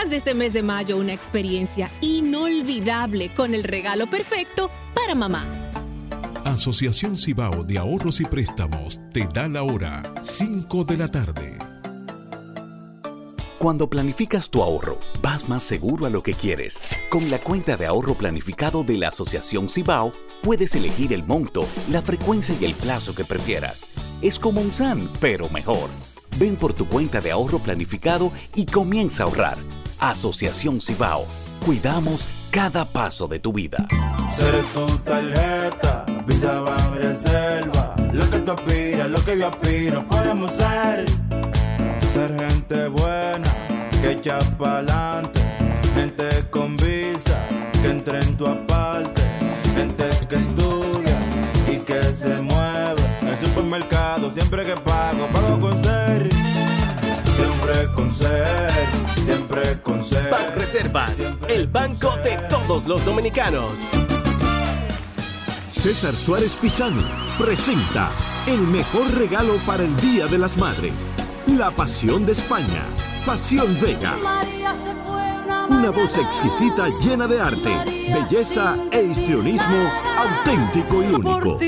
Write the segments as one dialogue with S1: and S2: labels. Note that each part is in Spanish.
S1: Haz de este mes de mayo una experiencia inolvidable con el regalo perfecto para mamá.
S2: Asociación Cibao de Ahorros y Préstamos te da la hora 5 de la tarde.
S3: Cuando planificas tu ahorro, vas más seguro a lo que quieres. Con la cuenta de ahorro planificado de la Asociación Cibao, puedes elegir el monto, la frecuencia y el plazo que prefieras. Es como un SAN, pero mejor. Ven por tu cuenta de ahorro planificado y comienza a ahorrar. Asociación Cibao. Cuidamos cada paso de tu vida.
S4: Ser tu tarjeta, Visa Reserva. Lo que tú aspiras, lo que yo aspiro, podemos ser. Ser gente buena, que echa pa'lante. Gente con visa, que entre en tu aparte. Gente que estudia y que se mueve. En supermercado, siempre que pago, pago con ser. Siempre con ser, siempre con ser.
S5: Reservas, el banco de todos los dominicanos.
S6: César Suárez Pisano presenta el mejor regalo para el Día de las Madres. La Pasión de España. Pasión Vega. Una voz exquisita llena de arte, belleza e histrionismo auténtico y único.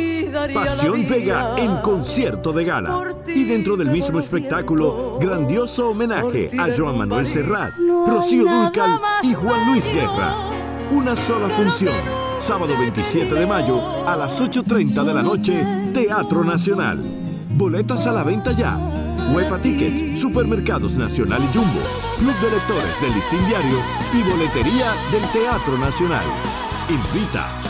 S6: Pasión Vega en concierto de gala. Y dentro del mismo espectáculo, grandioso homenaje a Joan Manuel Serrat, Rocío Dúrcal y Juan Luis Guerra. Una sola función. Sábado 27 de mayo a las 8.30 de la noche, Teatro Nacional. Boletas a la venta ya. Huepa Tickets, Supermercados Nacional y Jumbo, Club de Lectores del Listín Diario y Boletería del Teatro Nacional. Invita.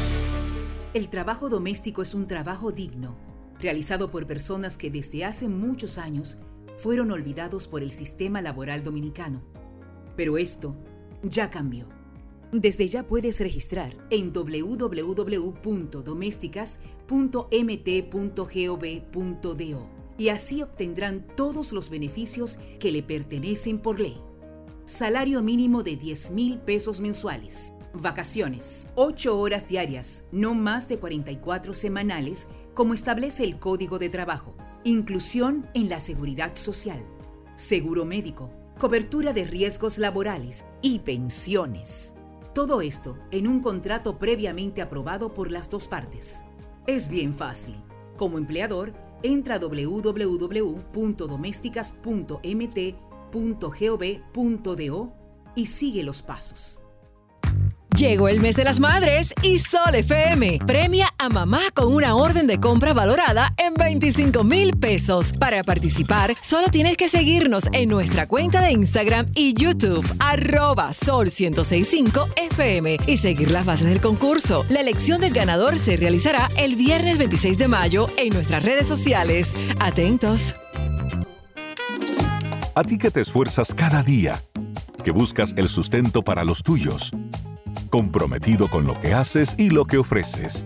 S7: El trabajo doméstico es un trabajo digno, realizado por personas que desde hace muchos años fueron olvidados por el sistema laboral dominicano. Pero esto ya cambió. Desde ya puedes registrar en www.domésticas.mt.gov.do y así obtendrán todos los beneficios que le pertenecen por ley. Salario mínimo de 10 mil pesos mensuales Vacaciones. 8 horas diarias, no más de 44 semanales, como establece el Código de Trabajo. Inclusión en la seguridad social. Seguro médico. Cobertura de riesgos laborales y pensiones. Todo esto en un contrato previamente aprobado por las dos partes. Es bien fácil. Como empleador, entra a www.domésticas.mt.gov.do y sigue los pasos.
S8: Llegó el mes de las madres y Sol FM premia a mamá con una orden de compra valorada en 25 mil pesos. Para participar, solo tienes que seguirnos en nuestra cuenta de Instagram y YouTube, arroba sol 1065 FM y seguir las bases del concurso. La elección del ganador se realizará el viernes 26 de mayo en nuestras redes sociales. Atentos.
S9: A ti que te esfuerzas cada día, que buscas el sustento para los tuyos comprometido con lo que haces y lo que ofreces.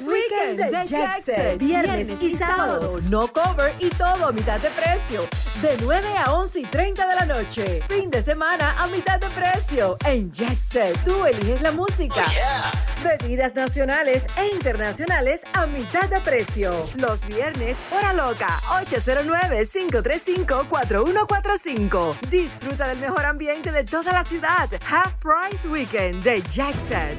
S10: Half Price Weekend de Jackson. Viernes y sábados. No cover y todo a mitad de precio. De 9 a 11 y 30 de la noche. Fin de semana a mitad de precio. En Jackson. Tú eliges la música. Bebidas nacionales e internacionales a mitad de precio. Los viernes, hora loca. 809-535-4145. Disfruta del mejor ambiente de toda la ciudad. Half Price Weekend de Jackson.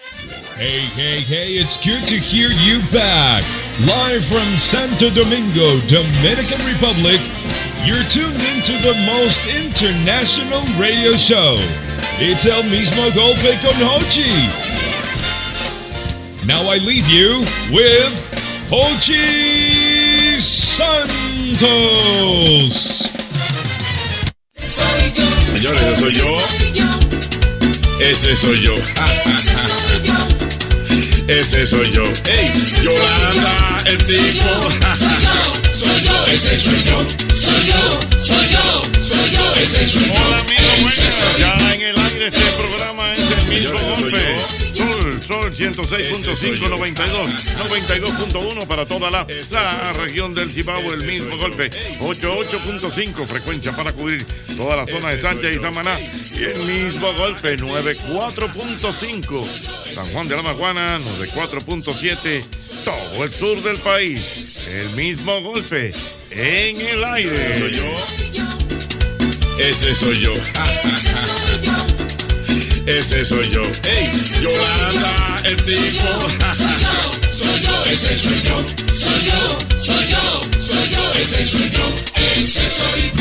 S11: Hey, hey, hey, it's good to hear you back. Live from Santo Domingo, Dominican Republic, you're tuned into the most international radio show. It's El Mismo Golpe con Hochi. Now I leave you with Hochi Santos.
S12: Señores, ese soy yo. Ese soy yo. Ese soy yo. ¡Ey! Yolanda, el tipo.
S13: Soy yo, ese soy yo, soy yo, soy yo, soy yo, ese soy yo.
S12: Hola amigos, buenas. Ya en el aire este programa es el mismo golpe. Sol, Sol 106.5, 92, 92.1 para toda la, la región del Cibao, el mismo golpe. 88.5 frecuencia para cubrir toda la zona de Sánchez y Samaná. Y el mismo golpe, 94.5. San Juan de la Maguana, 94.7. Todo el sur del país. El mismo golpe en el aire. Soy yo. Ese soy yo. Ese soy yo. ¡Ey! Yolanda, el tipo.
S13: Soy yo, ese soy yo, soy yo, soy yo, soy yo, ese soy yo, ese soy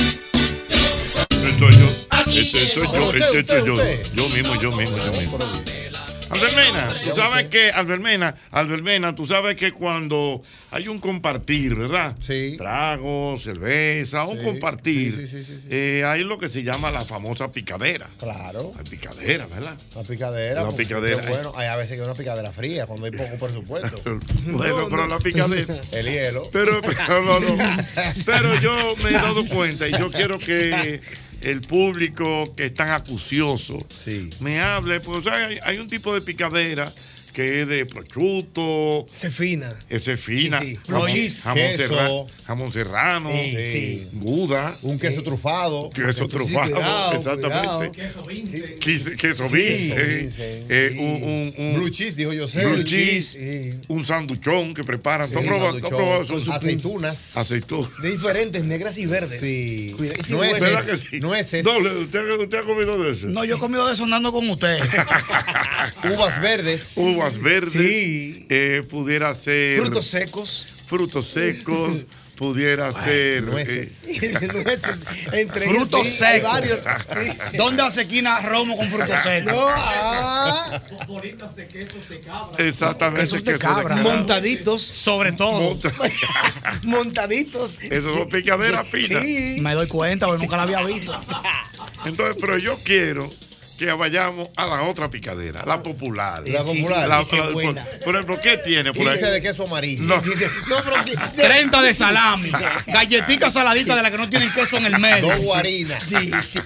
S12: Este soy yo. Este soy yo. Este soy yo. Yo mismo, yo mismo, yo mismo. Albermena, tú sabes que, Albermena, Albermena, tú sabes que cuando hay un compartir, ¿verdad? Sí. Trago, cerveza, un
S14: Sí,
S12: compartir,
S14: sí, sí,
S12: eh, hay lo que se llama la famosa picadera.
S14: Claro.
S12: La picadera, ¿verdad?
S14: La picadera.
S12: La picadera.
S14: Bueno, hay a veces que una picadera fría cuando hay poco presupuesto.
S12: Bueno, pero la picadera.
S14: El hielo.
S12: Pero, pero, no, no. Pero yo me he dado cuenta y yo quiero que el público que es tan acucioso me hable. Pues, o sea, hay, hay un tipo de picadera que es de prosciutto.
S15: Cefina.
S12: Ese fina.
S15: Sí, sí.
S12: Jamón, jamón,
S14: Queso.
S12: serra- jamón serrano.
S14: Sí, sí.
S12: Gouda.
S14: Un queso trufado.
S12: Queso trufado.
S14: cuidado,
S12: exactamente.
S14: cuidado.
S12: Queso, queso
S14: Sí,
S12: vince,
S14: sí, sí.
S12: eh, un, un, un-
S14: Blue cheese, dijo yo sé.
S12: blue
S14: Blue
S12: cheese, un sanduchón que preparan.
S14: Sí,
S12: ¿Tú has probado-
S14: con
S12: eso?
S14: aceitunas.
S12: Aceitunas.
S15: De diferentes, negras y verdes.
S14: Sí.
S15: Cuida- y sí,
S14: Nueces.
S15: bueno.
S12: ¿Verdad que sí?
S14: Nueces.
S12: Doble, ¿usted, usted ha comido de eso?
S16: No, yo he comido de eso andando con usted.
S14: Uvas verdes.
S12: Uvas verdes.
S15: Sí.
S12: eh, pudiera ser.
S15: Frutos secos.
S12: Frutos secos. pudiera ser.
S14: nueces.
S12: eh,
S15: Nueces. Entre
S16: Frutos
S15: ellos, sí, hay
S16: secos.
S15: varios. Sí.
S16: ¿Dónde hace esquina romo con frutos secos?
S15: No, ah,
S12: exactamente.
S16: Quesos de
S12: queso
S16: cabra.
S15: montaditos.
S16: Sobre todo.
S12: Monta-
S15: Montaditos.
S12: Esos son picaderas finas.
S15: Sí.
S16: Me doy cuenta, porque nunca la había visto.
S12: Entonces, pero yo quiero que vayamos a la otra picadera, la popular.
S14: La popular.
S12: La- la-
S15: buena.
S12: por, por ejemplo, ¿qué tiene? Por
S14: 15
S12: ahí?
S14: de queso amarillo.
S12: No.
S15: No, pero de-
S16: 30 de salami. Galletica saladita de la que no tienen queso en el medio.
S14: Dos guarinas.
S15: Sí, sí.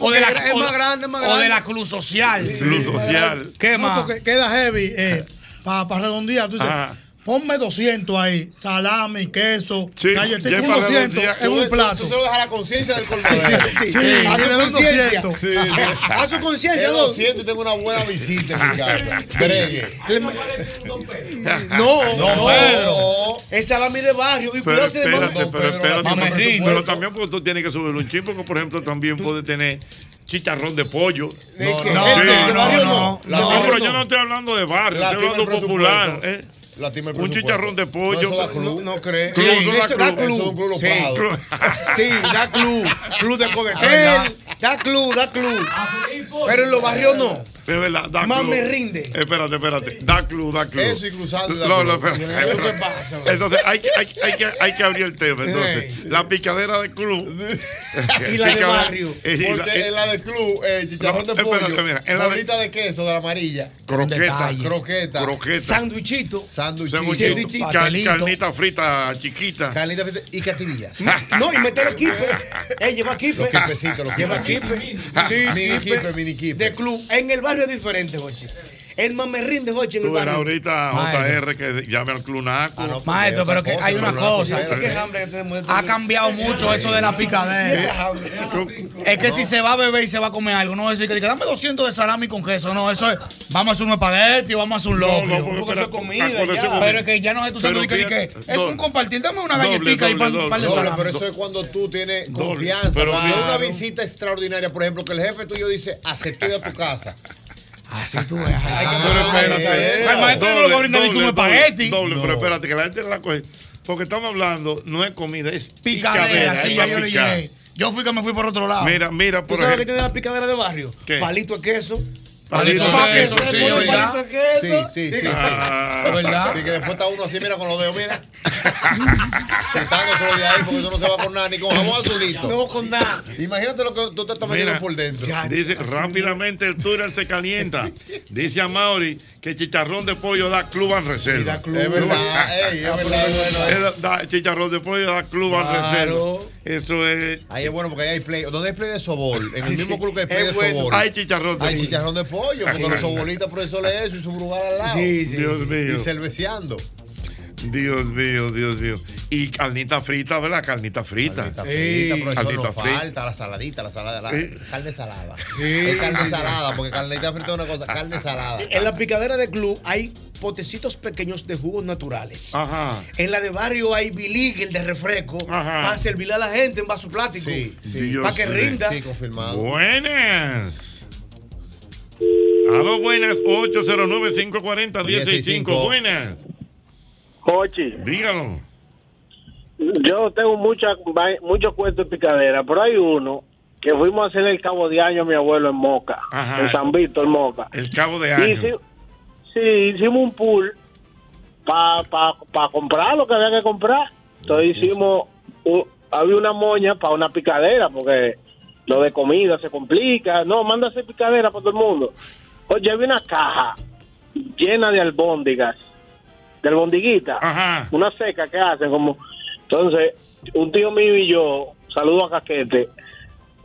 S16: O de la,
S15: es
S16: o-
S15: más grande, es más
S16: O
S15: grande.
S16: de la Cruz Social.
S12: Club social.
S16: ¿Qué más?
S17: porque queda heavy. Eh, para redondear, tú dices,
S12: Ajá.
S16: Ponme 200 ahí. Salami, queso,
S14: ya
S16: un
S14: para
S16: 200
S14: los días.
S16: en un plato.
S14: Tú se lo dejas a la conciencia del colmadero.
S16: Sí, sí, sí.
S14: A su conciencia.
S16: 200.
S14: Sí, sí.
S16: A su conciencia,
S14: Es
S16: dos.
S14: 200 y tengo una buena visita en mi casa. Bregue.
S15: No,
S14: No,
S15: no,
S14: Pedro.
S15: Es salami de barrio. Y
S12: Pero
S15: si de
S12: espérate,
S15: mamá-
S12: pero espérate,
S15: Mamá
S12: pero- también porque tú tienes que subir un chip, porque por ejemplo también puede tener chicharrón de pollo.
S14: No, no,
S12: Sí.
S14: no, no, no,
S12: No,
S14: no,
S12: pero yo no estoy hablando de barrio,
S14: La
S12: estoy hablando popular. Un chicharrón de pollo.
S14: No, eso da club.
S15: No.
S12: Club,
S15: Sí,
S12: eso da club.
S15: club.
S14: Eso
S15: Sí. da club. Club de cobetel. Da club, da club. Pero en los barrios no.
S12: Es verdad, da
S15: Más
S12: club.
S15: me rinde.
S12: Espérate, espérate. Da club, da club.
S14: Eso y da
S12: No, no, espérate,
S15: ¿Qué es lo que
S12: espérate.
S15: pasa?
S12: Entonces hay, que- hay, hay, que, hay que abrir el tema. Entonces, la picadera de club.
S15: Y la de barrio.
S12: eh, y la-
S14: Porque
S12: eh,
S14: en la de club, eh, chicharrón
S12: No,
S14: de
S12: espérate,
S14: pollo,
S12: mira, en la de-
S14: bolita de queso de la amarilla,
S12: Croqueta.
S14: croqueta,
S12: Croqueta. Sanguchito, car- carnita frita chiquita.
S14: carnita frita y cativillas.
S15: No, y meter el kipe. Eh, lleva kipe.
S14: Los kipecitos, los
S15: Lleva kipe. Sí,
S14: Mini
S15: kipe,
S14: mini kipe.
S15: De club. En el barrio es diferente, Jochi. El mamerrín de Jochi en el
S12: Tú verás
S15: barrio.
S12: ahorita JR que llame al Club Naco.
S14: Ah, no,
S16: Maestro,
S14: es
S16: pero que hay una cosa.
S14: pero-
S15: Qué hambre que tenemos.
S16: Ha cambiado mucho eso de la picadera. Es que si se va a beber y se va a comer algo, no es decir que diga, dame 200 de salami con queso. No, eso es, vamos a hacer un espagueti, vamos a hacer un
S12: No, no, porque
S15: Porque eso es comida,
S12: acuérdate,
S15: ya.
S16: Pero es que ya no es tu
S12: Pero
S16: sándwich que, que es un compartir. Dame una galletita y
S12: doble,
S16: par de salami.
S14: pero eso es cuando tú tienes confianza.
S12: Pero
S14: cuando hay una visita extraordinaria, por ejemplo, que el jefe tuyo dice, acepto ir a tu casa.
S16: Así tú ves.
S12: Pero espérate.
S16: Al maestro no lo va a brindar ni con
S12: doble,
S16: espagueti.
S12: Doble, pero espérate, que la gente la coge. Porque estamos hablando, no es comida, es
S16: Picadera,
S12: picadera.
S16: sí, ya yo le llegué. Yo fui que me fui por otro lado.
S12: Mira, mira,
S15: ¿Tú
S12: por
S15: sabes qué
S12: ejemplo.
S15: tiene la picadera de barrio?
S12: ¿Qué?
S15: Palito de queso.
S12: Palito
S16: queso, sí.
S14: Sí, sí, sí.
S12: Ah,
S16: ¿Verdad?
S14: Sí, que después está uno así, mira, con los dedos, mira. Quitándoselo de ahí porque eso no se va con nada, ni con jabón azulito.
S15: No con nada.
S14: Imagínate lo que tú te estás metiendo
S12: Mira,
S14: por dentro.
S12: Dice, rápidamente el túnel se calienta. Dice a Mauri que chicharrón de pollo da club en reserva.
S14: Es verdad, ey, es verdad, es verdad.
S12: Es da- chicharrón de pollo da club en
S15: Claro.
S12: reserva. Eso es.
S14: Ahí es bueno porque ahí hay play. ¿Dónde hay play de sobol? En el mismo club que hay play de
S15: bueno.
S14: sobol.
S12: Hay chicharrón de
S14: Hay
S12: pollo.
S14: chicharrón de pollo, porque los sobolitas profesor es eso y su brugal al lado.
S15: Sí, sí.
S12: Dios mío.
S14: Y cerveceando.
S12: Dios mío, Dios mío. Y carnita frita, ¿verdad? Carnita frita.
S14: Carnita frita, profesor,
S12: Carnita
S14: no
S12: frita.
S14: falta la saladita, la salada, la
S12: Sí.
S14: carne salada.
S15: Sí.
S14: Es carne salada, porque carnita frita es una cosa, carne salada.
S15: En la picadera de club hay potecitos pequeños de jugos naturales.
S12: Ajá.
S15: En la de barrio hay biligel de refresco
S12: Ajá.
S15: para servirle a la gente en vaso plástico.
S14: Sí, sí.
S12: Dios
S15: Para que rinda.
S14: Sí, confirmado.
S12: Buenas. Aló, buenas. 809-540-165. Buenas.
S18: Jochi,
S12: Dígalo.
S18: yo tengo mucha, muchos cuentos de picadera, pero hay uno que fuimos a hacer el cabo de año a mi abuelo en Moca,
S12: Ajá.
S18: en San Víctor, Moca.
S12: El cabo de año.
S18: sí, hicimos un pool para pa, pa comprar lo que había que comprar. Entonces hicimos, un- había una moña para una picadera, porque lo de comida se complica. No, hacer picadera para todo el mundo. Oye, había una caja llena de albóndigas, de albondiguitas, una seca que hacen como... Entonces, un tío mío y yo, saludo a Caquete,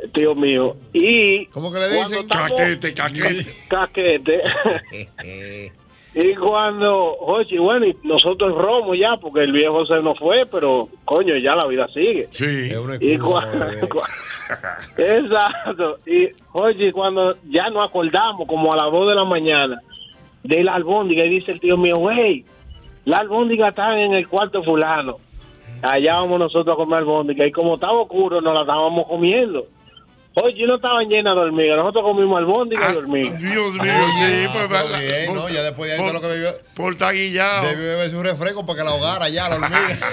S18: el tío mío, y...
S14: ¿Cómo que le
S18: cuando
S14: dicen?
S18: estamos-
S12: Caquete, caquete.
S18: Caquete. Y cuando, oye, bueno, y nosotros romo ya, porque el viejo se nos fue, pero coño, ya la vida sigue.
S12: Sí.
S18: Y cuando, exacto. Y oye, cuando ya nos acordamos, como a las 2 de la mañana, de la albóndiga, y dice el tío mío, güey, la albóndiga está en el cuarto fulano. Allá vamos nosotros a comer albóndiga, y como estaba oscuro, nos la estábamos comiendo. Oye, no estaban llenas de hormigas, nosotros comimos albóndiga y hormigas.
S12: Ah, Dios mío, sí, pues
S14: bien, ¿no? Ya después de ahí todo lo que bebió.
S12: Por taguillado.
S14: Debió beberse un refresco para que la ahogara ya, la hormiga.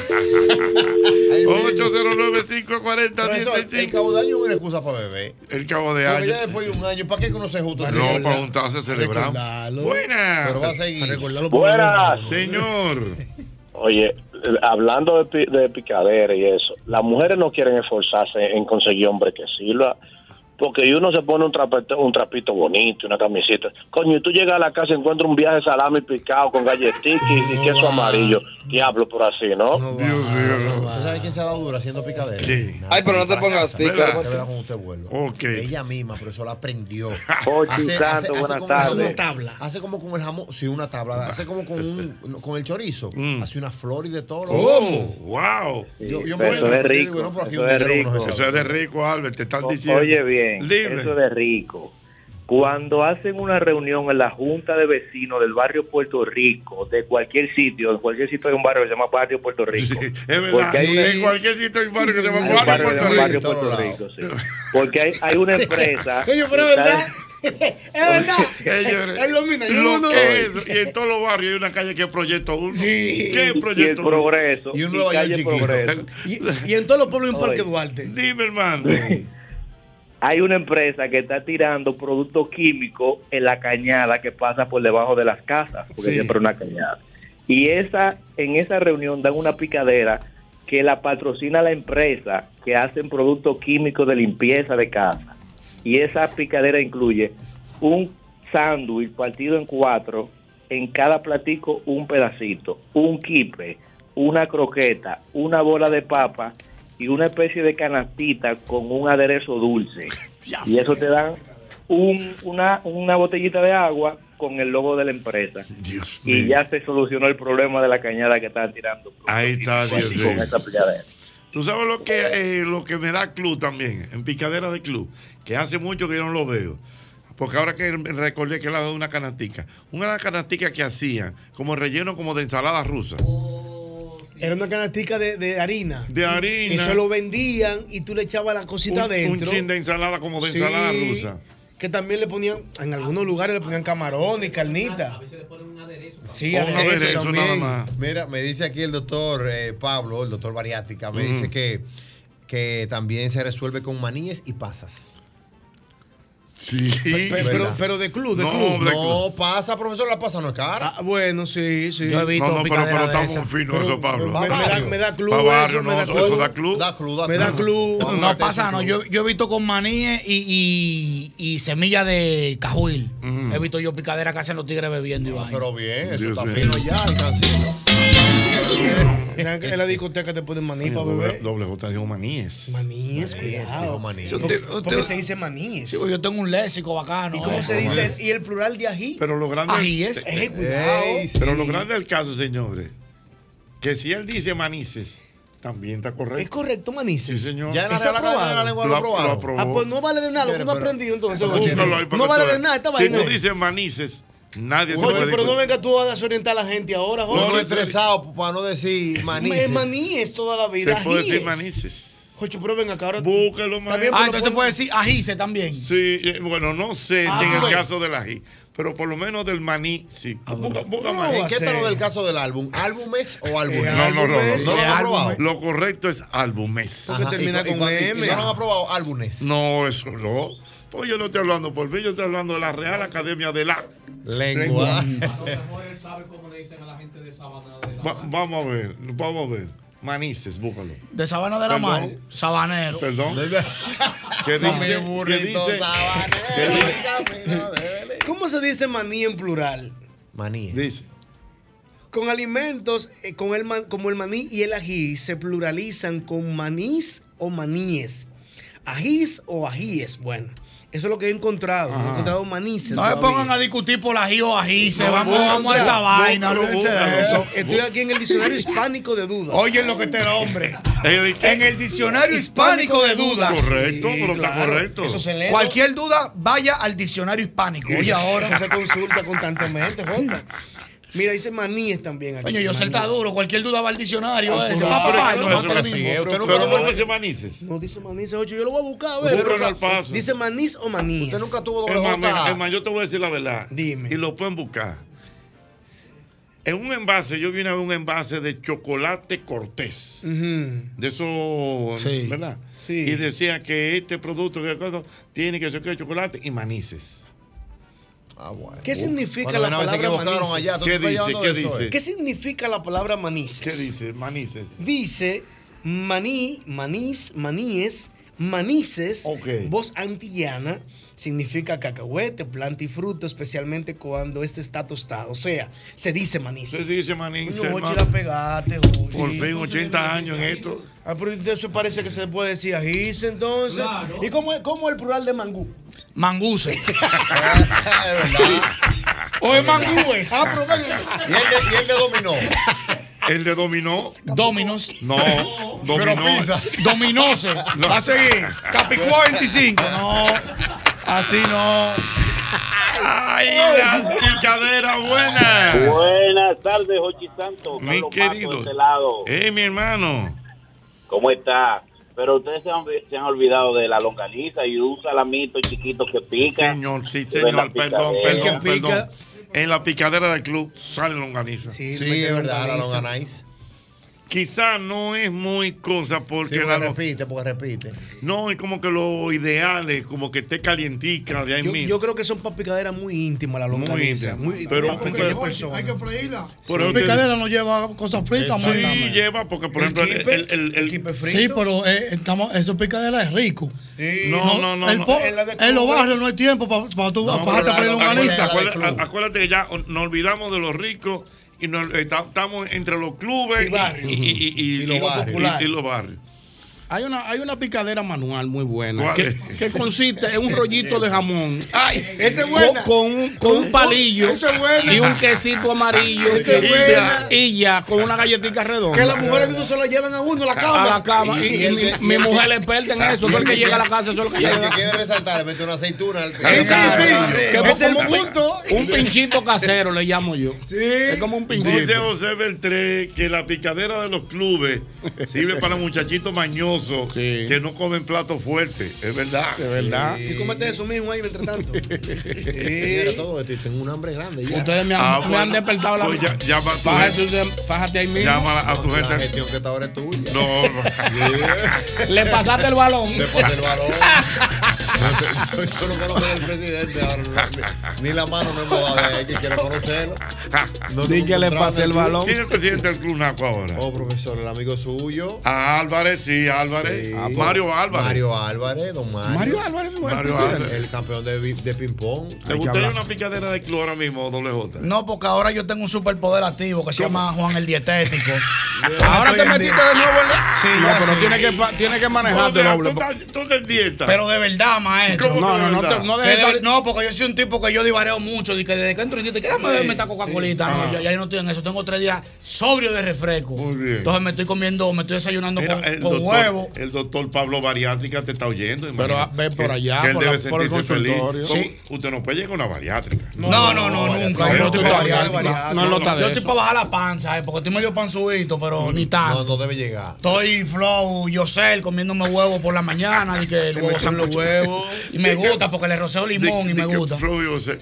S12: 809-540-165.
S14: El cabo de año es una excusa para beber.
S12: El cabo de
S14: Porque
S12: año.
S14: ya después de un año, ¿para qué que uno se junta?
S12: No, para juntarse a celebrar. Buenas.
S14: Pero va a seguir.
S18: Buenas.
S12: Señor.
S18: Oye, hablando de, de picadera y eso, las mujeres no quieren esforzarse en conseguir hombre que sirva,
S19: Porque uno se pone un trapito, un trapito bonito, una camiseta. Coño, y tú llegas a la casa y encuentras un viaje de salami picado con galletitas y, y queso amarillo. Diablo, por así, ¿no?
S12: Dios mío.
S14: ¿Usted sabe quién se ha dado duro haciendo picadera?
S12: Sí.
S20: Ay, pero no te pongas
S14: casa.
S20: así,
S14: Se
S20: Carlos.
S14: vea cuando usted vuelva.
S12: Ok.
S14: Ella misma, pero eso la aprendió.
S19: Ochi, Santo, buenas
S14: como,
S19: tardes.
S14: hace
S19: Una
S14: como-
S15: tabla.
S14: Hace como con el jamón, sí, una tabla. Hace como con, un, con el chorizo. Hace una flor y de todo.
S12: ¿Cómo? ¡Wow!
S14: Yo, yo me
S19: eso
S14: voy a-
S19: es rico,
S14: digo, no,
S19: eso
S14: un
S19: es rico.
S14: uno se
S12: Eso
S14: sabe.
S12: es de rico, Albert, te están diciendo.
S19: Oye bien,
S12: Dime.
S19: eso de rico. Cuando hacen una reunión en la Junta de Vecinos del barrio Puerto Rico, de cualquier sitio, en cualquier sitio hay un barrio que se llama Barrio Puerto Rico.
S12: Es verdad,
S19: Porque hay una-
S12: en cualquier sitio hay un barrio que se llama Barrio Puerto
S19: llama Barrio
S12: Rico.
S19: Puerto Rico, sí. Porque hay, hay una empresa.
S15: Coño, pero verdad. es verdad. Él domina. Yo
S12: lo
S15: no.
S12: que es, y en todos los barrios hay una calle que es Proyecto 1.
S15: Sí.
S12: ¿Qué es
S19: y el
S12: Proyecto 1?
S19: progreso.
S14: Y un
S19: y
S14: Nueva York
S19: calle
S14: chiquito.
S19: Progreso.
S15: Y, y en todos los pueblos hay un parque. Duarte.
S12: Dime, hermano.
S19: Hay una empresa que está tirando productos químicos en la cañada que pasa por debajo de las casas, porque
S12: Sí.
S19: siempre es una cañada. Y esa, en esa reunión dan una picadera que la patrocina la empresa que hacen productos químicos de limpieza de casa. Y esa picadera incluye un sándwich partido en cuatro, en cada platico un pedacito, un kipe, una croqueta, una bola de papa y una especie de canastita con un aderezo dulce. Y eso te dan un- una, una botellita de agua con el logo de la empresa.
S12: Dios
S19: Y ya se solucionó el problema de la cañada que estaban tirando.
S12: Ahí está, Dios
S19: con esa picadera.
S12: Tú sabes lo que, eh, lo que me da club también, en picadera de club, que hace mucho que yo no lo veo. Porque ahora que recordé que era de una canastica. Una canastica que hacían como relleno como de ensalada rusa.
S15: Era una canastica de, de harina.
S12: De harina.
S15: Y se lo vendían y tú le echabas la cosita
S12: Un, un
S15: adentro.
S12: chin de ensalada como de
S15: Sí,
S12: ensalada rusa.
S15: Que también le ponían, en algunos lugares le ponían camarón y carnita. Sí,
S12: O un
S15: aderezo
S12: aderezo
S15: también.
S12: nada más.
S14: Mira, me dice aquí el doctor eh, Pablo, el doctor Bariática, me dice que, que también se resuelve con maníes y pasas.
S12: Sí.
S15: Pe- pe- Pero, pero de club, de
S14: no,
S15: club.
S14: no, pasa, profesor, la pasa no es cara.
S15: Ah, bueno, sí, sí.
S14: Yo he visto
S12: No, no, pero,
S14: picadera
S12: pero
S14: de
S12: estamos
S14: esas.
S12: finos
S14: Pero-
S12: eso, Pablo.
S15: Me, me da, me da club
S12: Pa' barrio,
S15: eso, me
S12: no,
S15: da
S12: eso-
S15: club.
S12: eso da club.
S14: Da club, da
S15: Me da
S14: club.
S15: club.
S16: No pasa, no.
S14: club.
S16: Yo, yo he visto con maníes y, y, y semilla de cajuil. He visto yo picadera que hacen los tigres bebiendo y vaina.
S14: Pero bien, eso
S12: Dios
S14: está fino ya y cansino.
S15: En la- en la discoteca te ponen maní para
S12: Doble,
S15: beber.
S12: doble J dijo maníes.
S15: Maníes, cuidado.
S14: maní.
S15: ¿Por-
S16: Usted-
S15: ¿Por qué
S16: usted-
S15: se dice maníes?
S16: Sí, yo tengo un léxico bacano.
S15: ¿Y cómo se dice? ¿Y el plural de ají?
S12: Pero lo grande
S16: Ají es.
S14: Sí.
S12: Pero lo grande del caso, señores, que si él dice manices, también está
S15: ¿Es
S12: correcto.
S15: correcto,
S12: Sí,
S15: manices?
S12: señor.
S14: Ya en la
S15: ¿Eso
S14: Real Academia de la
S15: aprobado?
S14: Lengua
S12: Lo
S14: lo
S12: ap- lo
S14: aprobaron.
S12: aprobó.
S15: Ah, pues no vale de nada, lo que uno ha aprendido entonces. No vale de nada esta
S12: Si
S15: vaina.
S12: tú dices manices, nadie te
S15: Oye, pero no venga tú a desorientar a la gente ahora,
S14: No,
S15: Jorge.
S14: no estresado para no decir maní.
S15: Es maníes toda la vida.
S12: Se puede decir manices.
S15: Jocho, pero venga acá ahora. Bien,
S12: maestro.
S16: Ah, entonces
S15: pon-
S16: puede decir ajíse también.
S12: Sí, eh, bueno, no sé
S15: Ah,
S12: si en el caso del ají, pero por lo menos del maní, sí. Busca, busca
S15: no,
S12: maní.
S14: ¿En qué lo
S15: hacer?
S14: del caso del álbum? ¿Álbumes o álbumes?
S12: No, no, no, no, no.
S14: ¿No lo han aprobado?
S12: Lo correcto es álbumes.
S15: Porque
S14: Ajá,
S15: termina
S14: y
S15: con
S14: y-
S15: M.
S14: y ¿No lo han aprobado álbumes?
S12: No, eso no. Pues yo no estoy hablando por mí, yo estoy hablando de la Real Academia de la
S14: Lengua.
S12: Va- vamos a ver, vamos a ver. Manices, búscalo.
S16: De Sabana de la
S12: Perdón.
S16: Mar. Sabanero.
S12: Perdón. ¿Qué
S14: Mi
S12: dice? ¿Qué
S14: burrito
S12: dice?
S14: sabanero, de-
S15: ¿Cómo se dice maní en plural?
S14: Maníes.
S12: Dice.
S15: Con alimentos eh, con el man- como el maní y el ají se pluralizan con manís o maníes. Ajís o ajíes. Bueno, eso es lo que he encontrado. No he encontrado maníes.
S16: No se pongan a discutir por ají o ajíse.
S12: No,
S16: vamos,
S12: no,
S16: vamos a esta
S12: no,
S16: vaina.
S12: no, no, no.
S15: Estoy aquí en el diccionario hispánico de dudas.
S16: Oye lo que este hombre.
S12: El-
S16: En el diccionario hispánico de dudas.
S12: Correcto,
S15: Sí,
S12: pero está correcto.
S15: Eso se lee.
S16: Cualquier duda, vaya al diccionario hispánico.
S15: Oye, ahora eso se consulta constantemente, Jota. Mira, dice maníes también aquí.
S16: Coño, yo sé está duro. Cualquier duda va al diccionario.
S15: Ah,
S16: mismo.
S14: sí, usted nunca
S12: Pero
S14: tuvo-
S12: no dice manices.
S15: No dice manís, ocho. Yo lo voy a buscar, a ver.
S12: Paso.
S15: Dice manís o maníes.
S14: Usted nunca tuvo doble
S12: es más, yo te voy a decir la verdad.
S15: Dime.
S12: Y lo pueden buscar. En un envase, yo vine a ver un envase de chocolate cortés. De eso,
S16: Sí.
S12: ¿verdad?
S15: Sí.
S12: Y decía que este producto que tiene que ser que chocolate y manices.
S14: Ah, bueno.
S15: ¿Qué significa la palabra manices?
S14: allá. ¿Tú
S12: ¿Qué dice? ¿Qué dice?
S14: eh?
S15: ¿Qué significa la palabra manices?
S12: ¿Qué dice? Manices.
S15: Dice maní, manís, maníes, Manices, voz antillana, significa cacahuete, planta y fruto, especialmente cuando este está tostado. O sea, se dice manices.
S12: Se dice manices,
S15: No, la pegaste, Jochi.
S12: Por fin, 80 años en esto.
S15: Ah, pero eso parece que se puede decir ajís, entonces. ¿Y cómo es, cómo es el plural de mangú?
S16: Manguse.
S15: O es mangúes. Ah, pero ven.
S21: ¿Y el de, y el de dominó?
S12: El de dominó.
S16: Dominos.
S12: No,
S16: Pero
S12: dominó.
S16: pizza. Dominose. Va a seguir. Capicúa 25. No. Así no.
S12: ¡Ay, la picadera buena!
S22: Buenas tardes, Jochi Santos.
S12: Mi
S22: Carlos Mato,
S12: querido.
S22: de este lado.
S12: ¡Eh, mi hermano!
S22: ¿Cómo está? Pero ustedes se han, se han olvidado de la longaniza y un salamito chiquito que pica.
S12: Señor, sí, señor, perdón, perdón, perdón. En la picadera del club sale longaniza.
S21: Sí, es verdad, la longaniza.
S12: Quizá no es muy cosa porque
S21: Sí,
S12: la
S21: porque repite, porque repite.
S12: No, es como que lo ideal es como que esté calientica de ahí
S15: Yo,
S12: mismo.
S15: yo creo que son para picaderas muy íntimas la longaniza.
S12: íntima.
S15: Muy,
S12: Pero-
S15: para
S12: pero-
S15: personas.
S16: Hay que freírla.
S12: Por
S16: La
S12: te-
S16: picadera no lleva cosas fritas,
S12: Sí,
S16: muy
S12: lleva, porque por ejemplo, el, el, el- el-
S16: Sí, pero eh, estamos, eso picadera es rico.
S12: No, no, no,
S16: el
S12: no.
S16: po-
S12: En la
S16: los barrios no hay tiempo para tú
S12: No,
S16: fajarte
S12: pero
S16: a freír
S12: la-
S16: longaniza.
S12: acuérdate, acuérdate- acuérdate que ya nos olvidamos de los ricos y nos- eh, ta- estamos entre los clubes y, y- y- y- y-
S23: los barrios. Hay una, hay una picadera manual muy buena
S12: ¿Cuál
S23: que,
S12: es?
S23: que consiste en un rollito de jamón.
S15: ¡Ay! Esa es
S23: Con,
S15: buena.
S23: con, un- con un palillo
S15: Esa es buena.
S23: y un quesito amarillo.
S15: Esa es
S23: y,
S15: buena.
S23: ya, y ya, con una galletita redonda.
S15: Que las mujeres eso se lo llevan a uno a la cama.
S23: A la cama. Y,
S21: Y
S23: y
S21: el
S23: mi,
S21: que-
S23: mi
S21: el que-
S23: mujer es experta en eso. Todo el que llega a la casa, eso es lo que
S21: el
S23: llega.
S21: que quiere resaltar, mete una aceituna al
S23: Exacto. Que
S21: Es
S23: es como
S21: el
S23: un,
S21: punto.
S23: un pinchito casero, le llamo yo. Es como un
S12: Dice
S23: pinchito.
S12: José Beltré que la picadera de los clubes sirve para muchachitos mañosos que no comen platos fuertes. Es verdad.
S23: Es verdad.
S15: Y cómete eso mismo ahí mientras tanto.
S21: Mira todo esto y tengo un hambre grande ya.
S23: Ustedes me han,
S12: Ah,
S23: me
S12: bueno.
S23: han despertado la
S12: Pues ya- llama a tu
S23: Fájate,
S12: gente.
S23: usted- fájate ahí mismo.
S12: Llama a tu
S21: La
S12: gente.
S21: gestión que está ahora es tuya.
S12: No, no.
S23: Le pasaste el balón.
S21: Le pasé el balón. Yo no conozco al presidente ahora. no, Ni la mano no hemos dado de él, que quiero conocerlo. No
S23: Di
S21: nos
S23: que le
S21: en
S23: el balón.
S12: ¿Quién es el presidente del Club Naco ahora?
S21: Oh, profesor, el amigo suyo.
S12: Ah, Álvarez, sí, Álvarez.
S21: Sí.
S12: Ah, Mario Álvarez.
S21: Mario Álvarez, don Mario.
S23: Mario Álvarez fue el
S12: Mario. Álvarez.
S21: El campeón de, de ping-pong.
S12: ¿Te gustaría una picadera de club ahora mismo, doble J?
S16: No, porque ahora yo tengo un superpoder activo que se llama Juan el Dietético.
S23: Ahora te metiste de nuevo en la-
S16: Sí,
S23: No,
S16: ya
S23: pero
S16: sí.
S23: tiene que, pa- tiene que manejarte
S12: No,
S23: doble.
S12: tú estás- Tú estás en dieta.
S16: Pero de verdad, maestro.
S12: ¿Cómo
S23: No, no, no, te- no dejes
S16: no, porque yo soy un tipo que yo divareo mucho. De que desde que entro en dieta, quédame beberme esta Coca-Colita. No, ya, ya yo no estoy en eso. Tengo tres días sobrio de refresco.
S12: Muy bien.
S16: Entonces me estoy comiendo, me estoy desayunando con,
S12: el, el doctor Pablo Bariátrica te está oyendo.
S23: Pero,
S12: imagínate.
S23: ah, ve por
S12: Que-
S23: allá,
S12: que él
S23: por
S12: debe
S23: la- por el consultorio.
S16: Sí.
S12: Usted no puede llegar a una bariátrica.
S16: No, no, no, nunca.
S12: no,
S16: Yo no estoy
S12: no,
S16: para
S12: no,
S16: bariátrica.
S23: no, no
S16: Yo estoy para bajar la panza, eh, porque estoy medio panzuito, pero ni
S21: No,
S16: tanto.
S21: no debe llegar.
S16: Estoy flow, yo sé, comiéndome huevo por la mañana, y que el huevo
S15: echan los huevos.
S16: Y me gusta porque le roceo limón y me gusta.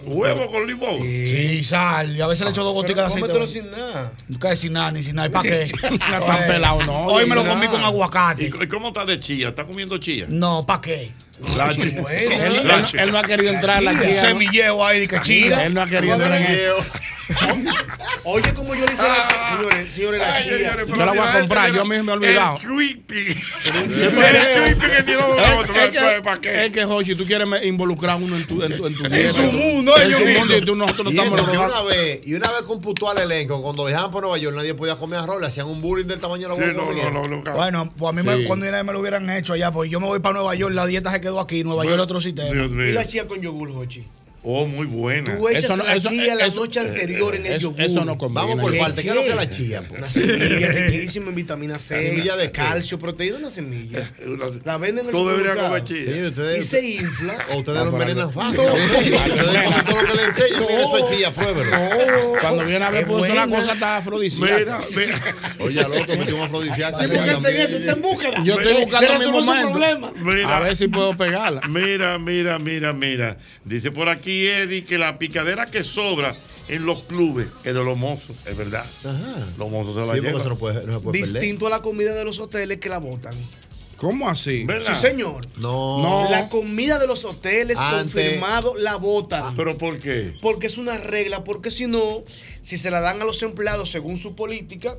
S12: Huevo con limón.
S16: Sí, sal. Y a veces le echo dos goticas de aceite.
S15: sin nada.
S16: Que sin nada, ni sin nada. ¿Y para qué?
S23: No tan pelado, no.
S16: Hoy me lo comí con aguacate.
S12: ¿Y cómo está de chía? ¿Está comiendo chía?
S16: No, ¿para qué?
S12: La chi-
S23: Él, no-
S12: chi-
S23: él no ha querido entrar a la chía. ¿no?
S16: semilleo ahí de que chía.
S23: Él no ha querido entrar en eso.
S15: Oye, como yo le hice la señores, señores, la
S12: Ay,
S15: chía.
S12: señores, pero
S23: Yo la voy a comprar, yo mismo me he olvidado.
S12: El creepy. El
S23: Es-
S12: creepy que tiene
S23: Es,
S12: ¿Para
S23: que,
S12: qué?
S23: es que, Jochi, tú quieres me- involucrar a uno en tu, en tu, en tu
S16: En su mundo,
S23: En
S16: ellos mismos.
S23: mundo y tú, nosotros no
S21: Y
S23: estamos
S21: eso una vez, y una vez computó al elenco, cuando viajaban por Nueva York, nadie podía comer arroz, le hacían un bullying del tamaño de la
S12: Sí, no, no, no.
S16: Bueno, pues a mí me, cuando me lo hubieran hecho allá, pues yo me voy para Nueva York, la dieta se quedó aquí, Nueva York otro sistema.
S12: Dios
S15: Y la chía con yogur, Jochi.
S12: Oh, muy buena.
S15: Tú echas
S23: Eso no-
S15: la
S23: eso-
S15: chía la
S23: eso-
S15: noche anterior en el
S23: Eso,
S15: yogur.
S23: eso no combina.
S21: Vamos por parte, ¿qué es lo que es la chía? pues?
S15: Una semilla riquísima en vitamina C,
S21: ¿Semilla de
S15: calcio, proteína, una semilla.
S12: Una-
S15: La venden en el
S12: Tú deberías comer chía.
S15: Y
S21: ustedes,
S15: se infla.
S21: o ustedes
S23: Ah,
S21: lo envenenan fácil. Ustedes todo lo que le enseñan, mire, eso es chía, pruébelo.
S23: Cuando viene a ver,
S15: Es
S23: pues una cosa está
S12: Mira,
S23: afrodisíaca.
S12: mira.
S21: Oye, al otro metió un afrodisíaco.
S15: Sí, porque está en búsqueda.
S23: Yo estoy buscando
S15: su
S23: momento. A ver si puedo pegarla.
S12: Mira, mira, mira, mira. Dice por aquí Eddie que la picadera que sobra en los clubes es de los mozos, es verdad.
S21: Ajá.
S12: Los mozos se la
S21: Sí,
S12: llevan.
S21: no puede, no se puede perder.
S15: Distinto a la comida de los hoteles que la botan.
S23: ¿Cómo así?
S12: ¿Verdad?
S15: Sí, señor.
S21: No.
S23: No.
S15: La comida de los hoteles
S21: Antes-
S15: confirmado la botan.
S12: ¿Pero por qué?
S15: Porque es una regla, porque si no, si se la dan a los empleados según su política,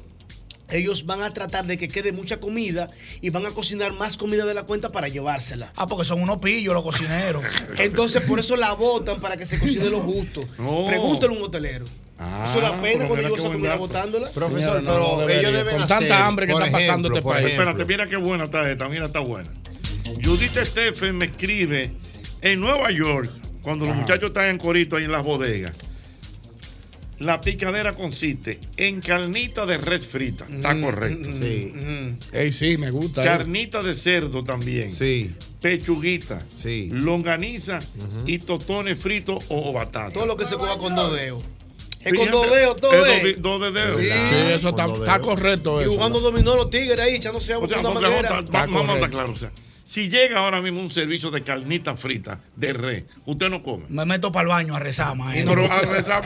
S15: ellos van a tratar de que quede mucha comida y van a cocinar más comida de la cuenta para llevársela.
S16: Ah, porque son unos pillos los cocineros.
S15: Entonces, por eso la botan para que se cocine lo justo.
S12: No.
S15: Pregúntale a un hotelero. eso da pena cuando yo esa comida botándola.
S19: Profesor,
S23: No, no,
S19: pero ellos deben
S23: Con
S19: hacer,
S23: tanta hambre que está pasando
S19: ejemplo,
S23: este
S19: por
S23: país.
S12: Espérate, mira qué buena está esta, mira, está buena. Judith Stephen me escribe en Nueva York, cuando los muchachos están en corito ahí en las bodegas. La picadera consiste en carnita de res frita. Está correcto.
S19: Sí.
S23: Ey, sí, me gusta. eh.
S12: Carnita de cerdo también.
S19: Sí.
S12: Pechuguita.
S19: Sí.
S12: Longaniza y totones fritos o, batata.
S15: Todo lo que se coja con dos dedos. Es con dos dedos, todo
S12: es dos de- dos de dedos.
S15: Sí.
S23: Sí, eso está, está correcto.
S15: Y
S23: Eso,
S15: jugando dominó los tigres ahí, echándose agua
S12: O sea,
S15: una manguera.
S12: vamos, a- vamos a estar claros. O sea, si llega ahora mismo un servicio de carnita frita de res, usted no come.
S16: Me meto para el baño a rezar, maestro.
S12: Pero a rezar,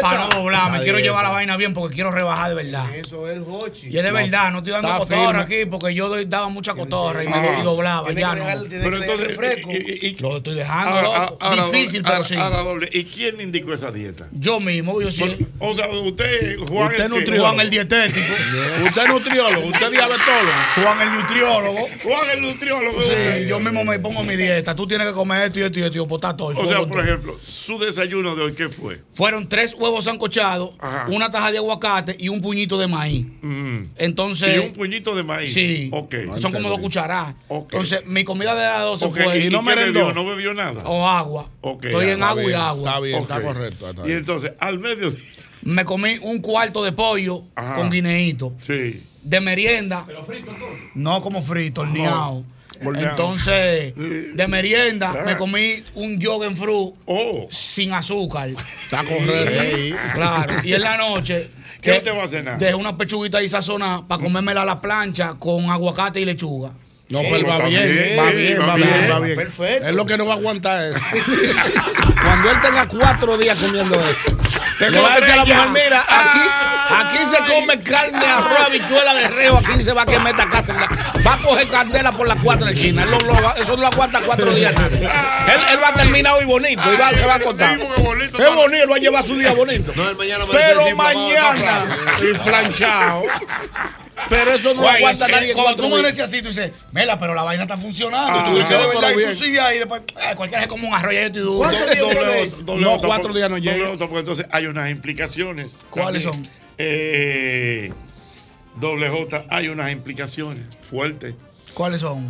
S16: para, no doblarme.
S19: Está
S16: Quiero llevar la vaina bien porque quiero rebajar de verdad.
S15: Eso es Hochi.
S16: Y es de verdad, no estoy dando cotorra
S23: firme.
S16: aquí porque yo doy- daba mucha cotorra y me
S12: Ah.
S16: y doblaba. Ya no.
S12: Pero entonces,
S15: refresco.
S12: y- y- y-
S16: Lo estoy dejando,
S12: ahora-
S16: loco.
S12: ahora
S16: Difícil, pero sí.
S12: ahora doble. ¿Y quién indicó esa dieta?
S16: Yo mismo, yo sí.
S12: O sea, usted, Juan,
S23: Usted nutriólogo.
S16: Juan el dietético.
S23: Usted es nutriólogo, usted es diabetólogo.
S16: Juan el nutriólogo.
S12: Juan el nutriólogo.
S16: Sí, yo mismo me pongo mi dieta. Tú tienes que comer esto y esto y esto. y botar todo. el
S12: O sea, por
S16: todo.
S12: ejemplo, su desayuno de hoy, ¿qué fue?
S16: Fueron tres huevos sancochados,
S12: Ajá.
S16: una taja de aguacate y un puñito de maíz.
S12: Mm.
S16: Entonces.
S12: y un puñito de maíz.
S16: Sí.
S12: Ok.
S16: Son como dos cucharadas.
S12: Ok.
S16: Entonces, mi comida de las 12
S12: Ok,
S16: fue.
S12: ¿Y,
S23: no
S12: no me
S23: merendó.
S12: bebió? ¿No bebió nada?
S16: O agua. Estoy en agua y agua.
S23: Está bien, está correcto. está
S12: Y entonces, al mediodía.
S16: Me comí un cuarto de pollo
S12: Ajá.
S16: con guineíto.
S12: Sí.
S16: De merienda. No como frito, horneado. Entonces,
S12: Sí.
S16: de merienda,
S12: Ah.
S16: me comí un yogen fruit
S12: Oh.
S16: sin azúcar.
S23: Está correcto.
S16: Claro. Y en la noche.
S12: ¿Qué usted va a cenar?
S16: Dejé una pechuguita ahí sazonada para comérmela a la plancha con aguacate y lechuga.
S23: No,
S12: Sí,
S23: pero va bien,
S12: bien,
S23: va bien,
S12: va bien.
S23: va bien.
S15: Perfecto.
S23: Es lo que no va a aguantar eso. Cuando él tenga cuatro días comiendo eso. Le va a decir a la mujer, mira, aquí, aquí se come carne, arroz, habichuela de reo, aquí se va a quemar esta casa. Va a coger candela por las cuatro esquinas. Eso no lo aguanta cuatro días. Él, él va a terminar hoy bonito y va, se va a.
S12: Sí, bonito,
S23: Es bonito, va a llevar su día bonito. Pero
S19: sí,
S23: mañana, y planchado. Pero eso no lo
S16: Oye,
S23: aguanta
S16: es-
S23: nadie
S16: Cuando
S23: cuatro
S16: tú decías así, tú dices, mira, pero la vaina está funcionando.
S12: Ah,
S16: y tú dices, verdad,
S23: pero
S16: y tú sigues ahí, después, ay, cualquiera es como un arroz y
S23: No, cuatro días no llega.
S12: porque entonces hay unas implicaciones.
S16: ¿Cuáles
S12: también.
S16: son?
S12: Eh, doble J, hay unas implicaciones fuertes.
S16: ¿Cuáles son?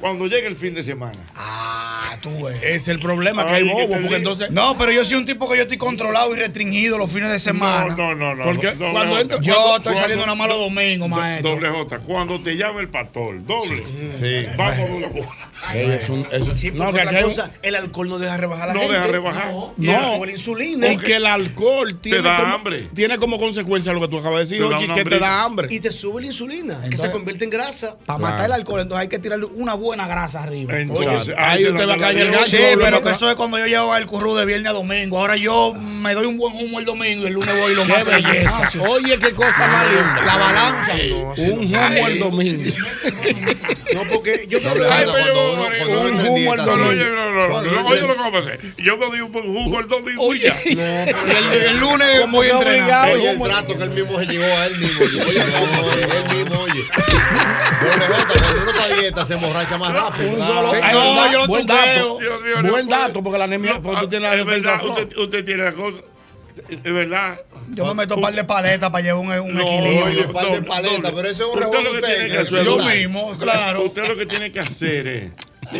S12: Cuando llega el fin de semana.
S16: Ah, tú ves.
S23: Es el problema que
S12: Ay,
S23: hay
S12: ¿qué
S23: bobo, porque entonces.
S16: No, pero yo soy un tipo que yo estoy controlado y restringido los fines de semana.
S12: No, no, no.
S23: Porque
S12: doble
S23: cuando
S12: J.
S23: entra-
S16: Yo
S12: Cuando-
S16: estoy saliendo nada más los domingos,
S12: do-
S16: maestro.
S12: Doble J, cuando te llama el pastor, doble.
S23: Sí.
S12: Vamos a una cosa.
S23: Ey, es un- es
S15: Sí,
S23: no, que hay
S15: cosa, el alcohol no deja rebajar a la
S12: No
S15: gente.
S12: deja rebajar.
S23: No.
S15: sube la insulina.
S23: Y que el alcohol tiene,
S12: da
S23: como,
S12: hambre.
S23: tiene como consecuencia lo que tú acabas de decir,
S12: Te una
S23: que te da hambre.
S15: Y te sube la insulina, que
S16: Entonces-
S15: se convierte en grasa.
S16: Para matar el alcohol, entonces hay que tirarle una buena grasa arriba.
S12: Entonces,
S23: ahí
S12: te
S23: usted
S12: la-
S23: va a
S12: te
S23: caer el gancho.
S16: Sí, pero que eso es cuando yo llevo el curru de viernes a domingo. Ahora yo me doy un buen humo el domingo y el lunes voy y lo
S23: Qué
S16: mato
S23: belleza.
S16: gimnasio.
S23: Oye, qué cosa más linda.
S16: La balanza.
S23: un humo el domingo.
S15: No, porque yo
S19: Doble
S12: Ay,
S23: Un al domingo.
S12: oye, lo que hacer. Yo me doy un jugo el domingo y ya.
S16: El, lunes
S23: Como
S16: voy a
S23: que
S16: entrenar.
S23: obligado.
S19: Oye, el trato que él mismo se llegó a él mismo. Él mismo, oye. Cuando uno está a dieta, se emborracha más rápido.
S23: Un
S19: Claro.
S23: solo.
S16: No,
S23: verdad,
S16: yo lo
S23: buen dato.
S12: Dios mío, no
S23: Buen
S12: puede.
S23: dato, porque la anemia, la defensa
S12: usted tiene la cosa. Es verdad.
S16: Yo me meto un par de paletas para llevar un, un
S12: No,
S16: equilibrio.
S19: Un par de paletas, pero eso es un
S12: Usted
S19: rebote
S12: lo que tiene que hacer-
S19: es
S16: Yo mismo, claro.
S12: Usted lo que tiene que hacer es.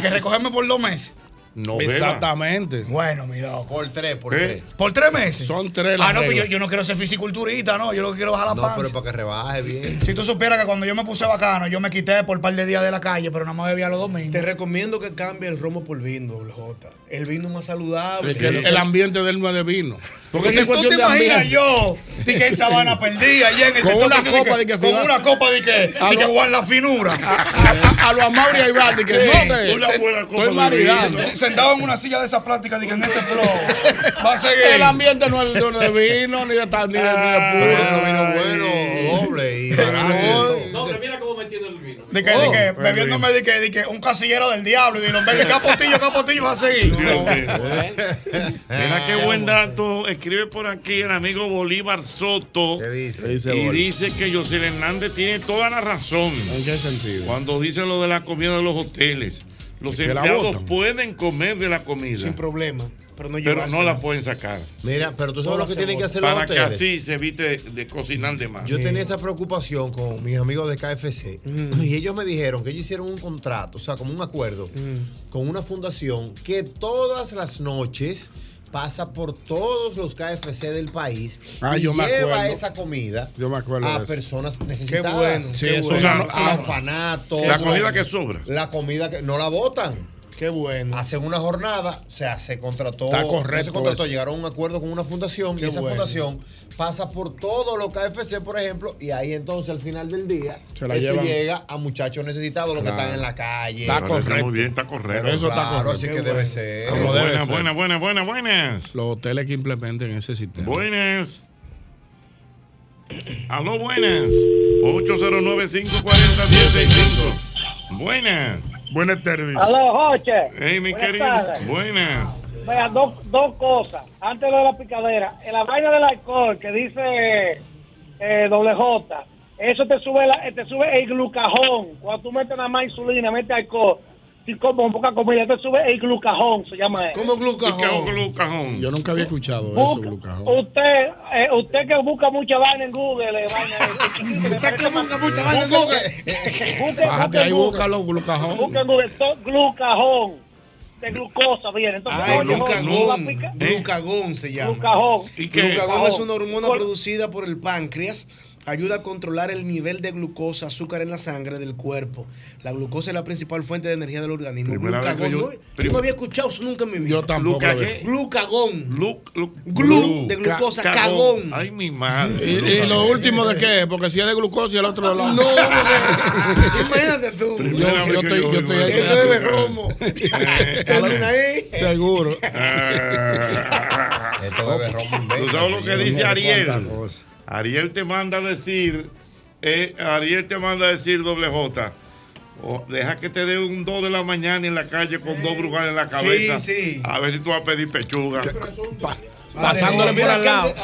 S16: Que recogerme por dos meses.
S12: No beba.
S23: Exactamente.
S16: Bueno, mi loco.
S19: Por tres, por
S12: ¿Eh?
S19: tres.
S16: ¿Por tres meses?
S23: Son tres las
S16: Ah, no, pues yo, no quiero ser fisiculturista, no. Yo lo que quiero es bajar la
S19: No,
S16: panza.
S19: pero para que rebaje bien.
S16: Si tú supieras que cuando yo me puse bacano, yo me quité por un par de días de la calle, pero nada más bebía los domingos.
S15: Te recomiendo que cambie el romo por vino, doble J. El vino más saludable.
S23: Es que el, el ambiente del no es de vino. Porque
S16: Porque
S23: esta es
S16: tú te
S23: de
S16: imaginas yo, de que en Sabana perdía, allá en el
S23: Con una
S16: de
S23: copa de que
S16: Con una copa de que,
S23: A
S16: de que
S23: lo-
S16: Juan la finura.
S23: A, a, a los Amaury y Ibardi, que
S16: Sí.
S23: no te. Estoy
S12: de
S23: maridando.
S16: Sentado en una silla de esas plásticas, de que en este flow va a seguir.
S23: El ambiente no es, de vino, ni de, ni de, de
S19: Pero
S23: puro.
S19: vino bueno, doble y barato.
S24: Doble, mira cómo me tiene el vino.
S16: De que, de que, bebiéndome de que, de que un casillero del diablo y de los venga, capotillo, capotillo, va a seguir.
S12: Mira qué buen dato. Escribe por aquí el amigo Bolívar Soto. ¿Qué
S23: dice? dice
S12: y dice que José Hernández tiene toda la razón.
S23: ¿En qué sentido?
S12: Cuando dice lo de la comida de los hoteles. Los empleados pueden comer de la comida.
S15: Sin problema. Pero no
S12: pero no la pueden sacar.
S14: Mira, pero tú sabes lo que tienen que hacer los
S12: Para que
S14: hoteles.
S12: así se evite de cocinar de más.
S14: Yo tenía esa preocupación con mis amigos de KFC y ellos me dijeron que ellos hicieron un contrato, o sea, como un acuerdo con una fundación que todas las noches pasa por todos los KFC del país
S23: Ah,
S14: y
S23: yo me
S14: lleva
S23: acuerdo.
S14: esa comida
S23: Yo me acuerdo de
S14: a
S23: eso.
S14: personas necesitadas.
S23: bueno, Sí, qué bueno.
S14: a, orfanatos.
S12: La comida que sobra.
S14: La comida que no la botan.
S15: Qué bueno.
S14: Hacen una jornada, o sea, se contrató.
S23: Está
S14: no
S23: correcto
S14: Se contrató,
S23: eso.
S14: llegaron a un acuerdo con una fundación
S23: Qué
S14: y esa
S23: bueno.
S14: fundación pasa por todos los KFC, por ejemplo, y ahí entonces al final del día
S23: Se la
S14: eso
S23: llevan.
S14: llega a muchachos necesitados, los que están en la calle.
S23: Está correcto.
S12: muy bien, está correcto.
S23: Pero eso está
S14: Claro,
S23: correcto.
S14: así que debe ser.
S23: Como debe
S12: buenas,
S23: ser.
S12: buenas, buenas, buenas, buenas.
S23: Los hoteles que implementen ese sistema.
S12: Buenas. Aló, buenas. 809-540-1065. Buenas.
S23: Buenas tardes.
S24: Aló, Joche.
S12: Hey, mi
S24: Buenas
S12: querido.
S24: tardes.
S12: Buenas.
S24: Vea, dos, dos cosas. Antes de la picadera, en la vaina del alcohol que dice eh, doble J, eso te sube, la, te sube el glucajón. Cuando tú metes nada más insulina, metes alcohol, si como poca comida, te sube el glucajón, se llama eso.
S15: ¿Cómo
S12: ¿Y qué
S15: glucajón?
S12: con glucajón?
S23: Yo nunca había escuchado eso, Glucajón.
S24: Usted, eh, usted que busca mucha vaina en Google, eh, vaina,
S15: ¿Usted que busca mucha vaina en Google?
S24: Busque,
S23: Bájate ahí, búscalo, Glucajón.
S24: Busca en Google, glucajón. De glucosa viene. Entonces,
S15: Ay, glucagón. Glucagón se llama.
S24: Glucagón.
S12: ¿Y?
S15: Glucagón es una hormona
S24: Por-
S15: producida por el páncreas. Ayuda a controlar el nivel de glucosa, azúcar en la sangre del cuerpo. La glucosa es la principal fuente de energía del organismo. Glucagón.
S12: yo-
S15: no, yo no había escuchado eso nunca en mi vida.
S23: Yo tampoco.
S15: Glucagón.
S12: Glu, glu-
S15: Glu de glucosa,
S12: Ca-
S15: cagón.
S12: Ay, mi madre.
S23: ¿Y, y lo último de qué? Porque si es de glucosa y el otro de lado.
S15: No, imagínate tú.
S12: Primera
S23: Yo- yo estoy- yo estoy ahí.
S15: Esto bebe romo. Termina ahí.
S23: Seguro.
S14: Esto bebe romo inventa,
S12: ¿Tú sabes lo que dice Ariel? Ariel te manda a decir, eh, Ariel te manda a decir doble J. o deja que te dé un 2 de la mañana en la calle con dos brujas en la cabeza.
S15: sí.
S12: A ver si tú vas a pedir pechuga.
S23: Pasándole por
S15: Mira
S23: al lado.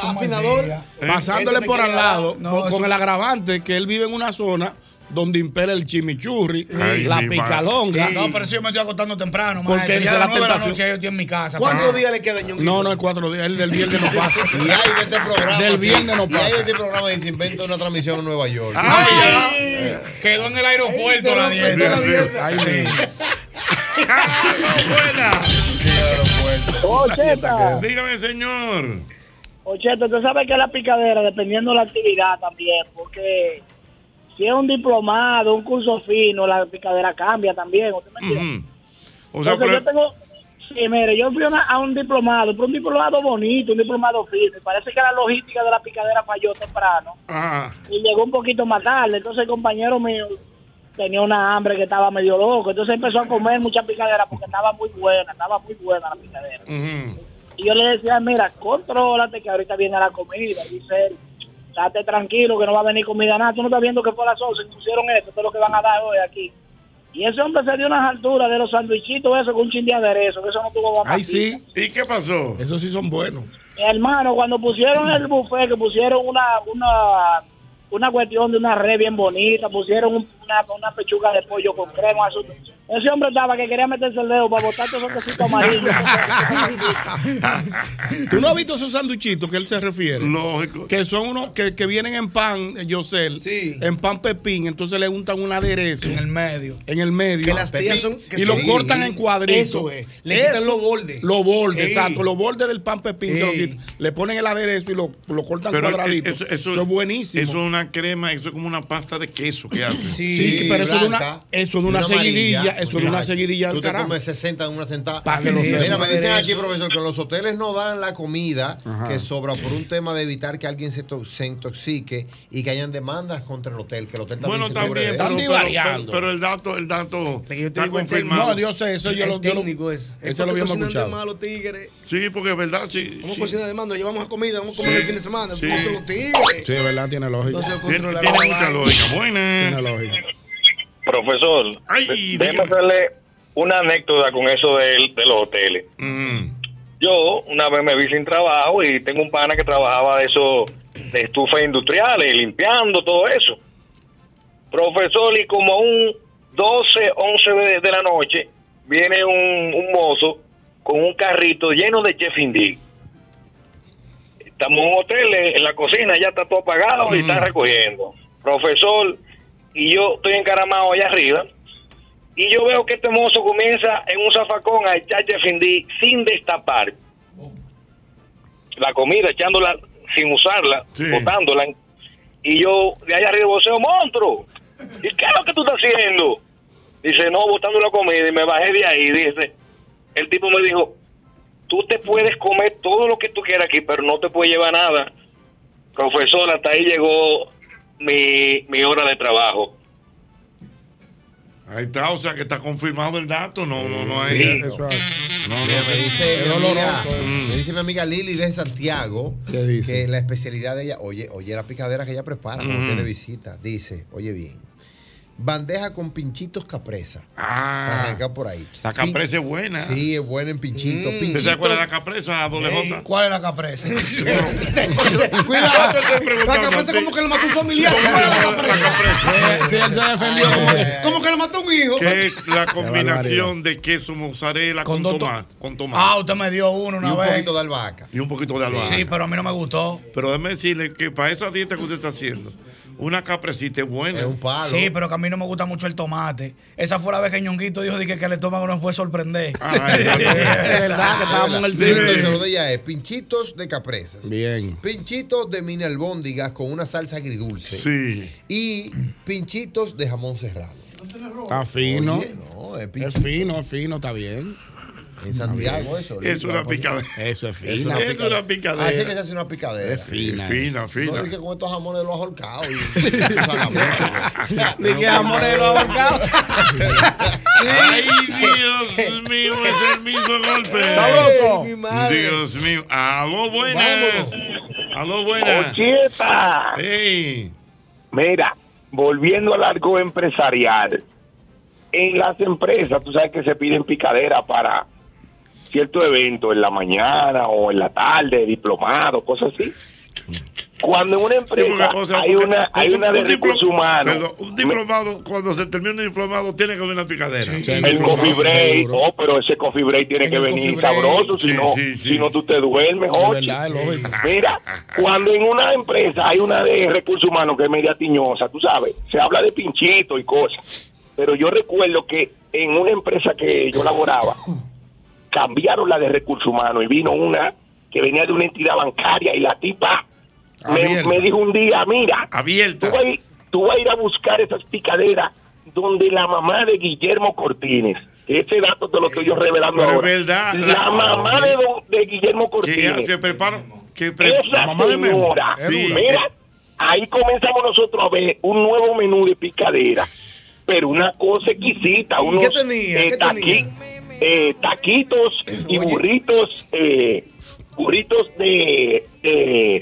S23: Pasándole
S15: Este te
S23: por al lado.
S15: No,
S23: con el agravante que él vive en una zona donde impera el chimichurri,
S12: Ay,
S23: la picalonga.
S15: Sí.
S16: No, pero si yo me estoy acostando temprano,
S23: Porque
S16: Ya
S23: es
S16: a
S23: la
S16: la
S23: tentación.
S16: noche ya yo estoy en mi casa.
S15: ¿Cuántos días le quedan, Ñonguito?
S23: No, no es cuatro días. El del viernes no pasa.
S14: Y hay de este programa.
S23: Del viernes no
S14: Y hay de
S23: pasa.
S14: este programa y se inventa una transmisión en Nueva York.
S16: Ay, quedó en el aeropuerto la dieta.
S23: Ay, sí.
S12: buena.
S24: Ocheta,
S12: Dígame, señor.
S24: Ocheta, tú sabes que la picadera, dependiendo de la actividad también, porque si es un diplomado, un curso fino, la picadera cambia también. ¿usted me entiende?
S12: Ujú. O sea, pero-
S24: yo tengo, sí, mire, yo fui a una- a un diplomado, pero un diplomado bonito, un diplomado fino. y Parece que la logística de la picadera falló temprano y llegó un poquito más tarde. Entonces el compañero mío tenía una hambre que estaba medio loco. Entonces empezó a comer mucha picadera porque estaba muy buena, estaba muy buena la picadera. Y yo le decía, mira, contrólate que ahorita viene la comida. Dice él, date tranquilo que no va a venir comida nada. Tú no estás viendo que fue a las 11 y pusieron esto, esto es lo que van a dar hoy aquí. Y ese hombre se dio unas alturas de los sandwichitos eso con un chin de aderezo, que eso no tuvo
S23: Ay,
S24: guapatita.
S23: sí.
S12: ¿Y qué pasó?
S23: Esos sí son buenos.
S24: Mi hermano, cuando pusieron el buffet, que pusieron una, una, una cuestión de una red bien bonita, pusieron un- una, una pechuga de pollo con crema. Ese hombre estaba que quería meterse el dedo para botar todos esos quesitos amarillos.
S23: ¿Tú no has visto esos sanduchitos que él se refiere?
S12: Lógico.
S23: Que son unos que, que vienen en pan, eh, Yosel,
S15: Sí.
S23: en pan pepín, entonces le untan un aderezo
S16: En el medio.
S23: en el medio.
S15: Que las tías son- que
S23: y lo cortan en cuadritos.
S15: Eso es. Le quitan los bordes.
S23: Los bordes, exacto. Los bordes del pan pepín se lo quitan. Le ponen el aderezo y lo, lo cortan
S12: Pero
S23: cuadraditos.
S12: eso,
S23: Eso,
S12: eso-
S23: es buenísimo.
S12: Eso es una crema, eso es como una pasta de queso que hace.
S23: Sí, pero eso de una, eso
S14: y
S23: una,
S14: amarilla,
S23: seguidilla, eso de una seguidilla
S14: Tú
S23: al
S14: te
S23: carajo.
S14: comes 60 en una sentada.
S23: Pa' que lo
S14: Mira, me dicen aquí, profesor, que los hoteles no dan la comida
S23: Ajá.
S14: que sobra por un tema de evitar que alguien se, to- se intoxique y que hayan demandas contra el hotel, que el hotel también
S12: Bueno,
S14: se cubre de
S12: pero.
S23: Están
S12: pero,
S23: divariando.
S12: pero- pero el dato, el dato
S15: yo te
S12: está
S15: digo, el
S12: confirmado.
S23: No, Dios sé, eso yo
S15: Es
S23: lo,
S15: técnico eso. Es
S23: Eso lo habíamos escuchado.
S15: malo, tigres.
S12: Sí, porque es verdad, sí.
S15: Vamos
S12: sí.
S15: a cocinar de mano, llevamos a comida, vamos a comer el fin de semana.
S12: Sí.
S15: Muchos los tigres.
S23: Sí, de verdad, tiene lógica.
S12: Tiene, mucha lógica. Buenas.
S23: Tiene lógica.
S25: Profesor, de- déjeme hacerle una anécdota con eso de, los hoteles. Yo una vez me vi sin trabajo y tengo un pana que trabajaba de eso, de estufas industriales, limpiando todo eso. Profesor, y como a un 12, 11 de, de la noche, viene un, un mozo con un carrito lleno de chef indí. Estamos en un hotel, en en la cocina, ya está todo apagado y están recogiendo. Profesor, y yo estoy encaramado allá arriba, y yo veo que este mozo comienza en un zafacón a echar chef indí sin destapar la comida, echándola sin usarla, botándola. Y yo de allá arriba voceo, monstruo, ¿y qué es lo que tú estás haciendo? Dice, no, botando la comida. Y me bajé de ahí. Dice, el tipo me dijo, tú te puedes comer todo lo que tú quieras aquí, pero no te puedes llevar nada. Profesor, hasta ahí llegó mi, mi hora de trabajo.
S12: Ahí está, o sea que está confirmado el dato. No, no, no hay.
S19: Sí.
S12: No, no,
S19: Mira, me, dice
S12: Es
S19: mi amiga,
S12: doloroso eso.
S19: me dice mi amiga Lili de Santiago que la especialidad de ella, oye, oye la picadera que ella prepara cuando
S12: Ujú.
S19: tiene visita. Dice, oye bien, bandeja con pinchitos capresa.
S12: Ah.
S19: Para arrancar por ahí.
S12: La capresa es buena.
S19: Sí, es buena en pinchito.
S12: ¿Usted
S19: pinchito.
S12: sabe cuál es la capresa, doble J?
S16: ¿Cuál es la capresa?
S15: Cuidado. La capresa como que le mató un familiar.
S12: ¿Cómo
S15: ¿Cuál es
S12: que
S15: la capresa? Sí, él se defendió. como- Como que le mató un hijo.
S12: Que es la combinación de queso mozzarella con,
S16: Con
S12: tomate. Con tomate.
S16: Ah, usted me dio uno una
S12: Y un
S16: vez.
S12: poquito
S19: de albahaca.
S12: Y un poquito de albahaca.
S16: Sí, pero a mí no me gustó.
S12: Pero déjeme decirle que para esa dieta que usted está haciendo, una caprecita es buena. Es un
S19: palo.
S16: Sí, pero que a mí no me gusta mucho el tomate. Esa fue la vez que Ñonguito dijo dije que el estómago nos fue a sorprender.
S12: Ay,
S16: es
S19: verdad
S16: que estábamos en el
S19: Sí,
S16: cine.
S19: entonces lo de ella es pinchitos de capresas.
S23: Bien.
S19: Pinchitos de mini albóndigas con una salsa agridulce.
S12: Sí.
S19: Y pinchitos de jamón serrano.
S23: Está fino.
S19: Oye, no, es
S23: es fino, es fino, está bien.
S19: En Santiago eso.
S12: Es una picadera.
S23: Eso es
S19: una
S12: Es una picadera.
S19: Así que se hace una picadera.
S23: Es fina.
S12: Fina, fina.
S19: No, es que con estos jamones los ahorcados. Y,
S23: Ni que jamones los ahorcados.
S12: Ay, Dios mío, es el mismo golpe.
S23: Sabroso.
S12: Dios mío. Aló, buenas. Aló, buenas.
S26: Ocheta.
S12: Ey.
S26: Mira, volviendo al arco empresarial, en las empresas, tú sabes que se piden picadera para cierto evento en la mañana o en la tarde, diplomado, cosas así. Cuando en una
S12: Sí, porque,
S26: empresa
S12: o sea,
S26: hay una, hay
S12: un-
S26: una
S12: un
S26: de recursos humanos,
S12: un diplomado, cuando se termina un diplomado, tiene que haber una picadera.
S26: el coffee break, oh, pero ese coffee break tiene que venir sabroso, si
S12: Sí,
S26: no,
S12: sí, sí.
S26: si no tú te duermes, Jochi. Mira, cuando en una empresa hay una de recursos humanos que es media tiñosa, tú sabes, se habla de pinchito y cosas. Pero yo recuerdo que en una empresa que yo laboraba, cambiaron la de recursos humanos y vino una que venía de una entidad bancaria y la tipa me, dijo un día, mira,
S12: Abierta.
S26: Tú, vas, a ir- tú vas a ir a buscar esas picaderas donde la mamá de Guillermo Cortines, que ese dato te lo estoy yo revelando
S12: Pero es
S26: ahora.
S12: verdad.
S26: La mamá de, de Guillermo
S12: Que
S26: Cortines.
S12: ya se prepara. Que pre-
S26: Esa señora,
S12: Sí.
S26: mira, ahí comenzamos nosotros a ver un nuevo menú de picadera, pero una cosa exquisita.
S15: ¿Y
S26: unos,
S15: qué tenía?
S26: eh,
S15: ¿Qué
S26: taqui-
S15: tenía?
S26: Eh, taquitos y burritos, eh, burritos de, de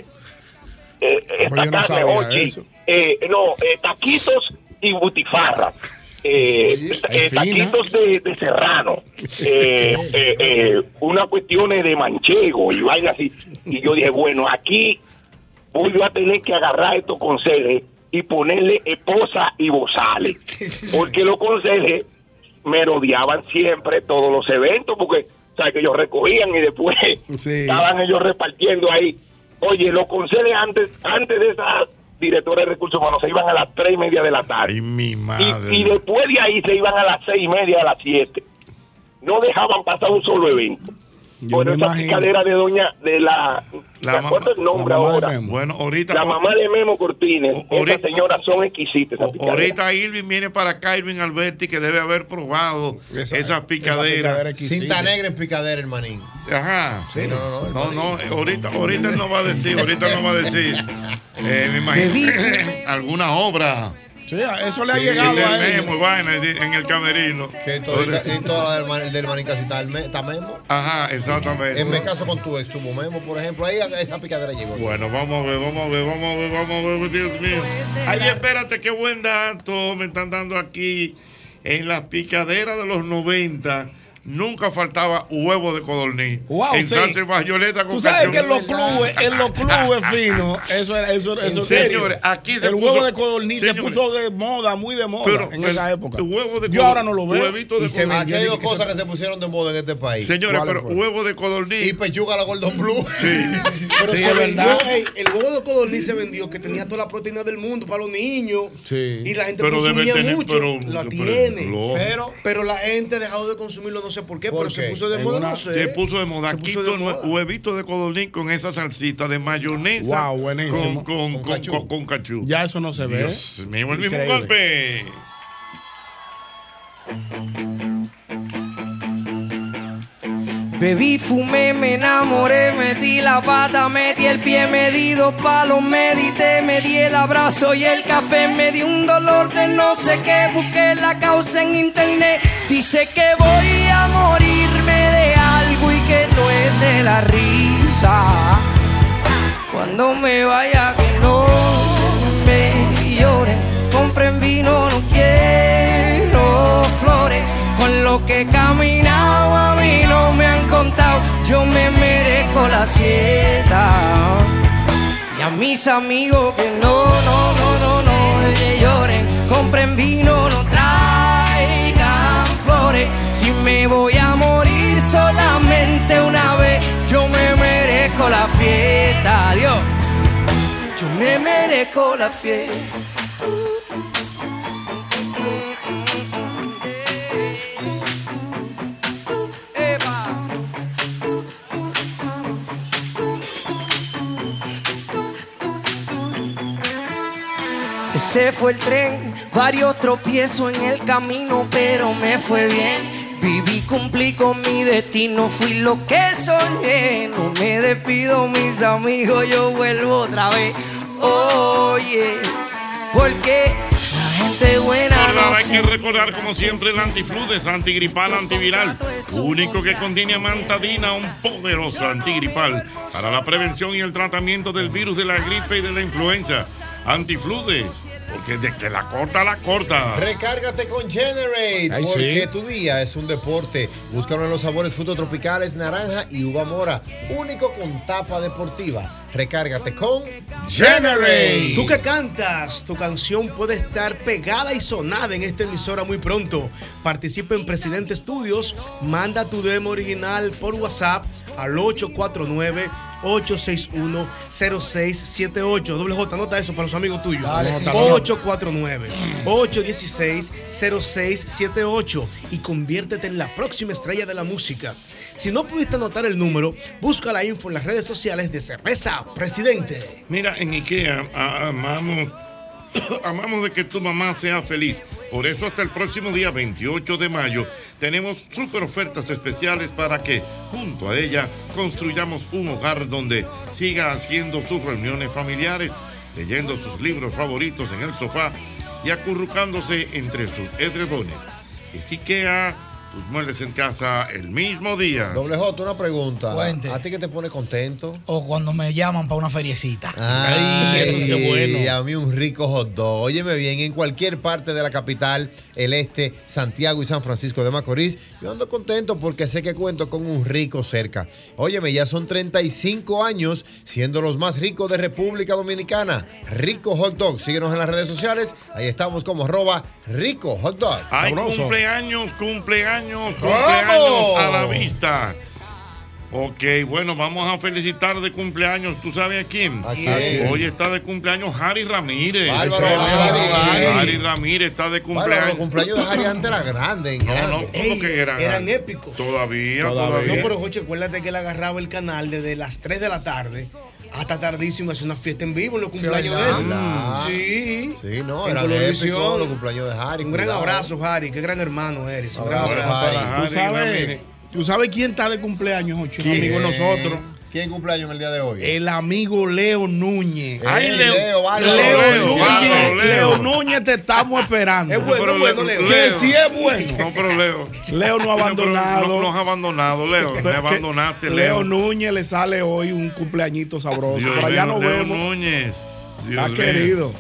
S26: eh, esta
S23: yo no
S26: Ochi.
S23: eso.
S26: Eh, no, eh, taquitos y butifarras. Eh, eh, taquitos de, de serrano, eh, eh, eh, una cuestión de manchego y vaina así. Y yo dije, bueno, aquí voy a tener que agarrar estos consejes y ponerle esposa y bozales. Porque los consejes me rodeaban siempre todos los eventos, porque sabes que ellos recogían y después estaban ellos repartiendo ahí. Oye, los consejes antes, antes de esa directora de recursos humanos se iban a las tres y media de la tarde.
S12: Ay, mi
S26: Y, y después de ahí se iban a las seis y media, a las siete. No dejaban pasar un solo evento. Por
S23: me
S26: esa
S23: imagino.
S26: picadera de doña, de la,
S12: La
S26: ¿me acuerdo el nombre
S23: la mamá de
S26: ahora?
S23: Memo.
S12: Bueno, ahorita.
S26: La mamá de Memo Cortines. Esas señoras son exquisitas.
S12: Ahorita Irving viene para acá, Irving Alberti, que debe haber probado esa, picadera.
S19: Cinta negra en picadera, hermanín.
S12: Ajá.
S19: Sí, no, no, no.
S12: No, no, ahorita, ahorita él no va a decir, ahorita no va a decir. Eh, me imagino alguna obra
S23: Sí, eso le ha
S12: Sí,
S23: llegado
S12: el
S23: a
S12: Memo,
S23: él.
S12: vaina, en el camerino.
S14: Que en toda, en toda la del, del maní casi está, el está Memo.
S12: Ajá, exactamente.
S14: En mi caso con tu ex tuvo Memo, por ejemplo, ahí esa picadera llegó.
S12: Bueno, vamos a ver, vamos a ver, vamos a ver, vamos a ver, Dios mío. Ay, espérate, qué buen dato me están dando aquí. En las picaderas de los 90 nunca faltaba huevo de codorniz.
S23: Wow, sí.
S12: en salsa y bayoneta con
S23: Tú sabes
S12: cachorro.
S23: que en los clubes, en los clubes finos, eso era, eso, eso
S12: Señores, aquí se
S23: el
S12: puso-
S23: huevo de codorniz se puso de moda, muy de moda
S12: Pero
S23: en
S12: el-
S23: esa época.
S12: el huevo de
S23: Yo ahora no lo veo.
S12: huevito de codorniz.
S14: Aquí hay dos cosas que se pusieron de moda en este país.
S12: Señores,
S14: ¿Cuáles
S12: pero huevo de codorniz.
S14: Y pechuga la Gordon Blue.
S12: Sí.
S15: Pero
S23: Sí, es
S15: vendió,
S23: verdad.
S15: el huevo de codorniz se vendió que tenía toda la proteína del mundo para los niños.
S23: Sí.
S15: Y la gente
S12: Pero
S15: consumía
S12: tener-
S15: mucho.
S12: pero-
S15: la tiene. Pero, pero la gente ha dejado de consumirlo, no sé por qué,
S14: ¿Por
S15: pero se puso de
S23: En
S15: moda,
S23: una-
S15: no sé.
S12: Se puso de moda.
S15: Puso de
S12: con
S15: moda.
S12: huevito de codorniz con esa salsita de mayonesa.
S23: Wow, buenísimo.
S12: Con, con,
S14: Con cachú.
S12: con- con cachú.
S23: Ya eso no se ve.
S12: Dios mío, el mismo golpe.
S27: Bebí, fumé, me enamoré, metí la pata, metí el pie, me di dos palos, medité, me di el abrazo y el café, me di un dolor de no sé qué, busqué la causa en internet, dice que voy a morirme de algo y que no es de la risa. Cuando me vaya que no me lloren, compren vino, no quiero flores. Con lo que he caminado a mí no me han contado, yo me merezco la sieta. Y a mis amigos que no, no, no, no, no que lloren, compren vino, no traigan flores. Si me voy a morir solamente una vez, yo me merezco la fiesta, Dios. Yo me merezco la fiesta. Ese fue el tren, varios tropiezos en el camino, pero me fue bien. Viví, cumplí con mi destino, fui lo que soñé. No me despido, mis amigos, yo vuelvo otra vez. Oye, porque la gente buena no
S12: hay que recordar como siempre el antifludes, antigripal, antiviral, único que contiene amantadina, un poderoso antigripal para la prevención y el tratamiento del virus de la gripe y de la influenza. Antifludes, porque de que la corta, la corta.
S14: Recárgate con Generate,
S12: Ay,
S14: porque
S12: sí.
S14: tu día es un deporte. Búscalo en los sabores frutos tropicales, naranja y uva mora. Único con tapa deportiva. Recárgate con Generate.
S15: Tú que cantas, tu canción puede estar pegada y sonada en esta emisora muy pronto. Participa en Presidente Estudios, manda tu demo original por WhatsApp al 849 861-0678. Doble J, anota eso para los amigos tuyos.
S23: Dale, sí,
S15: 849-816-0678 y conviértete en la próxima estrella de la música. Si no pudiste anotar el número, busca la info en las redes sociales de Cerveza Presidente.
S12: Mira, en IKEA amamos, amamos de que tu mamá sea feliz. Por eso hasta el próximo día 28 de mayo tenemos super ofertas especiales para que junto a ella construyamos un hogar donde siga haciendo sus reuniones familiares, leyendo sus libros favoritos en el sofá y acurrucándose entre sus edredones. Es IKEA, tus muebles en casa el mismo día.
S14: Doble J, una pregunta.
S16: Cuente.
S14: ¿A ti que te pone contento?
S16: O cuando me llaman para una feriecita.
S14: Ay,
S16: eso es bueno.
S14: Y a mí un rico hot dog. Óyeme bien, en cualquier parte de la capital, el este, Santiago y San Francisco de Macorís, yo ando contento porque sé que cuento con un rico cerca. Óyeme, ya son 35 años siendo los más ricos de República Dominicana. Rico Hot Dog. Síguenos en las redes sociales. Ahí estamos como arroba Rico Hot Dog. Sabroso.
S12: cumpleaños, cumpleaños,
S14: ¿Cómo?
S12: cumpleaños a la vista. Ok, bueno, vamos a felicitar de cumpleaños. ¿Tú sabes a quién?
S14: ¿A quién?
S12: Hoy está de cumpleaños Harry Ramírez.
S14: Bárbaro,
S12: Harry.
S14: Harry.
S12: Ramírez está de
S14: Bueno,
S12: cumpleaños.
S14: los cumpleaños de Harry antes era grande. en
S12: No, no. ¿cómo que era?
S15: Eran épicos.
S12: Todavía,
S15: No,
S12: todavía.
S15: pero Joche, acuérdate que él agarraba el canal desde las 3 de la tarde hasta tardísimo, hacía una fiesta en vivo en los cumpleaños de él. Sí.
S14: Sí, no,
S15: En Colorvisión.
S14: épicos los cumpleaños de Harry.
S15: Un gran abrazo, Harry. Qué gran hermano eres. Un gran
S14: Abrazo. Harry.
S23: ¿Tú sabes, ¿Tú sabes quién está de cumpleaños, Ocho? Un amigo nosotros.
S14: ¿Quién cumpleaños en el día de hoy?
S23: El amigo Leo Núñez.
S14: Ay, Leo,
S23: Leo, Leo
S14: Leo,
S23: Núñez.
S12: Leo.
S23: Leo Núñez, te estamos esperando.
S12: Es bueno, es bueno, Leo.
S23: Que
S12: Leo.
S23: sí es bueno.
S12: No, pero Leo.
S23: Leo no ha abandonado.
S12: No, no has abandonado, Leo. Me abandonaste,
S23: Leo
S12: Leo.
S23: Núñez le sale hoy un cumpleañito sabroso.
S12: Dios
S23: Por allá
S12: mío,
S23: nos
S12: Leo
S23: vemos.
S12: Núñez. Dios
S23: Está querido.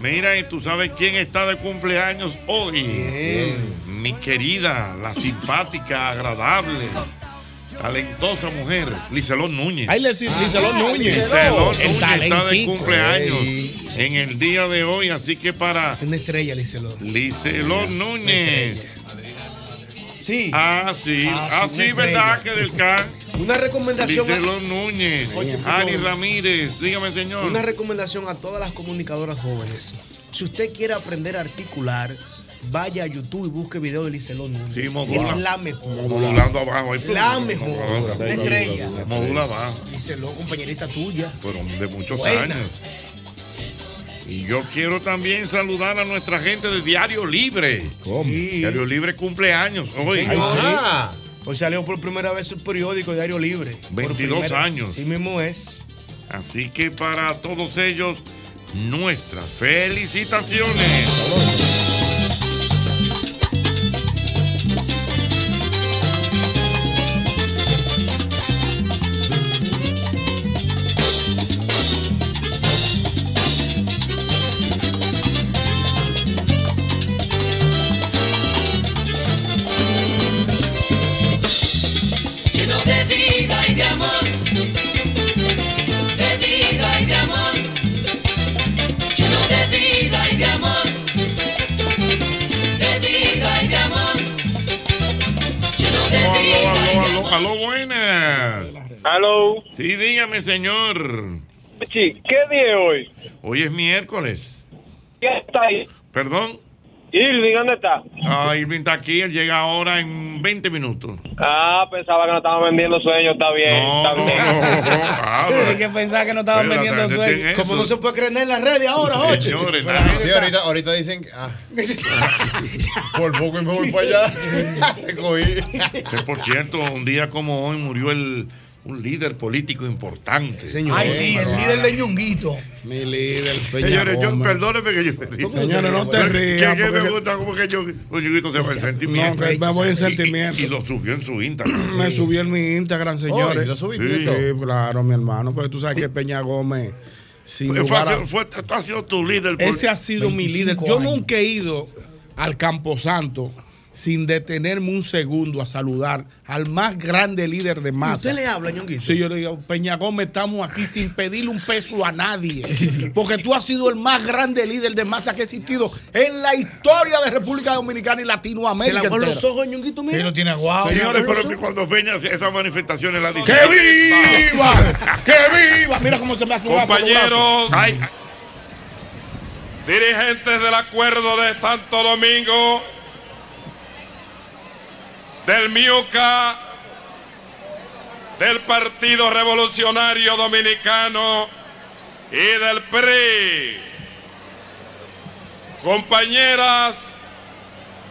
S12: Mira, y tú sabes quién está de cumpleaños hoy. Mi querida, la simpática, agradable, talentosa mujer, Licelón Núñez.
S23: Ay, Lice- Licelón Núñez.
S12: Licelón
S23: El
S12: Núñez está de cumpleaños en el día de hoy, así que para
S23: Una estrella, Licelón.
S12: Licelón Núñez.
S23: Sí.
S12: Ah, sí.
S23: Ah,
S12: Ah,
S23: sí, una
S12: ¿verdad? Que del CAN.
S15: Una recomendación. a-
S12: Licelón Núñez.
S15: Oye,
S12: Ani. Ramírez. Dígame, señor.
S15: Una recomendación a todas las comunicadoras jóvenes. Si usted quiere aprender a articular, vaya a YouTube y busque video de Licelón Núñez.
S12: Sí, modula.
S15: Es la mejor.
S12: Modulando abajo. ahí.
S15: La mejor.
S12: Modula.
S15: Una estrella.
S12: Modula abajo.
S15: Licelón, compañerita tuya.
S12: pero de muchos
S15: Buena.
S12: años. Y yo quiero también saludar a nuestra gente de Diario Libre. Diario Libre cumpleaños hoy.
S15: Ay, sí. Hoy salió por primera vez el periódico Diario Libre. Por
S12: 22
S15: primera-
S12: años.
S15: Sí mismo es.
S12: Así que para todos ellos, nuestras felicitaciones. Sí, dígame, señor.
S25: Sí, ¿qué día es hoy?
S12: Hoy es miércoles.
S25: ¿Quién está ahí?
S12: ¿Perdón?
S25: Irving, ¿dónde está?
S12: Ah, Irving está aquí, él llega ahora en 20 minutos.
S25: Ah, pensaba que no estaban vendiendo sueños, está bien, está bien.
S12: Ah,
S23: Hay que pensar que no estaban vendiendo sueños.
S15: Como no se puede creer en las redes ahora.
S12: Señores, nada.
S15: gente
S14: Sí, ahorita, ahorita dicen que. Ah, por poco y me voy para allá. Te cogí.
S12: Que por cierto, un día como hoy murió el, un líder político importante.
S16: Ay, sí, el líder de Ñonguito.
S23: Mi líder,
S12: Señores, yo, perdónenme que yo me río.
S23: Señores, no te rías,
S12: Que, me gusta como que yo, un Ñonguito se va en sentimiento.
S23: No, que me voy en
S12: Y- y-
S23: sentimiento.
S12: Y, lo subió en su Instagram.
S23: Me subió en mi Instagram, señores.
S12: Oh, ¿y lo subiste
S23: sí, claro, mi hermano. Porque tú sabes que Peña Gómez, sin
S12: Fue,
S23: lugar a-
S12: fue, fue- tú has sido tu líder.
S23: Ese ha sido mi
S12: 25
S23: líder. Yo nunca he ido al Camposanto sin detenerme un segundo a saludar al más grande líder de masa.
S15: ¿Usted le habla, Ñonguito?
S23: Sí, yo le digo, Peña Gómez, estamos aquí sin pedirle un peso a nadie. Porque tú has sido el más grande líder de masa que ha existido en la historia de República Dominicana y
S15: Se
S23: Latinoamérica.
S15: lavó los ojos, Ñonguito, mira.
S23: Sí, lo tiene guau.
S12: Señores, pero que cuando Peña hace esas manifestaciones la dice.
S23: ¡Que viva! ¡Que viva! Mira cómo se me hace un
S28: Compañeros, dirigentes del acuerdo de Santo Domingo, del MIUCA, del Partido Revolucionario Dominicano y del PRI, compañeras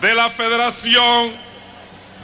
S28: de la Federación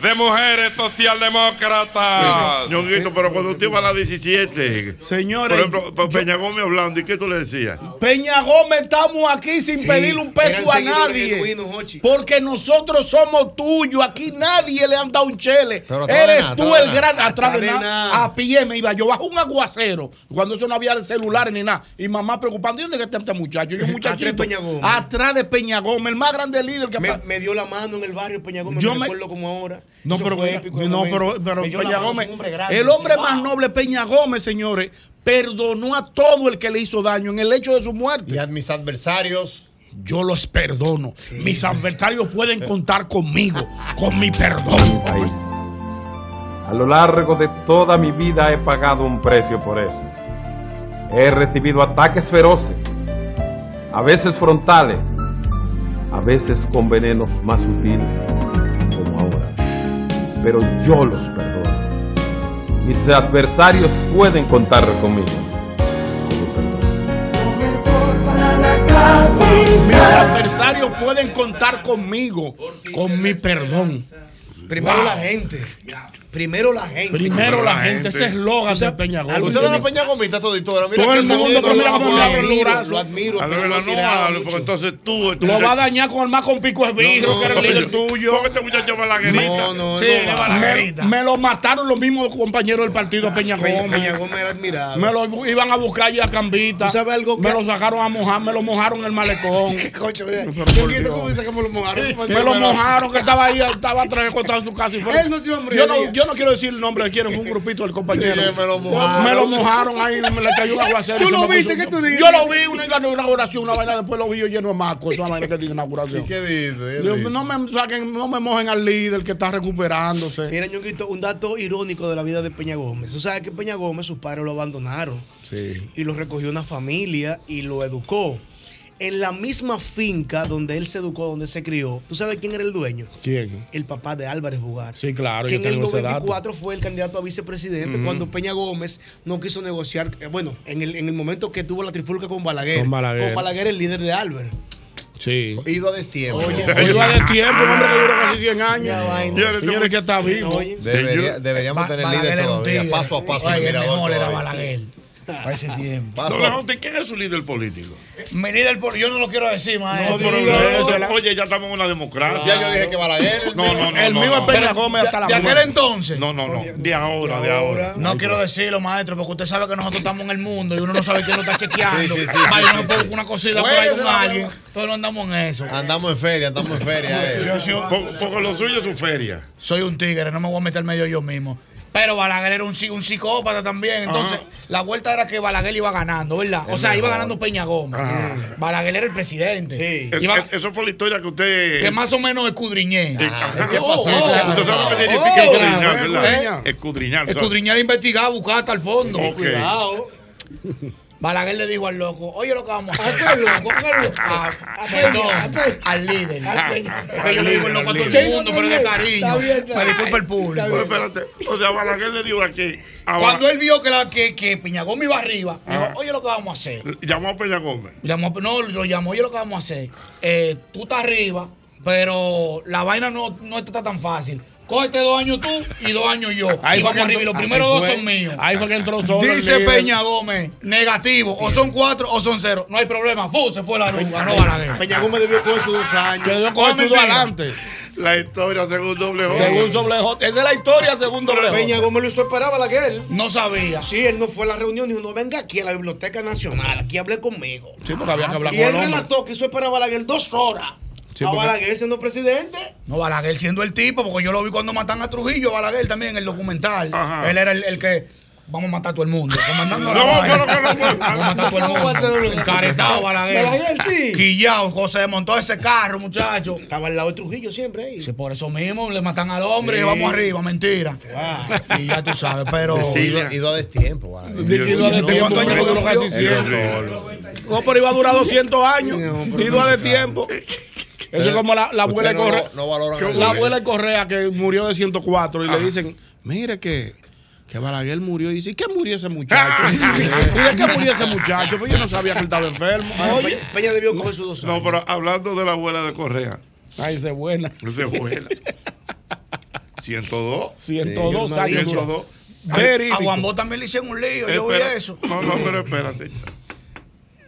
S28: de Mujeres Socialdemócratas.
S12: Ñonguito, pero cuando usted va a las 17,
S23: Señores,
S12: por ejemplo, pa- Peña Gómez hablando, ¿y qué tú le decías?
S23: Peña Gómez, estamos aquí sin
S12: Sí,
S23: pedirle un peso a nadie. Porque nosotros somos tuyos. Aquí nadie le han dado un chele.
S14: Pero
S23: Eres
S14: nada,
S23: tú el gran. Atrás de. A pie me iba yo. Bajo un aguacero. Cuando eso no había celulares ni nada. Y mamá preocupando. ¿Y dónde está este muchacho? Yo, un muchachito.
S15: Atrás de Peña Gómez.
S23: Atrás de Peña Gómez, el más grande líder que
S15: Me, me dio la mano en el barrio Peña Gómez,
S23: Yo
S15: me
S23: me-
S15: recuerdo como ahora.
S23: No, pero,
S15: fue épico el
S23: no, pero, pero Peña Gómez,
S15: grande,
S23: el hombre más noble, Peña Gómez, señores, perdonó a todo el que le hizo daño en el hecho de su muerte.
S14: Y a mis adversarios.
S23: Yo los perdono. Mis adversarios pueden contar conmigo, con mi perdón.
S29: A lo largo de toda mi vida he pagado un precio por eso. He recibido ataques feroces, a veces frontales, a veces con venenos más sutiles. Pero yo los perdono. Mis adversarios pueden contar conmigo.
S23: Mis adversarios pueden contar conmigo, con mi perdón.
S15: Primero la gente. Primero la gente.
S23: Primero la gente, ese eslogan de Peña Gómez.
S14: Usted es una Peña Gomita toditora. Mira
S23: Todo el mundo, pero mira cómo me abre los brazos.
S15: lo admiro.
S12: A
S15: pero
S12: ver,
S15: lo
S12: no,
S15: mucho.
S12: porque entonces tú.
S23: Lo va a dañar con el más con pico de vidrio,
S12: No,
S23: que era el líder tuyo.
S12: Porque este muchacho balaguerita.
S15: No, no,
S23: Sí,
S15: no,
S23: me,
S15: Balaguerita.
S23: me lo mataron los mismos compañeros del partido Peña
S15: Peña,
S23: Gómez.
S15: Peña Gómez era admirado.
S23: Me lo iban a buscar allí a Cambita.
S15: ¿Tú sabes algo
S23: Me lo sacaron a mojar, me lo mojaron en el malecón.
S15: ¿qué
S23: por
S15: quito
S23: Dios.
S15: cómo dice que me lo mojaron?
S23: Me lo mojaron, que estaba ahí, estaba atrás acostado en su casa. Y fue-
S15: Él no se iba a morir
S23: yo. Yo no quiero decir el nombre de quién, fue un grupito del compañero.
S14: Sí, me lo mojaron.
S23: Me lo mojaron ahí, me le cayó un aguacero.
S15: ¿Tú lo viste? ¿Qué tú dices?
S23: Yo lo vi, una inauguración, una vaina, después lo vi yo lleno de marcos, esa vaina que tiene inauguración.
S14: ¿Qué dice?
S23: No me saquen, no me mojen al líder que está recuperándose.
S15: Mira, Ñonguito, un dato irónico de la vida de Peña Gómez. Tú sabes que Peña Gómez, sus padres lo abandonaron.
S23: Sí.
S15: Y lo recogió una familia y lo educó. En la misma finca donde él se educó, donde se crió, ¿tú sabes quién era el dueño?
S23: ¿Quién?
S15: El papá de Álvarez Bugar.
S23: Sí, claro,
S15: que
S23: yo
S15: en el
S23: tengo ese dato.
S15: 94 fue el candidato a vicepresidente cuando Peña Gómez no quiso negociar, eh, bueno, en el, en el momento que tuvo la trifulca con Balaguer.
S23: Con Balaguer.
S15: Con Balaguer, el líder de Álvarez.
S23: Sí.
S14: Ido a destiempo.
S23: Oye, va de tiempo, un hombre que duró casi 100 años.
S12: Señores,
S23: Señores, que está vivo.
S14: Debería- deberíamos
S16: Ba-
S14: tener
S16: Balaguer
S14: líder todavía, paso a paso.
S16: Oye, el mejor era. Balaguer. Para ese tiempo.
S12: Don ¿quién es su líder político?
S16: Mi líder, pol- yo no lo quiero decir, maestro.
S12: No, pero no, oye, ya estamos en una democracia.
S14: Ya yo dije que Balaguer.
S12: No, no, no.
S23: El
S12: no,
S23: mío
S12: no.
S23: es Peña Gómez hasta la
S16: De aquel entonces.
S12: No, no, no. De ahora, de ahora.
S16: No quiero decirlo, maestro, porque usted sabe que nosotros estamos en el mundo y uno no sabe quién lo está chequeando.
S14: Sí, sí, sí,
S16: una cosita por ahí con alguien. Todos no andamos en eso.
S14: Andamos en feria, andamos en feria. eh.
S12: Porque lo suyo es su feria.
S16: soy un tigre, no me voy a meter medio yo mismo. Pero Balaguer era un, un psicópata también. Entonces,
S12: Ajá.
S16: la vuelta era que Balaguer iba ganando, ¿verdad? O sea, iba ganando Peña Gómez.
S12: Ajá.
S16: Balaguer era el presidente.
S12: Es-
S16: Iba-
S12: es- eso fue la historia que usted.
S16: que más o menos escudriñé.
S12: Escudriñar.
S16: ¿eh?
S12: Escudriñar.
S16: investigar, buscar hasta el fondo. Cuidado. Balaguer le dijo al loco, oye lo que vamos a hacer. ¿A qué loco? Al líder. Yo le digo el loco a todo el mundo, pero de cariño. Me disculpa el público.
S12: Pero espérate. O sea, Balaguer le dijo aquí.
S16: Cuando él vio que, la, que, que Peña Gómez iba arriba, dijo,
S12: Ajá.
S16: oye lo que vamos a hacer.
S12: Llamó a Peña Gómez.
S16: Llamó, no, lo llamó, oye lo que vamos a hacer. Eh, tú estás arriba, pero la vaina no, no está tan fácil. Cógete dos años tú y dos años yo.
S23: Ahí
S16: y
S23: fue
S16: vamos
S23: que
S16: arriba. Y los primeros dos son míos.
S23: Ahí fue que entró solo.
S16: Dice. Peña Gómez, negativo. O son cuatro o son cero. No hay problema. Fu, se fue la luz. Ganó Balaguer.
S15: Peña Gómez debió coger sus dos años.
S23: Que dio con el
S16: mentira.
S23: adelante.
S12: La historia según doble J.
S23: Según Doble J. Esa es la historia según Doble J.
S15: Peña Gómez lo hizo esperar a Balaguer.
S16: No sabía.
S15: Sí, él no fue a la reunión y dijo, no, venga aquí a la Biblioteca Nacional, aquí hable conmigo.
S23: Sí, porque había que hablar
S15: y
S23: con
S15: él
S23: el hombre.
S15: relató que hizo esperar a Balaguer dos horas.
S23: Sí,
S15: a
S23: porque-
S15: Balaguer siendo presidente.
S16: No, Balaguer siendo el tipo, porque yo lo vi cuando matan a Trujillo, Balaguer también en el documental.
S12: Ajá.
S16: Él era el, el que. Vamos a matar a todo el mundo. Comandando la
S12: No,
S16: vaina.
S12: no, no, no, no.
S16: Vamos a matar a todo el mundo. Encaretado, Balaguer.
S15: Balaguer, sí.
S16: Quillao, cuando se desmontó ese carro, muchacho.
S15: Estaba al lado de Trujillo siempre ahí.
S16: Sí, por eso mismo le matan al hombre
S15: Sí.
S16: y vamos arriba, mentira. Sí, ya tú sabes, pero.
S14: Ido, ido a destiempo. Balaguer.
S23: Dice que iba de tiempo,
S16: ¿Cuántos años
S23: duró casi 100. No, pero iba a durar 200 años. Iba de tiempo. Eso es como la, la abuela de
S14: no-
S23: Correa.
S14: no valoran
S23: la abuela de Correa que murió de 104 y le dicen, mire que, que Balaguer murió. Y dice, ¿y qué murió ese muchacho? ¿Y de qué murió ese muchacho? Pues yo no sabía que él estaba enfermo. Oye,
S15: Peña, Peña debió coger sus dos años.
S12: No, pero hablando de la abuela de Correa.
S23: ay, esa es buena.
S12: Esa abuela. 102.
S23: 102
S15: Sí,
S23: años.
S12: 102.
S16: A, a Juan Bo también le hicieron un lío, yo vi eso.
S12: No, no, pero espérate.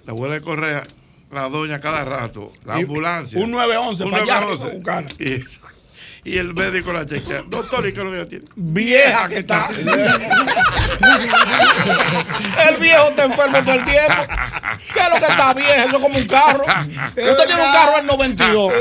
S12: La abuela de Correa, la doña cada rato, la
S23: Y-
S12: ambulancia.
S23: un 911 para allá,
S12: 911. Y, el médico la chequea. Doctor, ¿y qué es lo que tiene?
S23: Vieja que está. el viejo está enfermo todo el tiempo. ¿Qué es lo que está viejo? Eso es como un carro. Usted tiene un carro en 92.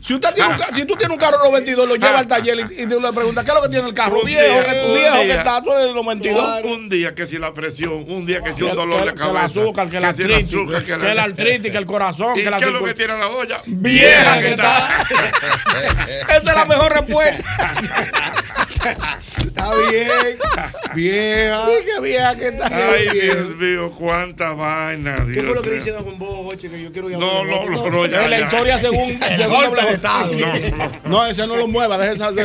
S23: Si, usted tiene un, si tú tienes un carro en 92, lo lleva al taller y, y tú le preguntas, ¿qué es lo que tiene el carro?
S12: Un
S23: Viejo,
S12: día,
S23: que, viejo que
S12: día.
S23: está, tú eres del 92.
S12: Un día que si la presión, un día que si un
S23: Que-
S12: dolor
S23: que-
S12: de
S23: que
S12: cabeza.
S23: el azúcar, que la
S12: el
S23: artritis,
S12: azúcar,
S23: que la artritis, que el corazón,
S12: ¿Y
S23: que la
S12: qué es lo que tiene la olla?
S23: Vieja que está. Esa es la mejor respuesta.
S15: Está bien. Vieja.
S23: Sí, qué vieja que está.
S12: Ay, Dios mío, cuánta vaina.
S15: ¿Qué
S12: Dios
S15: fue lo que dice Don Juan Bobo, Oche, que yo quiero ir a
S12: No, no, no, no, ya,
S23: la historia según, según
S16: golpe
S23: doble
S16: de
S23: J.
S16: estado.
S12: No, no.
S23: No, ese no lo mueva, deje eso así.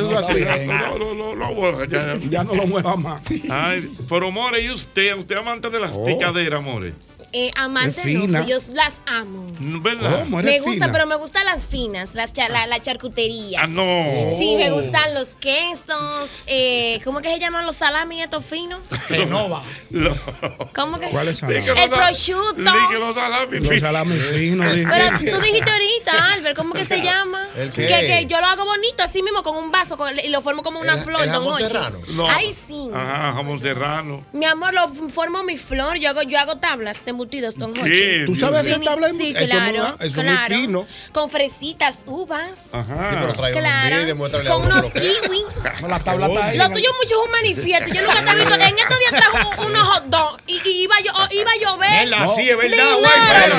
S12: No, no, no, ya, ya.
S23: Ya no lo mueva más.
S12: Ay, pero More, ¿y usted? ¿Usted es amante de las
S23: Oh.
S12: picaderas, More?
S30: Eh, amante
S16: Es
S30: de
S16: fina.
S30: los yo las amo.
S12: ¿Verdad?
S30: Me gusta,
S16: fina.
S30: pero me gustan las finas, las cha- la, la charcutería.
S12: Ah, no.
S30: Sí, me gustan los quesos, eh, ¿cómo que se llaman los salami estos finos?
S16: Renova.
S30: ¿Cómo que?
S16: ¿Cuál es salami?
S30: El prosciutto.
S12: Los salami
S16: Los salami finos.
S30: Pero tú dijiste ahorita, Albert, ¿cómo que se llama?
S12: ¿El
S30: Que, que yo lo hago bonito así mismo con un vaso con- y lo formo como una
S12: ¿El-
S30: flor,
S12: el
S30: don?
S12: No.
S30: Ay, sí.
S12: Ajá, jamón serrano.
S30: Mi amor, lo formo mi flor. Yo hago, yo hago tablas de embutidos, don. Hochi.
S16: ¿Tú sabes hacer
S30: Sí,
S16: tabla de
S30: Sí,
S16: embutidos? Eso no
S30: claro.
S16: da- eso es muy
S30: claro.
S16: fino.
S30: Con fresitas, uvas.
S12: Ajá.
S14: Sí, pero traiga
S30: Claro.
S14: unos a
S30: Con
S14: uno
S30: unos
S14: es.
S30: kiwi.
S16: No, la tabla está ahí.
S30: Lo tuyo mucho es un manifiesto. Yo nunca te he visto. En estos días trajo unos hot dogs y, y iba, yo, iba a llover.
S16: Mela, sí, es verdad, güey,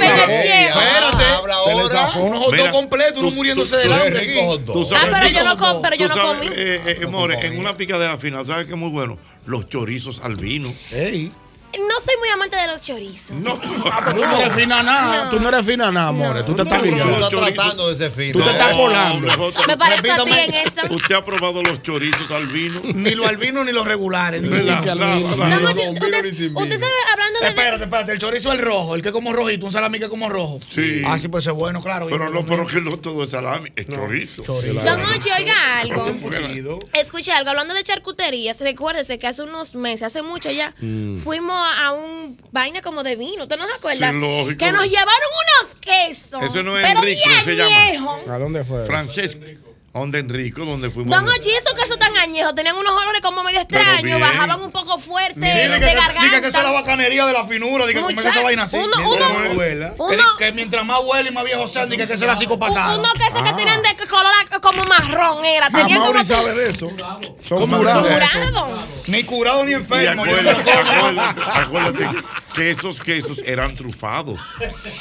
S16: espérate.
S14: Habla ahora.
S16: unos hot dogs completos, uno muriéndose
S12: tú-
S16: de
S12: tú-
S16: hambre.
S30: Ah, pero yo no, com- pero yo no comí.
S12: More, en una picadera final, ¿sabes qué es muy bueno? Los chorizos al vino.
S16: Ey.
S30: No soy muy amante de los chorizos.
S12: No.
S16: Tú no eres fina nada.
S30: No.
S16: Tú no eres fina nada, amores. Tú te estás
S14: Tú
S16: guillando.
S14: estás tratando de ser fino.
S16: Tú te estás colando.
S30: Me parezco a ti en eso.
S12: ¿Usted ha probado los chorizos al vino?
S16: Ni los albinos ni los regulares. Ni
S30: usted, sabe, hablando de...
S16: Espérate, espérate, el chorizo es el rojo, el que es como rojito, un salami que es como rojo.
S12: Sí.
S16: Ah, sí, pues es bueno, claro.
S12: Pero no, pero que no todo es salami, es chorizo.
S16: Chorizo.
S30: Don Ochi, oiga algo. Escuche algo, hablando de charcuterías, recuérdese que hace unos meses, hace mucho ya, fuimos a, a un vaina como de vino, ¿usted no se acuerda?
S12: Sí, lógico.
S30: Que nos llevaron unos quesos.
S12: Ese no es
S30: pero
S12: Enrique, se llama.
S16: ¿A dónde fue?
S12: Francesco. ¿Dónde Enrico? ¿Dónde fuimos?
S30: Don Ochi, esos quesos tan añejos tenían unos olores como medio extraños, bajaban un poco fuerte
S16: Sí,
S30: de
S16: que,
S30: garganta.
S16: diga que eso es la bacanería de la finura, diga que comer esa vaina así.
S30: uno-
S16: Mientras
S30: uno-
S16: más huela.
S30: uno-
S16: Que mientras más huele y más viejo sean, diga que la psicopatada.
S30: Unos quesos que tienen de color como marrón, era.
S16: Ah,
S30: Tenían como...
S16: Mauri sabe de eso. Son ¿Cómo curados.
S30: Curado.
S16: Ni curado ni enfermo.
S12: acuérdate,
S16: como.
S12: que esos quesos eran trufados.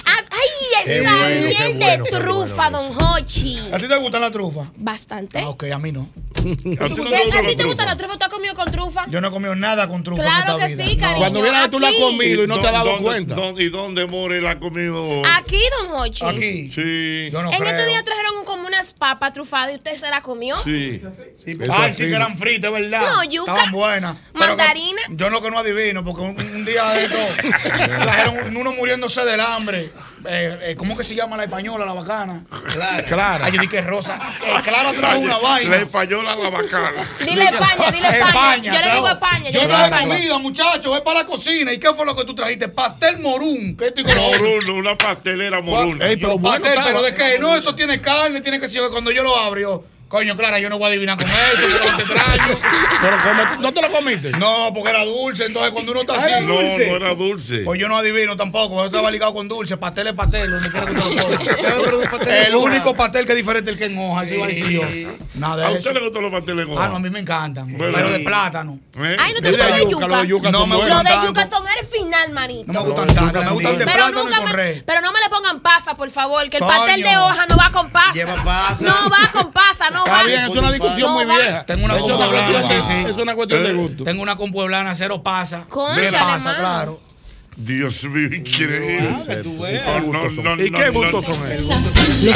S30: Ah, Ay, esa
S16: bueno,
S30: miel de
S16: bueno, qué
S30: trufa, don Hochi.
S16: ¿A ti te gustan las trufas?
S30: Bastante.
S16: Ah, ok, a mí no.
S12: ¿A ti no
S30: ¿Qué-
S12: te
S30: ¿A
S12: gustan
S30: ti
S12: los
S30: te gusta la trufa? ¿Tú has comido con trufa?
S16: Yo no he comido nada con trufa
S30: Claro
S16: en esta
S30: que
S16: vida.
S30: sí,
S16: No.
S30: cariño.
S16: Cuando vienes tú la has comido y no te has dado
S12: ¿Dónde-
S16: cuenta.
S12: dónde- ¿Y dónde More la ha comido?
S30: Aquí, don Hochi.
S16: Aquí.
S12: Sí.
S16: Yo no
S30: en
S16: creo.
S30: estos días trajeron un- como unas papas trufadas y usted se las comió.
S12: Sí.
S16: Ay, sí que eran fritas, verdad.
S30: No, yuca.
S16: Estaban buenas.
S30: Mandarina.
S16: Yo lo que no adivino, porque un, un día de esto trajeron uno muriéndose del hambre. Eh, eh, ¿Cómo que se llama la española, la bacana? Clara. Clara. Ay, yo dije Rosa. Eh, Clara trajo una
S12: La
S16: vaina.
S12: española la bacana.
S30: Dile España, dile España. Yo le digo España, yo
S16: Yo
S30: le digo
S16: traje
S30: España.
S16: comida, muchachos, es para la cocina. ¿Y qué fue lo que tú trajiste? Pastel morún. ¿Qué estoy
S12: Moruno, una pastelera moruna.
S16: Ey, pero pastel, pero de qué? No, eso tiene carne, tiene que ser cuando yo lo abro. Yo, Coño, Clara, yo no voy a adivinar con eso, porque no te extraño.
S23: Pero come- ¿no te lo comiste?
S16: No, porque era dulce, entonces cuando uno está así.
S12: No, no era dulce.
S16: Pues yo no adivino tampoco, yo estaba ligado con dulce, pastel es pastel, donde quiera que te lo. El único pastel que es diferente es el que en hoja, así va a decir yo. Nada
S12: ¿A
S16: de
S12: usted le gustan los pasteles con
S16: Ah, no, a mí me encantan.
S12: Bueno.
S16: Pero de plátano.
S12: ¿Eh?
S30: Ay, no te
S16: De
S30: gustan de
S16: yuca, los de yuca No son me
S30: Los
S16: gustan
S30: de
S16: tanto.
S30: yuca son el final, manito.
S16: No me gustan tanto, me gustan de
S30: Pero
S16: plátano y con
S30: pero no me le pongan pasa, por favor, que el pastel de hoja no va con pasa.
S16: Lleva pasa.
S30: No va con pasa, no.
S23: Está bien, es una discusión
S30: No
S23: muy vieja.
S16: Tengo una
S23: es una
S16: compueblana
S23: cuestión de-
S16: sí.
S23: es una cuestión de gusto.
S16: Tengo una compueblana, cero pasa. ¿Qué pasa,
S30: mano.
S16: claro?
S12: Dios mío, increíble. No, no, no,
S23: ¿Y qué gustos son esos?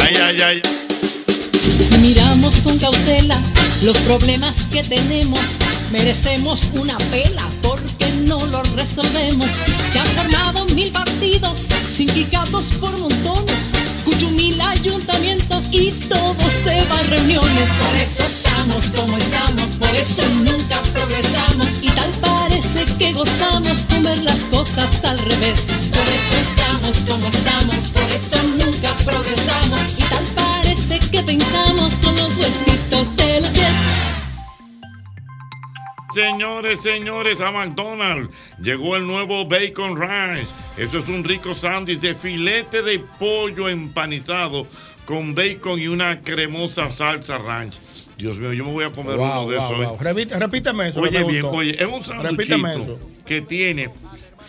S12: Ay, ay, ay.
S31: Si miramos con cautela los problemas que tenemos, merecemos una pela porque no los resolvemos. Se han formado mil partidos, sindicatos por montones, cuchumil ayuntamientos y todo se va a reuniones. Por eso estamos como estamos, por eso nunca progresamos y tal parece que gozamos con ver las cosas al revés. Por eso estamos como estamos, por eso nunca progresamos y tal parece que pensamos con los huesitos de los pies.
S12: Señores, señores, a McDonald's llegó el nuevo Bacon Ranch. Eso es un rico sándwich de filete de pollo empanizado con bacon y una cremosa salsa ranch. Dios mío, yo me voy a comer
S23: Wow,
S12: uno de
S23: wow,
S12: esos.
S23: wow. Repite- repíteme eso.
S12: Oye bien,
S23: gustó.
S12: oye, es un
S23: eso.
S12: que tiene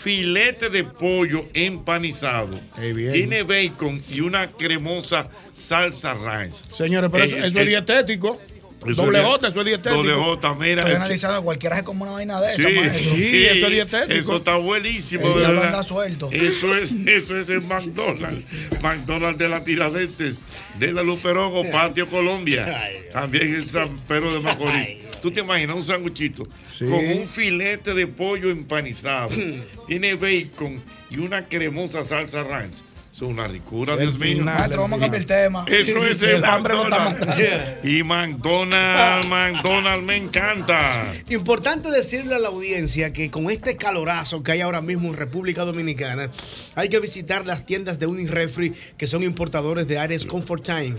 S12: filete de pollo empanizado, tiene bacon y una cremosa salsa ranch.
S23: Señores, pero eso,
S12: Eh,
S23: eso
S12: eh,
S23: es dietético.
S12: Eso
S23: Doble J, eso es dietético.
S12: Doble J, mira.
S16: Estoy
S12: eso-
S16: analizando, cualquiera se come una vaina de
S12: Sí,
S16: esa, maestro.
S23: Sí, eso es dietético.
S12: Eso está buenísimo,
S16: El
S12: de
S16: diablo
S12: verdad.
S16: anda suelto.
S12: Eso es, eso es el McDonald's. McDonald's de la Tiradentes, de la Luperogo, Patio Colombia. También en San Pedro de Macorís. Tú te imaginas un sanguchito
S23: Sí.
S12: con un filete de pollo empanizado, tiene bacon y una cremosa salsa ranch. Es una ricura,
S23: El
S12: Dios mío.
S16: Maestro, vamos a cambiar el tema.
S12: Eso es
S16: El
S12: el
S16: hambre me está
S12: McDonald's. Y McDonald's, McDonald's me encanta.
S15: Importante decirle a la audiencia que con este calorazo que hay ahora mismo en República Dominicana, hay que visitar las tiendas de Unirefri que son importadores de Aires Comfort Time.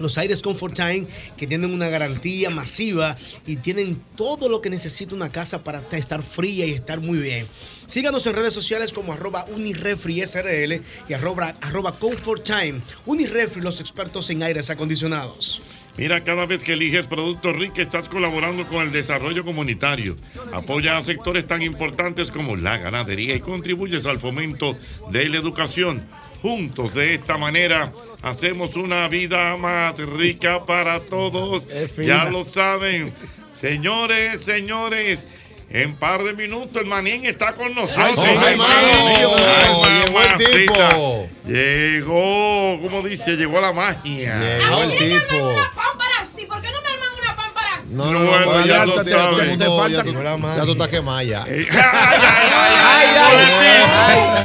S15: Los aires Comfort Time que tienen una garantía masiva y tienen todo lo que necesita una casa para estar fría y estar muy bien. Síganos en redes sociales como arroba Unirefri SRL y arroba, arroba Comfort Time. Unirefri, los expertos en aires acondicionados.
S12: Mira, cada vez que eliges Productos RIC estás colaborando con el desarrollo comunitario. Apoya a sectores tan importantes como la ganadería y contribuyes al fomento de la educación. Juntos, de esta manera, hacemos una vida más rica para todos. Ya lo saben. Señores, señores. En par de minutos el manín está con nosotros.
S14: Ay, sí, hermano.
S12: Ay,
S14: Llegó el tipo.
S12: mamacita. Llegó, como dice, llegó la magia.
S14: Llegó el tipo.
S30: Pámpara, sí, ¿por qué no me arman una pámpara?
S14: No, no,
S12: No,
S14: ya,
S12: lo
S14: te-
S12: sabes.
S14: ya
S12: falta-
S14: tú- ya tú estás quemada ya.
S12: ay, ay, ay,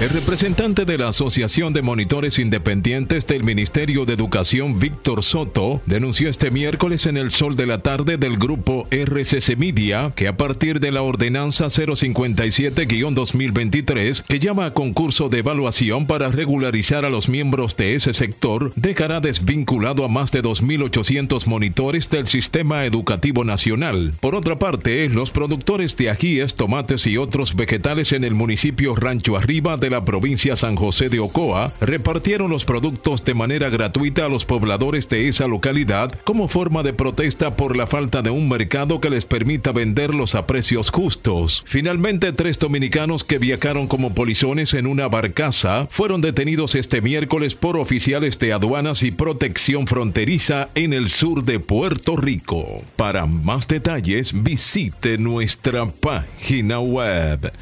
S6: El representante de la Asociación de Monitores Independientes del Ministerio de Educación, Víctor Soto, denunció este miércoles en el sol de la tarde del grupo RCC Media que a partir de la ordenanza 057-2023, que llama a concurso de evaluación para regularizar a los miembros de ese sector, dejará desvinculado a más de 2.800 monitores del sistema educativo nacional. Por otra parte, los productores de ajíes, tomates y otros vegetales en el municipio Rancho Arriba de la provincia San José de Ocoa repartieron los productos de manera gratuita a los pobladores de esa localidad como forma de protesta por la falta de un mercado que les permita venderlos a precios justos. Finalmente, tres dominicanos que viajaron como polizones en una barcaza fueron detenidos este miércoles por oficiales de aduanas y protección fronteriza en el sur de Puerto Rico. Para más detalles, visite nuestra página web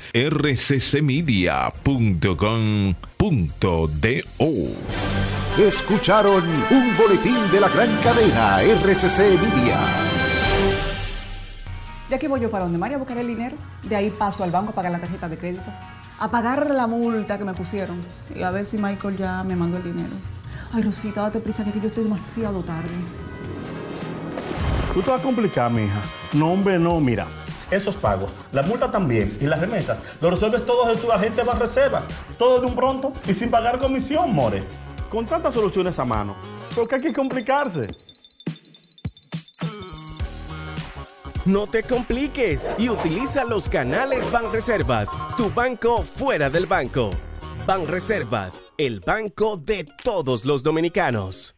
S32: Escucharon un boletín de la gran cadena RCC Media.
S33: De aquí voy yo para donde María a buscar el dinero. De ahí paso al banco a pagar la tarjeta de crédito. A pagar la multa que me pusieron. Y a ver si Michael ya me mandó el dinero. Ay, Rosita, date prisa que aquí yo estoy demasiado tarde.
S34: Tú te vas a complicar, mija. No, hombre, no, mira. Esos pagos, la multa también y las remesas, lo resuelves todos en tu agente reservas. Todo de un pronto y sin pagar comisión, more. Con tantas soluciones a mano, ¿por qué hay que complicarse?
S5: No te compliques y utiliza los canales Banreservas, tu banco fuera del banco. Banreservas, el banco de todos los dominicanos.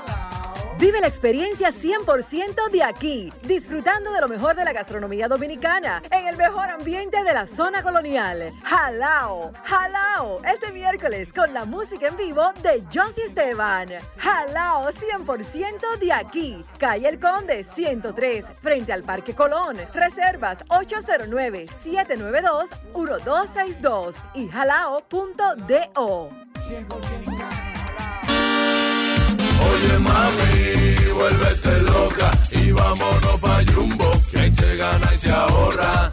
S10: Vive la experiencia 100% de aquí, disfrutando de lo mejor de la gastronomía dominicana, en el mejor ambiente de la zona colonial. Jalao, jalao, este miércoles con la música en vivo de Josie Esteban. Jalao 100% de aquí, calle El Conde 103, frente al Parque Colón. Reservas 809-792-1262 y jalao.do.
S35: Oye mami, vuélvete loca y vámonos pa' Jumbo, que ahí se gana y se ahorra.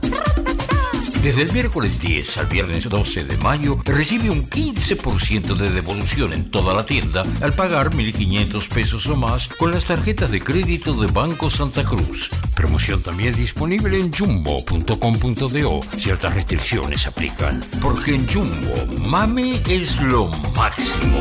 S36: Desde el miércoles 10 al viernes 12 de mayo recibe un 15% de devolución en toda la tienda al pagar 1.500 pesos o más con las tarjetas de crédito de Banco Santa Cruz. Promoción también disponible en jumbo.com.do. Ciertas restricciones aplican. Porque en Jumbo, mami es lo máximo.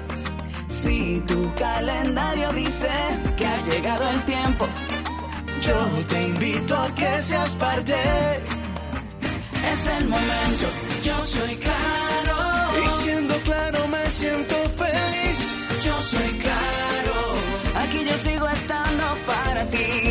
S35: Si tu calendario dice que ha llegado el tiempo, yo te invito a que seas parte. Es el momento, yo soy claro.
S37: Y siendo claro me siento feliz.
S35: Yo soy claro. Aquí yo sigo estando para ti.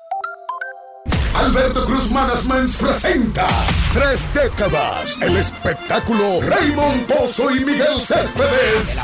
S38: Alberto Cruz Management presenta Tres décadas, el espectáculo Raymond Pozo y Miguel Céspedes.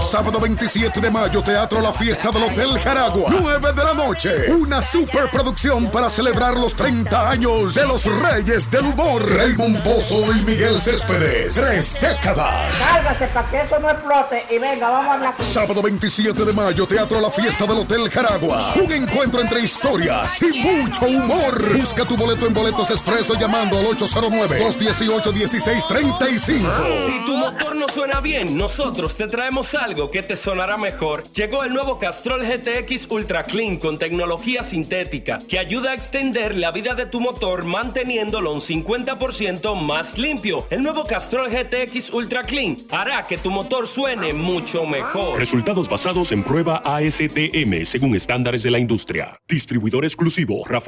S38: Sábado 27 de mayo, Teatro La Fiesta del Hotel Jaragua. 9 de la noche. Una superproducción para celebrar los 30 años de los Reyes del Humor. Raymond Pozo y Miguel Céspedes. Tres décadas.
S39: Cálgase para que eso no explote y venga, vamos a hablar
S38: Sábado 27 de mayo, Teatro La Fiesta del Hotel Jaragua. Un encuentro entre historias y mucho humor. Busca tu boleto en Boletos Expreso llamando al 809-218-1635.
S5: Si tu motor no suena bien, nosotros te traemos algo que te sonará mejor. Llegó el nuevo Castrol GTX Ultra Clean con tecnología sintética que ayuda a extender la vida de tu motor manteniéndolo un 50% más limpio. El nuevo Castrol GTX Ultra Clean hará que tu motor suene mucho mejor.
S40: Resultados basados en prueba ASTM según estándares de la industria. Distribuidor exclusivo Rafael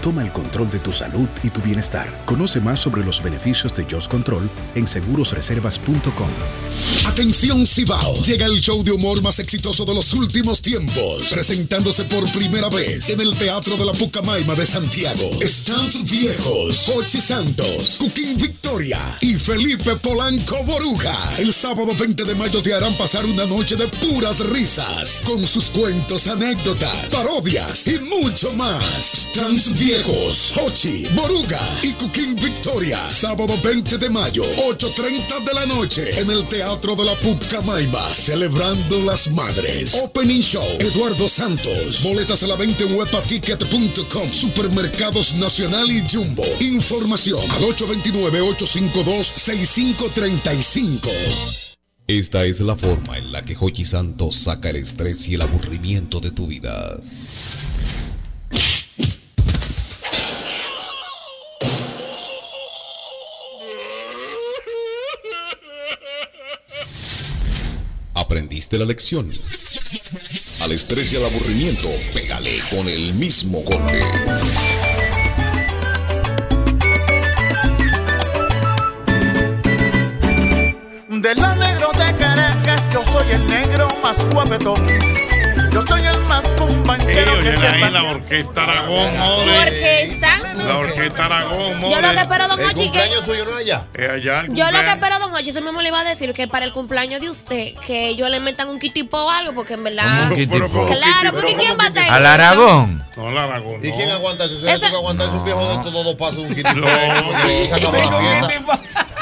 S41: toma el control de tu salud y tu bienestar. Conoce más sobre los beneficios de Just Control en segurosreservas.com.
S38: Atención Cibao, llega el show de humor más exitoso de los últimos tiempos, presentándose por primera vez en el Teatro de la Pucamaima de Santiago. Stands Viejos, Hochi Santos, Cooking Victoria y Felipe Polanco Boruga. El sábado 20 de mayo te harán pasar una noche de puras risas, con sus cuentos, anécdotas, parodias y mucho más. Viejos, Hochi, Boruga y Cooking Victoria. Sábado 20 de mayo, 8.30 de la noche, en el Teatro de la Pucamaima, celebrando las madres. Opening Show, Eduardo Santos. Boletas a la venta en webaticket.com. Supermercados Nacional y Jumbo. Información al 829-852-6535.
S42: Esta es la forma en la que Hochi Santos saca el estrés y el aburrimiento de tu vida. ¿Aprendiste la lección? Al estrés y al aburrimiento, pégale con el mismo golpe.
S37: De la negro de Caracas, yo soy el negro más guapetón.
S43: Yo soy el más
S12: Sí,
S43: compañero que
S12: oye, ahí la orquesta Aragón,
S30: ¿Su
S12: more.
S30: orquesta?
S12: La orquesta Aragón.
S30: Yo lo que espero, don Ochi, que-
S12: cumpleaños
S14: suyo no allá.
S12: Es allá el
S30: Yo lo que espero, don Ochi, eso mismo le iba a decir, que para el cumpleaños de usted, que ellos le metan un kitipo o algo, porque en verdad...
S44: un kitipo?
S30: Claro, porque ¿quién va a estar ahí?
S44: Al Aragón.
S12: No, al Aragón.
S14: ¿Y quién aguanta eso? Si que aguanta esos viejos de estos dos pasos un kit.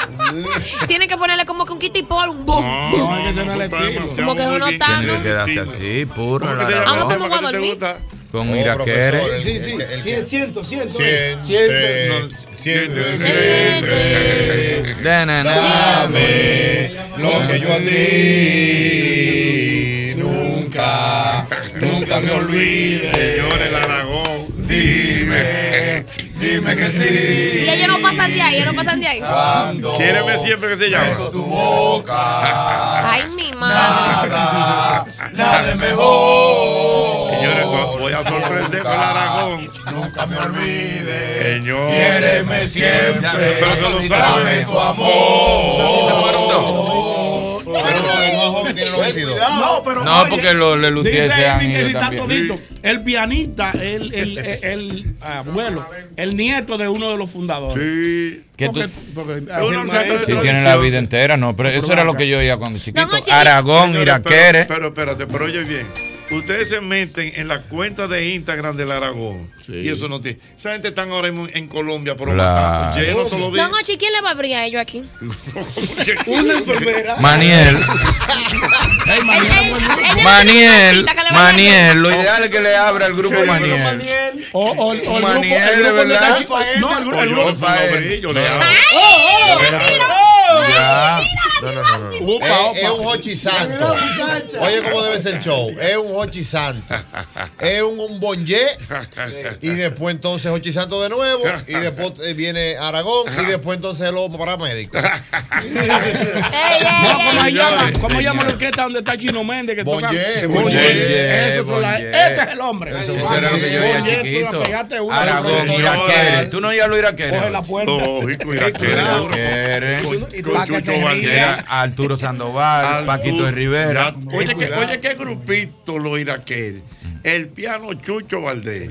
S30: Tienen que ponerle como que un kitipo, un boom, boom.
S44: No, es que ese no estilo.
S30: Como que uno está,
S44: Tiene que quedarse así, puro.
S30: se que a te dormir?
S44: Con
S14: Oh,
S44: Iraquere.
S14: profesor,
S16: Sí, sí, siento, siento.
S14: Cien,
S16: siento.
S14: Dame lo que yo a ti nunca, nunca me olvide.
S12: Señores, el Aragón.
S14: Dime, dime que sí.
S30: Y ellos no pasan de ahí, ellos no pasan de ahí.
S12: Quiéreme siempre que se llama.
S14: tu boca.
S30: Ay, mi madre.
S14: Nada es mejor.
S12: Señores, voy a sorprender con el Aragón.
S14: Nunca me olvide.
S12: Señor.
S14: Quiéreme siempre.
S12: Pero se lo
S14: Dame tu amor. Pero el más joven tiene 92.
S16: No, pero
S44: No,
S16: oye,
S44: porque los Lelutier
S16: dice
S44: se han ido también.
S16: El pianista, el, el, el, el abuelo, el nieto de uno de los fundadores.
S12: Sí.
S44: Que tú-
S16: Porque, porque
S44: Si tienen la vida entera, no, pero eso era lo que yo oía cuando chiquito. Aragón, Iraquere.
S12: Pero, pero espérate, pero oye bien. Ustedes se meten en la cuenta de Instagram del Aragón. Y eso no tiene. Esa gente están ahora mismo en Colombia, pero
S44: Claro.
S12: lleno todos los días.
S30: Don Ochi, ¿quién le va a abrir a ellos aquí?
S16: Una enfermera.
S44: Maniel. Maniel, Maniel, lo ideal es que le abra el grupo Maniel.
S16: O, o, o el grupo,
S44: Maniel,
S16: el grupo
S44: ¿de
S16: de
S44: verdad?
S16: No, el grupo. El grupo.
S12: Rafael, yo le abro.
S44: Ya.
S14: No, no, no, no. Es, es un Hochi Santo. Oye, cómo debe ser el show. Es un Hochi Santo. Es un, un bonje. Y después entonces Hochi Santo de nuevo. Y después eh, viene Aragón. Y después entonces el lobo paramédico.
S16: No, ¿cómo se llama? ¿Cómo llama la orquesta donde está Chino Méndez? Que toca? Ese es el hombre.
S44: Eso era lo que yo veía chiquito. Aragón, Iraquere. ¿Tú no oías lo Iraquere?
S16: Coge la puerta.
S12: Lógico, Iraquere.
S44: Iraquere.
S12: Con Chucho Valdés.
S44: Era Arturo Sandoval, Paquito de Rivera.
S12: Oye, qué grupito los iraqueros. El piano Chucho Valdés.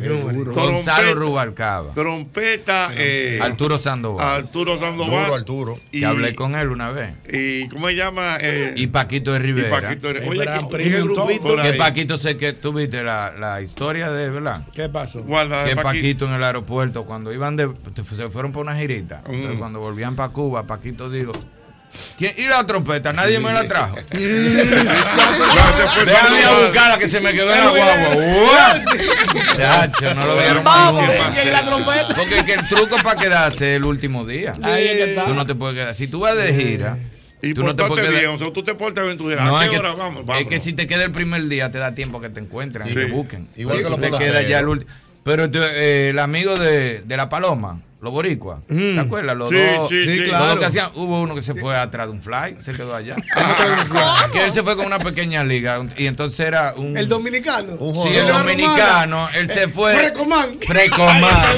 S44: Gonzalo
S12: Trompeta,
S44: Rubalcaba.
S12: trompeta eh,
S44: Arturo Sandoval.
S12: Arturo Sandoval.
S14: Duro, Arturo.
S12: Y,
S44: Que hablé con él una vez.
S12: y ¿cómo se llama? Eh,
S44: Y Paquito de Rivera.
S12: y Paquito de- Oye, que,
S44: Que. Paquito sé que tú viste la, la historia de, ¿verdad?
S16: ¿Qué pasó?
S12: Guarda,
S44: Que
S12: Paquito.
S44: Paquito en el aeropuerto, cuando iban de, se fueron por una girita,
S12: Mm.
S44: entonces cuando volvían para Cuba, Paquito dijo, ¿Quién? ¿y la trompeta? Nadie me la trajo. Déjame a buscarla que se me quedó en la guagua. Chacho, no lo vieron
S16: Vamos, la trompeta.
S44: Porque que el truco para quedarse es el último día.
S16: Ahí es que está.
S44: Tú no te puedes quedar. Si tú vas de gira,
S12: Y
S44: tú no te puedes
S12: bien,
S44: quedar.
S12: o sea, tú te portas bien, tú dirás,
S44: No,
S12: ¿a
S44: es que,
S12: hora vamos?
S44: es que si te queda el primer día, te da tiempo que te encuentren y
S12: Sí.
S44: te busquen.
S14: Igual
S44: Si
S14: que
S44: tú
S14: los
S44: te queda ya el último. Pero eh, el amigo de, de la Paloma, los boricuas, ¿te acuerdas? Los
S12: Sí,
S44: dos,
S12: sí, sí.
S44: los
S12: claro.
S44: dos que hacían, hubo uno que se fue atrás de un fly, se quedó allá. que él se fue con una pequeña liga y entonces era un...
S16: El dominicano.
S44: Sí, el dominicano, él se fue.
S16: Frecomán.
S44: Frecomán.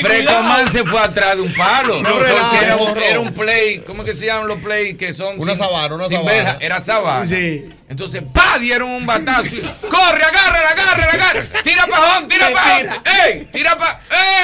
S44: Frecomán se fue atrás de un palo.
S14: No
S44: Porque
S14: relajes,
S44: era, un, era un play, ¿cómo que se llaman los play que son?
S14: Una sabana, una sabana.
S44: Era sabana.
S16: Sí.
S44: Entonces, ¡pa! Dieron un batazo. y, ¡Corre, agárrala, agárrala! ¡Tira pajón, tira pajón! ¡Ey! ¡Tira pa!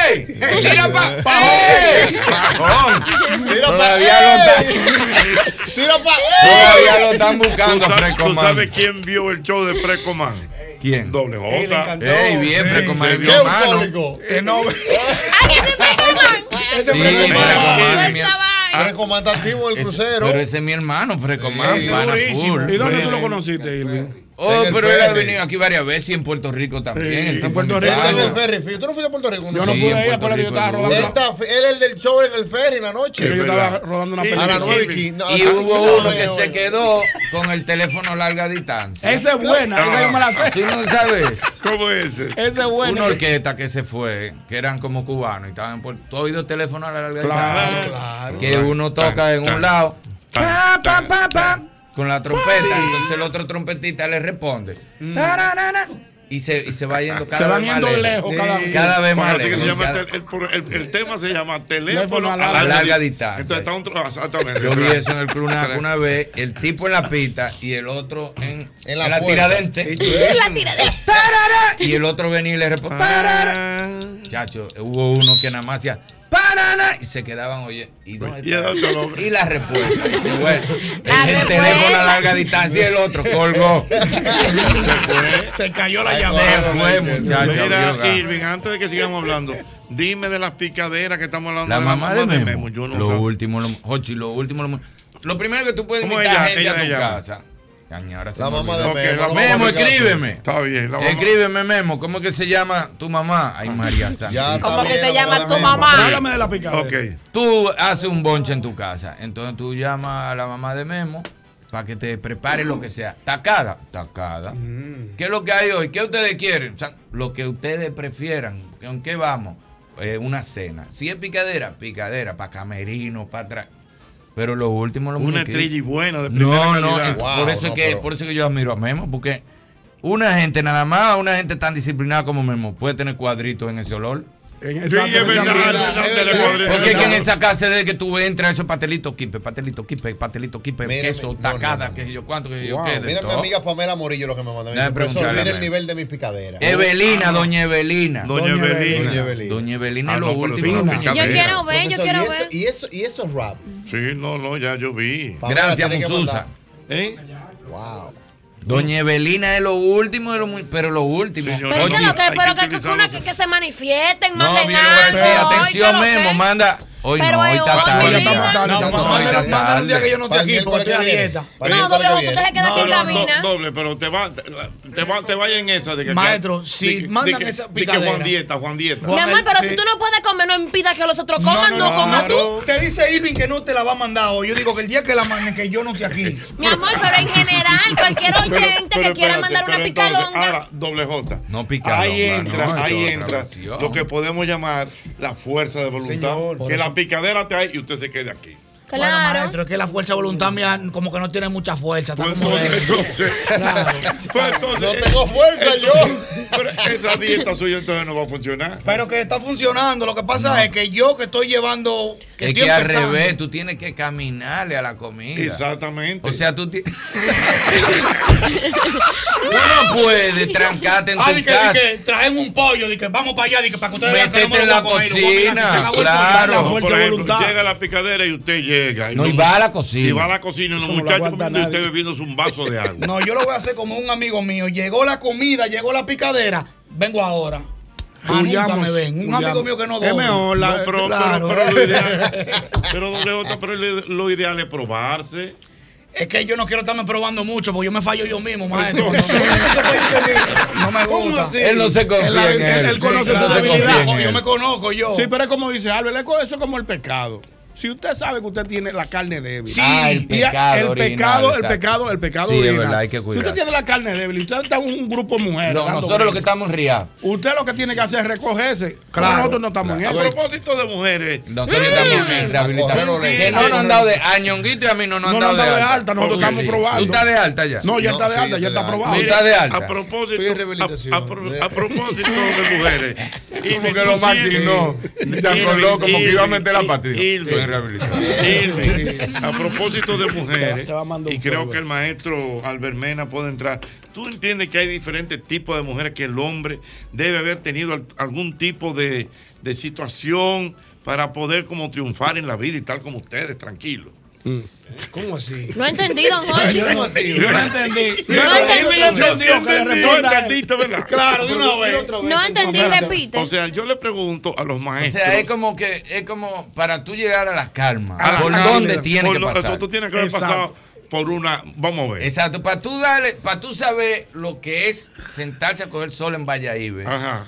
S44: ¡Ey! ¡Tira pa! ¡Ey! ¡Pajón!
S14: Tira pa-
S44: Todavía lo están,
S14: Tira pa.
S44: todavía lo están
S12: ¿Tú
S44: buscando,
S12: sabes, tú sabes quién vio el show de Frecomán?
S44: ¿Quién?
S12: Doble J.
S44: Ey, bien, Frecomán es mi
S14: Qué eufórico.
S16: Que no.
S30: ¡Ay, ese Frecomán!
S16: Ese
S44: Sí,
S16: Frecomán.
S44: Frecomán es mi
S30: Esa vaina.
S14: Eres comandantativo del
S44: Ese-
S14: crucero.
S44: Pero ese es mi hermano, Frecomán,
S14: Sí.
S16: ¿Y dónde tú lo conociste, Irving?
S44: Oh, pero él ha venido aquí varias veces y en Puerto Rico también.
S12: Sí,
S16: en Puerto Rico
S14: en el ferry. ¿Tú no fuiste a Puerto Rico?
S16: Yo no
S44: Sí,
S16: pude ir,
S44: Puerto
S16: acuérdate, yo
S44: Rico
S16: estaba
S44: es
S16: rodando.
S14: Él, está, él es el del show en el ferry en la noche.
S16: Yo
S12: Es
S16: estaba rodando una
S12: Y-
S14: A las
S16: película.
S14: y
S44: hubo
S14: no,
S44: uno que
S14: no,
S44: se quedó con el teléfono a larga distancia.
S16: Esa es buena, esa yo me la sé.
S44: ¿Tú no sabes?
S12: ¿Cómo es ese?
S16: Esa es buena.
S44: Una orquesta que se fue, que eran como cubanos y estaban por todo oído teléfono a larga
S16: Claro,
S44: distancia.
S16: claro.
S44: Que uno toca en un lado pa, pa, pa, pa, con la trompeta, entonces el otro trompetista le responde.
S16: Mm.
S44: Y se, y se va yendo cada
S43: se
S44: vez más lejos.
S43: lejos cada, vez
S44: más lejos.
S12: El, tema se llama teléfono a larga,
S44: larga distancia.
S12: Entonces está un tro... Exactamente.
S44: Yo vi eso en el Clunac una vez, el tipo en la pista y el otro en, la,
S30: la
S44: tiradente. Y, el otro venía y le responde. Chacho, hubo uno que nada más hacía. Y se quedaban oye. Y,
S12: y
S44: la respuesta. Y se fue.
S30: La
S44: el,
S30: el
S44: teléfono a larga distancia y el otro colgó.
S16: se, fue. se cayó la llamada.
S44: Se fue, muchacho.
S12: Mira, Irving, antes de que sigamos hablando. Dime de las picaderas que estamos hablando.
S44: La,
S12: de
S44: mamá, la mamá, de, Memo. De Memo.
S12: Yo no
S44: lo, último, lo, lo último, lo último, lo primero que tú puedes invitar
S12: ella, a
S44: gente
S12: ella,
S44: a tu
S12: ella.
S44: casa
S14: la mamá de Memo.
S44: Memo, escríbeme.
S12: Está bien. La mamá.
S44: Escríbeme, Memo. ¿Cómo que se llama tu mamá? Ay, ah, María Santa.
S30: ¿Cómo que se llama tu mamá?
S43: Háblame de la picadera.
S44: Tú haces un bonche en tu casa. Entonces tú llamas a la mamá de Memo para que te prepare lo que sea. Tacada. Tacada. Mm. ¿Qué es lo que hay hoy? ¿Qué ustedes quieren? Lo que ustedes prefieran. ¿Con qué vamos? Eh, una cena. Si es picadera, picadera. Para camerino, para atrás pero lo último, lo
S12: Una estrella y buena de primera
S44: No, no, eh, por, eso
S14: no,
S44: que,
S14: pero...
S44: por eso que yo admiro a Memo, porque una gente nada más, una gente tan disciplinada como Memo, puede tener cuadritos en ese olor.
S43: En
S12: es
S44: Porque en esa casa es de que tú entras esos pastelitos quipe, pastelito quipe, pastelito quipe, queso, tacada, que yo cuánto, que yo qué.
S14: Mira mi amiga Pamela Morillo lo que me mandó. Mira el nivel de mis picaderas.
S44: Evelina, doña Evelina.
S12: Doña Evelina.
S14: Doña Evelina
S44: es lo último.
S30: Yo quiero ver, yo quiero ver.
S14: Y eso, y eso es rap.
S12: Sí, no, no, ya yo vi.
S44: Gracias, Mususa.
S14: Wow.
S44: Doña Evelina es lo último, de lo pero lo último.
S30: Pero, que, pero
S12: que,
S30: que, que, se manifiesten, manden
S44: no,
S30: algo.
S44: Atención, Memo, manda Hoy
S30: pero
S44: no, hoy está tarde.
S16: Mándale un día que yo no esté aquí porque
S14: estoy
S16: a dieta.
S30: No, doble,
S14: vos
S30: usted se queda
S16: sin
S30: cabina.
S12: Doble, pero te va, te va, te vaya en esa. De que,
S16: Maestro, si mandan esa
S12: picadera. Juan Dieta, Juan Dieta.
S30: Mi amor, eh,
S16: pero
S30: si tú no puedes comer, no impida que los otros coman, no comas tú.
S16: Te dice Irving que no te la va a mandar hoy. Yo digo que el día que la manden, que yo no esté aquí.
S30: Mi amor, pero en general, cualquier oyente que quiera mandar una picalonga.
S12: Ahora, doble J.
S44: No picalonga.
S12: Ahí entra, ahí entra lo que podemos llamar la fuerza de voluntad. Que la picadera te hay y usted se quede aquí.
S30: Claro.
S16: Bueno, maestro, es que la fuerza de voluntad mía como que no tiene mucha fuerza. Está como no,
S12: entonces,
S14: no tengo fuerza
S12: yo. Pero esa dieta suya entonces no va a funcionar.
S16: Pero que está funcionando. Lo que pasa es que yo que estoy llevando
S44: es que al revés, tú tienes que caminarle a la comida.
S12: Exactamente.
S44: O sea, tú tienes. no puedes trancarte en
S16: ah,
S44: tu
S16: de que,
S44: casa.
S16: Traen un pollo, de que vamos para allá, de para que ustedes Métete vean que no
S44: en la cocina, claro.
S12: Por
S43: voluntad.
S12: llega la picadera y usted llega.
S44: Y
S12: no, y
S44: va a la cocina.
S12: Y va a la cocina y los muchachos comiendo y usted bebiéndose un vaso de agua.
S16: No, yo lo voy a hacer como un amigo mío. Llegó la comida, llegó la picadera, vengo ahora.
S43: Huyamos.
S16: Un amigo mío que no doble.
S43: Es
S12: mejor, pero,
S16: claro.
S12: pero, pero, lo ideal, pero, lo ideal es probarse.
S16: Es que yo no quiero estarme probando mucho porque yo me fallo yo mismo, maestro. No, me gusta.
S44: Él no se confía.
S43: Él, conoce su
S44: claro,
S43: debilidad.
S16: Yo me conozco yo.
S43: Sí, pero es como dice Álvaro, eso es como el pecado. Si usted sabe que usted tiene la carne débil.
S44: Sí, ah, el pecado.
S43: El, pecado el pecado, el
S44: es verdad, hay que cuidar.
S43: Si usted tiene la carne débil y usted está en un grupo de mujeres.
S44: Nosotros bien. lo que estamos en RIA.
S43: Usted lo que tiene que hacer es recogerse.
S16: Claro.
S43: Nosotros no estamos claro. en
S12: A propósito de mujeres.
S44: Nosotros estamos en rehabilitación. Que no nos han dado de. A Ñonguito y a mí no nos han dado de alta.
S43: Nosotros estamos probando.
S44: ¿Tú estás de alta ya?
S43: No, ya está de alta, ya está probado.
S44: ¿Tú estás de alta?
S12: A propósito. De mujeres.
S44: Como que lo martinó. Y se acordó como que iba a meter la patria
S12: a propósito de mujeres, y creo que el maestro Albert Mena puede entrar. ¿Tú entiendes que hay diferentes tipos de mujeres que el hombre debe haber tenido algún tipo de, de situación para poder como triunfar en la vida y tal como ustedes, tranquilos? Mm.
S16: ¿Cómo así?
S30: No entendí, don Jorge.
S16: Yo no entendí.
S43: Yo no entendí. Yo no entendí. Yo
S12: no
S43: entendí.
S12: Entendiste, ¿verdad?
S16: Claro, de una vez.
S30: No entendí, repite.
S12: O sea, yo le pregunto a los maestros.
S44: O sea, es como que, es como para tú llegar a
S12: las calmas.
S44: ¿Por dónde
S12: tienes
S44: que pasar?
S12: Tú tienes que haber pasado por una. Vamos a ver.
S44: Exacto. Para tú, darle, para tú saber lo que es sentarse a coger sol en Valladolid,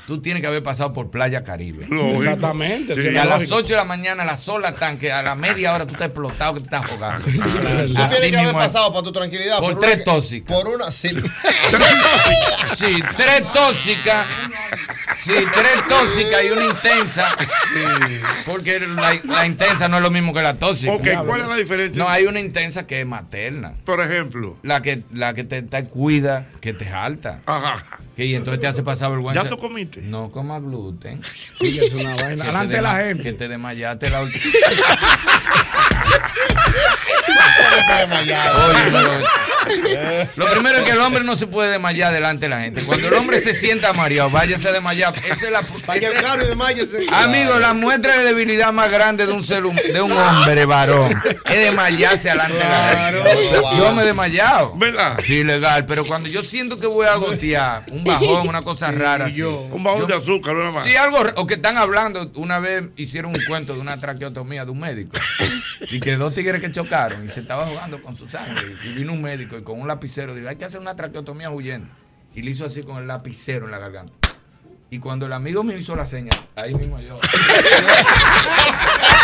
S44: tú tienes que haber pasado por Playa Caribe.
S12: Lógico.
S43: Exactamente.
S12: Sí,
S44: a las 8 de la mañana la sola tanque, a la media hora tú estás explotado que te estás jugando.
S14: Tú tienes que haber pasado para tu tranquilidad.
S44: Por, tres tóxicas.
S14: Por una, sí.
S44: sí, tres tóxicas. Sí, tres tóxicas y una intensa. Porque la, la, intensa no es lo mismo que la tóxica.
S12: Ok, ¿cuál es la diferencia?
S44: No, hay una intensa que es materna
S12: por ejemplo.
S44: La que, la que te, cuida, que te jalta. Que y entonces te hace pasar vergüenza.
S12: ¿Ya tú comiste?
S44: No coma gluten.
S43: Sí, es una vaina.
S44: Que
S43: Delante
S44: te
S43: de la gente.
S44: Que te desmayaste la última. Oye, pero- lo primero es que el hombre no se puede desmayar delante de la gente. Cuando el hombre se sienta mareado, váyase a desmayar. Esa es la.
S16: Vaya
S44: esa-
S16: al carro y desmáyese.
S44: Amigo, la muestra de debilidad más grande de un ser de un hombre varón es desmayarse delante de la gente. Yo me he desmayado.
S12: ¿Verdad?
S44: Sí, legal. Pero cuando yo siento que voy a gotear, un bajón, una cosa rara. así.
S12: Un bajón de azúcar, una más.
S44: Sí, algo, o que están hablando, una vez hicieron un cuento de una traqueotomía de un médico y que dos tigres que chocaron y se estaba jugando con su sangre y vino un médico y con un lapicero dijo, hay que hacer una traqueotomía huyendo y le hizo así con el lapicero en la garganta. Y cuando el amigo me hizo la señal, ahí mismo yo.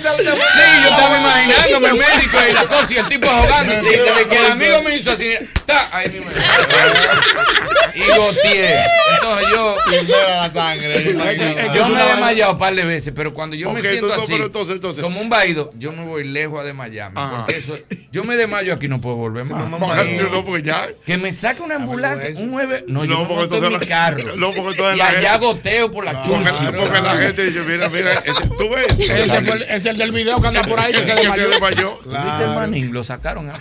S44: Sí, yo estaba imaginándome el médico y la cosa y el tipo ahogando. Sí, el amigo me hizo así, ¡ta! ahí mismo. Y goteé. Entonces yo.
S14: la sangre.
S44: Yo me he desmayado un par de veces, pero cuando yo me siento
S12: entonces,
S44: así,
S12: pero entonces, entonces.
S44: como un vaído, yo me voy lejos a desmayarme. Porque eso, yo me desmayo aquí, no puedo volver más.
S12: No, porque ya.
S44: Que me saque una ambulancia, un 9. No, yo
S12: No,
S44: me
S12: porque
S44: monto en mi carro.
S12: no, porque
S44: y allá goteo por la
S12: Porque,
S44: chuncha.
S12: Porque la gente dice, mira, mira, ese- tú ves.
S43: Ese fue el, es el del video que anda por ahí que se desmayó.
S44: ¿Viste el manín? Lo sacaron. ah.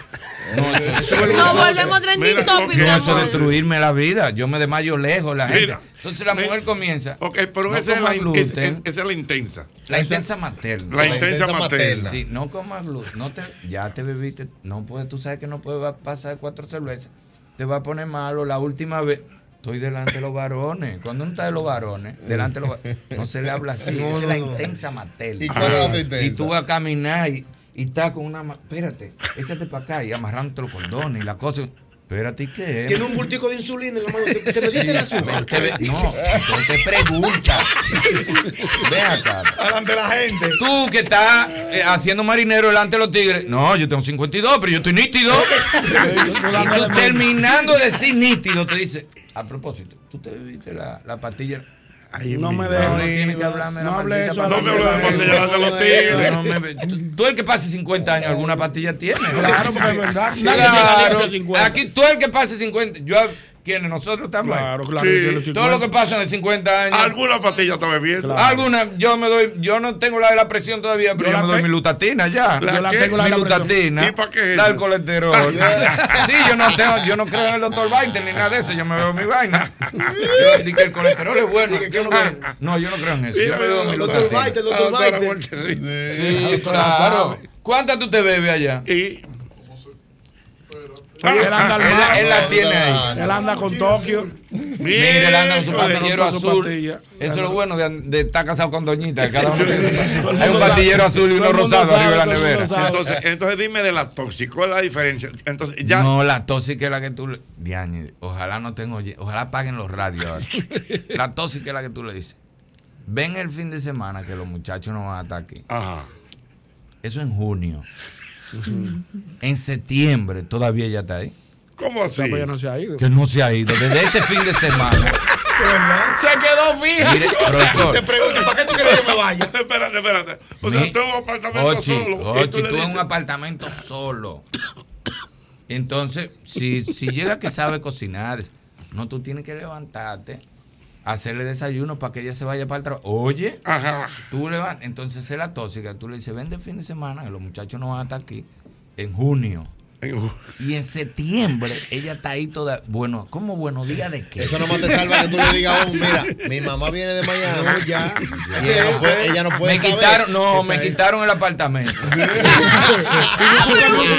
S44: No, eso, eso-
S30: Nos volvemos trending topic,
S44: No, eso destruirme la vida. Yo me desmayo lejos, la gente.
S12: Mira,
S44: Entonces la mujer comienza.
S12: Ok, pero
S44: no
S12: esa, es la, esa es la intensa.
S44: La intensa materna.
S12: La intensa materna.
S44: Sí, no comas gluten. No te, ya te bebiste. No puedes, tú sabes que no puedes pasar cuatro cervezas. Te va a poner malo. La última vez. Estoy delante de los varones. Cuando uno está de los varones, delante de los varones, no se le habla así.
S14: No,
S44: Esa es
S14: no,
S44: la
S14: no.
S44: intensa materna.
S14: ¿Y cuál es la intensa?
S44: Y tú vas a caminar y, y estás con una. Espérate, échate para acá y amarrándote los cordones y la cosa. Espérate, ¿y qué?
S16: Tiene un bultico de insulina en la mano. ¿Te, te metiste
S44: Sí,
S16: el azúcar?
S44: no, te pregunta. Ve acá.
S16: Delante de la gente.
S44: Tú que estás eh, haciendo marinero delante de los tigres. No, yo tengo 52, pero yo estoy nítido. y tú terminando de decir nítido, te dice, a propósito, tú te bebiste la, la pastilla.
S43: No me
S44: No,
S43: dejes.
S44: no tiene que hablarme
S43: No hable eso. No me hable de pastilla
S12: de los tigres.
S44: No me- tú- Tú el que pase 50 años, alguna pastilla tiene.
S43: Claro, porque es verdad.
S44: Claro.
S43: a los 50.
S44: Aquí tú el que pase 50, yo quienes nosotros estamos. ahí.
S43: Claro, claro,
S44: Sí.
S43: yo tengo 50.
S44: Todo lo que pasa de 50 años.
S12: Alguna pastilla está bebiendo.
S44: Alguna, yo me doy, yo no tengo la de la presión todavía, pero
S43: Yo
S44: yo, me doy mi lutatina ya.
S43: ¿La Yo la qué? tengo la de la presión.
S44: lutatina.
S12: ¿Y pa' qué es
S44: La del colesterol. sí, yo no tengo, yo no creo en el doctor Biden ni nada de eso, yo me veo mi vaina. Yo que el colesterol es bueno. Yo no, creo, no, yo no creo en eso. Yo me veo mi
S16: El doctor
S44: lutatina.
S16: Biden, el doctor
S12: Ah,
S16: Biden.
S44: Sí, claro. ¿Cuántas tú te bebes allá?
S12: Y
S43: Él anda al
S44: Él,
S43: mar.
S44: él la tiene ahí.
S43: Él anda con Tokio.
S44: Mire, él anda con su pastillero azul. Eso es lo bueno de, de estar casado con Doñita. Cada uno tiene su- Hay un pastillero azul y uno rosado arriba de la nevera.
S12: entonces, entonces dime de la tóxica, ¿cuál es la diferencia? Entonces, ya.
S44: No, la tóxica es la que tú le. Diañe, ojalá no tengo. Ojalá paguen los radios ahora. La tóxica es la que tú le dices. Ven el fin de semana que los muchachos no van a estar aquí.
S12: Ajá.
S44: Eso en junio. En septiembre todavía ella está ahí.
S12: ¿Cómo así?
S43: Pues ya no se ha ido.
S44: Que no se ha ido. Desde ese fin de semana.
S43: Se quedó fija.
S44: Mire, profesor.
S16: Te pregunto, ¿para qué tú quieres que me vaya?
S12: espérate, espérate. O sea, tú en un apartamento
S44: Ochi,
S12: solo.
S44: Ochi,
S12: tú
S44: en un apartamento solo. Entonces, si, si llega que sabe cocinar, no, tú tienes que levantarte, hacerle desayuno para que ella se vaya para el trabajo. Oye,
S12: Ajá.
S44: tú levantas, entonces es la tóxica, tú le dices, ven de fin de semana, que los muchachos no van a estar aquí en junio. Y en septiembre ella está ahí toda. Bueno, ¿cómo buenos días de qué?
S14: Eso nomás te salva que tú le digas un, mira, mi mamá viene de.
S16: No, ya.
S14: Y ella, no puede, ella no puede
S44: me
S14: saber.
S44: quitaron, no,
S14: Esa
S44: me
S14: es.
S44: quitaron el apartamento.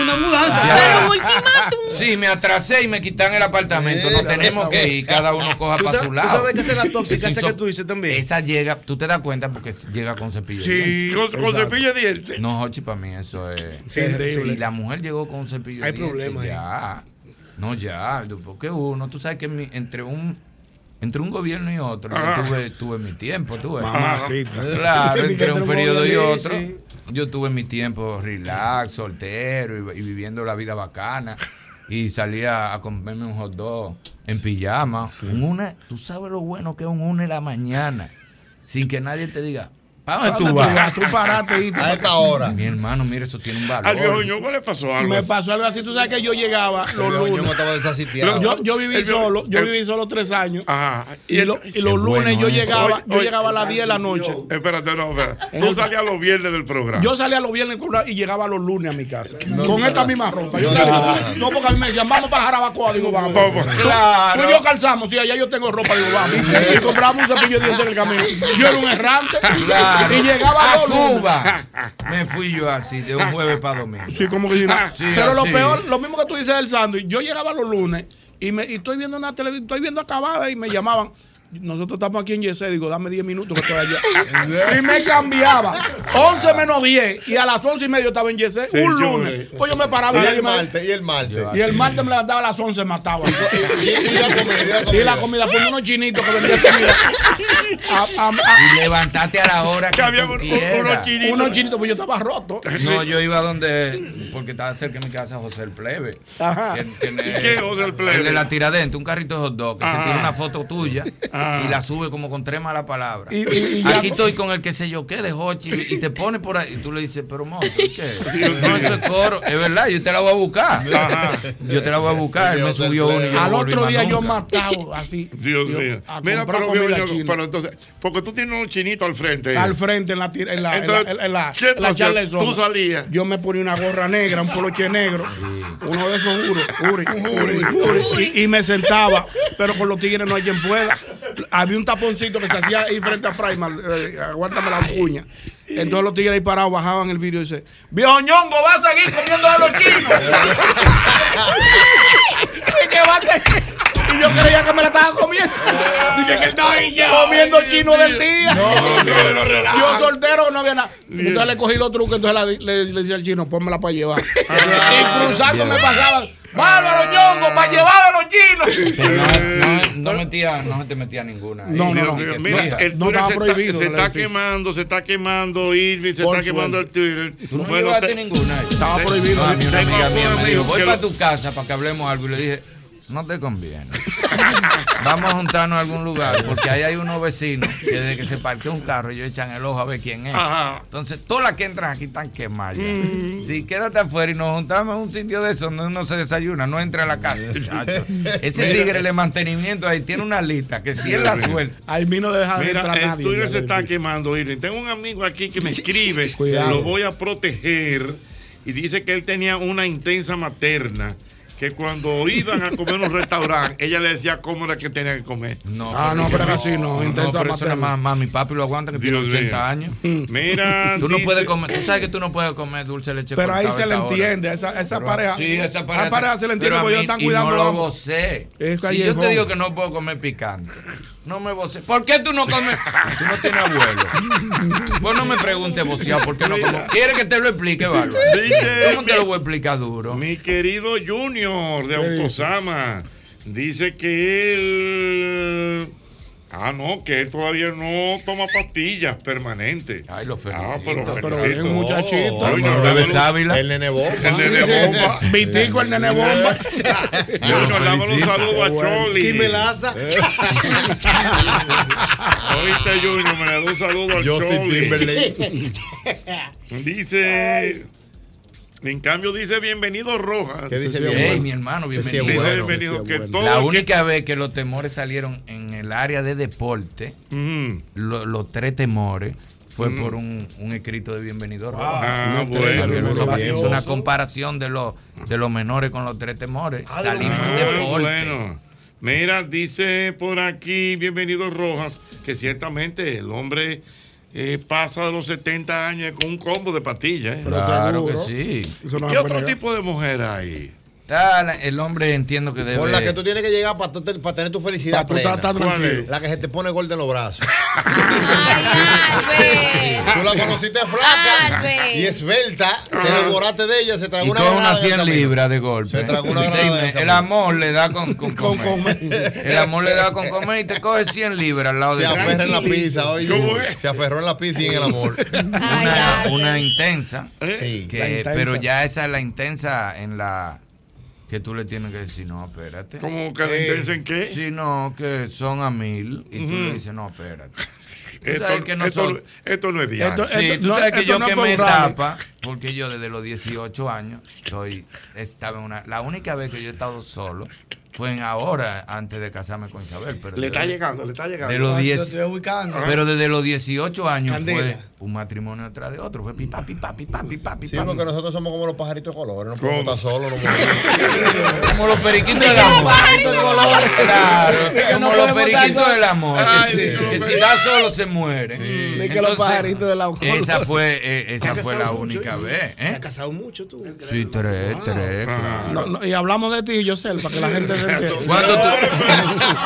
S16: una mudanza.
S30: Pero un ultimátum.
S44: Sí, me atrasé y me quitan el apartamento. Nos tenemos que ir, cada uno coja
S16: ¿Tú
S44: para
S16: sabes-
S44: su lado.
S16: tú sabes que esa es la tóxica, esa que tú dices también?
S44: Esa llega, tú te das cuenta porque llega con cepillo. de
S12: Sí,
S44: dientes.
S12: con, con cepillo de dientes.
S44: No, Hochi, para mí eso es.
S16: Terrible.
S44: Si la mujer llegó con un cepillo
S16: Hay
S44: de dientes,
S16: problema ahí.
S44: ya. No, ya. Porque uno, tú sabes que mi- entre un entre un gobierno y otro, yo
S12: Ajá.
S44: tuve, tuve mi tiempo, tuve.
S43: Mamacita.
S44: Claro, entre un periodo y
S16: Sí,
S44: otro.
S16: sí.
S44: Yo tuve mi tiempo relax, soltero y, y viviendo la vida bacana. Y salía a comerme un hot dog en pijama. Un una, tú sabes lo bueno que es un una en la mañana. Sin que nadie te diga, ¿Para dónde
S23: ¿Dónde
S44: tú vas?
S23: Tú paraste y
S14: A esta hora.
S44: Mi hermano, mira, eso tiene un valor.
S12: Al viejo ñongo le pasó algo.
S23: Me pasó algo así. Tú sabes que yo llegaba los lunes.
S14: ñongo estaba desasitiado.
S23: Yo, yo viví
S12: El
S23: solo, yo
S12: el-
S23: viví solo tres años.
S12: Ajá.
S23: Y,
S12: el-
S23: lo- y los
S44: Es
S23: lunes
S44: bueno
S23: yo
S44: eso.
S23: llegaba, yo llegaba a las 10 de la noche.
S12: Espérate, no, espérate. Tú salías los viernes del programa.
S23: Yo salía los viernes y llegaba los lunes a mi casa.
S14: No,
S23: con
S14: no,
S23: esta
S14: no.
S23: misma ropa. Yo
S14: No,
S23: salía-
S14: no,
S23: porque a mí me decían, vamos para Jarabacoa. Digo, vamos.
S44: Claro.
S23: Tú y yo calzamos, sí, allá yo tengo ropa. Digo, vamos. Y, y compramos un cepillo de dientes en el camino. Yo era un errante.
S44: Claro.
S23: Y llegaba
S44: a
S23: los lunes.
S44: Cuba. Me fui yo así, de un jueves para domingo.
S23: Sí, como que.
S44: Sí,
S23: Pero lo peor, lo mismo que tú dices del sándwich, yo llegaba los lunes y, me, y estoy viendo una televisión, estoy viendo acabada y me llamaban. Nosotros estamos aquí en Yesé, digo, dame 10 minutos que estoy allá. y me cambiaba. 11 menos 10 y a las 11 y media yo estaba en Yesé, un
S12: Señores.
S23: lunes. Pues yo me paraba
S14: Y
S23: y,
S14: el martes, y el martes.
S23: y el martes me levantaba a las 11 mataba.
S14: Y, y la comida, y la
S23: y
S14: comida.
S23: la comida, ponía unos chinitos que vendían comida. A- a- a-
S44: Y levantaste a la hora que
S12: Que había un- unos chinitos.
S23: unos chinitos, pues yo estaba roto.
S44: No, yo iba donde, porque estaba cerca de mi casa José el Plebe.
S23: Ajá.
S44: Que- que
S12: ¿Qué José el Plebe?
S44: El de la tiradente, un carrito de hot dog, que
S12: Ajá.
S44: se tira una foto tuya
S12: Ajá.
S44: Y la sube como con tres malas palabras.
S23: Y- y- y ya-
S44: Aquí estoy con el que sé yo qué de Hochi y te pone por ahí y tú le dices, pero monstruo, ¿qué?
S12: Sí,
S44: No,
S12: sí.
S44: eso es coro. Es verdad, yo te la voy a buscar.
S12: Ajá.
S44: Yo te la voy a buscar. Él me subió uno y yo
S23: Al otro día yo matado así.
S12: Dios
S23: Yo-
S12: mío. Mira, pero,
S23: china.
S12: pero entonces, porque tú tienes unos chinitos al frente.
S23: al frente en la tira- en la, en la,
S12: Entonces,
S23: en la,
S12: ¿qué
S23: en la
S12: tú
S23: charla de?
S12: Tú salías.
S23: Yo me ponía una gorra negra, un poloche negro, uno de esos juros, uri, uri, uri, y, y me sentaba, pero con los tigres no hay quien pueda. Había un taponcito que se hacía ahí frente a Primal, eh, aguántame la cuña. Entonces los tigres ahí parados bajaban el vídeo y dice, viejo ñongo, va a seguir comiendo de los chinos. y que va a seguir. Yo creía que me la estaba comiendo. Dije que él estaba ahí ya. Comiendo chino del día. Yo soltero no había nada. Entonces le cogí los trucos, entonces la- le, le decía al chino, pónmela para llevar. y cruzando me pasaban, bárbaro ñongo, para llevar a los chinos.
S44: No, no, no metía, no te metía ninguna.
S23: No, no, no.
S12: Mira, el
S23: No
S12: Twitter
S23: estaba
S12: se,
S23: prohibido
S12: está, quemando, se está quemando Irving, se
S23: Por
S12: está quemando el Twitter.
S44: Tú no
S12: Bueno,
S44: llevaste
S12: te-
S44: ninguna.
S23: Estaba prohibido.
S44: No, a mí una amiga mía me dijo, voy para tu casa para que hablemos algo. Y le dije, no te conviene. Vamos a juntarnos a algún lugar, porque ahí hay unos vecinos que desde que se parquea un carro, ellos echan el ojo a ver quién es.
S12: Ajá.
S44: Entonces, todas las que entran aquí están quemadas. ya. Sí, quédate afuera y nos juntamos en un sitio de eso donde uno se desayuna, no entra a la casa. muchacho. Ese tigre de mantenimiento ahí tiene una lista que si él la suelta.
S23: Ahí mí no deja de
S12: Mira,
S23: entrar
S12: el
S23: nadie.
S12: Twitter se está quemando, Irving. Tengo un amigo aquí que me escribe,
S23: Cuidado.
S12: lo voy a proteger, y dice que él tenía una intensa materna, que cuando iban a comer en un restaurante, ella le decía cómo era que tenía que comer.
S44: No,
S23: Ah, no, pero así no, intensa
S44: pero eso más, más mi papi lo aguanta que tiene
S12: Dios
S44: 80
S12: mío.
S44: años.
S12: Mira,
S44: Tú no
S12: dice-
S44: puedes comer, tú sabes que tú no puedes comer dulce leche
S23: Pero ahí se le
S44: hora.
S23: entiende, esa, esa
S44: Pero-
S23: pareja.
S44: Sí, esa pareja.
S23: A pareja se le entiende porque ellos están
S44: y
S23: cuidando.
S44: no lo.
S23: Es
S44: Si yo te digo que no puedo comer picante, no me vocé. ¿Por qué tú no comes? Tú no tienes abuelo. Vos no me preguntes voceado, ¿por qué no como? ¿Quieres que te lo explique, Bárbara?
S12: Dice-
S44: ¿Cómo te lo voy a explicar duro?
S12: Mi querido Junior de Autosama dice que él. Ah, no, que él todavía no toma pastillas permanentes.
S44: Ay, lo
S12: Ah, pero,
S23: Pero
S12: felicito.
S23: bien, un muchachito.
S12: Ay, no,
S44: Bebé
S12: dámelo-
S44: Sábila.
S14: El nene bomba.
S12: El nene bomba.
S23: Vitico, el nene bomba.
S12: Junior, dámelo un
S44: felicito.
S12: saludo a Choli.
S14: Quimelaza.
S12: Oíste, Junior, me le da un saludo al
S14: Justin
S12: Choli.
S14: Timberlake.
S12: Dice. En cambio, dice bienvenido Rojas.
S14: ¿Qué dice
S23: Sí,
S14: bien?
S44: Ey,
S14: bueno?
S44: mi hermano, bienvenido.
S14: es
S12: Dice
S14: bueno.
S12: bienvenido que
S23: bueno.
S12: todo.
S44: La
S12: que-
S44: única vez que los temores salieron en el área de deporte, lo- los tres temores, fue por un, un escrito de Bienvenido Rojas.
S12: Ah,
S23: no
S12: bueno.
S23: digo,
S44: Eso
S23: Bien.
S44: es una comparación de los, de los menores con los tres temores.
S14: Ah,
S44: Salimos
S12: Ah,
S44: en deporte.
S12: bueno. Mira, dice por aquí, bienvenido Rojas, que ciertamente el hombre eh, pasa de los 70 años con un combo de pastillas. ¿eh?
S44: Claro que sí.
S12: ¿Qué otro tipo de mujer hay?
S44: Está el hombre entiendo que debe.
S14: Por la que tú tienes que llegar para, tener tu felicidad. La que se te pone gorda en los brazos.
S30: Ay,
S14: Tú la conociste flaca
S30: Albert.
S14: y esbelta. Te enamoraste de ella, se tragó
S44: Y
S14: una en el
S44: 100
S14: camino.
S44: libras de golpe.
S14: Se tragó una el
S44: amor le da con, con,
S23: Con
S44: comer.
S23: comer.
S44: El amor le da con comer y te coge 100 libras al lado
S14: Se
S44: de
S14: aferra en la pizza, oye.
S12: ¿Cómo es?
S14: Se aferró en la pizza y en el amor.
S30: Ay,
S44: Una,
S30: Albert.
S44: una intensa. Que-
S23: La intensa.
S44: pero ya esa es la intensa en la que tú le tienes que decir, no, espérate.
S12: ¿Cómo que le intensa en qué?
S44: Sí, no, que son a mil. Y tú le dices, no, espérate. Que
S12: esto, esto no es diario.
S44: Sí, tú sabes que yo quemé etapa, porque yo desde los 18 años estoy, estaba en una. La única vez que yo he estado solo fue en ahora, antes de casarme con Isabel. Pero
S12: Le
S44: de-
S12: está llegando, le está llegando.
S44: De los
S12: Ah,
S44: 10,
S12: yo estoy ubicando.
S44: pero desde los 18 años
S14: Candela.
S44: fue un matrimonio detrás de otro. Fue pipa, pipa, pipa, pipa,
S14: Sí,
S44: pipa.
S14: porque nosotros somos como los pajaritos de colores, no podemos estar solos. No podemos-
S44: Como los periquitos del amor. Claro, como los periquitos del amor.
S14: Ay,
S44: que,
S14: sí,
S44: si- que
S14: los
S44: si da solo se muere.
S43: Ni que los pajaritos del amor.
S44: Esa fue, eh, esa
S43: ¿Te has
S44: fue la
S43: mucho?
S44: única vez.
S43: ¿Te has
S44: ¿eh?
S43: casado mucho tú?
S44: Sí, tres, tres,
S43: no, y hablamos de ti, José, para que la gente.
S44: ¿Cuánto tú,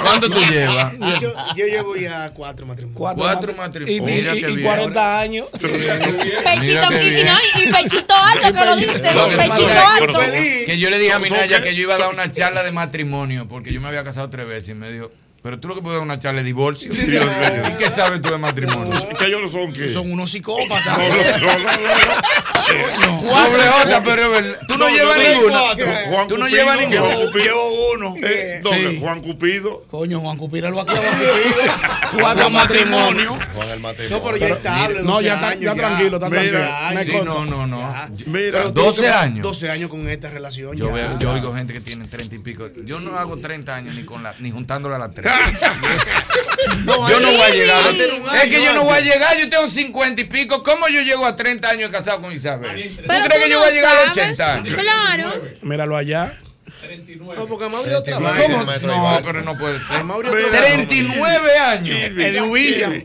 S44: ¿Cuánto tú llevas?
S16: Yo, yo llevo ya cuatro matrimonios.
S44: Cuatro
S43: Y,
S44: matrimonios.
S43: y-
S44: Mira
S43: y-
S44: qué
S43: y
S44: bien.
S43: 40 años.
S30: Pechito,
S44: qué
S30: y, pechito alto, que lo dice. Pechito alto.
S44: Que yo le dije a mi
S12: ¿Son
S44: Naya
S12: qué?
S44: que yo iba a dar una charla de matrimonio porque yo me había casado tres veces y me dijo, pero tú lo que puedes dar una charla de divorcio. ¿Y qué sabes tú de matrimonio?
S12: Que ellos no son qué.
S16: Son unos psicópatas.
S44: Doble J, pero es verdad. Tú no, llevas ninguna.
S12: Juan
S44: Tú no llevas
S12: Juan
S44: ninguna.
S16: Llevo uno.
S12: Eh, doble, Juan Cupido.
S16: Coño, Juan Cupido, lo aquí a Juan Cupido. Cuatro matrimonios.
S14: Juan el matrimonio.
S16: No, pero ya estable.
S43: No,
S16: 12
S43: ya está- ya tranquilo, está
S16: Mira,
S43: tranquilo.
S44: no, no, no.
S12: Mira,
S16: Pero
S44: 12
S16: tengo que-
S44: años.
S16: 12 años con esta relación.
S44: Yo,
S16: ya.
S44: veo, yo oigo gente que tiene 30 y pico. Yo no hago 30 años ni con la, ni juntándola a las 3. Yo no voy a llegar. Es que yo no voy a llegar, yo tengo 50 y pico. ¿Cómo yo llego a 30 años casado con Isabel? ¿Tú crees que yo
S30: no
S44: voy a llegar a
S30: sabes.
S44: 80 años?
S30: Claro.
S43: Míralo allá.
S16: No, porque Mauri otra vez.
S44: ¿Cómo? No, pero no puede ser.
S16: Vez.
S44: 39 años.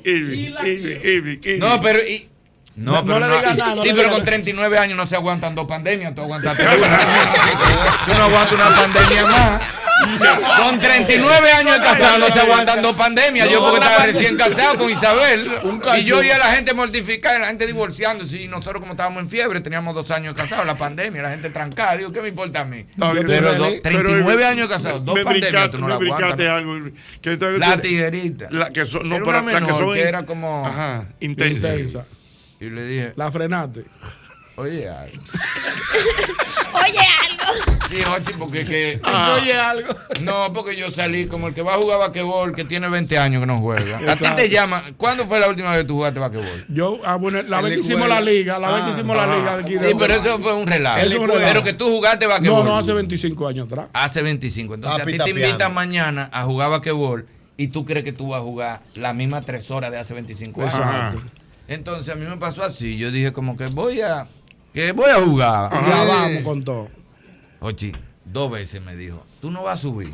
S12: Irving.
S44: No, pero. y- no,
S43: No-
S44: pero
S43: no le digas nada, no
S44: sí, pero con
S43: nada.
S44: 39 años no se aguantan dos pandemias, tú aguantaste una. tú no aguantas una pandemia más. Con 39 años de casado no se aguantan dos pandemias. Yo porque estaba recién casado con Isabel. Y yo y a la gente mortificada, y la gente divorciándose. Y nosotros como estábamos en fiebre, teníamos dos años casados, la pandemia, la gente trancada. Digo, ¿qué me importa a mí?
S12: Está bien.
S44: Pero do-
S12: Pero,
S44: 39
S12: Irving,
S44: años casados, dos
S12: me
S44: pandemias, tú no
S12: me
S44: la aguantas.
S12: brincaste
S44: ¿no?
S12: algo, que
S44: La tiguerita.
S12: La que son, no,
S44: Era
S12: pero
S44: una
S12: la que
S44: menor
S12: son
S44: que era como-
S12: Ajá, intensa.
S43: Intensa.
S44: Y le dije,
S43: La frenaste.
S44: Oye, algo.
S30: Oye, algo.
S44: Sí, Jochi, porque que.
S43: Oye, algo.
S44: No, porque yo salí como el que va a jugar basquetbol, que tiene 20 años que no juega. A ti te llama. ¿Cuándo fue la última vez que tú jugaste basquetbol?
S43: Yo, ah, bueno, la vez que hicimos la liga, la vez que
S16: Ah,
S43: hicimos la
S44: Ajá.
S43: liga de aquí de
S44: Sí, pero eso fue un relajo.
S43: Eso fue.
S44: Pero que tú jugaste
S43: No,
S44: basquetbol.
S43: no, hace 25 años atrás.
S44: Hace 25. Entonces
S14: Ah,
S44: a ti te invitan mañana a jugar basquetbol y tú crees que tú vas a jugar las mismas tres horas de hace 25 años.
S12: Ajá.
S44: Entonces a mí me pasó así. Yo dije como que voy a... Que voy a jugar.
S43: Ya vamos con todo.
S44: Ochi, dos veces me dijo, tú no vas a subir.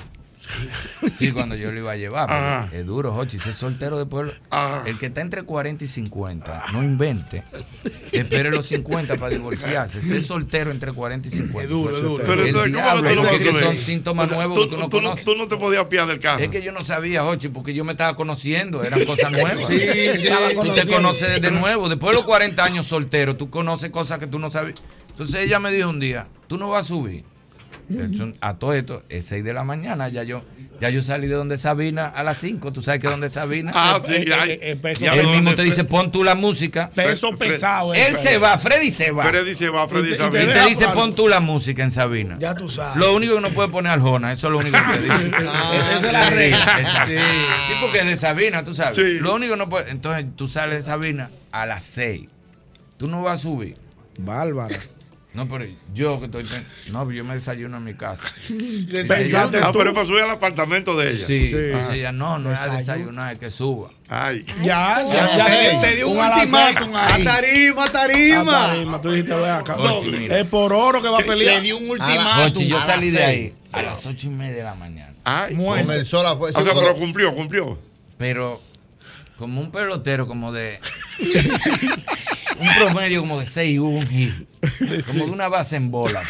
S44: Sí, cuando yo lo iba a llevar.
S12: Ajá.
S44: Es duro, Jochi, ser soltero de pueblo.
S12: Ajá.
S44: El que está entre 40 y 50, no invente. Espere los 50 para divorciarse. Ser soltero entre 40 y 50.
S16: Es duro, es duro.
S12: Pero
S44: el
S12: entonces, ¿cómo
S44: diablo,
S12: que tú no
S44: son síntomas
S12: O sea,
S44: nuevos que tú no
S12: tú,
S44: conoces.
S12: tú no te podías piar del carro.
S44: Es que yo no sabía, Jochi, porque yo me estaba conociendo, eran cosas nuevas.
S16: Sí,
S44: Tú te conoces de nuevo. Después de los 40 años soltero, tú conoces cosas que tú no sabes. Entonces ella me dijo un día, tú no vas a subir. A todo esto, es 6 de la mañana, ya yo, ya yo salí de donde Sabina a las 5. ¿Tú sabes que donde Sabina?
S12: Ah, sí,
S43: Eh, eh, eh,
S12: ya
S44: Él mismo te dice, pon tú la música.
S43: Peso pesado. eh,
S44: Él se va, Freddy se va.
S12: Freddy se va, Freddy se
S43: y
S12: va.
S43: te
S44: Y te
S43: deja
S44: dice, pon tú la música en Sabina.
S16: Ya tú sabes.
S44: Lo único que no puede poner Arjona, eso es lo único que te dice.
S16: esa es la
S44: Sí,
S16: regla.
S44: exacto. Sí, porque es de Sabina, tú sabes.
S12: Sí.
S44: Lo único que no puede. Entonces tú sales de Sabina a las 6. Tú no vas a subir.
S43: Bárbara.
S44: No, pero yo que estoy. pen- No, yo me desayuno en mi casa.
S43: Pensaste
S12: Ah,
S43: tú.
S12: pero para subir al apartamento de ella.
S44: Sí.
S43: Sí.
S44: Dice ella, no, no es a desayunar, es que suba.
S12: Ay.
S43: Ya, ya,
S16: Ya,
S43: ya.
S16: te dio un
S43: a
S16: ultimátum
S43: seca.
S16: ahí. A tarima, a
S43: A
S16: tarima.
S43: tarima, Tú dijiste, ve acá.
S44: Ochi,
S43: No, es por oro que va a pelear.
S16: Le dio un
S44: Ochi,
S16: ultimátum.
S44: yo
S16: A
S44: salí de ahí a las ocho y media de la mañana.
S12: Ay.
S14: Con el sol.
S12: O sea, pero cumplió, cumplió.
S44: Pero como un pelotero, como de. un promedio como de 6 hubo un hit. Como de una base en bola.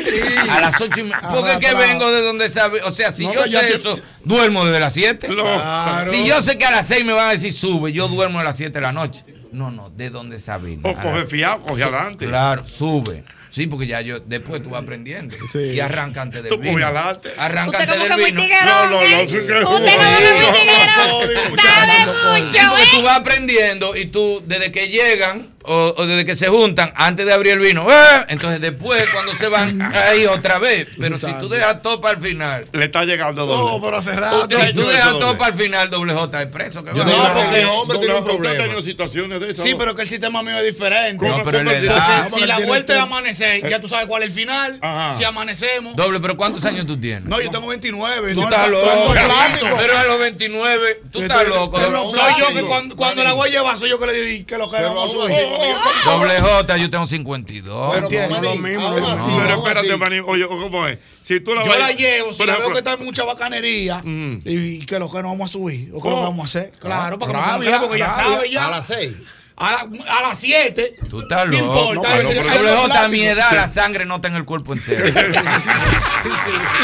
S44: A las 8 y media. Porque es que vengo de donde sabe. O sea, si
S43: No,
S44: yo sé
S43: te-
S44: eso, duermo desde las 7.
S43: Claro.
S44: Si yo sé que a las 6 me van a decir sube, yo duermo a las 7 de la noche. No, no, de donde Sabina.
S12: O coge fiado, coge adelante.
S44: Claro, sube. Sí, porque ya yo, después tú vas aprendiendo.
S43: Sí.
S44: Y arranca antes del
S12: Tú
S44: vino.
S12: muy adelante.
S44: Arranca
S30: Usted
S44: antes
S30: como
S44: del
S30: que muy
S44: vino.
S30: tiguerón,
S12: No, no, no,
S30: ¿eh? Usted como que muy tiguerón. Sabe mucho,
S44: Sí, porque
S30: ¿eh?
S44: tú vas aprendiendo y tú, desde que llegan o, o desde que se juntan, antes de abrir el vino, ¡eh! entonces después, cuando se van, ahí otra vez. Pero si tú dejas todo para el final,
S12: Le está llegando
S16: No,
S12: doble.
S16: pero hace rato.
S44: si tú dejas todo para el final, doble J es preso. que
S14: Yo
S16: No,
S14: que
S16: porque
S14: el hombre tiene un problema.
S12: tenido situaciones de esas.
S16: Sí,
S12: ¿no?
S16: pero que el sistema mío es diferente.
S44: No, pero
S12: ¿Cómo
S44: le
S12: que
S44: da.
S16: Si la vuelta es amanecer, ya tú sabes cuál es el final.
S12: Ajá.
S16: Si amanecemos.
S44: Doble, pero ¿cuántos años tú tienes?
S16: No, yo tengo 29.
S44: Tú
S16: no,
S44: estás
S16: no,
S44: loco.
S16: no, no,
S44: Pero a los 29, tú estás loco.
S16: Pero soy yo que cuando, cuando la voy a llevar, soy yo que le digo que lo que
S14: Pero
S16: vamos a
S44: doble J, yo tengo 52.
S14: Pero
S43: lo mismo,
S14: así.
S12: Pero
S14: aún
S12: espérate, Manín. Oye, ¿cómo es? Si tú la
S16: Yo la llevo, si la veo que está en mucha bacanería
S12: Mm.
S16: y que lo que no vamos a subir, o que lo que vamos a hacer. Claro, para que
S43: Rabia,
S16: no me porque ya sabe ya.
S14: a las seis.
S16: A, la- a las 7.
S44: Tú estás
S16: No
S44: loco.
S16: importa,
S44: No, pero
S16: es
S44: J, a mi edad, la sangre no está en el cuerpo entero.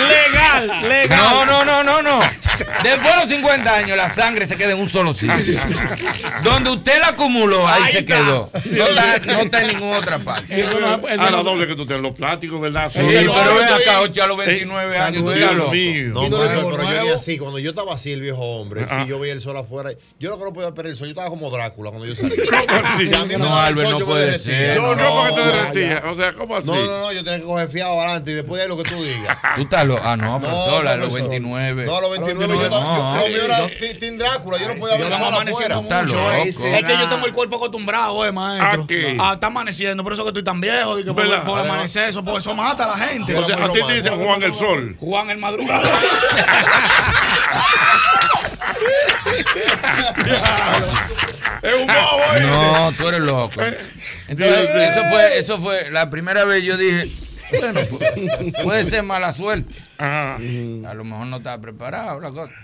S43: Legal, legal.
S44: No, no, no, no, no. Después de los 50 años, la sangre se queda en un solo sitio. Donde usted la acumuló, ahí,
S16: Ahí
S44: se
S16: está.
S44: quedó. No está, no está en ninguna otra parte.
S43: Eso no, eso
S12: A
S43: no-
S12: la doble que tú tienes los plásticos, ¿verdad?
S44: Sí,
S12: Sí,
S44: pero ven acá, 8 a los 29
S12: Eh,
S44: años, tú estás loco.
S14: No,
S16: no
S14: pero, yo ni así, cuando yo estaba así, el viejo hombre, si yo veía el sol afuera, yo lo que no podía perder el sol, yo estaba como Drácula cuando yo salí.
S44: No, Albert, no
S14: yo me
S44: puede
S14: derretía.
S44: ser,
S12: No, no, porque te derretías. O sea, ¿cómo así?
S14: No, no, no, yo tenía que coger fiado adelante y después de lo que tú digas.
S44: Tú estás loco. Ah, no,
S14: No,
S44: profesor, a los
S14: profesor.
S44: 29.
S14: No, a los 29 yo.
S44: No.
S14: yo- Lo era Ti- Team Drácula, yo no podía ver
S16: lo amaneciendo mucho. eh. Es que yo tengo el cuerpo acostumbrado, eh, maestro. Ah, está amaneciendo, por eso que estoy tan viejo. Y que por, amanecer, eso, por eso mata a la gente.
S12: O sea, a ti te dicen Juan el Sol.
S16: Juan el madrugada. es un bobo, eh.
S44: No, tú eres loco. Entonces, eso fue, eso fue la primera vez yo dije, bueno, pu- puede ser mala suerte.
S12: Ajá.
S44: A lo mejor no estaba preparado la cosa.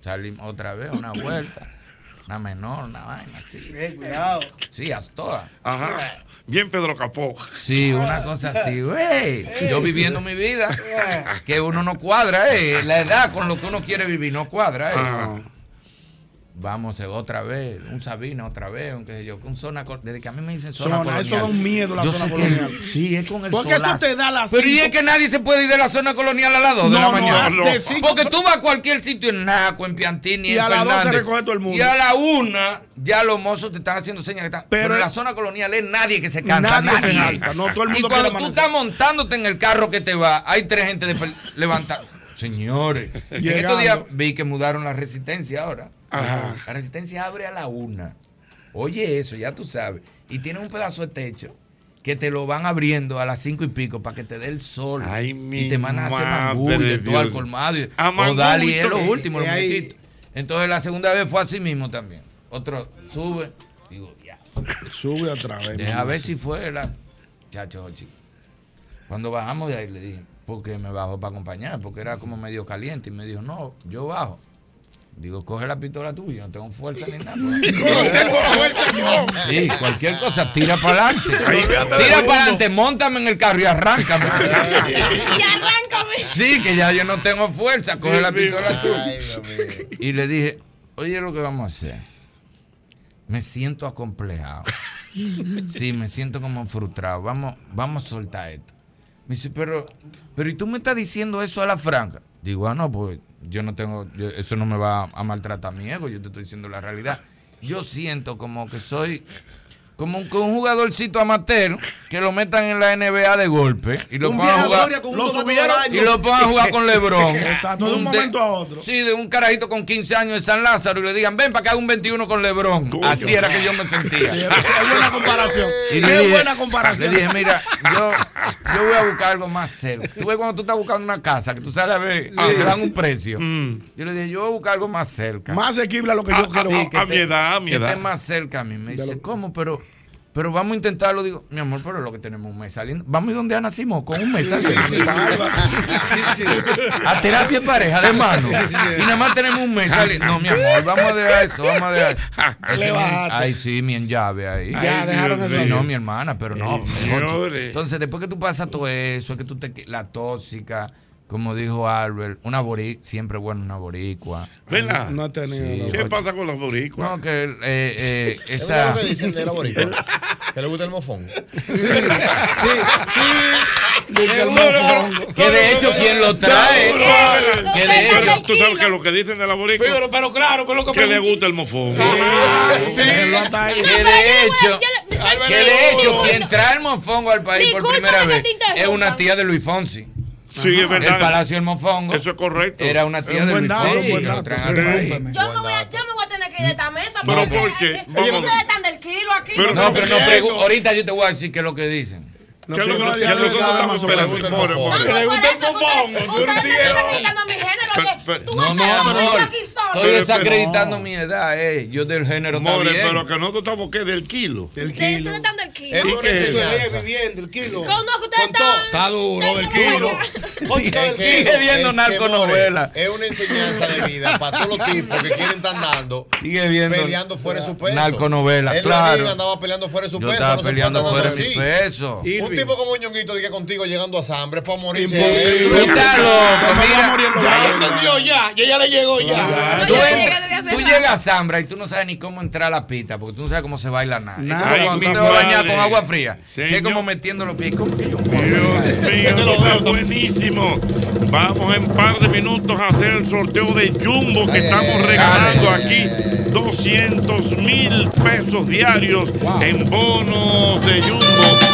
S44: Salimos otra vez, una vuelta. Una menor, una vaina así.
S16: Eh, cuidado.
S44: Sí, Astoa.
S12: Ajá. Bien Pedro Capó.
S44: Sí, una cosa así, güey. Yo viviendo mi vida, que uno no cuadra, eh. La edad con lo que uno quiere vivir no cuadra, eh.
S12: Ajá.
S44: Vamos otra vez, un Sabina otra vez, un qué sé yo, un zona, desde que a mí me dicen zona,
S43: Zona, eso
S44: colonial.
S43: da un miedo, la
S44: Yo
S43: zona
S44: sé que-
S43: colonial.
S44: sí, es con el
S43: Porque esto
S44: solazo.
S43: te da las
S44: Pero y es que nadie se puede ir de la zona colonial a las 2 de
S43: No,
S44: la
S43: no,
S44: mañana.
S43: no. de
S44: Porque tú vas a cualquier sitio en Naco, en Piantini,
S43: Y
S44: en
S43: a las 12
S44: Fernández,
S43: recoge todo el mundo.
S44: Y a la una, ya los mozos te están haciendo señas que están. Pero,
S43: Pero
S44: en la zona colonial es nadie que se cansa.
S43: Nadie se
S44: Nadie.
S43: jacta, no, todo el mundo
S44: y cuando tú
S43: amanecer.
S44: estás montándote en el carro que te va, hay tres gente de Señores, en estos días vi que mudaron la resistencia ahora.
S12: Ajá.
S44: La resistencia abre a la una. Oye, eso, ya tú sabes. Y tiene un pedazo de techo que te lo van abriendo a las cinco y pico para que te dé el sol.
S12: Ay,
S44: y
S12: mi
S44: te mandan a hacer
S12: madre
S44: mangulla,
S12: de
S44: todo al colmado. y-
S12: A
S44: O Dali es lo último, los
S43: Y ahí-
S44: muñequitos. Entonces la segunda vez fue así mismo también. Otro sube. Digo, ya.
S43: Sube otra vez.
S44: Deja
S43: mamá.
S44: ver si fue la. Chacho, chico. Cuando bajamos de ahí le dije, porque me bajo para acompañar, porque era como medio caliente. Y me dijo, no, yo bajo. Digo, coge la pistola tuya, no tengo fuerza ni nada. Sí, cualquier cosa, tira para adelante. Tira para adelante, montame en el carro y arráncame.
S30: Y arráncame.
S44: Sí, que ya yo no tengo fuerza, coge la pistola tuya. Y le dije, oye, lo que vamos a hacer. Me siento acomplejado. Sí, me siento como frustrado. Vamos, vamos a soltar esto. Me dice, pero, pero ¿y tú me estás diciendo eso a la franca? Digo, ah, no, pues yo no tengo, eso no me va a maltratar mi ego, yo te estoy diciendo la realidad. Yo siento como que soy como un, un jugadorcito amateur que lo metan en la NBA de golpe y lo pongan a jugar.
S16: gloria con
S43: Lo.
S44: Y lo pongan a jugar con LeBron.
S43: Exacto, de un momento a otro.
S44: Sí, de un carajito con 15 años de San Lázaro y le digan, ven para que haga un 21 con LeBron. Así era que yo me sentía.
S43: Sí, es buena comparación.
S44: Y
S43: es
S44: le dije,
S43: buena comparación.
S44: Le dije, mira, yo, yo voy a buscar algo más cerca. Tú ves cuando tú estás buscando una casa, que tú sales a ver y te dan un precio. Yo le dije, yo voy a buscar algo más cerca.
S43: Más asequible a lo que
S12: Ah,
S43: yo quiero.
S44: Sí, que
S12: a mi
S44: te-
S12: edad, a mi
S44: que
S12: edad.
S44: esté más cerca a mí. Me dice,
S43: lo-
S44: ¿cómo? Pero, pero vamos a intentarlo. Digo, mi amor, pero es lo que tenemos un mes saliendo. Vamos a ir donde Ana Simón con un mes saliendo. A terapia en pareja de mano. Y nada más tenemos un mes saliendo. No, mi amor, vamos a dejar eso, vamos a dejar eso. Ese
S43: Le
S44: mi-
S43: bajaste.
S44: Ay, sí, mi en llave ahí.
S43: Ya,
S12: Ay,
S43: dejaron eso.
S44: Sí, no, mi hermana, pero no. Entonces, después que tú pasas todo eso, es que tú te. La tóxica, como dijo Albert, una boricua, siempre bueno una boricua.
S12: ¿Verdad?
S43: No he tenido.
S44: Sí.
S43: no.
S12: ¿Qué pasa con los boricuas?
S44: No, que eh, eh,
S14: ¿Es
S44: esa.
S14: lo que dicen de la boricua? ¿Que le gusta el mofón?
S44: Que de hecho quien lo trae, que de hecho
S12: tú sabes que lo que dicen de la boricua.
S15: Pero, pero claro, pero lo que
S12: que le gusta el mofón.
S44: que de hecho, que de hecho quien trae el mofongo al país por primera
S30: que
S44: vez es una tía de Luis Fonsi.
S12: Sí, es verdad.
S44: El Palacio del Mofongo.
S12: Eso es correcto.
S44: Era una tía
S12: Es un
S44: de
S12: buen
S44: Luis
S12: dato,
S44: Fonsi
S12: buen
S44: que lo
S12: dato.
S44: traen al país.
S30: Yo me, voy a, yo me voy a tener que ir de esta mesa.
S44: ¿Pero
S30: porque. Ustedes están del kilo aquí.
S44: no, pero no pregu- ahorita yo te voy a decir qué es lo que dicen.
S12: ¿Qué es lo que que nosotros estamos esperando? More, more.
S15: El. Tú
S30: gritando mi género.
S44: No. Estoy desacreditando mi edad, eh. Yo del género
S12: More,
S44: también.
S12: pero que nosotros estamos que del kilo.
S23: Del
S30: Ustedes ustedes están del kilo.
S14: Es
S12: ¿Y
S14: una
S12: qué es?
S15: viviendo el kilo.
S30: ¿Cómo no que ustedes están?
S15: Está duro del kilo.
S44: Sigue- viendo narconovela.
S14: Es una enseñanza de vida para todos los tipos que quieren estar dando.
S44: Sigue viendo
S14: Peleando fuera de su peso.
S44: narconovela,
S14: Él
S44: claro.
S14: andaba peleando fuera de su
S44: Yo
S14: peso.
S44: estaba
S14: no se puede
S44: peleando fuera de mi
S14: así.
S44: peso.
S14: Un tipo como Ñonguito diga contigo llegando a Sambre para morirse.
S23: Imposible.
S15: Ya entendió ya. Y ella le llegó ya.
S44: Tú, llegas a Zambra y tú no sabes ni cómo entrar a la pista porque tú no sabes cómo se baila nada. Es
S23: Nada.
S44: como
S12: Ay,
S44: cuando
S12: mi
S44: tú te vas a bañar con agua fría. Que es como metiendo los pies. ¿Cómo que yo
S12: Dios mío, esto está buenísimo. Vamos en par de minutos a hacer el sorteo de Jumbo que
S14: Ay,
S12: estamos regalando
S14: ay, ay,
S12: aquí.
S14: ay, ay, ay.
S12: 200 mil pesos diarios en bonos de Jumbo.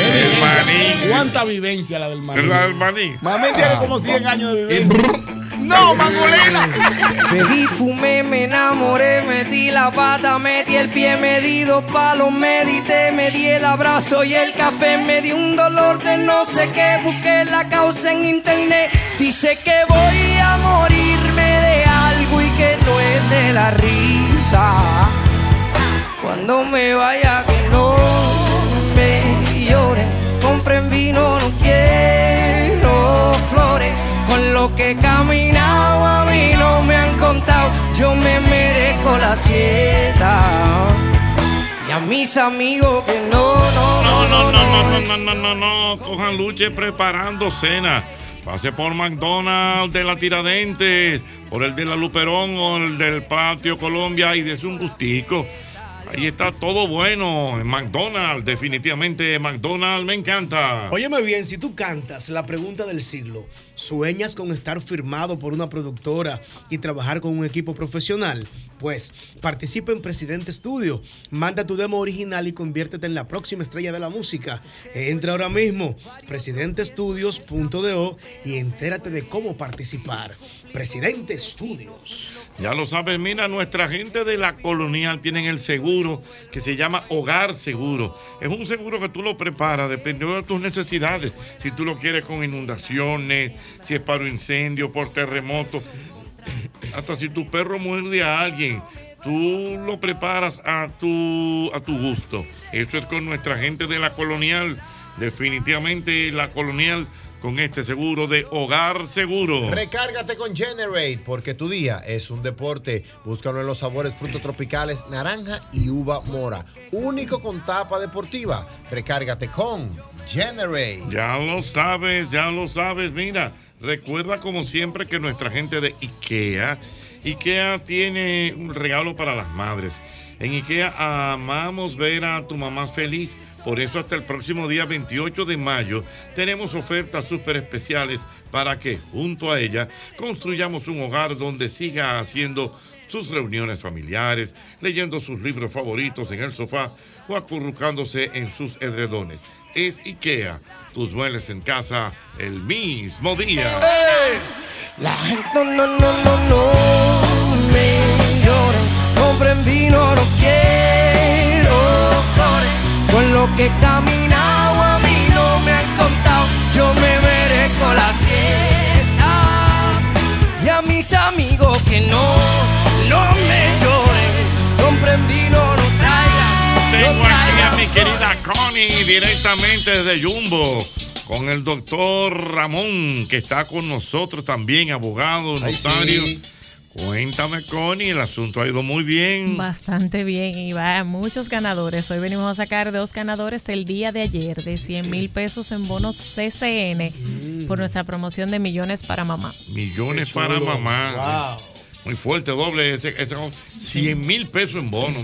S12: El maní.
S23: ¿Cuánta vivencia la del maní?
S12: ¿Verdad, el maní?
S15: Mami tiene como 100 años de vivencia.
S23: No, mangolina.
S27: Bebí, fumé, me enamoré, metí la pata, metí el pie, me di dos palos, medité, me di el abrazo y el café, me di un dolor de no sé qué, busqué la causa en internet, dice que voy a morirme de algo y que no es de la risa. Cuando me vaya que no me lloren, compren vino, no quiero flores. Con lo que he caminado a mí no me han contado, yo me merezco la sieta. Y a mis amigos que no, no,
S12: No,
S27: no,
S12: no, no, no, no, no, no, no, no. Cojan luche preparando cena. Pase por McDonald's de la Tiradentes, por el de la Luperón o el del Patio Colombia y des un gustico. Ahí está todo bueno en McDonald's, definitivamente McDonald's me encanta.
S15: Óyeme bien, si tú cantas la pregunta del siglo, ¿sueñas con estar firmado por una productora y trabajar con un equipo profesional? Pues participa en Presidente Studio, manda tu demo original y conviértete en la próxima estrella de la música. Entra ahora mismo, presidentestudios.do y entérate de cómo participar. Presidente Studios.
S12: Ya lo sabes, mira, nuestra gente de la colonial tienen el seguro que se llama Hogar Seguro. Es un seguro que tú lo preparas dependiendo de tus necesidades. Si tú lo quieres con inundaciones, si es para incendio, por terremoto, hasta si tu perro muerde a alguien. Tú lo preparas a tu, a tu gusto. Eso es con nuestra gente de la colonial. Definitivamente la colonial con este seguro de hogar seguro.
S14: Recárgate con Generate, porque tu día es un deporte. Búscalo en los sabores frutos tropicales, naranja y uva mora. Único con tapa deportiva. Recárgate con Generate.
S12: Ya lo sabes, ya lo sabes. Mira, recuerda como siempre que nuestra gente de IKEA, IKEA tiene un regalo para las madres. En IKEA amamos ver a tu mamá feliz. Por eso hasta el próximo día 28 de mayo tenemos ofertas súper especiales para que junto a ella construyamos un hogar donde siga haciendo sus reuniones familiares, leyendo sus libros favoritos en el sofá o acurrucándose en sus edredones. Es IKEA, tus muebles en casa el mismo día.
S27: La gente no, no, no, no, me compren vino, no quiero. Con lo que he caminado a mí no me han contado, yo me merezco la siesta. Y a mis amigos que no, no me lloren, compren vino, no traigan,
S12: Tengo aquí a mi querida Connie directamente desde Jumbo con el doctor Ramón que está con nosotros también, abogado,
S14: Ay,
S12: notario.
S14: sí.
S12: Cuéntame, Connie, el asunto ha ido muy bien.
S45: Bastante bien y va muchos ganadores. Hoy venimos a sacar dos ganadores del día de ayer de 100 mil pesos en bonos CCN por nuestra promoción de millones para mamá.
S12: Millones para mamá. Muy fuerte, doble. Ese, ese, 100 mil pesos en bono.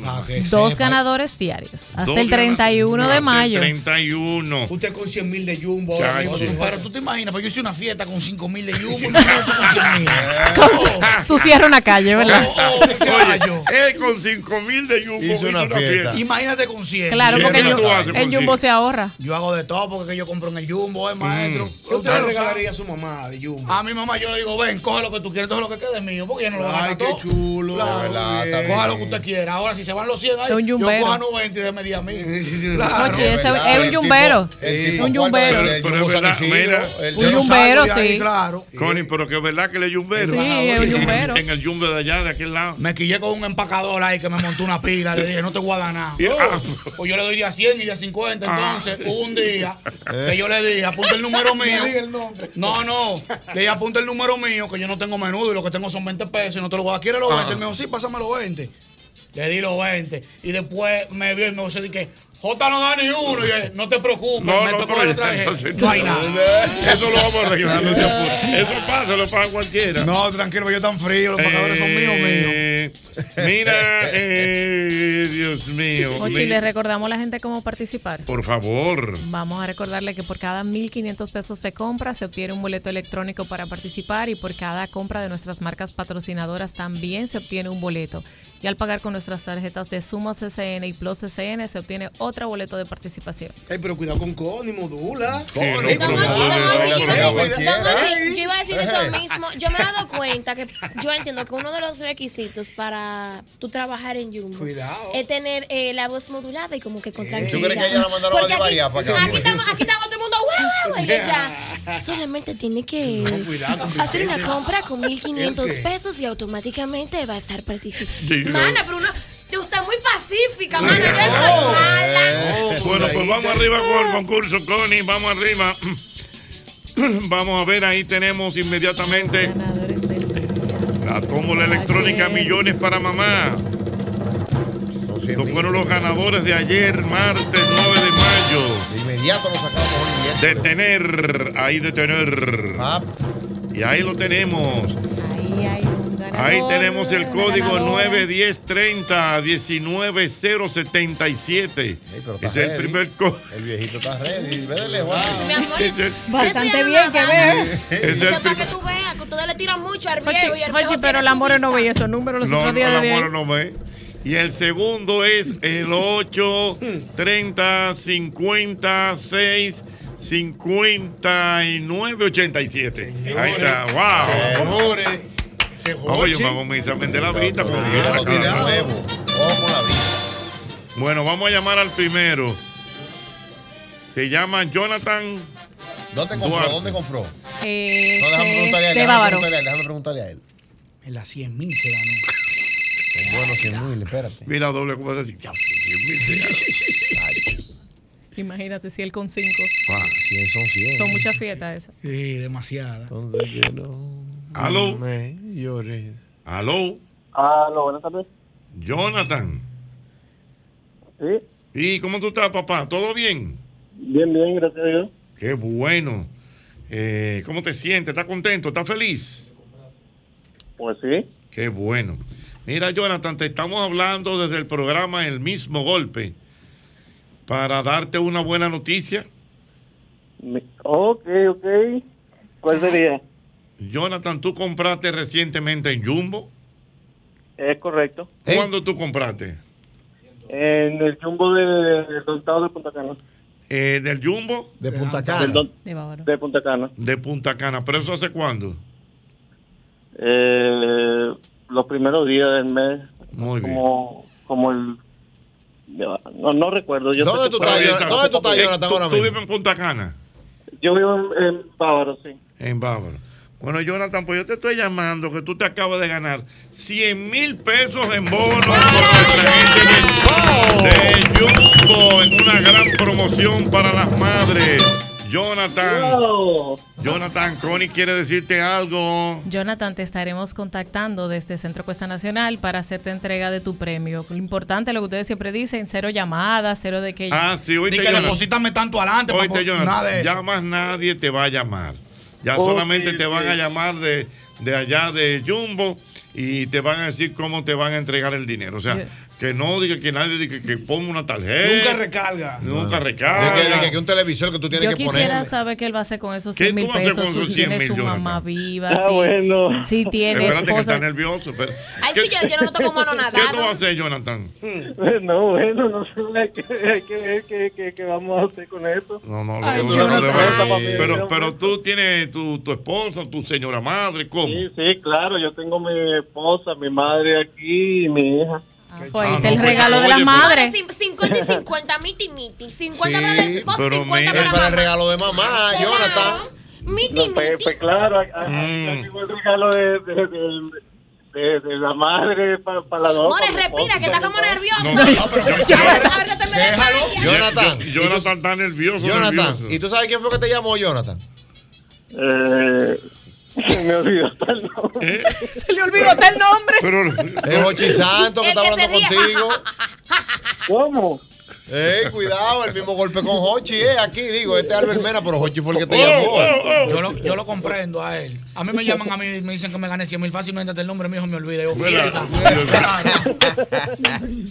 S45: Dos ganadores diarios. Hasta
S12: Dos
S45: el 31
S12: gana-
S45: de
S12: hasta
S45: mayo.
S12: El 31.
S16: Usted con 100 mil de Jumbo. Pero tú te imaginas, pues yo hice una fiesta con 5 mil de Jumbo. tú con 100 mil.
S45: Tú cierras una calle, ¿verdad?
S12: Oye, él con 5 mil de Jumbo
S14: Hizo una fiesta.
S16: Imagínate con 100.
S45: Claro, porque el,
S12: ¿Qué tú haces
S45: el Jumbo se ahorra.
S16: Yo hago de todo porque que yo compro en el Jumbo, eh, maestro.
S43: ¿Qué usted le regalaría a su mamá de Jumbo?
S16: A mi mamá yo le digo, ven, coge lo que tú quieres, todo lo que quede mío, porque ella no lo
S43: Ay, qué chulo.
S16: Claro,
S43: verdad,
S16: coja lo que usted quiera. Ahora, si se van los 100 ahí,
S45: Es un
S16: yo
S45: yumbero.
S16: coja 90 y déme 10 a mí.
S45: Oye, ese es un yumbero. Un yumbero.
S12: Pero, pero es verdad, mira.
S45: Un yumbero, sí.
S16: Claro.
S12: Connie, pero que es verdad que le yumbero.
S45: Sí, es un yumbero.
S12: En el yumbe de allá, de aquel lado.
S16: Me quillé con un empacador ahí que me montó una pila. Le dije, no te voy a dar nada.
S12: Y- ah.
S16: Pues yo le doy de a 100 y de a 50.
S12: Ah.
S16: Entonces, hubo un día que yo le dije, apunta el número mío. No, no. Le dije, apunta el número mío, que yo no tengo menudo y lo que tengo son 20 pesos y no te lo voy a dar. ¿Quieres los
S12: Ah.
S16: 20? Él me dijo, sí, pásame los 20. Le di los 20. Y después me vio y me dice, que J no da ni uno. Y no te preocupes,
S12: No,
S16: me
S12: no,
S16: hay nada.
S12: Eso lo vamos a arreglar. no apure. Eso pasa, lo paga cualquiera.
S16: No, tranquilo, yo tan frío, los pagadores son míos, míos.
S12: Eh, Mira, eh, Dios mío.
S45: Ochi,
S12: mi-
S45: le recordamos a la gente cómo participar.
S12: por favor.
S45: Vamos a recordarle que por cada 1.500 pesos de compra se obtiene un boleto electrónico para participar y por cada compra de nuestras marcas patrocinadoras también se obtiene un boleto. Y al pagar con nuestras tarjetas de Sumos SN y Plus SN se obtiene otro boleto de participación.
S43: Ay, pero cuidado con Connie, modula.
S12: No,
S43: Connie,
S12: cualquiera.
S30: Ochi, yo iba a decir eso mismo. Yo me he dado cuenta que yo entiendo que uno de los requisitos para tú trabajar en Jumbo
S43: Cuidado.
S30: es tener eh, la voz modulada y como que con
S14: ¿Tú
S30: tranquilidad.
S14: crees que ella la mandaron
S30: Porque
S14: para acá?
S30: aquí, estamos, aquí estamos todo el mundo, guau, guau, y ella solamente tiene que
S43: cuidado con
S30: hacer una compra con
S43: ¿El
S30: 1500
S43: qué?
S30: pesos y automáticamente va a estar participando. Mana, pero uno, tú estás muy pacífica, mana, yo estoy mala.
S12: Bueno, pues vamos arriba con el concurso, Connie. Vamos arriba. Vamos a ver, ahí tenemos inmediatamente la tómbola electrónica Millones para Mamá. Estos fueron los ganadores de ayer, martes 9 de mayo.
S14: De inmediato lo sacamos hoy
S12: De
S14: miércoles.
S12: tener, ahí de tener.
S14: Ah,
S12: Y ahí lo tenemos.
S45: Ahí un ganador.
S12: Ahí tenemos el código
S45: ganadora.
S12: 91030 19077.
S14: pero está
S12: Ese es el primer código.
S14: El viejito está ready. Védele, Juan.
S45: Bastante bien que ve.
S12: Ese es el
S30: es para que tú veas que ustedes le tiran mucho al viejo y el
S45: Jochi,
S30: viejo
S45: pero
S30: su
S45: amor no veía esos números los
S12: No,
S45: otros
S12: no,
S45: días
S12: el
S45: de
S12: amor
S45: ahí.
S12: no ve. Y el segundo es el 8, 30, 56, 59, 87. Ahí está, wow. Vamos, yo vamos a examen de la vista. porque. Bueno, vamos a llamar al primero. Se llama Jonathan.
S14: ¿Dónde compró?
S12: Duarte.
S14: ¿Dónde compró?
S45: Eh,
S14: No, déjame preguntarle a él.
S45: de
S14: Déjame
S45: Bávaro.
S14: preguntarle a él. Déjame preguntarle a él.
S16: En las 100 mil se ganó.
S14: Son buenos 100 mil, espérate.
S12: Mira, doble. Ya, 100 mil reales.
S45: Imagínate si él con cinco.
S14: 100 son 100.
S45: Son muchas fiestas esas.
S16: Sí, demasiada.
S14: Entonces que no.
S12: Aló.
S14: me llores.
S12: Aló,
S18: Aló, buenas tardes.
S12: Jonathan.
S18: Sí,
S12: ¿Y cómo tú estás, papá? ¿Todo bien?
S18: bien, bien, gracias a Dios.
S12: Qué bueno. Eh, ¿Cómo te sientes? ¿Estás contento? ¿Estás feliz?
S18: Pues sí.
S12: Qué bueno. Mira, Jonathan, te estamos hablando desde el programa El mismo golpe para darte una buena noticia.
S18: Ok, ok. ¿Cuál sería?
S12: Jonathan, tú compraste recientemente en Jumbo.
S18: Es correcto.
S12: ¿Cuándo tú compraste?
S18: En el jumbo de- del estado de Punta Cana.
S12: Eh, ¿Del Jumbo?
S14: De Punta Cana.
S18: don-
S45: De
S18: de Punta Cana.
S12: De Punta Cana. ¿Pero eso hace cuándo?
S18: Eh, los primeros días del mes.
S12: Muy bien.
S18: Como, como el... No, no recuerdo. Yo
S14: ¿Dónde tú estás, Jonathan? ¿Dónde tú estás, Jonathan,
S12: tú-
S14: ahora
S12: ¿Tú
S14: mismo?
S12: vives en Punta Cana?
S18: Yo vivo en, en Bávaro, sí.
S12: En Bávaro. Bueno, Jonathan, pues yo te estoy llamando que tú te acabas de ganar 100 mil pesos en bonos por nuestra gente de, de Jumbo en una gran promoción para las madres. Jonathan,
S18: Wow.
S12: Jonathan, Connie quiere decirte algo.
S45: Jonathan, te estaremos contactando desde Centro Cuesta Nacional para hacerte entrega de tu premio. Lo importante, lo que ustedes siempre dicen, cero llamadas, cero de que...
S12: Ah, sí, oíste,
S16: que deposítame tanto adelante.
S12: Oíste,
S16: papo.
S12: Jonathan,
S16: Nada de eso.
S12: ya más nadie te va a llamar. Ya
S18: Oh,
S12: solamente
S18: sí,
S12: te van
S18: sí.
S12: a llamar de, de allá de Jumbo y te van a decir cómo te van a entregar el dinero. O sea. Que no diga que nadie diga que, que ponga una tarjeta.
S16: Nunca recarga.
S12: Nunca
S14: Es
S12: recarga.
S14: que, es que un televisor que tú tienes
S45: Yo
S14: que
S45: quisiera
S14: poner.
S45: saber qué él va a hacer con esos
S12: ¿Qué
S45: 100 mil
S12: tú vas a hacer
S45: pesos.
S12: con
S45: Si
S12: esos
S45: tiene
S12: 100
S45: su
S12: mil,
S45: mamá
S12: Jonathan?
S45: viva,
S18: Ah,
S45: si,
S18: bueno.
S45: si tiene
S12: Espérate que está nervioso. pero-
S30: Ay,
S12: ¿Qué-
S30: sí, yo, yo no noto como
S12: ¿Qué tú vas a hacer, Jonathan?
S18: No, bueno, no sé, hay que, hay que ver qué, qué, qué vamos a hacer con eso.
S12: No, no,
S18: Ay,
S12: no,
S18: yo
S12: no,
S18: no
S12: de.
S18: Papi,
S12: pero,
S18: yo-
S12: pero tú tienes tu, tu esposa, tu señora madre, ¿cómo?
S18: Sí, sí, claro, yo tengo mi esposa, mi madre aquí y mi hija.
S45: Pues
S12: Ah,
S45: el
S12: no,
S45: regalo de la
S12: oye,
S45: madre.
S30: Cin- 50 y 50, miti miti. 50 para el esposo,
S12: pero
S30: 50
S12: mira,
S30: para
S14: el regalo de mamá, Jonathan.
S30: Miti miti.
S18: pues claro, el regalo de, la madre para la dos.
S30: More, respira, que está como nervioso.
S12: No, no,
S14: Déjalo. Jonathan.
S12: Yo- Jonathan está nervioso,
S14: Jonathan,
S12: nervioso.
S14: ¿y tú sabes quién fue que te llamó, Jonathan?
S18: Eh, me olvidó hasta el nombre.
S45: Se le olvidó hasta el nombre.
S12: Pero,
S14: Es Jochi Santos que
S30: El
S14: está
S30: que
S14: hablando
S30: se
S14: contigo.
S18: ¿Cómo?
S14: Ey, cuidado, el mismo golpe con Hochi, eh. Aquí digo, este es Albert Mena, pero Hochi fue el que te
S12: Oh,
S14: llamó.
S12: oh, oh.
S16: Yo lo, yo lo comprendo a él. A mí me llaman a mí y me dicen que me gané 100 mil fácilmente hasta el nombre mío me olvida.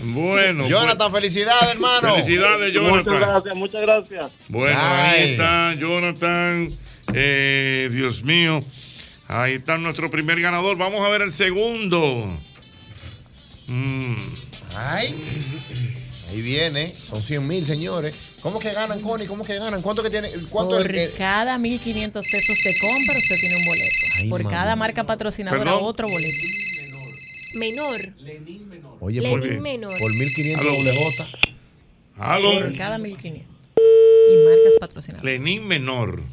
S12: Bueno,
S14: Jonathan, felicidades, hermano.
S12: pues, felicidades,
S18: Muchas
S12: Jonathan.
S18: gracias, muchas gracias.
S12: Bueno,
S14: Ay.
S12: ahí está Jonathan. Eh, Dios mío. Ahí está nuestro primer ganador. Vamos a ver el segundo. Mm.
S14: Ay. Ahí viene, son 100 mil, señores. ¿Cómo que ganan, Connie? ¿Cómo que ganan? ¿Cuánto que tiene? ¿Cuánto
S45: Por
S14: es?
S45: cada 1.500 pesos de compra, usted tiene un boleto.
S14: Ay,
S45: Por
S14: mamá.
S45: cada marca patrocinadora,
S12: Perdón.
S45: otro boleto.
S30: Menor.
S14: Oye,
S30: Lenin
S14: por,
S30: menor.
S14: por 1500
S12: Aló.
S14: doble J.
S12: Aló.
S45: Por cada 1.500. Y marcas patrocinadoras.
S12: Lenín Menor.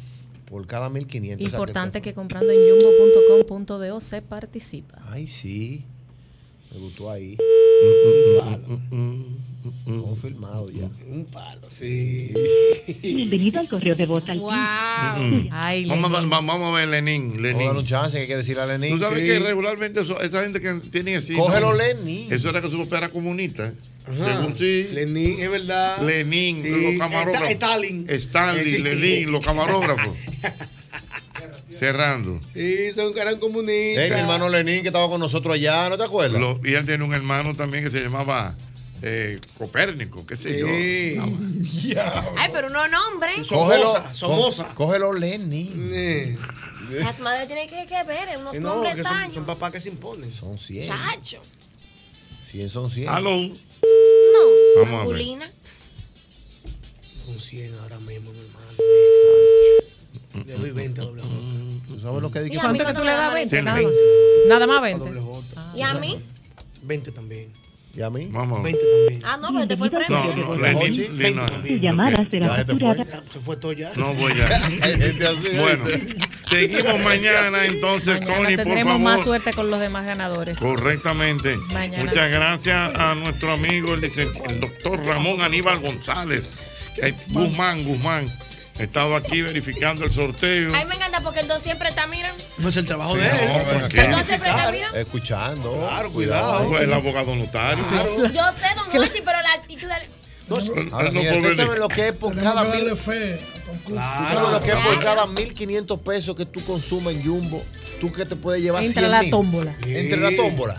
S14: Por cada 1500.
S45: Importante que comprando en jumbo.com.do se participa.
S14: Ay, sí. Me gustó ahí.
S12: Mm,
S14: Confirmado ya.
S16: Un palo, sí.
S46: Bienvenido al correo de voz al
S30: Wow.
S12: Mm.
S45: Ay,
S12: Vamos, a-
S45: Lenín.
S12: va- vamos a ver Lenín.
S14: Vamos a darle
S12: Lenín.
S14: un chance, que hay que decirle a Lenín.
S12: Tú sabes
S14: Sí.
S12: que regularmente eso- esa gente que tiene así.
S14: Cógelo,
S12: ¿no?
S14: Lenín.
S12: Eso era que su papá era comunista. ¿eh?
S16: Ajá.
S12: Según sí.
S16: Lenín, es verdad.
S12: Lenín,
S16: Sí.
S12: los camarógrafos.
S16: Stalin.
S12: Stanley,
S16: Sí.
S12: Lenín, los camarógrafos. Cerrando.
S16: Sí, son caras comunistas.
S14: Ey, mi hermano Lenín que estaba con nosotros allá, ¿no te acuerdas?
S12: Lo- y él tiene un hermano también que se llamaba eh, Copérnico, qué sé
S16: Sí.
S12: yo.
S30: Ay, pero no nombre.
S14: Cógelo,
S16: Somoza, Somoza.
S14: có- cógelo Lenín.
S16: Eh,
S30: Las madres tienen que, que ver, unos
S16: que no,
S30: nombres
S16: que son, son papás que se imponen.
S14: Son 100.
S30: Chacho.
S14: 100 son 100.
S12: Aló.
S30: No.
S12: Vamos a ver.
S30: masculina.
S16: Son 100 ahora mismo, mi hermano. Le doy 20 a doble J.
S14: ¿Tú sabes lo que dije?
S45: ¿Cuánto que tú le das?
S30: dan
S45: 20,
S12: Sí,
S45: nada
S16: 20.
S45: más. Nada más
S16: A
S45: 20.
S16: doble J.
S30: ¿Y a mí?
S16: 20 también.
S14: ¿Y a mí?
S12: Vamos a ver.
S16: 20 también.
S30: Ah, no, pero te fue el
S12: No,
S30: premio.
S12: no. Lenín, no.
S46: Tu llamada será
S14: Ya, fue.
S46: facturada.
S16: Se fue todo ya.
S12: No voy a.
S14: Hay gente así.
S12: Bueno, seguimos mañana entonces,
S45: Mañana
S12: Connie, por
S45: tendremos más
S12: favor.
S45: suerte con los demás ganadores.
S12: Correctamente.
S45: Mañana.
S12: Muchas gracias a nuestro amigo, el, doctor Ramón Aníbal González. Guzmán, Guzmán. He estado aquí verificando el sorteo.
S30: Ay, me encanta porque el dos siempre está, mira.
S16: No es el trabajo
S14: Sí,
S16: de él.
S14: no.
S30: El dos siempre está, mira.
S14: Escuchando.
S16: Claro, cuidado.
S12: el abogado notario.
S30: Yo sé, don Hochi, pero la actitud del...
S14: Ahora,
S12: no
S14: señor, ¿usted sabe lo que es por cada mil? ¿Tú sabes lo que es por cada 1500 pesos que tú consumes en Jumbo? Tú que te puedes llevar
S45: Entra
S14: 100
S45: la tómbola.
S14: Entre la tómbola.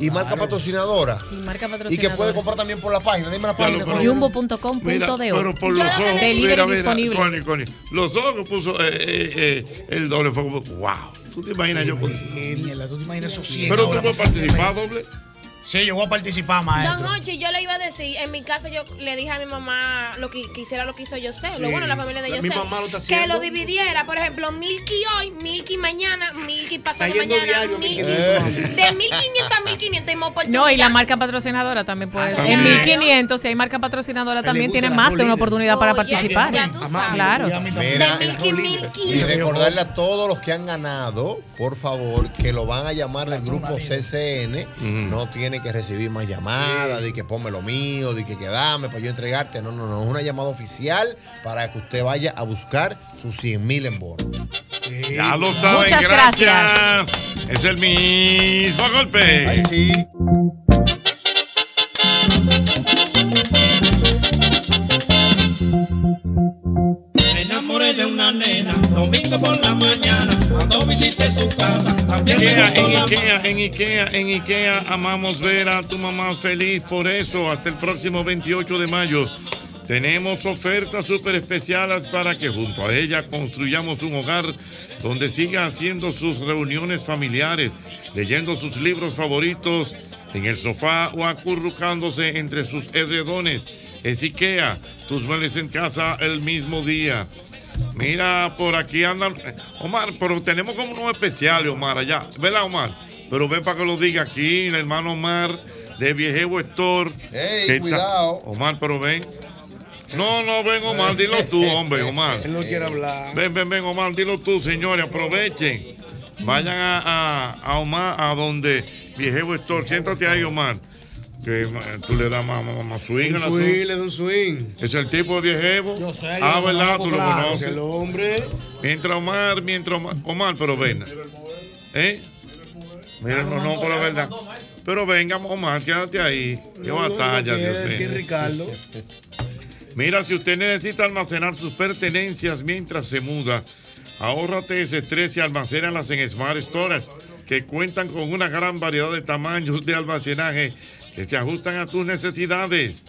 S14: Y marca patrocinadora.
S45: Y marca
S14: Y
S45: patrocinadora.
S14: que puede comprar también por la página. Dime la página.
S12: Mira, pero por los ojos. mira, mira,
S45: disponible.
S12: Connie, Connie. Los ojos puso eh, eh, eh, el doble como, wow. ¿Tú te imaginas yo?
S16: tú te imaginas 100.
S12: Pero tú puedes participar doble.
S16: Sí, yo voy a participar,
S30: Don
S16: maestro.
S30: Hochi, yo le iba a decir, en mi casa yo le dije a mi mamá lo que, hiciera lo que hizo José, lo bueno, la familia de
S16: lo está
S30: que lo dividiera, por ejemplo, Milky hoy, Milky mañana, Milky pasado mañana,
S16: diario,
S30: Milky,
S16: 1500.
S30: de 1500 a 1500 y más oportunidad.
S45: No, y la marca patrocinadora también puede.
S30: Ah,
S45: en
S30: sí.
S45: 1500, si hay marca patrocinadora, también
S16: la
S45: más de una oportunidad para
S30: Oye,
S45: participar.
S30: ya tú sabes.
S45: Claro.
S14: Mira,
S30: De Milky, Milky.
S14: Y recordarle a todos los que han ganado, por favor, que lo van a llamar del grupo CCN. No tiene que recibir más llamadas, de que ponme lo mío, de que quedame para yo entregarte. No, no, no. Es una llamada oficial para que usted vaya a buscar sus 100 mil en bono.
S12: Ya lo saben,
S45: Muchas
S12: gracias. Es el mismo golpe.
S14: Ahí sí.
S13: Me enamoré de una nena, domingo por la mañana, cuando visité su casa,
S12: Ikea, en Ikea, en Ikea, en Ikea amamos ver a tu mamá feliz. Por eso, hasta el próximo 28 de mayo, tenemos ofertas súper especiales para que junto a ella construyamos un hogar donde siga haciendo sus reuniones familiares, leyendo sus libros favoritos en el sofá o acurrucándose entre sus edredones. Es Ikea, tus muebles en casa el mismo día. Mira, por aquí andan. Omar, pero tenemos como unos especiales, Omar, allá. ¿Verdad, Omar? Pero ven para que lo diga aquí, el hermano Omar de Viejevo Store.
S14: Ey,
S12: está-
S14: cuidado.
S12: Omar, pero ven. No, no, ven, Omar, dilo tú, hombre, Omar.
S15: Él no quiere hablar.
S12: Ven, ven, ven, Omar, dilo tú, señores, aprovechen. Vayan a, a, a Omar, a donde Viejevo Store. Siéntate ahí, Omar. Que eh, tú le das más, más, más swing.
S15: Un
S12: a la
S15: swing, le da un swing.
S12: Es el tipo de Viejevo.
S15: Yo sé,
S12: Ah,
S15: yo
S12: ¿verdad? Tú lo
S15: claro,
S12: conoces.
S15: el hombre.
S12: Mientras Omar, mientras Omar, Omar, pero ven. ¿Eh? Mira, no, no, pero es verdad. Pero venga, Omar, quédate ahí. Qué batalla, Dios mío.
S15: Ricardo.
S12: Mira, si usted necesita almacenar sus pertenencias mientras se muda, ahórrate ese estrés y almacénalas en Smart Storage, que cuentan con una gran variedad de tamaños de almacenaje que se ajustan a tus necesidades.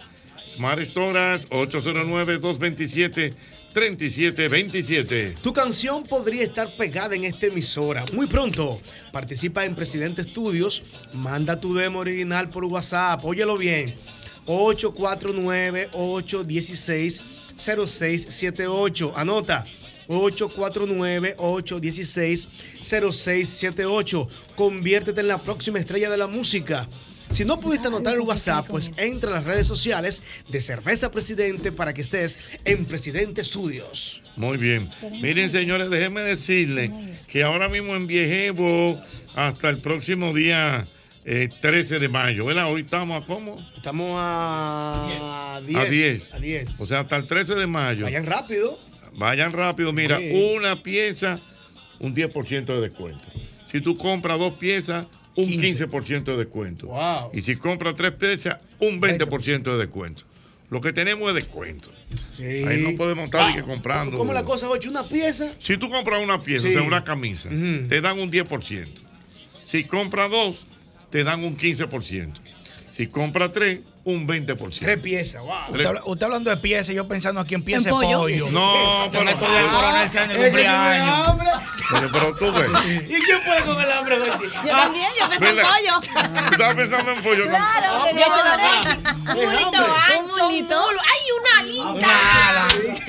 S12: Smart Storage 809-227-3727.
S15: Tu canción podría estar pegada en esta emisora. Muy pronto, participa en Presidente Estudios. Manda tu demo original por WhatsApp. Óyelo bien. 849-816-0678. Anota. 849-816-0678. Conviértete en la próxima estrella de la música. Si no pudiste anotar el WhatsApp, pues entra a las redes sociales de Cerveza Presidente para que estés en Presidente Estudios.
S12: Muy bien. Miren, señores, déjenme decirles que ahora mismo en Viejevo, hasta el próximo día eh, 13 de mayo, ¿verdad? Hoy estamos a cómo?
S15: Estamos a 10.
S12: A 10.
S15: A 10.
S12: O sea, hasta el 13 de mayo.
S15: Vayan rápido.
S12: Vayan rápido. Mira, una pieza, un 10% de descuento. Si tú compras dos piezas, un 15%, de descuento.
S15: Wow.
S12: Y si compras tres piezas, un 20% de descuento. Lo que tenemos es descuento.
S15: Sí.
S12: Ahí no podemos estar ni que comprando.
S15: ¿Cómo la cosa, ocho? ¿Una pieza?
S12: Si tú compras una pieza,
S15: Sí.
S12: o sea, una camisa, te dan un 10%. Si compras dos, te dan un 15%. Si compras tres, un 20%.
S15: Tres piezas, wow.
S16: Usted, habla- usted hablando de piezas, yo pensando aquí en pieza de
S15: ¿En pollo?
S16: pollo.
S12: No,
S16: Con
S12: pero-
S16: esto del
S12: Ah,
S16: coronel
S15: es que
S16: cumpleaños.
S12: Pero, pero tú ves.
S15: ¿Y quién puede con el hambre, Jochi?
S30: Yo también, yo pensé en pollo.
S12: Tú estabas pensando en pollo.
S30: Claro, que
S15: Yo
S30: Un mulito ancho, un mulo. ¡Ay, una alita!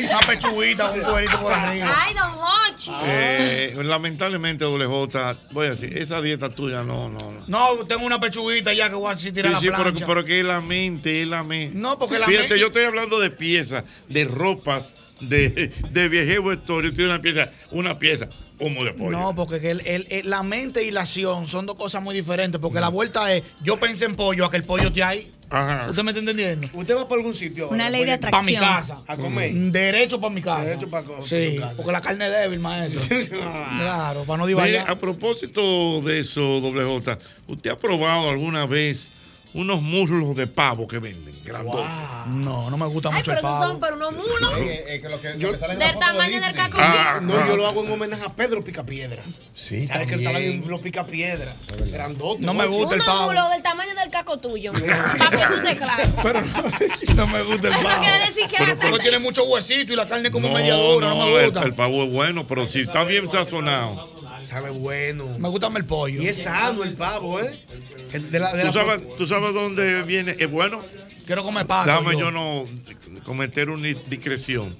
S16: Una pechuguita con un cuerito por arriba.
S30: ¡Ay, don Hochi!
S12: Eh, lamentablemente, WJ, voy a decir, esa dieta tuya no, no, no.
S16: No, tengo una pechuguita ya que voy a tirar
S12: Sí, sí,
S16: la
S12: pero,
S16: plancha.
S12: pero que es la mente, es la mente.
S16: No, porque la
S12: Fíjate,
S16: mente-
S12: yo estoy hablando de piezas, de ropas, de, de viejevo historia. Yo estoy una pieza, una pieza, como de pollo.
S16: No, porque que el- el- el- la mente y la acción son dos cosas muy diferentes. Porque la vuelta es, yo pensé en pollo, a que el pollo esté ahí.
S12: Ajá.
S16: ¿Usted me está entendiendo?
S15: ¿Usted va para algún sitio? ahora?
S47: Una ley de
S16: Para mi
S47: atracción.
S16: casa.
S15: A comer.
S16: Mm, Derecho para mi casa.
S15: Derecho pa' co- pa'
S16: Sí,
S15: su casa.
S16: porque la carne es débil, maestro. claro, para no
S12: Mire,
S16: divagar.
S12: a propósito de eso, WJ, ¿usted ha probado alguna vez unos muslos de pavo que venden? Grandotes.
S16: No, no me gusta
S30: Ay,
S16: mucho
S30: pero
S16: el
S30: esos
S16: pavo.
S30: son para unos mulos.
S15: Yo-
S30: Del tamaño del caco.
S12: Ah,
S15: no,
S12: ah.
S15: yo lo hago en homenaje a Pedro Picapiedra.
S14: Sí,
S15: ¿Sabes que en los Picapiedra? Grandote.
S16: No me gusta el pavo.
S30: mulos del tamaño del caco tuyo. Para que tú te claves.
S16: Pero no me gusta el pavo.
S30: quiere decir que
S12: Pero-
S16: Porque tiene mucho huesito y la carne como
S12: No,
S16: media dura, no,
S12: no,
S16: me
S12: el,
S16: gusta.
S12: el pavo es bueno, pero si está bien sazonado.
S15: Sabe bueno.
S16: Me gusta más el pollo.
S15: Y es sano el pavo, ¿eh?
S16: De la, de
S12: ¿Tú
S16: la-
S12: sabes, ¿Tú sabes dónde viene? Es bueno.
S16: Quiero comer pato.
S12: Déjame
S16: yo.
S12: yo no cometer una discreción.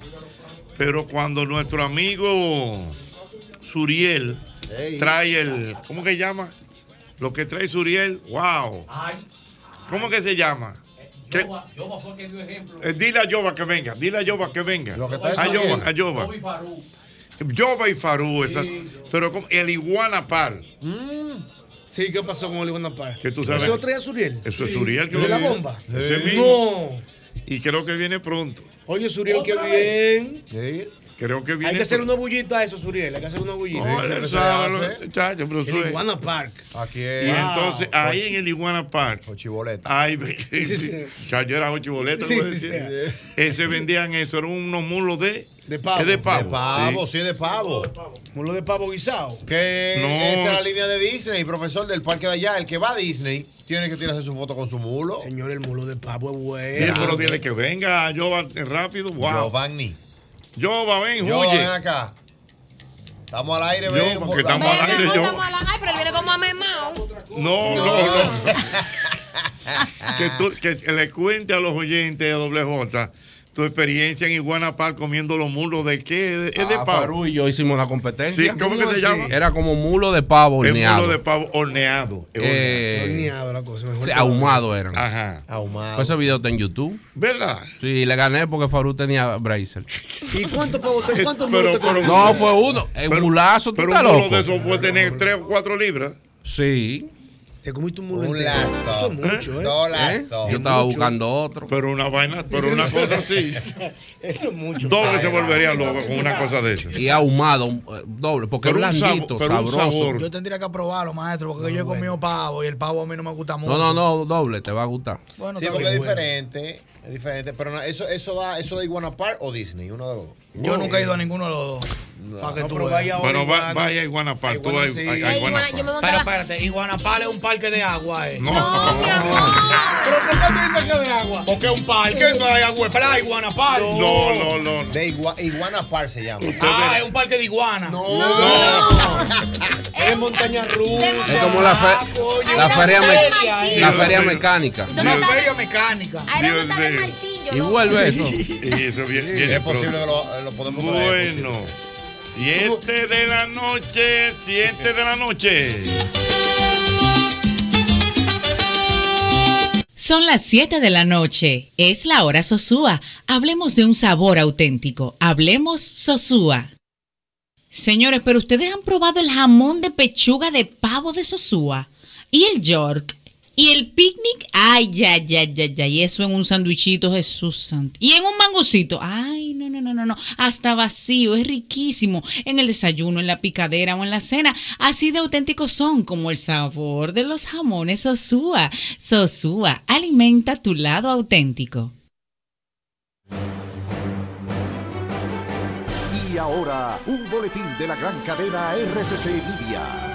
S12: Pero cuando nuestro amigo Suriel trae el. ¿Cómo que llama? Lo que trae Suriel, wow. ¿Cómo que se llama? ¿Qué? Eh, dile a Yoba que venga, dile a Yoba que venga.
S14: Lo que trae
S12: a
S14: Suriel.
S12: Yoba, a Yoba. Yoba y Farú, esa- pero como el iguana par.
S15: Sí, ¿qué pasó con el Iguana Par?
S12: Que tú sabes.
S15: ¿Eso lo traía Suriel?
S12: Eso es Suriel que
S15: ¿De la
S12: viene.
S15: bomba?
S12: Ese mismo.
S15: No.
S12: Y creo que viene pronto.
S15: Oye, Suriel, qué bien.
S14: Sí.
S12: Creo que viene
S15: Hay que hacer una bullita a eso, Suriel. Hay que hacer una bullita.
S12: No,
S15: el Iguana Park.
S14: Aquí
S12: Y
S14: es.
S12: entonces ahí en el Iguana Park,
S14: Ochiboleta.
S12: ay, chacho era ocho boletas,
S15: Sí,
S12: voy a
S15: sí,
S12: decir. Ese vendían eso, eran unos mulos de
S15: De pavo.
S12: Es de pavo.
S14: De pavo, sí, es de pavo.
S15: Mulo de pavo guisado.
S14: Que
S12: No.
S14: esa es la línea de Disney, profesor del parque de allá. El que va a Disney tiene que tirarse su foto con su mulo.
S15: Señor, el mulo de pavo es bueno.
S12: Bien, pero dile que venga, Jova, rápido. Wow.
S14: Giovanni.
S12: Ven,
S14: Yo,
S12: huye.
S14: ven acá. Estamos al aire,
S12: Yo,
S14: ven.
S12: porque estamos al aire, yo.
S30: Ay, pero él viene como a memao.
S12: No, no, no. que, tú, que le cuente a los oyentes de doble J tu experiencia en Iguana Park comiendo los mulos de qué? Es de
S44: Ah,
S12: pavo.
S44: Farú y yo hicimos una competencia.
S12: Sí, ¿cómo que se llama?
S44: Era como mulo de pavo
S12: Es
S44: horneado.
S12: mulo de pavo horneado.
S44: Eh,
S15: Horneado la cosa. mejor
S44: sí, ahumado eran.
S12: Ajá.
S14: Ahumado.
S44: Pues ese video está en YouTube.
S12: ¿Verdad?
S44: Sí, le gané porque Farú tenía bracer.
S14: ¿Y cuántos pavos te cuántos
S12: Pero- pero-?
S44: No, fue uno. El
S12: Pero-
S44: mulazo, tú
S12: Pero
S44: estás
S12: un mulo
S44: loco.
S12: de eso puede tener 3 o 4 libras.
S44: Sí.
S15: Te comiste un mulo
S14: Un
S15: entero.
S14: lazo.
S15: Eso es mucho, ¿eh?
S14: Dos
S44: ¿Eh?
S14: lazos.
S44: Yo estaba
S15: mucho.
S44: buscando otro.
S12: Pero una vaina, pero una cosa así.
S15: Eso es mucho.
S12: Doble se volvería loco con una cosa de esas.
S44: Y ahumado, eh, doble, porque es
S12: Pero un
S44: blandito,
S12: sabor- un
S44: sabroso.
S12: sabor.
S16: Yo tendría que probarlo, maestro, porque yo he comido pavo y el pavo a mí no me gusta mucho.
S44: No, no, no, doble, te va a gustar.
S16: Bueno,
S14: Sí, porque es diferente. Es diferente. Pero no, eso, eso da, eso da Iguana Park o Disney, uno de los dos.
S16: Yo nunca he ido a ninguno de los dos. Para que
S15: No,
S16: tú
S15: pero vaya
S12: va-
S15: Iguana.
S12: vaya a Iguana Park. Tú
S15: Iguana
S12: a-
S15: sí.
S12: a- Iguana
S30: Iguana,
S12: Park.
S16: Pero
S30: la-
S16: espérate, Iguanapal es un parque de agua, eh.
S12: No,
S30: No, mi amor.
S16: ¿Pero por qué tú dices que de agua? Porque es un parque, no hay agua, es playa, Iguanapal.
S12: No, no, no.
S14: De Igua- Iguana Park se llama.
S16: Ah, es un parque de iguana.
S15: No,
S30: Es
S15: es montaña rusa.
S44: Es como la, fe-
S16: Oye,
S44: la feria, me-
S16: eh.
S44: la feria mecánica.
S30: ¿Dónde
S16: Una
S30: está?
S16: feria mecánica.
S12: Dios
S30: el
S12: mío.
S30: martillo.
S44: Y vuelve eso.
S12: Y eso viene, viene
S14: Es posible que lo, lo podemos
S12: Bueno,
S14: posible.
S12: 7 de la noche, 7 de la noche.
S48: Son las 7 de la noche. Es la hora Sosúa. Hablemos de un sabor auténtico. Hablemos Sosúa. Señores, pero ustedes han probado el jamón de pechuga de pavo de Sosúa y el York y el picnic. Ay, ya, ya, ya, ya. Y eso en un sandwichito, Jesús santo. Y en un mangocito. Ay, no, no, no, no, no. Hasta vacío. Es riquísimo. En el desayuno, en la picadera o en la cena. Así de auténticos son como el sabor de los jamones Sosúa. Sosúa, alimenta tu lado auténtico.
S6: Y ahora, un boletín de la gran cadena RCC Media.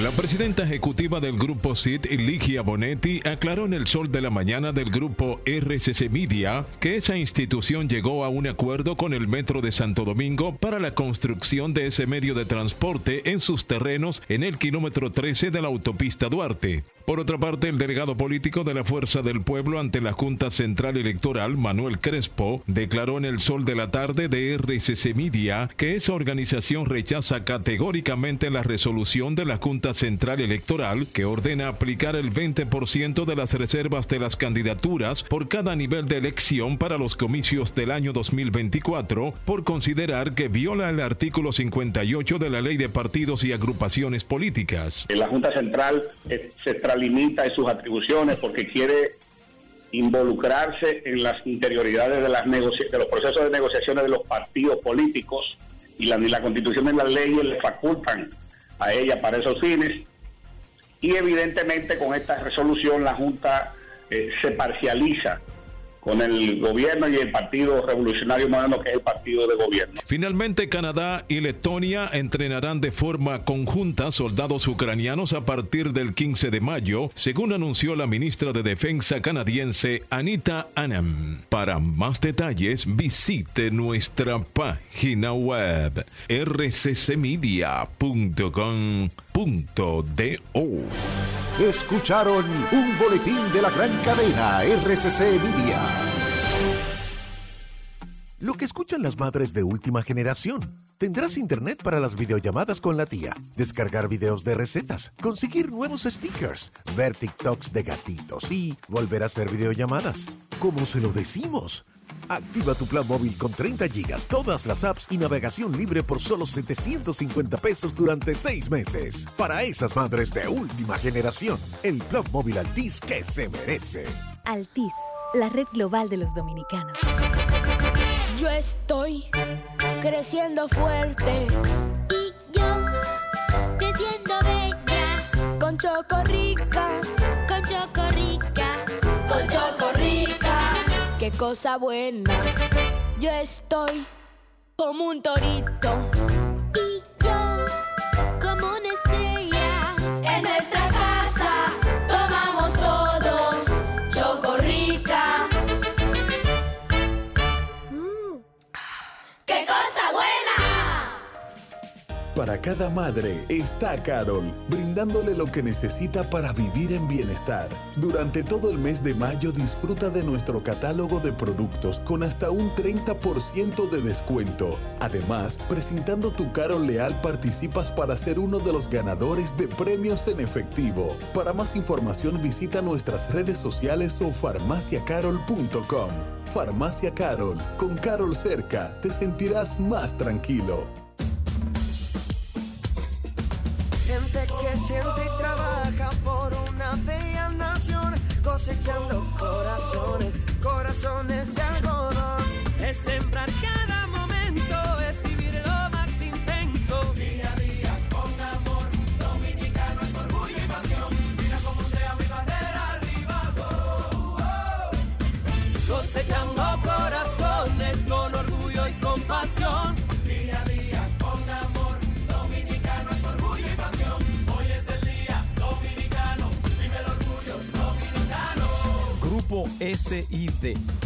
S49: La presidenta ejecutiva del grupo CIT, Ligia Bonetti, aclaró en el sol de la mañana del grupo RCC Media que esa institución llegó a un acuerdo con el Metro de Santo Domingo para la construcción de ese medio de transporte en sus terrenos en el kilómetro 13 de la autopista Duarte. Por otra parte, el delegado político de la Fuerza del Pueblo ante la Junta Central Electoral, Manuel Crespo, declaró en el sol de la tarde de RCC Media que esa organización rechaza categóricamente la resolución de la Junta Central Electoral que ordena aplicar el 20% de las reservas de las candidaturas por cada nivel de elección para los comicios del año 2024 por considerar que viola el artículo 58 de la Ley de Partidos y Agrupaciones Políticas.
S50: La Junta Central eh, se extralimita en sus atribuciones porque quiere involucrarse en las interioridades de, las de los procesos de negociaciones de los partidos políticos y la, ni la constitución ni las leyes le facultan a ella para esos fines. Y evidentemente con esta resolución la Junta eh, se parcializa con el gobierno y el Partido Revolucionario Moderno, que es el partido de gobierno.
S49: Finalmente, Canadá y Letonia entrenarán de forma conjunta soldados ucranianos a partir del 15 de mayo, según anunció la ministra de Defensa canadiense Anita Anam. Para más detalles, visite nuestra página web rccmedia.com.do.
S6: Escucharon un boletín de la gran cadena RCC Media. Lo que escuchan las madres de última generación. Tendrás internet para las videollamadas con la tía, descargar videos de recetas, conseguir nuevos stickers, ver TikToks de gatitos y volver a hacer videollamadas. ¿Cómo se lo decimos? Activa tu plan móvil con 30 gigas, todas las apps y navegación libre por solo 750 pesos durante 6 meses. Para esas madres de última generación, el plan móvil Altis que se merece.
S51: Altis, la red global de los dominicanos.
S52: Yo estoy creciendo fuerte.
S53: Y yo creciendo bella.
S52: Con Chocorrica. Qué cosa buena. yo estoy como un torito.
S6: Para cada madre está Carol, brindándole lo que necesita para vivir en bienestar. Durante todo el mes de mayo disfruta de nuestro catálogo de productos con hasta un 30% de descuento. Además, presentando tu Carol Leal participas para ser uno de los ganadores de premios en efectivo. Para más información visita nuestras redes sociales o farmaciacarol.com. Farmacia Carol, con Carol cerca, te sentirás más tranquilo.
S54: Gente que siente y trabaja por una bella nación, cosechando corazones, corazones de algodón.
S55: Es sembrar cada momento, es vivir lo más intenso. Día a día con amor, dominicano es orgullo y pasión. Mira cómo sea mi bandera arriba. oh, oh. Cosechando corazones con orgullo y compasión.
S56: Grupo SID.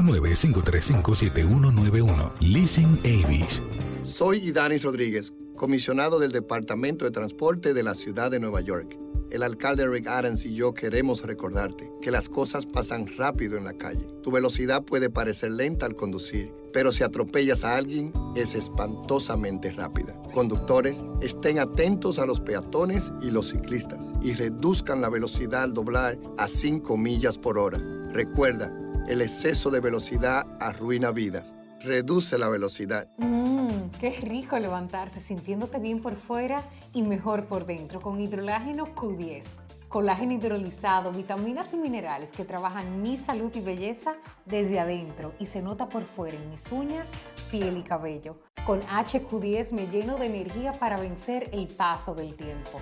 S41: 809-535-7191. Leasing Avis.
S57: Soy Idanis Rodríguez, comisionado del Departamento de Transporte de la Ciudad de Nueva York. El alcalde Rick Adams y yo queremos recordarte que las cosas pasan rápido en la calle. Tu velocidad puede parecer lenta al conducir, pero si atropellas a alguien, es espantosamente rápida. Conductores, estén atentos a los peatones y los ciclistas y reduzcan la velocidad al doblar a 5 millas por hora. Recuerda, el exceso de velocidad arruina vidas. Reduce la velocidad.
S58: Mmm, qué rico levantarse sintiéndote bien por fuera y mejor por dentro con hidrolágeno Q10. Colágeno hidrolizado, vitaminas y minerales que trabajan mi salud y belleza desde adentro y se nota por fuera en mis uñas, piel y cabello. Con HQ10 me lleno de energía para vencer el paso del tiempo.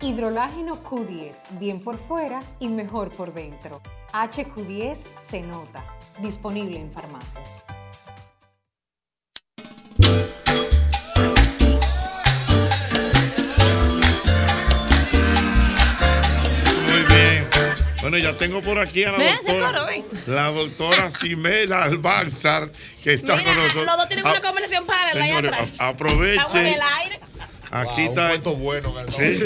S58: Hidrolágeno Q10, bien por fuera y mejor por dentro. HQ10 se nota. Disponible en farmacias.
S12: Muy bien. Bueno, ya tengo por aquí a la
S30: Ven,
S12: doctora.
S30: coro, ven.
S12: La doctora Simela Albanzar, que está
S30: Mira,
S12: con nosotros.
S30: los dos tienen
S12: Ah,
S30: una conversación para ahí
S12: señores,
S30: atrás.
S12: a- aproveche.
S30: Estamos en el aire.
S12: Aquí
S14: Wow,
S12: está.
S14: un cuento bueno.
S12: Sí,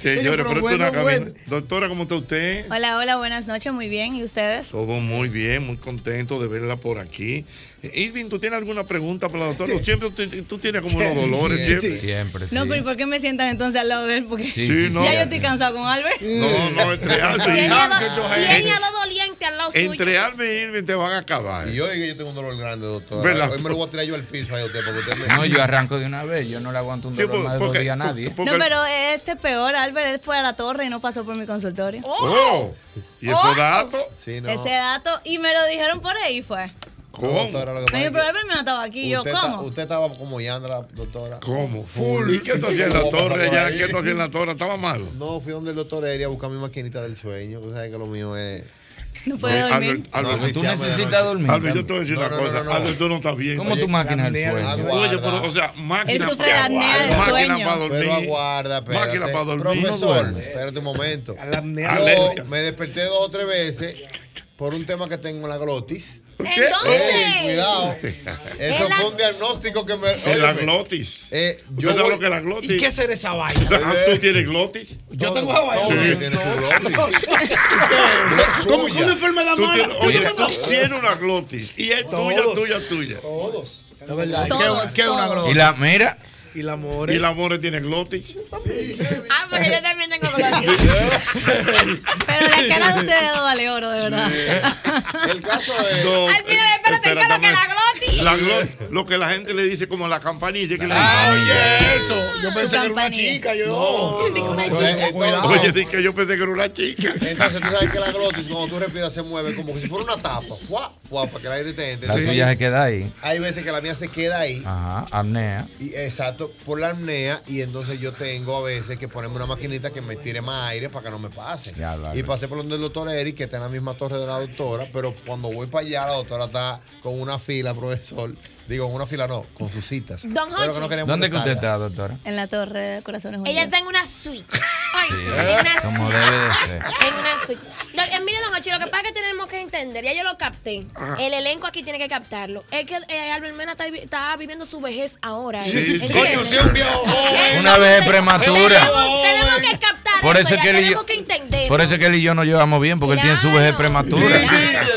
S12: señores,
S14: pero bueno,
S12: una cabina.
S14: bueno.
S12: Doctora, ¿cómo está usted?
S47: Hola, hola, buenas noches, muy bien. ¿Y ustedes?
S12: Todo muy bien, muy contento de verla por aquí. Irving, ¿tú tienes alguna pregunta para la doctora? Siempre tú, tú tienes como unos dolores, siempre.
S44: Siempre,
S47: No, pero ¿y por qué me sientan entonces al lado de él? Porque
S12: Sí, sí, no.
S47: ya yo estoy cansado con Albert.
S12: No, no, entre Albert
S30: Y
S12: Irving.
S30: do- y ella lo doliente al lado suyo.
S12: Entre Albert y Irving te van a acabar.
S14: Y yo digo que yo tengo un dolor grande, doctora.
S12: ¿Verdad?
S14: Hoy me lo voy a tirar yo al piso ahí a usted porque usted me.
S44: No, yo arranco de una vez. Yo no le aguanto un
S12: Sí,
S44: dolor
S12: por-
S44: más de dos
S12: porque-
S44: días a nadie.
S47: No, pero este es peor. Albert él fue a la torre y no pasó por mi consultorio.
S12: Oh, ¿Y esos datos?
S14: Sí,
S47: Ese dato, y me lo dijeron por ahí fue.
S14: ¿Cómo? Doctora, lo que
S47: Me
S14: pasa es
S47: pero
S14: que
S47: no estaba aquí. Yo,
S14: usted, ta-
S47: ¿cómo?
S14: usted estaba como Yandra, doctora.
S12: ¿Cómo? Full. ¿Y qué tú hacías en la
S14: ¿Cómo
S12: torre
S14: ahí?
S12: ¿Qué tú hacías en la torre? ¿Estaba malo?
S14: No, fui donde el doctor Eri a buscar mi maquinita del sueño. Tú sabes que lo mío es.
S47: No
S12: puede Oye, dormir. Albert, Albert,
S14: No,
S12: tú
S44: necesitas dormir.
S12: Albert, yo te voy a decir
S14: No,
S12: una
S14: no, no,
S12: cosa.
S14: no, no.
S12: Albert, tú no estás bien.
S44: ¿Cómo tu máquina del sueño?
S12: Oye, pero, o sea, máquina
S47: Él sufre apnea del
S12: máquina
S47: sueño.
S12: para dormir.
S14: Pero aguarda, espérate.
S12: Máquina para dormir.
S14: Profesor,
S12: No
S14: espérate un momento. Yo me desperté dos o tres veces por un tema que tengo en la glotis.
S12: ¿Qué?
S14: Ey, cuidado. Eso fue un diagnóstico que me.
S12: En la
S14: óyeme,
S12: glotis.
S14: Eh,
S12: ¿Usted
S14: yo
S12: sabe
S14: voy-
S12: lo que es la glotis?
S15: ¿Y qué será esa vaina?
S12: Ah, ¿Tú tienes glotis?
S15: Yo tengo esa vaina.
S14: El tiene.
S15: ¿Cómo que una enfermedad mala?
S12: tienes, oye, tienes una glotis y es tuya, tuya, tuya.
S15: Todos. Es verdad.
S47: Todos,
S15: ¿Qué es una glotis?
S44: Y la, mira,
S15: Y la more.
S12: Y la more tiene glotis.
S47: Ah, porque yo también tengo glotis. Pero la cara de ustedes dos vale oro, de verdad.
S14: El caso es.
S12: No,
S47: Al final, espérate,
S12: espérate,
S47: que la glotis.
S12: La glo- lo que la gente le dice como la campanilla. Que le
S16: Ah,
S12: dicen.
S16: oye, eso. Yo pensé que era una chica. Yo.
S14: No, no,
S16: una
S14: no,
S16: chica.
S14: eh,
S16: Cuidado.
S12: Oye, que yo pensé que era una chica.
S14: Entonces tú sabes que la glotis cuando tú respiras se mueve como si fuera una tapa. Fuá, fuá, para que el aire te entre.
S44: La tuya
S14: hay-
S44: se queda ahí.
S14: Hay veces que la mía se queda ahí.
S44: Ajá, apnea.
S14: Y, exacto, por la apnea. Y entonces yo tengo a veces que ponerme una maquinita que me tire más aire para que no me pase.
S44: Ya,
S14: y pasé por donde el doctor Eric, que está en la misma torre de la doctora. Pero cuando voy para allá, la doctora está con una fila, profesor. Digo, con una fila no, con sus citas.
S30: Don
S14: Pero que no queremos
S44: ¿Dónde que usted
S14: molestarla.
S44: está, doctora?
S47: En la torre de Corazones
S30: Ella
S47: Unidos.
S30: está en una suite. Ay,
S44: Sí,
S30: en una
S44: como debe de ser.
S30: En una suite. No, eh, mire, don Hochi, lo que pasa es que tenemos que entender, ya yo lo capté. El elenco aquí tiene que captarlo. Es que eh, Albert Mena está, vi- está viviendo su vejez ahora.
S12: Sí, sí, sí.
S30: ¿entiendes?
S16: Coño, sí, un viejo joven.
S44: Una vez prematura.
S30: Tenemos, tenemos que captar
S44: Por eso
S30: eso,
S44: es que
S30: ya
S44: él y
S30: tenemos
S44: yo-
S30: que entender.
S44: Por eso es que él y yo nos llevamos bien, porque él tiene su vejez prematura.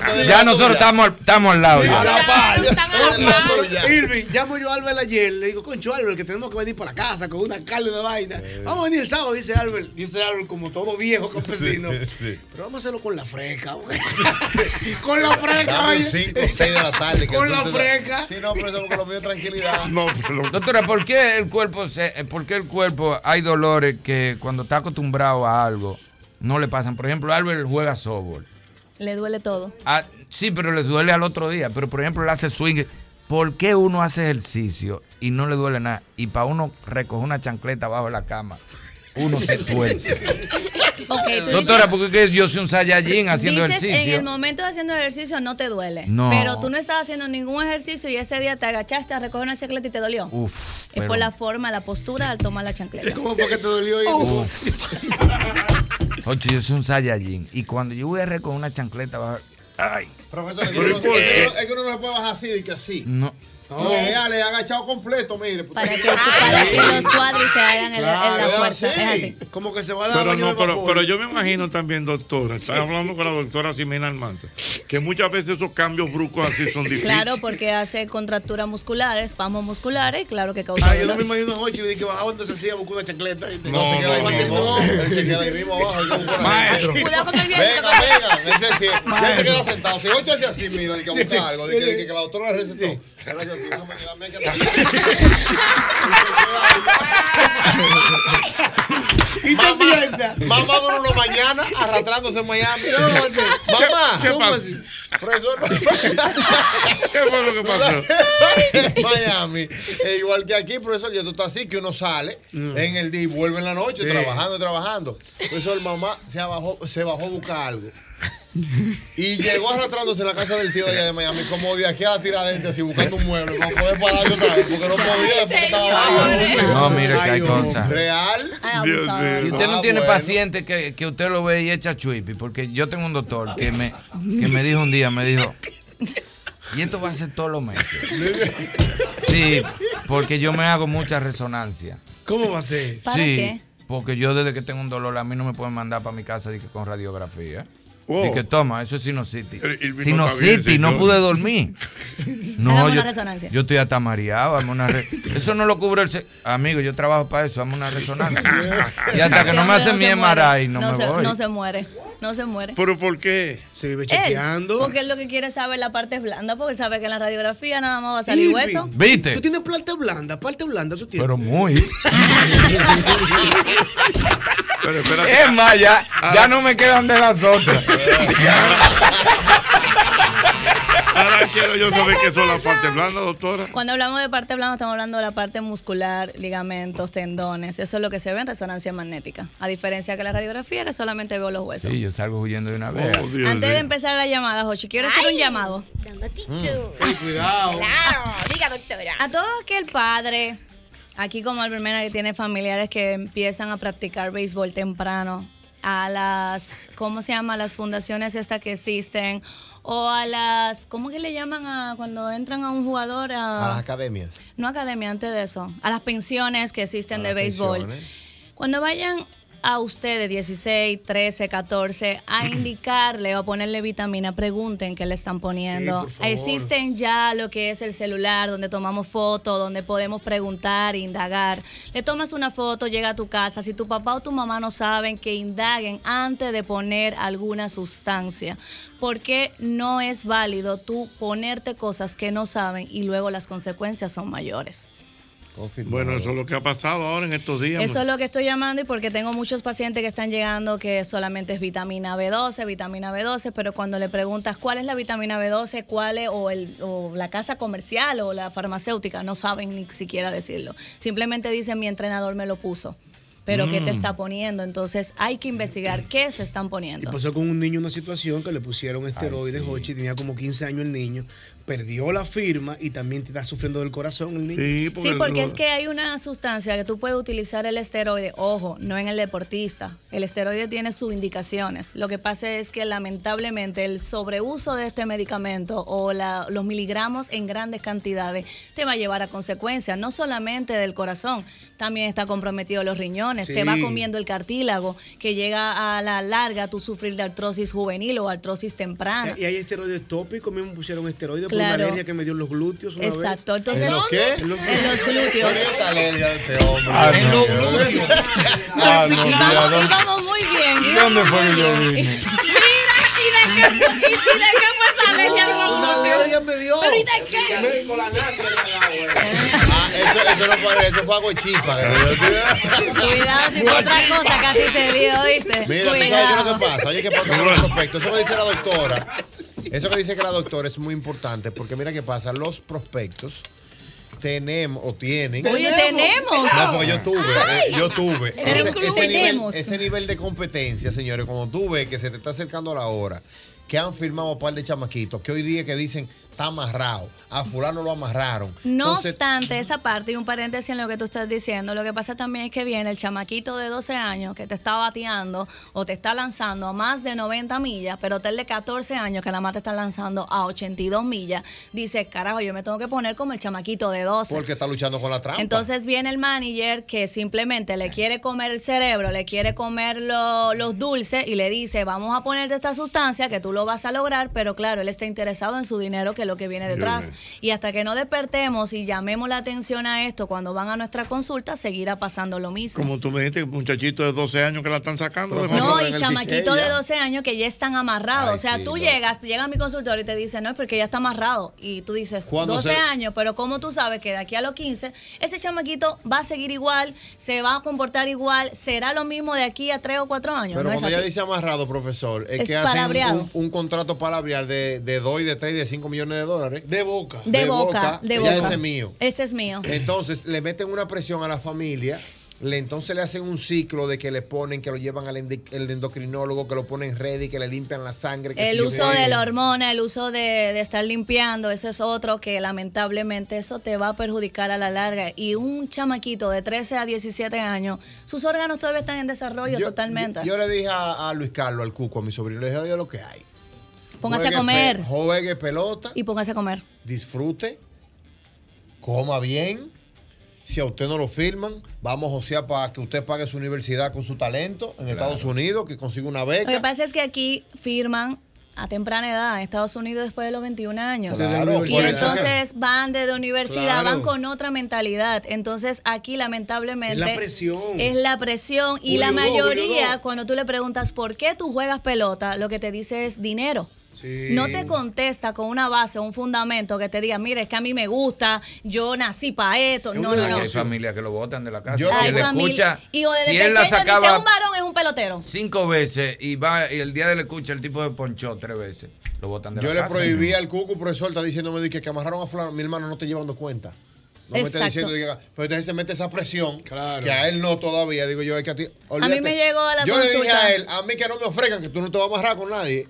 S14: Claro.
S44: Ya nosotros estamos, al- estamos al lado.
S16: A
S44: ya.
S16: la par.
S30: Están a la par.
S16: Irving, llamo yo a Albert ayer, le digo, concho Albert, que tenemos que venir para la casa con una carne de vaina. Vamos a venir el sábado, dice Albert, dice Albert como todo viejo campesino. Pero vamos a hacerlo con la fresca, güey. con la fresca, oye.
S14: 5 o 6 de la tarde. que
S16: Con la
S14: te-
S16: fresca.
S14: Sí, no, pero eso porque lo mío tranquilidad.
S12: No, pero.
S44: Doctora, ¿por qué el cuerpo se, eh, por qué el cuerpo hay dolores que cuando está acostumbrado a algo no le pasan? Por ejemplo, Albert juega softball.
S47: Le duele todo.
S44: Ah, sí, pero le duele al otro día. Pero por ejemplo, él hace swing. ¿Por qué uno hace ejercicio y no le duele nada? Y para uno recoger una chancleta bajo la cama, uno se tuerce. Doctora,
S47: dices-
S44: porque es que yo soy un Saiyajin haciendo
S47: Dices, en
S44: ejercicio.
S47: el momento de haciendo ejercicio no te duele.
S44: No.
S47: Pero tú no estabas haciendo ningún ejercicio y ese día te agachaste a recoger una chancleta y te dolió.
S44: Uf,
S47: es
S44: pero-
S47: por la forma, la postura al tomar la chancleta.
S16: ¿Cómo fue que te dolió? Irving?
S44: Ocho, yo soy un Saiyajin. Y cuando yo voy a recoger una chancleta bajo. ¡Ay!
S14: Profesor, es que, uno,
S12: ¿y por qué?
S14: es que uno no se puede bajar así y que así.
S44: No.
S14: No, le he agachado completo, mire.
S47: Para que, para que los cuadris se hagan en, la- en
S14: Claro,
S47: la fuerza.
S14: es
S47: Es
S14: así.
S16: Como que se va a dar
S12: Pero no,
S16: de
S12: pero, pero yo me imagino también, doctora, estás hablando con la doctora Ximena Almanza, que muchas veces esos cambios bruscos así son difíciles.
S47: Claro, porque hace contracturas musculares, espasmos musculares, claro que causa
S16: Ah, yo no me imagino a y dije, bajaba donde se hacía, buscó una chancleta.
S14: No, se queda ahí
S16: va a hacer,
S14: mismo.
S16: no.
S14: Él se queda ahí mismo abajo. a
S16: Maestro.
S30: Cuidado con el viento.
S14: Venga, venga. Ese sí. Ya se queda sentado. Si ocho hace así, mira, hay que buscar algo. De que, de la doctora le recetó.
S16: Y se sienta.
S14: Mamá una mañana arrastrándose en Miami. Mamá.
S12: ¿Qué
S14: ¿cómo
S12: pasó?
S14: Profesor,
S12: ¿Qué fue lo que pasó?
S14: Miami. E igual que aquí, profesor, ya tú estás así, que uno sale en el día y vuelve en la noche,
S16: Sí.
S14: trabajando, trabajando. Profesor, mamá se bajó, se bajó a buscar algo. Y llegó arrastrándose en la casa del tío de allá de Miami, como de aquí a Tiradentes, así buscando un mueble, para poder pararse otra vez, porque no podía, después que estaba abajo.
S44: No, mire que hay
S14: Ay,
S44: cosas.
S14: Real.
S12: Dios mío.
S44: Y usted no
S14: Ah,
S44: tiene
S14: bueno.
S44: paciente que, que usted lo ve y echa chuipi, porque yo tengo un doctor que me, que me dijo un día, me dijo, y esto va a ser todos los meses. Sí, porque yo me hago mucha resonancia.
S16: ¿Cómo va a ser?
S47: ¿Para
S44: sí,
S47: qué?
S44: porque yo desde que tengo un dolor, a mí no me pueden mandar para mi casa con radiografía. Y que toma, eso es Sinusitis,
S12: está bien,
S44: no pude dormir. No, yo, yo estoy hasta mareado. hazme una re- Eso no lo cubre el. se- Amigo, yo trabajo para eso, hazme una resonancia. y hasta que no me hacen mi
S47: se muere.
S44: MRI, no, me
S47: se,
S44: voy.
S47: No se muere. No se muere.
S12: ¿Pero por qué?
S16: Se vive
S47: Él,
S16: chequeando.
S47: porque él lo que quiere es saber la parte blanda, porque él sabe que en la radiografía nada más va a salir
S16: Irving,
S47: hueso.
S44: ¿Viste?
S16: Tú tienes parte blanda, parte blanda tú tienes.
S44: Pero muy.
S12: Pero.
S44: Es más, ya, ya no me quedan de las otras.
S12: Ahora quiero yo saber qué son las partes blandas, doctora.
S47: Cuando hablamos de parte blanda, estamos hablando de la parte muscular, ligamentos, tendones. Eso es lo que se ve en resonancia magnética. A diferencia que la radiografía, que solamente veo los huesos.
S44: Sí, yo salgo huyendo de una vez.
S12: Oh, Dios
S47: Antes de empezar la llamada, Jochi, quiero hacer un llamado.
S16: Cuidado.
S30: Claro, diga doctora.
S47: A todo aquel padre, aquí como Albert Mena, que tiene familiares que empiezan a practicar béisbol temprano, a las, ¿cómo se llama? Las fundaciones estas que existen, o a las, ¿cómo que le llaman a cuando entran a un jugador?
S14: A las academias.
S47: no academia, antes de eso, a las pensiones que existen
S14: A
S47: de béisbol.
S14: pensiones.
S47: Cuando vayan a usted de 16, 13, 14 a indicarle o a ponerle vitamina, pregunten qué le están poniendo.
S59: Sí.
S47: Existen ya lo que es el celular, donde tomamos fotos, donde podemos preguntar, indagar. Le tomas una foto, llega a tu casa. Si tu papá o tu mamá no saben, que indaguen antes de poner alguna sustancia. Porque no es válido tú ponerte cosas que no saben y luego las consecuencias son mayores.
S12: Bueno, eso es lo que ha pasado ahora en estos días.
S47: Eso es lo que estoy llamando y porque tengo muchos pacientes que están llegando que solamente es vitamina B12, vitamina B12, pero cuando le preguntas cuál es la vitamina B12, cuál es, o, el, o la casa comercial o la farmacéutica, no saben ni siquiera decirlo. Simplemente dicen mi entrenador me lo puso. Pero ¿qué te
S59: Mm.
S47: está poniendo? Entonces hay que investigar qué se están
S59: Y
S47: poniendo.
S59: pasó con un niño una situación que le pusieron esteroides, Jochi, tenía como 15 años el niño, perdió la firma y también está sufriendo del corazón el niño.
S47: Sí, porque es que hay una sustancia que tú puedes utilizar el esteroide, ojo, no en el deportista. El esteroide tiene sus indicaciones. Lo que pasa es que lamentablemente el sobreuso de este medicamento o la- los miligramos en grandes cantidades te va a llevar a consecuencias, no solamente del corazón, también está comprometido los riñones,
S59: Sí.
S47: te va comiendo el cartílago, que llega a la larga tú sufrir de artrosis juvenil o artrosis temprana.
S59: Y hay esteroides tópicos, a mí me pusieron esteroides una
S47: Claro.
S59: alergia que me dio en los glúteos una
S47: Exacto,
S59: vez.
S47: entonces- ¿En los qué?
S59: En los,
S47: En los glúteos.
S14: Este.
S59: Ah,
S14: en los glúteos.
S12: Ah, no,
S47: y, vamos,
S12: ¿dónde-
S47: y vamos muy bien. y
S12: ¿Dónde fue que yo vine?
S47: Mira, ¿y de qué, fue- y, y de qué fue esa alergia de los
S14: Una
S47: glúteos?
S14: alergia me dio.
S47: ¿Pero y de qué?
S59: Con la
S14: Ah, eso, eso no fue, eso fue agua chispa.
S47: Cuidado si fue otra cosa que a ti te dio, ¿oíste?
S14: Mira, ¿tú sabes qué es
S47: Cuidado.
S14: lo que pasa? Oye, ¿qué pasa con los prospectos? Eso que dice la doctora. Eso que dice que la doctora es muy importante porque mira qué pasa. Los prospectos tenemos o tienen.
S47: Oye, tenemos.
S14: No, porque yo tuve, eh, yo tuve. Ese, nivel, ese nivel de competencia, señores, cuando tú ves que se te está acercando la hora, que han firmado un par de chamaquitos, que hoy día que dicen está amarrado, a fulano lo amarraron.
S47: No
S14: Entonces,
S47: obstante, esa parte y un paréntesis en lo que tú estás diciendo, lo que pasa también es que viene el chamaquito de 12 años que te está bateando o te está lanzando a más de 90 millas, pero el de 14 años que nada más te está lanzando a 82 millas, dice, carajo, yo me tengo que poner como el chamaquito de 12.
S14: porque está luchando con la trampa.
S47: Entonces viene el manager que simplemente le quiere comer el cerebro, le quiere comer lo- los dulces y le dice, vamos a ponerte esta sustancia que tú lo vas a lograr, pero claro, él está interesado en su dinero, que es lo que viene detrás.
S12: Dios
S47: Y hasta que no despertemos y llamemos la atención a esto cuando van a nuestra consulta, seguirá pasando lo mismo.
S12: Como tú me dijiste, muchachito de 12 años que la están sacando. de
S47: No, y
S12: en el
S47: chamaquito
S12: piqué
S47: de
S12: ya.
S47: 12 años que ya están amarrados.
S12: Ay,
S47: o sea,
S12: sí,
S47: tú
S12: no.
S47: llegas, llega a mi consultorio y te dice, no, es porque ya está amarrado. Y tú dices,
S14: Cuando
S47: 12
S14: se-
S47: años, pero ¿cómo tú sabes que de aquí a los 15, ese chamaquito va a seguir igual, se va a comportar igual, será lo mismo de aquí a 3 o 4 años?
S14: Pero
S47: no
S14: cuando ella dice amarrado, profesor, es,
S47: Es
S14: que hacen un, un contrato palabreal de, de 2 y de 3 y de 5 millones de dólares.
S59: De boca.
S47: De boca, de
S14: Ya
S47: boca.
S14: ese es mío.
S47: Ese es mío.
S14: Entonces le meten una presión a la familia. Le, entonces le hacen un ciclo de que le ponen, que lo llevan al endi- el endocrinólogo, que lo ponen ready, que le limpian la sangre. que
S47: El uso de la hormona, el uso de, de estar limpiando, eso es otro que lamentablemente eso te va a perjudicar a la larga. Y un chamaquito de 13 a 17 años, sus órganos todavía están en desarrollo totalmente.
S14: Yo le dije a, a Luis Carlos, al Cuco, a mi sobrino, le dije, oye lo que hay.
S47: Póngase a comer
S14: pe- Juegue pelota,
S47: y póngase a comer.
S14: disfrute, coma bien. Si a usted no lo firman, vamos a josear para que usted pague su universidad con su talento en Estados Unidos, que consiga una
S47: Lo que
S14: beca.
S47: pasa es que aquí firman a temprana edad, en Estados Unidos después de los 21 años.
S14: Claro,
S47: y entonces van desde universidad,
S59: Claro.
S47: van con otra mentalidad. Entonces aquí lamentablemente...
S59: Es la presión.
S47: Es la presión y la mayoría, cuando tú le preguntas por qué tú juegas pelota, lo que te dice es dinero.
S59: Sí.
S47: No te contesta con una base, un fundamento que te diga, mire, es que a mí me gusta, yo nací para esto. No, no, no.
S44: hay familias que lo botan de la casa.
S14: Yo-
S44: Si
S47: Hay
S44: él escucha,
S47: y o desde
S44: si él la
S47: pequeño dice,
S44: sacaba
S47: un varón es un pelotero.
S44: cinco veces y va y el día de la escucha el tipo de ponchó tres veces, lo botan de
S14: Yo
S44: la
S14: le
S44: casa.
S14: prohibí al Cuco, profesor, está diciéndome de que, que amarraron a fulano, mi hermano no te llevando cuenta. No me está diciendo, diga, pero entonces se mete esa presión,
S59: Claro.
S14: que a él no todavía, digo yo, es que a ti,
S47: A mí me llegó a la
S14: Yo le dije a él, a mí que no me ofrezcan, que tú no te vas a amarrar con nadie.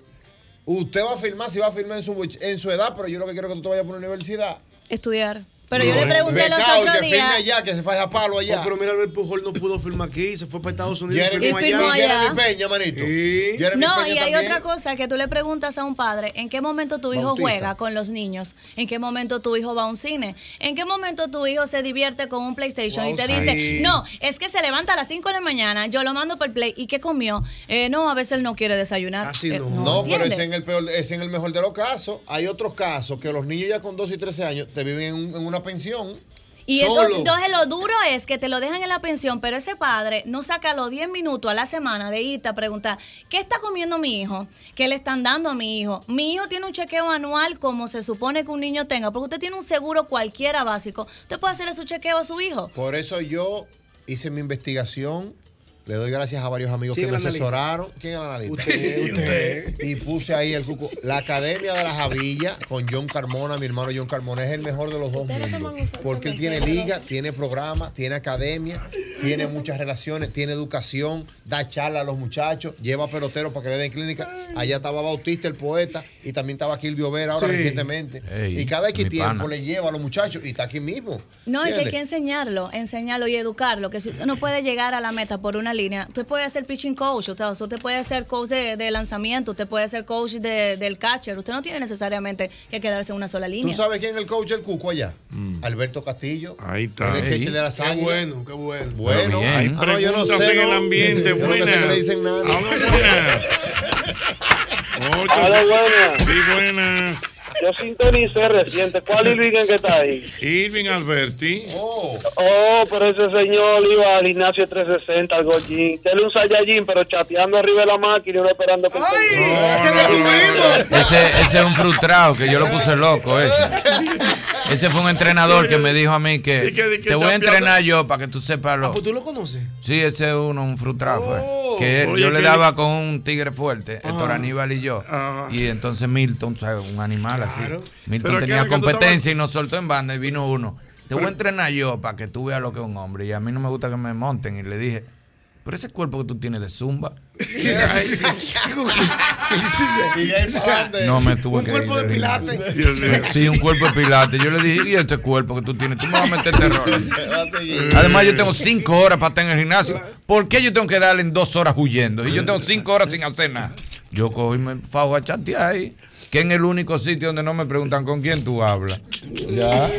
S14: Usted va a firmar si va a firmar en su, en su edad, pero yo lo que quiero es que tú te vayas por una universidad.
S47: Estudiar. Pero yo le pregunté los otros
S14: que
S47: días.
S14: allá, que se faja palo allá.
S59: Oh, pero mira, Albert Pujol no pudo firmar aquí, se fue para Estados Unidos.
S14: Jeremy,
S47: Y firmó allá.
S14: Jeremy Peña, manito. Jeremy
S47: No,
S14: Peña
S47: y hay
S14: también.
S47: otra cosa que tú le preguntas a un padre, ¿en qué momento tu hijo
S14: Bautista.
S47: juega con los niños? ¿En qué momento tu hijo va a un cine? ¿En qué momento tu hijo se divierte con un PlayStation y te dice,
S14: sí.
S47: no, es que se levanta a las 5 de la mañana, yo lo mando por el play, ¿y qué comió? Eh, no, a veces él no quiere desayunar. Eh,
S14: No, pero
S47: ¿entiendes?
S14: ese en el peor, ese en el mejor de los casos. Hay otros casos que los niños ya con 12 y 13 años te viven en, un- en una pensión.
S47: Y entonces, entonces lo duro es que te lo dejan en la pensión, pero ese padre no saca los 10 minutos a la semana de irte a preguntar, ¿qué está comiendo mi hijo? ¿Qué le están dando a mi hijo? Mi hijo tiene un chequeo anual como se supone que un niño tenga, porque usted tiene un seguro cualquiera básico. Usted puede hacerle su chequeo a su hijo.
S14: Por eso yo hice mi investigación. Le doy gracias a varios amigos que
S59: ¿Quién
S14: me asesoraron. ¿Quién es el analista?
S59: Usted, usted.
S14: Y puse ahí el cuco. La Academia de la Javilla con John Carmona, mi hermano John Carmona, es el mejor de los dos mundos. Porque él tiene liga, tiene programa, tiene academia, tiene muchas relaciones, tiene educación, da charla a los muchachos, lleva peloteros para que le den clínica. Allá estaba Bautista, el poeta, y también estaba Kilvio Vera ahora
S47: Sí.
S14: recientemente.
S44: Ey,
S14: y cada X tiempo
S44: pana.
S14: le lleva a los muchachos y está aquí mismo.
S47: No, es que hay que enseñarlo, enseñarlo y educarlo. Que si usted no puede llegar a la meta por una línea, usted puede ser pitching coach, o sea, usted puede ser coach de, de lanzamiento, usted puede ser coach de- del catcher. Usted no tiene necesariamente que quedarse en una sola
S14: ¿Tú
S47: línea.
S14: sabes quién es el coach del Cuco allá? Alberto Castillo.
S12: Ahí está.
S14: Es
S12: Ey.
S14: de las
S59: Qué bueno, qué bueno.
S14: Bueno, hay
S12: Ah, no, yo no sé, en el ambiente,
S14: Yo no sé
S12: buenas.
S14: que le dicen nada.
S12: Ocho-
S60: Aló, buenas.
S12: Sí, buenas.
S60: Yo sintonicé reciente. ¿Cuál Irving que está ahí?
S12: Irving Alberti.
S14: Oh.
S60: Oh, pero ese señor iba al gimnasio 360, al Gollín. Él un Saiyajin, pero chateando arriba de la máquina y uno esperando que
S44: Ese, ese es un frustrado que yo lo puse loco ese. Ese fue un entrenador que me dijo a mí que
S59: que- que
S44: te voy a entrenar yo para que tú sepas lo.
S59: Pues tú lo conoces.
S44: Sí, ese es uno, un frustrado fue. Que él-
S59: Oye,
S44: yo le
S59: que-
S44: daba con un tigre fuerte. Héctor Aníbal y yo. Y entonces Milton, ¿sabes? un animal así. Milton
S12: Pero
S44: tenía
S12: ¿qué era que tú
S44: competencia y nos soltó en banda y vino uno. Te voy a entrenar yo para que tú veas lo que es un hombre. Y a mí no me gusta que me monten. Y le dije, pero ese cuerpo que tú tienes de zumba. No me tuve
S59: Un
S44: que
S59: cuerpo
S44: ir
S59: de mío.
S44: Sí, un cuerpo de pilates. Yo le dije, ¿y este cuerpo que tú tienes? Tú me vas a meter terror. Además, yo tengo cinco horas para estar en el gimnasio. ¿Por qué yo tengo que darle en dos horas huyendo? Y yo tengo cinco horas sin hacer nada. Yo cojo y me fajo a chatear ahí. Que en el único sitio donde no me preguntan con quién tú hablas. Ya.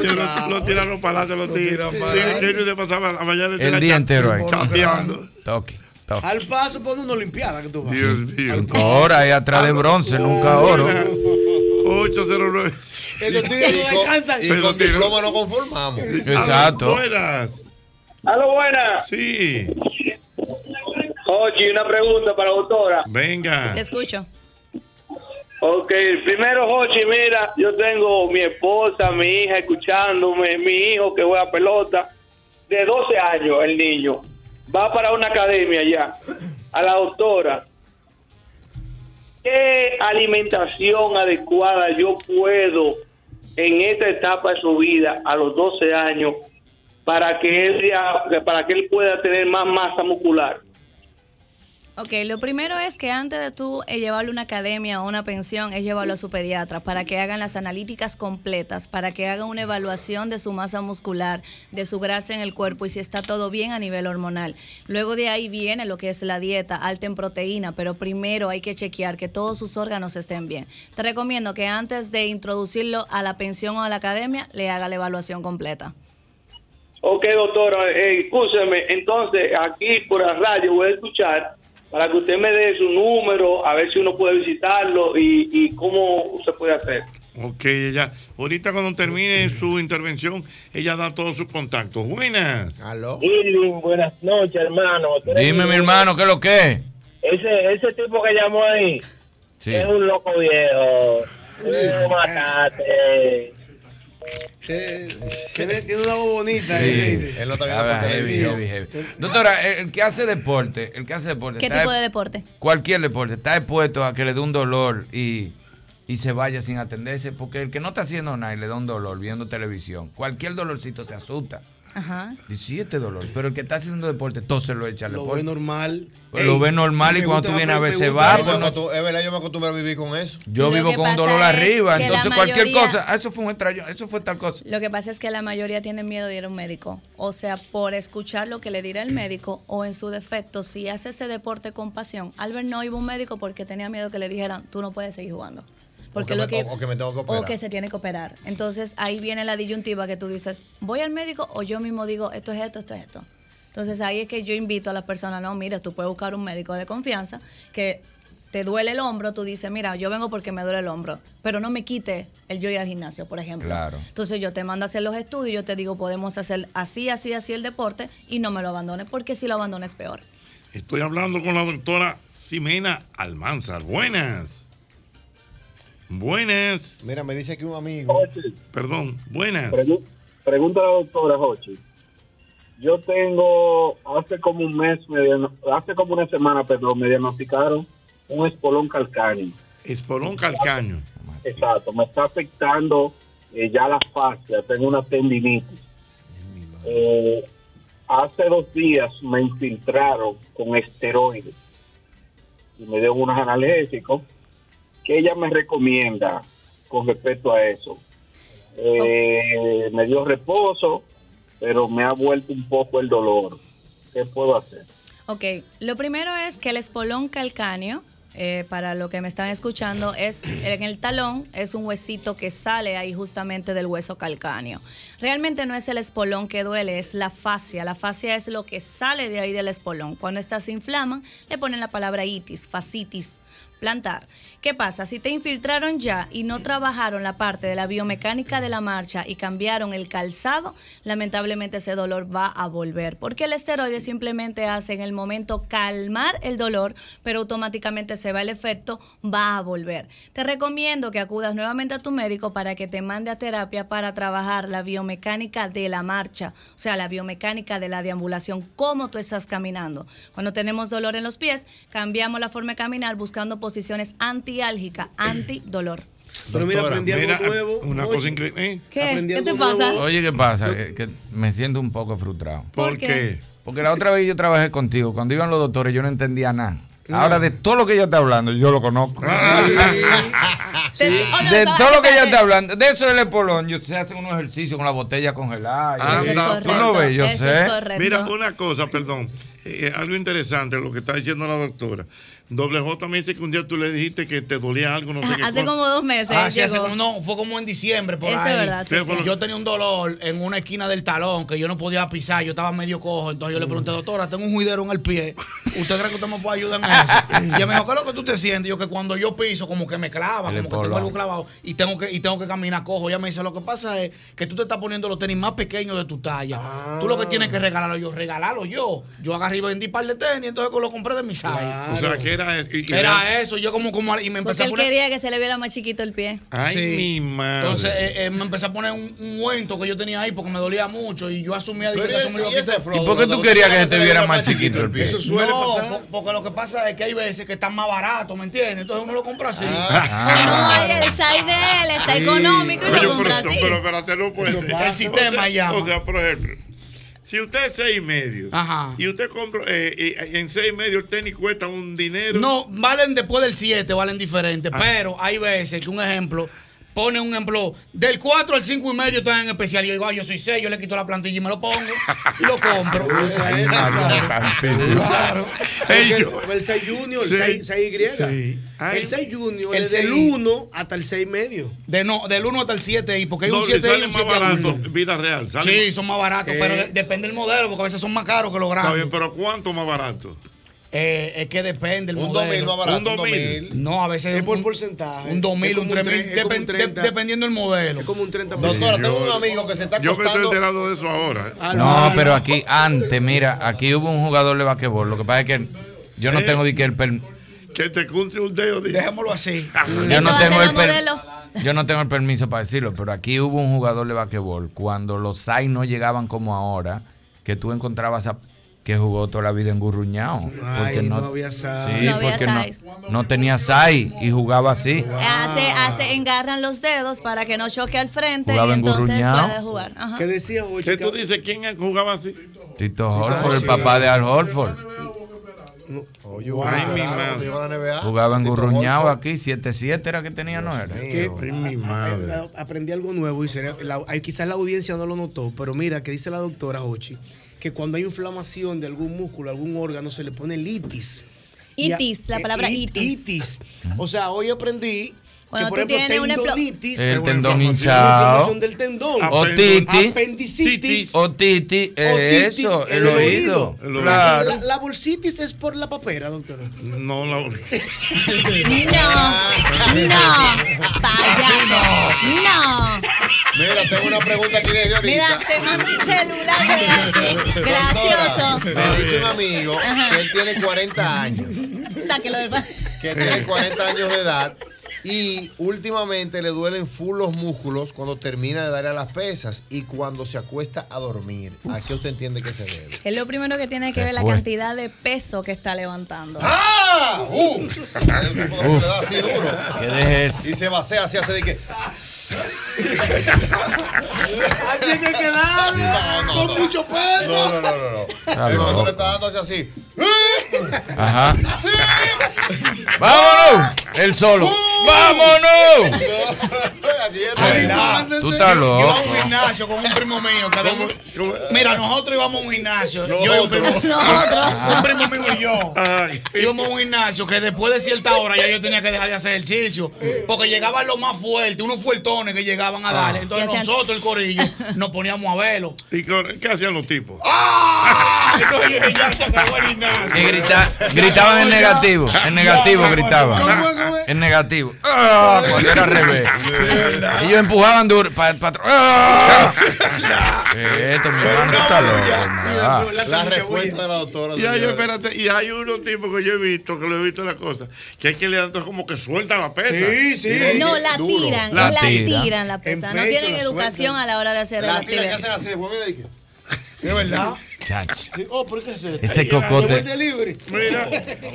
S12: Yo lo, lo tiraron para adelante, lo. Que ellos se pasaban a mañana
S44: El día entero ahí.
S12: Chateando.
S44: Toque, toque.
S59: Al paso pone una olimpiada que tú vas.
S12: Dios mío.
S44: Cinco horas ahí atrás de bronce, nunca oro.
S12: 809.
S59: Esos tigres no descansan.
S14: Y con diploma no conformamos.
S44: Exacto.
S12: Buenas.
S60: Aló, buenas.
S12: Sí.
S60: Oye, una pregunta para la doctora.
S12: Venga.
S47: Te escucho.
S60: Ok, primero, Jochi, mira, yo tengo mi esposa, mi hija escuchándome, mi hijo que juega pelota, de 12 años, el niño. Va para una academia ya. A la doctora, ¿qué alimentación adecuada yo puedo en esta etapa de su vida, a los 12 años, para que él, ya- para que él pueda tener más masa muscular?
S47: Ok, lo primero es que antes de tú eh, llevarlo a una academia o una pensión, es llevarlo a su pediatra para que hagan las analíticas completas, para que hagan una evaluación de su masa muscular, de su grasa en el cuerpo y si está todo bien a nivel hormonal. Luego de ahí viene lo que es la dieta alta en proteína, pero primero hay que chequear que todos sus órganos estén bien. Te recomiendo que antes de introducirlo a la pensión o a la academia, le haga la evaluación completa.
S60: Ok, doctora, eh. Entonces, aquí por la radio voy a escuchar para que usted me dé su número, a ver si uno puede visitarlo y, y cómo se puede hacer.
S12: Ok, ella. Ahorita cuando termine su intervención, ella da todos sus contactos. Buenas.
S14: Aló.
S60: Irving, buenas noches, hermano.
S44: Dime, mi hermano, ¿qué es lo que es?
S60: Ese, ese tipo que llamó ahí
S44: Sí.
S60: es un loco viejo. Tú lo
S59: Tiene, tiene una voz bonita.
S44: Sí.
S14: Él no está viendo por televisión.
S44: heavy, heavy. Doctora, el, el que hace deporte, el que hace deporte.
S47: ¿Qué
S44: está
S47: tipo de deporte?
S44: Cualquier deporte, está expuesto a que le dé un dolor y, y se vaya sin atenderse, porque el que no está haciendo nada y le da un dolor viendo televisión, cualquier dolorcito se asusta.
S47: Ajá.
S44: 17 dólares. Pero el que está haciendo deporte, todo se lo echa al
S59: Lo
S44: deporte.
S59: ve normal.
S44: Pues lo ve normal y cuando tú vienes a
S59: la
S44: ver se
S59: pregunta.
S44: va.
S14: Yo
S44: pues
S14: me
S44: no-
S14: es verdad, yo me acostumbro a vivir con eso.
S44: yo
S47: Lo
S44: vivo con un dolor arriba. Entonces cualquier cosa, ah, eso fue un extraño, eso fue tal cosa.
S47: Lo que pasa es que la mayoría tienen miedo de ir a un médico. O sea, por escuchar lo que le dirá el médico o en su defecto, si hace ese deporte con pasión. Albert no iba a un médico porque tenía miedo que le dijeran, tú no puedes seguir jugando. Porque
S14: o, que
S47: lo
S14: me,
S47: que,
S14: o- o que me tengo que operar.
S47: o que se tiene que operar. Entonces ahí viene la disyuntiva que tú dices, voy al médico o yo mismo digo, esto es esto, esto es esto. Entonces ahí es que yo invito a la persona, no, mira, tú puedes buscar un médico de confianza que te duele el hombro, tú dices, mira, yo vengo porque me duele el hombro, pero no me quite el yo ir al gimnasio, por ejemplo.
S44: Claro.
S47: Entonces yo te mando a hacer los estudios, yo te digo, podemos hacer así, así, así el deporte y no me lo abandones, porque si lo abandones peor.
S12: Estoy hablando con la doctora Ximena Almanzar. Buenas. Buenas.
S14: Mira, me dice aquí un amigo.
S12: Perdón, buenas.
S61: Pregu- Pregunta a la doctora Jochi. Yo tengo, hace como un mes, hace como una semana, perdón, me diagnosticaron un espolón calcáneo.
S12: Espolón calcáneo.
S61: Exacto, me está afectando eh, ya la fascia, tengo una tendinitis. Eh, hace dos días me infiltraron con esteroides y me dieron unos analgésicos que ella me recomienda con respecto a eso. Eh, me dio reposo, pero me ha vuelto un poco el dolor. ¿Qué puedo hacer?
S47: Ok, lo primero es que el espolón calcáneo, eh, para lo que me están escuchando, es en el talón, es un huesito que sale ahí justamente del hueso calcáneo. Realmente no es el espolón que duele, es la fascia. La fascia es lo que sale de ahí del espolón. Cuando estas se inflaman, le ponen la palabra itis, fascitis plantar. ¿Qué pasa? Si te infiltraron ya y no trabajaron la parte de la biomecánica de la marcha y cambiaron el calzado, lamentablemente ese dolor va a volver. Porque el esteroide simplemente hace en el momento calmar el dolor, pero automáticamente se va el efecto, va a volver. Te recomiendo que acudas nuevamente a tu médico para que te mande a terapia para trabajar la biomecánica de la marcha, o sea, la biomecánica de la deambulación, cómo tú estás caminando. Cuando tenemos dolor en los pies, cambiamos la forma de caminar buscando posiciones antiálgicas, antidolor.
S59: Pero mira, aprendí algo
S12: mira,
S59: nuevo.
S12: Una
S59: Oye,
S12: cosa increíble. ¿eh?
S47: ¿Qué?
S59: Aprendí
S47: ¿Qué te pasa?
S59: nuevo.
S44: Oye, ¿qué pasa? Que, que me siento un poco frustrado.
S47: ¿Por ¿Por qué?
S44: Porque la otra vez yo trabajé contigo. Cuando iban los doctores, yo no entendía nada. Ahora, de todo lo que ella está hablando, yo lo conozco. De todo lo que ella está hablando, de eso del espolón, yo se hacen unos ejercicios con la botella congelada.
S12: Eso es
S44: Tú no
S12: correcto,
S44: ves, yo
S12: eso
S44: sé.
S12: Mira, una cosa, perdón. eh, algo interesante lo que está diciendo la doctora. Doble J me dice que un día tú le dijiste que te dolía algo, no sé qué.
S47: Hace como dos meses.
S16: Ah, sí,
S47: llegó.
S16: hace como, no, fue como en diciembre por
S47: Eso
S16: ahí.
S47: es verdad, sí.
S12: ¿Qué fue lo-
S16: Yo tenía un dolor en una esquina del talón que yo no podía pisar, yo estaba medio cojo, entonces yo le pregunté, doctora, tengo un juidero en el pie, ¿usted cree que usted me puede ayudar en eso? Y ella me dijo, ¿qué es lo que tú te sientes? Y yo que cuando yo piso como que me clava,
S44: El
S16: como que tengo algo clavado y tengo que y tengo que caminar cojo. Ella me dice, lo que pasa es que tú te estás poniendo los tenis más pequeños de tu talla. Tú lo que tienes que regalarlo yo, regalarlo yo. Yo agarré y vendí un par de tenis, entonces lo compré de mi size.
S12: O sea, que era. y- y
S16: Era eso, yo como, como y me empecé
S47: Porque
S16: a
S47: él
S16: poner.
S47: quería que se le viera más chiquito el pie.
S12: Ay, mi madre.
S16: Entonces eh, eh, me empecé a poner un un ungüento que yo tenía ahí porque me dolía mucho y yo asumía que
S14: ese-
S16: eso me a
S14: y ese
S16: quitar.
S14: flow, ¿Y por qué tú
S16: ¿no?
S44: querías que se te viera más chiquito el pie?
S16: Eso
S44: suele
S16: no,
S44: pasar.
S16: po- porque lo que pasa es que hay veces que están más baratos, ¿me entiendes? Entonces uno lo compra así.
S47: No, y el side de él está económico y lo compra
S12: pero,
S47: así.
S12: pero espérate, no puede.
S16: El sistema llama.
S12: O sea, por ejemplo, si usted es seis y medio y usted compra eh, eh, en seis y medio el tenis cuesta un dinero.
S16: No, valen después del 7, valen diferentes. Pero hay veces que un ejemplo, pone un ejemplo, del 4 al 5 y medio están en especial. Y yo digo, ah, yo soy 6, yo le quito la plantilla y me lo pongo y lo compro.
S59: Claro.
S12: Ey,
S59: Porque el, el 6 Junior, el
S16: Sí.
S59: 6, 6Y.
S16: Sí.
S59: El 6 Junior
S16: El
S59: es del
S16: 6.
S59: 1 hasta el 6 medio.
S16: De no, del 1 hasta el 7 y porque hay un
S12: le
S16: 7 y un
S12: más
S16: 7
S12: barato, vida real. sale
S16: Sí, son más baratos,
S12: Eh,
S16: pero de- depende del modelo, porque a veces son más caros que los
S12: Está
S16: grandes.
S12: bien, pero ¿cuánto más barato?
S16: Eh, es que depende el
S14: Un
S16: modelo.
S14: 2000 más barato,
S12: Un
S14: un
S12: 2000.
S14: 2000.
S16: No, a veces
S59: Es por
S16: un-
S59: porcentaje.
S16: Un 2000,
S59: Es
S16: un
S59: como un
S16: 3000,
S59: tre- es como un
S16: depen- de-
S59: 30.
S16: dependiendo del modelo.
S59: Es como un 30%.
S14: Doctora,
S12: Yo-
S14: tengo un amigo que se está
S12: Yo me estoy enterando de eso ahora. ¿eh?
S44: No, pero aquí, antes, mira, aquí hubo un jugador de basquetbol. Lo que pasa es que yo no
S12: Eh.
S44: tengo ni que el per-
S12: Que te cunce un dedo. dice.
S16: Dejémoslo así.
S44: yo no tengo el per- yo no tengo el permiso para decirlo, pero aquí hubo un jugador de basquetbol cuando los SAI no llegaban como ahora, que tú encontrabas a que jugó toda la vida engurruñado. Porque
S59: Ay,
S44: no,
S59: no había sai.
S44: Sí,
S47: No había
S44: porque no,
S47: sais.
S44: no tenía sai y jugaba así.
S47: Hace, hace, engarran los dedos para que no choque al frente
S44: Jugaba
S47: y entonces
S44: engurruñado.
S47: puede jugar. Ajá.
S59: ¿Qué decía hoy?
S12: ¿Qué tú dices? ¿Quién jugaba así?
S44: Tito Holford, el papá de Al Holford.
S12: Ay, mi madre.
S44: Jugaba engurruñado aquí, 7-7 era que tenía, ¿no era?
S59: Que-
S12: Ay, mi madre.
S59: a- aprendí algo nuevo y sería- la- ay, quizás la audiencia no lo notó, pero mira que dice la doctora Ochi que cuando hay inflamación de algún músculo, algún órgano, se le pone litis. A-
S47: Itis, la
S59: eh,
S47: palabra
S59: it-
S47: itis.
S59: itis. O sea, hoy aprendí
S47: Cuando
S59: que, por
S47: tú
S59: ejemplo,
S47: tienes
S59: tendonitis,
S44: El tendón hinchado.
S59: del tendón,
S44: O titi.
S59: apendicitis,
S44: O titi, eh,
S59: otitis,
S44: eso, el oído.
S12: El oído.
S44: Claro.
S59: La, la bursitis es por la papera, doctora.
S12: No, la.
S47: No, no, payaso, no.
S14: Mira, tengo una pregunta aquí desde ahorita.
S47: Mira, te mando un celular de aquí, gracioso.
S14: Me dice un amigo
S47: Ajá.
S14: que él tiene 40 años.
S47: Sáquelo del
S14: que tiene 40 años de edad y últimamente le duelen full los músculos cuando termina de darle a las pesas y cuando se acuesta a dormir. ¿A qué usted entiende que se debe?
S47: Es lo primero que tiene que ver la cantidad de peso que está levantando.
S14: ¡Ah! ¡Uh! Le da así duro.
S44: ¿Qué dejes?
S14: Y se vacía así, hace de que.
S59: Así que quedar
S14: No, no,
S59: con
S14: no.
S59: mucho peso.
S14: No, no, no, no. no. Doctor
S44: loco.
S14: le está dando así, así.
S44: Ajá. ¡Vámonos! El solo. ¡Vámonos! Tú estás
S16: Yo
S44: loco.
S16: iba a un gimnasio con un primo mío. que habíamos- Mira, nosotros íbamos a un gimnasio. Yo y un primo, un primo mío y yo. Íbamos a un gimnasio que después de cierta hora ya yo tenía que dejar de hacer ejercicio. Porque llegaban los más fuertes, unos fuertones que llegaban a darle. Entonces nosotros, el corillo, nos poníamos a verlo.
S12: ¿Y qué hacían los tipos?
S16: ¡Ah! Entonces yo ya se acabó el gimnasio.
S44: Y grita- gritaban en negativo. En negativo gritaban. En negativo. ¡Ah! Cuando era al revés. Ellos empujaban duro para atrás. ¡Ah! Esto, mi hermano, tú estás loco. hermano.
S14: La respuesta de la doctora.
S12: Y hay, espérate, y hay unos tipos que yo he visto, que lo he visto en la cosa, que hay que le dan como que suelta la pesa.
S59: Sí, sí.
S47: No, la tiran,
S12: La tiran.
S47: tiran la pesa. No tienen
S59: la
S47: educación
S59: sueltan.
S47: a la hora de hacer
S14: La
S47: actividad.
S14: Pues mira.
S16: ¿Es verdad?
S44: Chach.
S59: Oh, ¿por qué es esto?
S44: Ese cocote.
S59: el delivery.
S12: Mira,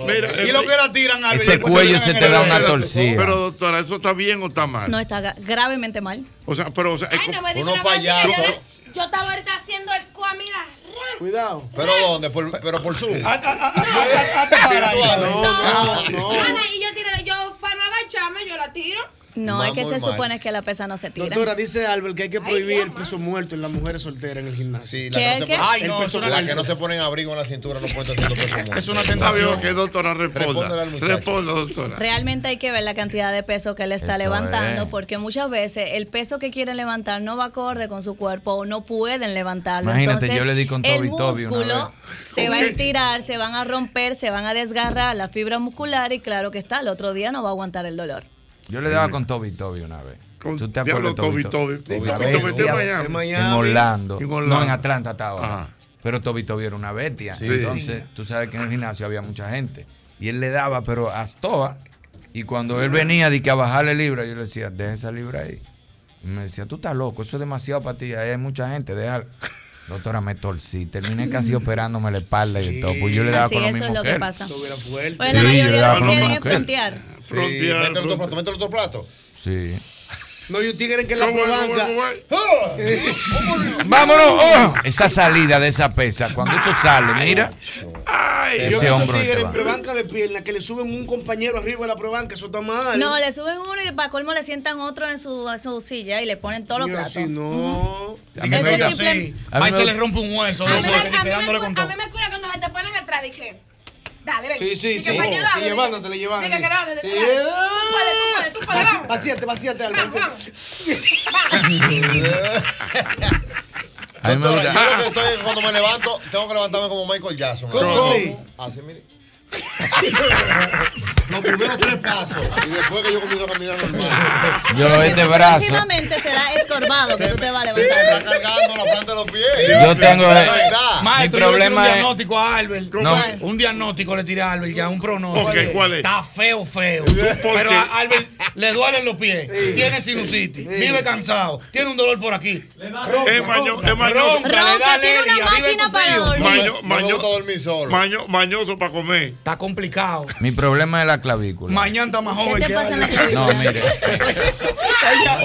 S12: mira.
S16: Y lo que la tiran a
S44: Ese
S16: después
S44: cuello se
S16: en
S44: te da una torcida.
S12: Pero doctora, ¿eso está bien o está mal?
S47: No, está gra- gravemente mal.
S12: O sea, pero o sea, es
S30: Ay, no me una vaina, yo, estaba ahorita haciendo squat, mira.
S59: Cuidado.
S14: ¿Pero dónde? Por- pero por Zoom.
S59: No, no.
S30: Ana, y yo tiré, yo para no agacharme, yo la tiro.
S47: No, es que se
S59: mal.
S47: supone que la pesa no se tira.
S59: Doctora, dice Albert que hay que prohibir el peso muerto en las mujeres solteras en el gimnasio.
S14: Sí,
S47: la que no se
S16: Ay,
S59: el
S16: no,
S59: peso
S14: La que no se ponen abrigo en la cintura no puede estar haciendo peso muerto.
S16: Es una tentación.
S12: que doctora responda. Responda, doctora.
S47: Realmente hay que ver la cantidad de peso que él está
S44: Eso
S47: levantando,
S44: es.
S47: porque muchas veces el peso que quieren levantar no va acorde con su cuerpo o no pueden levantarlo.
S44: Imagínate,
S47: Entonces,
S44: yo le di con
S47: el
S44: Toby Toby una
S47: músculo se va a estirar, se van a romper, se van a desgarrar la fibra muscular y claro que está, el otro día no va a aguantar el dolor.
S44: Yo le daba con Toby Toby una vez.
S12: Con-
S44: ¿Tú te acuerdas de Toby
S12: Toby
S44: Toby?
S12: Toby. Miami.
S44: En Orlando.
S12: En Orlando.
S44: No, en Atlanta estaba.
S12: Ajá.
S44: Pero Toby Toby era una bestia.
S12: Sí.
S44: Entonces, tú sabes que en el gimnasio había mucha gente. Y él le daba, pero a toa. Y cuando él venía de que a bajarle libra, yo le decía, deja esa libra ahí. Y me decía, tú estás loco, eso es demasiado para ti. Ahí hay mucha gente, déjala. Doctora, me torcí. Terminé casi operándome la espalda y todo. Pues yo le daba
S47: Así,
S44: con lo
S47: eso
S44: mismo
S47: es lo
S44: que
S47: que pasa.
S59: Estuviera fuerte.
S47: Pues
S44: Sí,
S47: la mayoría lo que quieren es
S44: él.
S47: Frontear.
S14: Métele otro plato, métele otro plato.
S44: Sí.
S59: No, ellos quieren que la
S12: ¿Cómo es, cómo es,
S59: probanca.
S12: cómo es?
S44: Vámonos. oh, esa salida de esa pesa, cuando eso sale, mira.
S12: Ay,
S59: Yo
S44: Ese
S59: veo
S44: hombro
S59: tigres
S44: te
S59: en prebanca de pierna que le suben un compañero arriba de la prebanca, eso está mal.
S47: No, le suben uno y para colmo le sientan otro en su, en su silla y le ponen todos los platos.
S59: sí, no.
S44: A mí me
S47: Eso es simple-
S59: Sí.
S44: a mí
S16: Ahí
S44: me
S16: se le rompe un hueso.
S30: A mí, me, mí me, mí me cura cuando se te ponen atrás, dije. Dale, ven.
S59: Sí, sí,
S30: Dije,
S59: sí.
S30: para
S59: Y llevándotele, llevándotele.
S30: Dije que
S59: Sí.
S30: dale. Tú puedes, tú puedes, tú puedes. Vamos.
S59: Vacíate, vacíate, Albert.
S30: Vamos,
S44: A mí me
S14: Doctora,
S44: gusta.
S14: yo que estoy es cuando me levanto, tengo que levantarme como Michael Jackson.
S59: ¿Cómo así?
S14: Así, mire. Los primeros tres pasos y después que yo comienzo a caminar normal.
S44: Yo este brazo.
S47: Próximamente será encorvado que tú te vas a
S14: Sí, está
S47: levantar.
S14: cargando la planta de los pies.
S44: Yo tengo. Mi
S16: Maestro, yo le tiré
S44: problema
S16: un
S44: es.
S16: diagnóstico a Albert.
S44: No.
S16: Un diagnóstico le tiré a Albert ya, un pronóstico.
S12: ¿cuál es?
S16: Está feo, feo.
S12: ¿Por
S16: Pero
S12: qué?
S16: a Albert le duelen los pies. Tiene sinusitis. Vive cansado. Tiene un dolor por aquí. Ronca,
S12: Es maño-
S16: ronca,
S12: es mañoso.
S16: ronca, le da
S47: Ronca, tiene una máquina para dormir.
S12: Maño- maño-
S14: dormir solo.
S12: maño- mañoso para comer.
S16: Está complicado.
S44: Mi problema es la clavícula.
S16: Mañana está más joven
S47: te
S16: que
S47: pasa en la
S16: Albert.
S44: No, mire.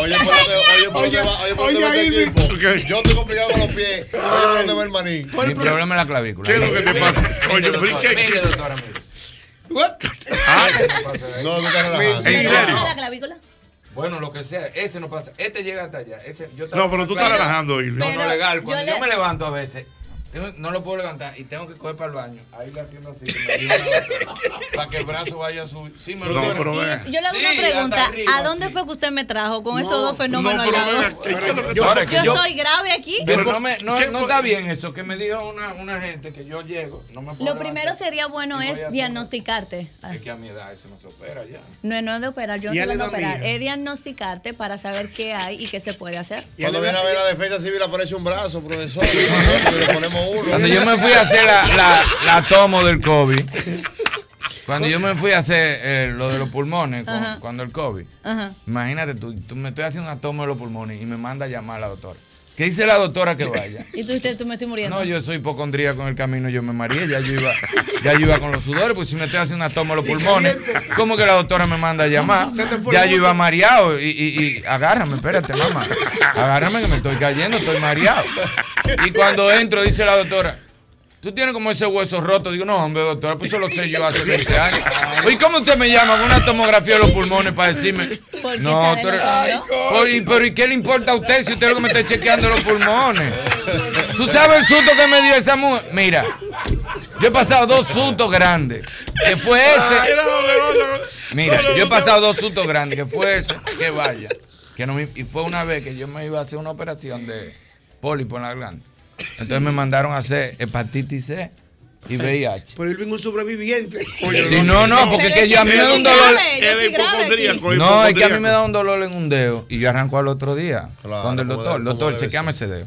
S14: Oye, por dónde, oye, por dónde va, oye, por dónde va este equipo. Yo estoy complicado con los pies. Oye, por dónde va el maní.
S44: Mi problema es la clavícula.
S12: ¿Qué es lo que te pasa? Oye,
S44: Mire,
S12: pero ¿y
S44: doctora, mire.
S12: Ah,
S14: No, relajando.
S12: ¿En
S47: ¿Te
S12: serio?
S47: la clavícula?
S44: Bueno, lo que sea, ese no pasa. Este llega hasta allá. Ese, yo
S12: No, pero tú estás relajando, Irving.
S44: No, no, legal.
S47: yo
S44: Cuando
S47: le-
S44: yo me levanto a veces, tengo- no lo puedo levantar y tengo que coger para el baño. Ahí le haciendo así, que me para que el brazo vaya a subir. Sí, me lo
S12: No, pero
S47: Y
S12: vea.
S47: yo le hago
S44: Sí,
S47: una pregunta.
S44: arriba,
S47: ¿A dónde
S44: sí.
S47: fue que usted me trajo con estos
S44: No,
S47: dos
S12: No,
S47: fenómenos
S12: pero
S47: al lado?
S12: vea, ¿qué- qué es lo que te
S44: Yo-
S12: pasa?
S47: Yo
S44: yo-
S47: estoy grave aquí.
S44: Pero no, me, no,
S12: ¿qué
S44: no está bien eso que me dijo una, una gente que yo llego. No me puedo
S47: Lo primero
S44: levantar.
S47: sería bueno es diagnosticarte. Ah,
S44: Es que a mi edad eso no se opera ya.
S47: No, no es de operar, yo no
S59: da
S47: operar. Es diagnosticarte para saber qué hay y qué se puede hacer.
S14: Cuando viene a ver la defensa civil aparece un brazo, profesor. Y le ponemos.
S44: Cuando yo me fui a hacer la, la, la tomo del COVID, cuando yo me fui a hacer eh, lo de los pulmones, con- cuando el COVID,
S47: Ajá.
S44: imagínate tú, tú me estoy haciendo una toma de los pulmones y me manda a llamar a la doctora. ¿Qué dice la doctora que vaya?
S47: Y tú, usted, tú me estoy muriendo.
S44: No, yo soy hipocondría con el camino, yo me mareé, ya yo iba, ya yo iba con los sudores, pues si me estoy haciendo una toma de los pulmones, ¿cómo que la doctora me manda a llamar? Ya yo iba mareado y, y, y agárrame, espérate, mamá, agárrame que me estoy cayendo, estoy mareado. Y cuando entro dice la doctora, Tú tienes como ese hueso roto. Digo, no, hombre, doctora, pues eso lo sé yo hace 20 años. ¿Y cómo usted me llama con una tomografía de los pulmones para decirme? No, tú eres-
S47: hombros.
S44: Por- y- pero ¿y qué le importa a usted si usted es lo que me está chequeando los pulmones? ¿Tú sabes el susto que me dio esa mujer? Mira, yo he pasado dos sustos grandes. Que fue ese. Mira, yo he pasado dos sustos grandes. Que fue ese. Que vaya. Que no me- y fue una vez que yo me iba a hacer una operación de pólipo en la glande. Entonces me mandaron a hacer hepatitis C y VIH.
S59: Pero él es un sobreviviente.
S44: Si no, no, porque que yo, a mí me da un dolor. No, es que a mí me da un dolor en un dedo y yo arranco al otro día con el
S14: como
S44: doctor. doctor, chequeame ese dedo.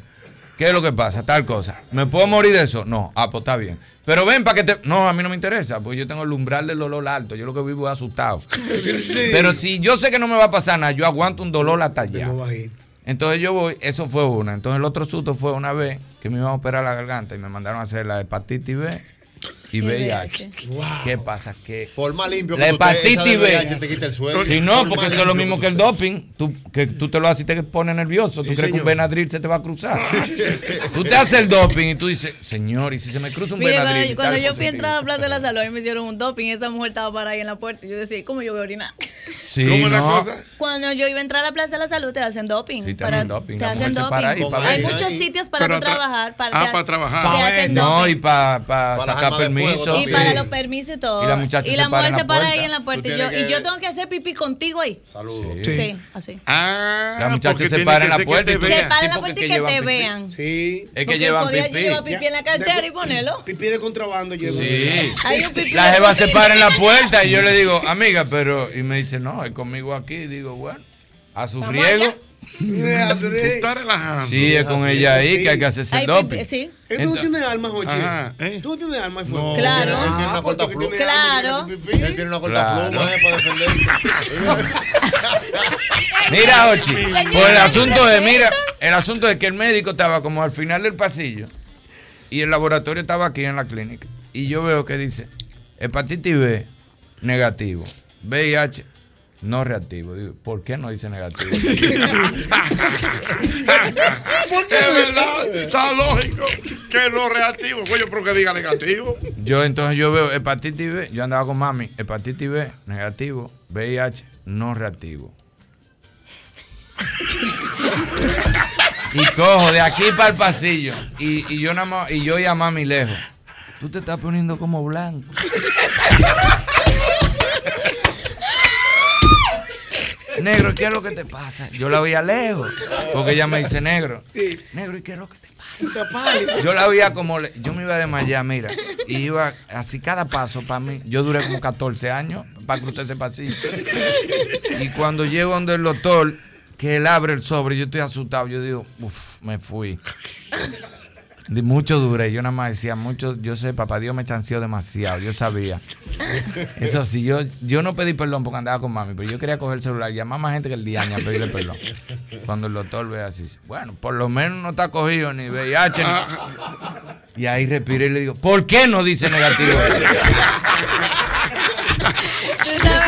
S44: ¿Qué es lo que pasa? Tal cosa. ¿Me puedo morir de eso? No. Ah, pues está bien. Pero ven para que te. No, a mí no me interesa, porque yo tengo el umbral del dolor alto. Yo lo que vivo es asustado. Pero si yo sé que no me va a pasar nada, yo aguanto un dolor hasta allá. Entonces yo voy, eso fue una. Entonces el otro susto fue una vez que me iban a operar la garganta y me mandaron a hacer la hepatitis B y VIH. ¿Qué pasa? Que
S14: Por más limpio
S44: la
S14: que
S44: hepatitis
S14: de
S44: B.
S14: VIH te quita el sueño.
S44: Si no,
S14: Por
S44: porque eso es lo mismo que el doping. Tú, que tú te lo haces y te pone nervioso. Tú crees que
S59: señor.
S44: un Benadryl se te va a cruzar. tú te haces el doping y tú dices, señor, y si se me cruza un
S47: Mire, cuando,
S44: Benadryl.
S47: cuando
S44: sale
S47: yo fui a
S44: positivo?"
S47: entrar a la Plaza de la Salud y me hicieron un doping, esa mujer estaba parada ahí en la puerta. Y yo decía, ¿cómo yo voy a orinar?
S44: Sí,
S12: ¿Cómo es la
S44: no.
S12: cosa?
S47: Cuando yo iba a entrar a la Plaza de la Salud, te hacen doping.
S44: Sí, te
S47: para-
S44: hacen doping.
S47: Te hacen
S44: ahí
S47: doping. Hay muchos sitios para tú
S12: tra-
S47: trabajar. Para,
S12: Ah, para trabajar.
S44: No, y para sacar permiso.
S47: Y para los permisos y todo.
S44: Y la muchacha
S47: Y la mujer se para ahí en la puerta. Y yo, y yo tengo que hacer pipí contigo ahí.
S14: Saludos.
S47: Sí, así.
S12: Ah,
S44: La muchacha se para en la puerta
S47: Se para en la puerta y
S44: que
S47: te
S44: pipí.
S47: vean.
S59: Sí.
S44: Es que llevan
S47: podía
S44: pipí.
S47: llevar pipí en la cartera y ponerlo.
S59: Pipí de contrabando lleva.
S44: Sí.
S47: Hay un pipí
S44: La jeva se para en la puerta y yo le digo, amiga, pero. Y me dice, no, es conmigo aquí. Y digo, bueno, a su riego.
S12: Estás relajando.
S44: Sí, es con ella ahí que hay que hacerse el doping.
S47: sí.
S59: ¿Eh, ¿Tú no tienes armas,
S12: ¿eh?
S59: ¿Tú no tienes armas? de
S14: No?
S47: Claro.
S14: Él tiene una
S59: Ah,
S14: corta
S59: porque
S14: pluma.
S47: Claro.
S14: Él tiene una corta pluma eh, para defenderse.
S44: Mira, Ochi, pues el asunto
S47: respeto.
S44: mira, el asunto es que el médico estaba como al final del pasillo y el laboratorio estaba aquí en la clínica. Y yo veo que dice, hepatitis B, negativo. VIH, no reactivo. Digo, ¿por qué no dice negativo?
S12: Porque es verdad, está lógico que no reactivo. Coño, pero que diga negativo.
S44: Yo entonces yo veo hepatitis B, yo andaba con mami, hepatitis B, negativo, VIH, no reactivo. y cojo de aquí para el pasillo y, y yo nada más, y yo y a mami lejos. Tú te estás poniendo como blanco. Negro, ¿qué es lo que te pasa? Yo la veía lejos, porque ella me dice negro. Negro, ¿y qué es lo que te
S59: pálido.
S44: yo la veía como, le- yo me iba a desmayar, mira, y iba así cada paso para mí. Yo duré como 14 años para cruzar ese pasillo. Y cuando llego donde el doctor, que él abre el sobre, yo estoy asustado, yo digo, uff, me fui. Mucho duré, yo nada más decía mucho, yo sé, papá Dios me chanceó demasiado, yo sabía. Eso sí, yo, yo no pedí perdón porque andaba con mami, pero yo quería coger el celular llamar más gente que el día a pedirle perdón. Cuando el doctor ve así, bueno, por lo menos no está cogido ni VIH. Ni... Y ahí respiré y le digo, ¿por qué no dice negativo?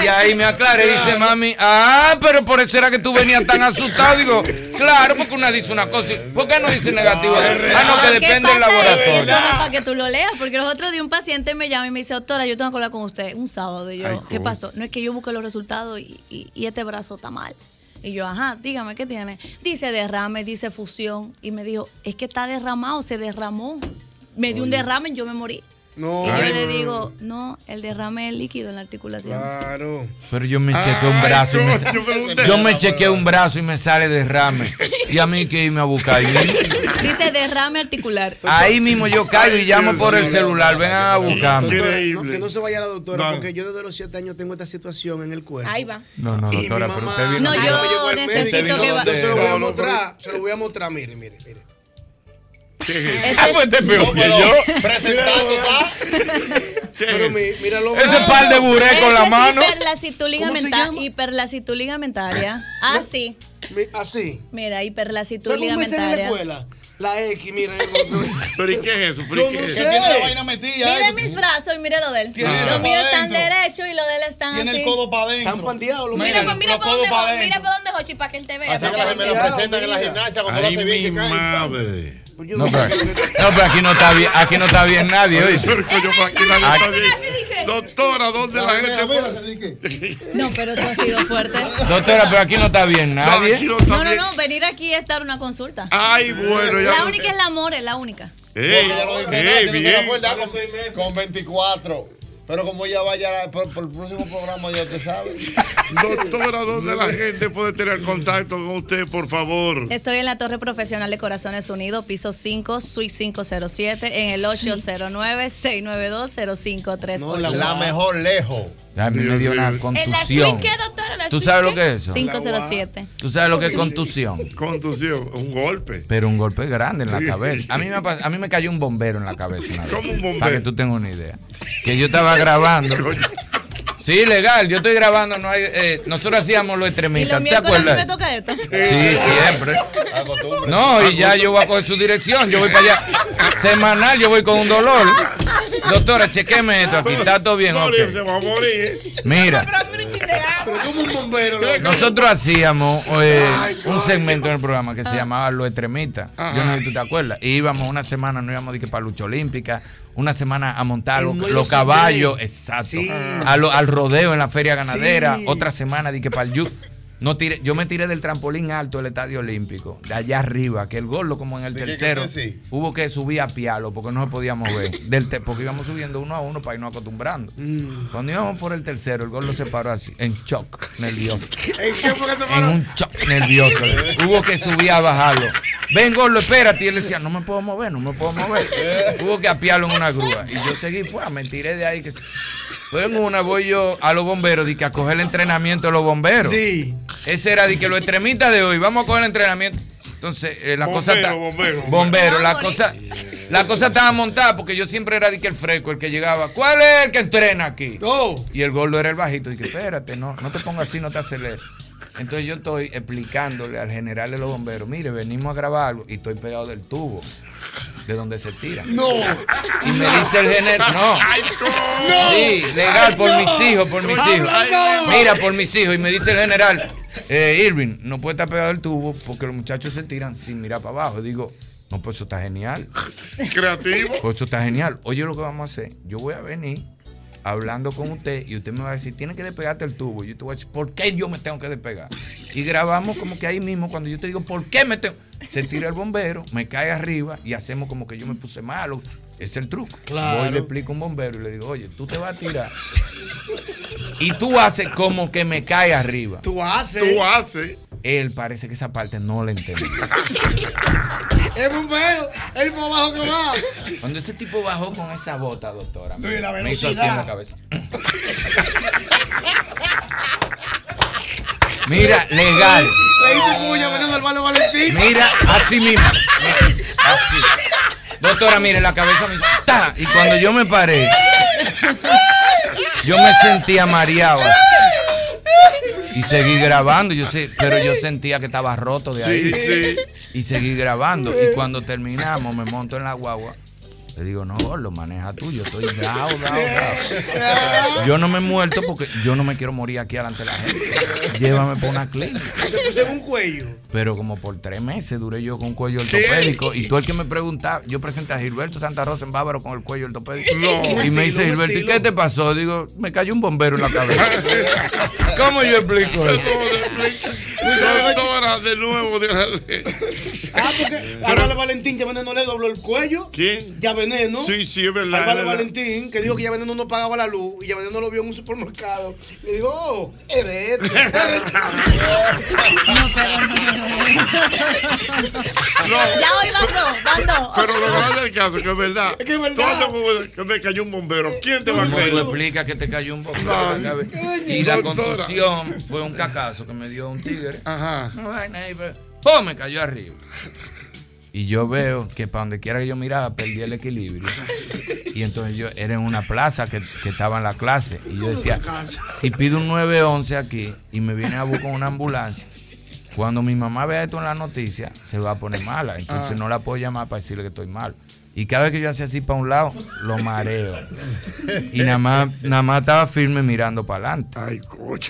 S44: Y ahí me aclaré y dice mami, ah, pero por eso era que tú venías tan asustado. Digo, claro, porque una dice una cosa. ¿Por qué no dice negativo? Ah, no, que
S47: ¿Qué
S44: depende del laboratorio.
S47: Eso no es para que tú lo leas, porque los otros días un paciente me llama y me dice, doctora, yo tengo que hablar con usted un sábado. Y yo,
S44: Ay,
S47: ¿qué
S44: cool.
S47: pasó? No es que yo busque los resultados y, y- y este brazo está mal. Y yo, ajá, dígame, ¿qué tiene? Dice derrame, dice fusión. Y me dijo, es que está derramado, se derramó. Me dio un derrame y yo me morí.
S59: No.
S47: y yo
S59: Ay,
S47: le digo, no, el derrame es líquido en la articulación.
S59: Claro.
S44: Pero yo me chequeé un brazo y me
S47: un
S44: Yo me chequeé un brazo y me sale derrame. Y a mí que irme a buscar. ahí.
S47: Dice derrame articular.
S44: Ahí mismo yo caigo y llamo por el celular. Vengan a buscarme.
S59: No, que no se vaya la doctora, porque yo desde los 7 años tengo esta situación en el cuerpo.
S30: Ahí va.
S44: No, no,
S59: Y mi
S44: doctora, pero usted vino.
S47: No, yo necesito que va-
S59: Yo se lo voy a mostrar, se lo voy a mostrar, mire, mire, mire.
S44: Ah, pues este es peor que yo.
S59: Pero mi- mira lo
S44: Ese par de buré con la mano.
S47: hiperlasitud
S59: ¿Cómo se
S47: ligamenta-
S59: llama?
S47: hiperlasitud ligamentaria. Ah, sí.
S59: Así.
S47: Mira, hiperlasitud
S59: ¿Sabes cómo en la
S47: ligamentaria.
S59: escuela? La X, mira.
S12: ¿Pero y qué es eso? ¿Pero qué
S59: no
S12: es
S59: sé. Tiene la
S16: vaina metida.
S47: Mire mis brazos y mire lo de él.
S16: Tiene
S47: Los míos están derechos y los de él están
S16: Tiene
S47: así.
S16: el codo para adentro.
S59: Están pandeados los
S30: Mira, pues, mira para dónde, mira para dónde, Jochi, para que él te vea.
S14: Así que la me lo presentan en la gimnasia cuando lo hace bien
S12: mi
S14: que cae.
S12: madre.
S44: No, pero, no, pero aquí no está bien, aquí no está bien nadie, oye.
S12: Doctora, ¿dónde la gente?
S47: No, pero tú has sido fuerte.
S44: Doctora, pero aquí no está bien nadie.
S12: no
S47: No, no, venir aquí es dar una consulta.
S12: Ay, bueno, ya
S47: La única es la more, la única.
S12: Ey, bien.
S14: con 24. Pero como ella vaya por, por el próximo programa, ya te sabe.
S12: Doctora, ¿dónde la gente puede tener contacto con usted, por favor?
S47: Estoy en la Torre Profesional de Corazones Unidos, piso 5, suite 507, en el 809-692-0538.
S14: La mejor lejos.
S44: A mí me dio una
S30: En la
S44: contusión.
S30: suite, ¿qué, doctora? ¿La
S44: ¿Tú
S30: suite
S44: sabes lo que es eso?
S47: 507.
S44: ¿Tú sabes lo que es contusión?
S12: Contusión, un golpe.
S44: Pero un golpe grande en la cabeza. A mí me, a mí me cayó un bombero en la cabeza una vez.
S12: ¿Cómo un bombero?
S44: Para que tú tengas una idea. Que yo estaba grabando. Sí, legal. Yo estoy grabando. No hay, eh, nosotros hacíamos los
S47: ¿Y
S44: extremistas.
S47: los
S44: ¿Te acuerdas?
S47: te toca esto?
S44: Sí, siempre. No, y ya yo voy a coger su dirección. Yo voy para allá. Semanal, yo voy con un dolor. Doctora, chequeme esto aquí. Está todo bien. ok.
S12: Morir, se va a morir.
S44: Mira. Nosotros hacíamos eh, un segmento en el programa que se llamaba Los Extremistas. Yo no sé si tú te acuerdas. Y íbamos una semana, no íbamos de que para lucha olímpica, una semana a montar los, caballos, exacto.
S59: Sí.
S44: A lo- al rodeo en la feria ganadera,
S59: Sí.
S44: otra semana de que para el No tiré, yo me tiré del trampolín alto del Estadio Olímpico, de allá arriba, que el gordo como en el
S14: ¿De qué,
S44: tercero, hubo que subir a pialo porque no se podía mover, del te- porque íbamos subiendo uno a uno para irnos acostumbrando.
S59: Mm.
S44: Cuando íbamos por el tercero, el gordo se paró así, en shock, nervioso.
S59: ¿En qué fue que se
S44: En
S59: paró?
S44: un shock nervioso. Hubo que subir a bajarlo. Ven, gordo, espérate. Y él decía, no me puedo mover, no me puedo mover. Hubo que apiarlo en una grúa. Y yo seguí, fue, me tiré de ahí. Que se- Pues en una voy yo a los bomberos, di que a coger el entrenamiento de los bomberos.
S59: Sí.
S44: Ese era de que los extremistas de hoy, vamos a coger el entrenamiento. Entonces, eh, la cosa
S12: Bombero,
S44: está.
S12: bombero, bombero.
S44: Bombero, la cosa. La cosa estaba montada porque yo siempre era de que el fresco, el que llegaba. ¿Cuál es el que entrena aquí? Y el gordo era el bajito. Dije, espérate, no, no te pongas así, no te aceleres. Entonces yo estoy explicándole al general de los bomberos, mire, venimos a grabar algo y estoy pegado del tubo, de donde se tira.
S59: No.
S44: Y me dice el general, no.
S59: No.
S44: Sí, legal, por mis hijos, por mis hijos. Mira, por mis hijos. Y me dice el general, eh, Irving, no puede estar pegado del tubo porque los muchachos se tiran sin mirar para abajo. Y digo, no, pues eso está genial.
S12: Creativo.
S44: Pues eso está genial. Oye, lo que vamos a hacer, yo voy a venir hablando con usted y usted me va a decir, tiene que despegarte el tubo. Y yo te voy a decir, ¿por qué yo me tengo que despegar? Y grabamos como que ahí mismo, cuando yo te digo, ¿por qué me tengo? Se tira el bombero, me cae arriba y hacemos como que yo me puse malo. Es el truco.
S59: Claro.
S44: Voy y le explico a un bombero y le digo, oye, tú te vas a tirar. Y tú haces como que me cae arriba.
S59: Tú haces.
S12: Tú haces.
S44: Él parece que esa parte no la entendió.
S59: Es bombero. El más bajo que va.
S44: Cuando ese tipo bajó con esa bota, doctora,
S59: la
S44: me hizo así en la cabeza. Mira, legal.
S15: Le hizo puña vendiendo al Valentín.
S44: Mira, así mismo. Así. Doctora, mire, la cabeza me. Y cuando yo me paré, yo me sentía mareado. Y seguí grabando, yo sé, pero yo sentía que estaba roto de ahí.
S12: Sí,
S44: Y seguí grabando. Y cuando terminamos, me monto en la guagua. Le digo, no, lo maneja tú, yo estoy dado, dado, dado. Yo no me he muerto porque yo no me quiero morir aquí delante de la gente. Llévame por una clínica.
S15: Te puse un cuello.
S44: Pero como por tres meses duré yo con cuello ortopédico. Y tú el que me preguntaba, yo presenté a Gilberto Santa Rosa en Bávaro con el cuello ortopédico.
S12: No.
S44: Y me dice
S12: Estilo,
S44: Gilberto, ¿y qué te pasó? Digo, me cayó un bombero en la cabeza. ¿Cómo yo explico eso?
S12: Doctora, de nuevo. de-
S15: Ah, porque al Valo Valentín ya Veneno le dobló el cuello.
S12: ¿Quién?
S15: Ya Veneno.
S12: Sí, sí, es verdad. Verdad.
S15: Valentín, que dijo que ya Veneno no pagaba la luz y ya Veneno lo vio en un supermercado. Le dijo, oh, es de este.
S47: Ya hoy bando, bando.
S12: Pero lo grande del caso que es verdad.
S15: Es que es verdad.
S12: Todo que me cayó un bombero. ¿Quién te va a
S44: ¿Cómo tú
S12: creer?
S44: explicas que te cayó un bombero cabeza? Y la contusión fue un cacazo que me dio un tigre.
S12: Ajá.
S44: ¡Pum! Me cayó arriba. Y yo veo que para donde quiera que yo miraba, perdí el equilibrio. Y entonces yo era en una plaza que, que estaba en la clase. Y yo decía, si pido un 911 aquí y me viene a buscar una ambulancia, cuando mi mamá vea esto en la noticia, se va a poner mala. Entonces
S12: Ah.
S44: no la puedo llamar para decirle que estoy mal. Y cada vez que yo hacía así para un lado, lo mareo. Y nada más, nada más estaba firme mirando para adelante.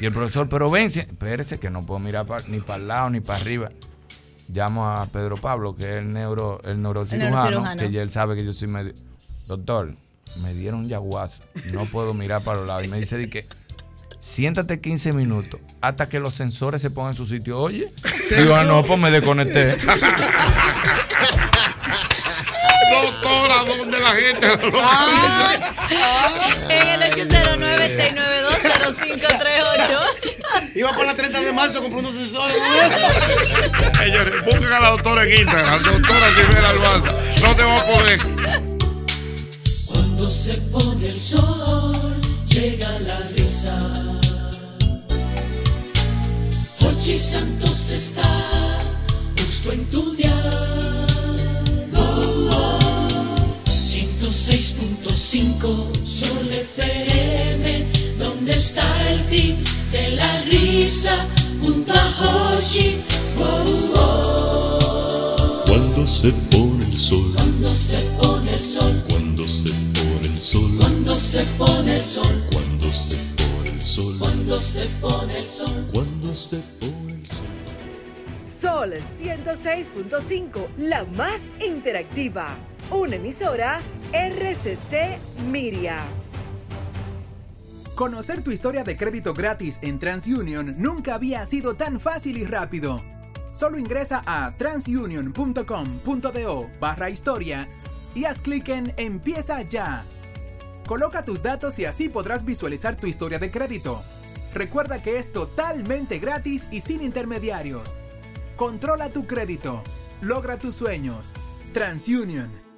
S44: Y el profesor, pero ven, si- espérese que no puedo mirar pa- ni para el lado ni para arriba. Llamo a Pedro Pablo, que es el, neuro, el neurocirujano,
S47: neurocirujano.
S44: que ya él sabe que yo soy medio... Doctor, me dieron un yaguazo, no puedo mirar para los lados. Y me dice de que siéntate 15 minutos hasta que los sensores se pongan en su sitio. Oye, digo, ah, no, pues me desconecté.
S12: Doctora, ¿dónde la gente lo
S47: En el 809-692-0538.
S15: Iba por la 30 de marzo, compré unos sensores.
S12: Señores, busquen a la doctora en Instagram, doctora Rivera Albanza. No te va a poder.
S62: Cuando se pone el sol, llega la risa. Hochi Santos está justo en tu dial. 106.5 Sol FM, donde está el team de la risa junto a Hochi. Oh, oh.
S63: Cuando se pone el sol,
S62: Cuando se pone el sol,
S63: cuando se pone el sol,
S62: cuando se pone el sol,
S63: cuando se pone el sol,
S62: cuando se pone el sol.
S63: cuando se pone el sol.
S10: Sol 106.5, la más interactiva. Una emisora RCC Miria.
S64: Conocer tu historia de crédito gratis en TransUnion nunca había sido tan fácil y rápido. Solo ingresa a transunion.com.do barra historia y haz clic en Empieza ya. Coloca tus datos y así podrás visualizar tu historia de crédito. Recuerda que es totalmente gratis y sin intermediarios. Controla tu crédito. Logra tus sueños. TransUnion.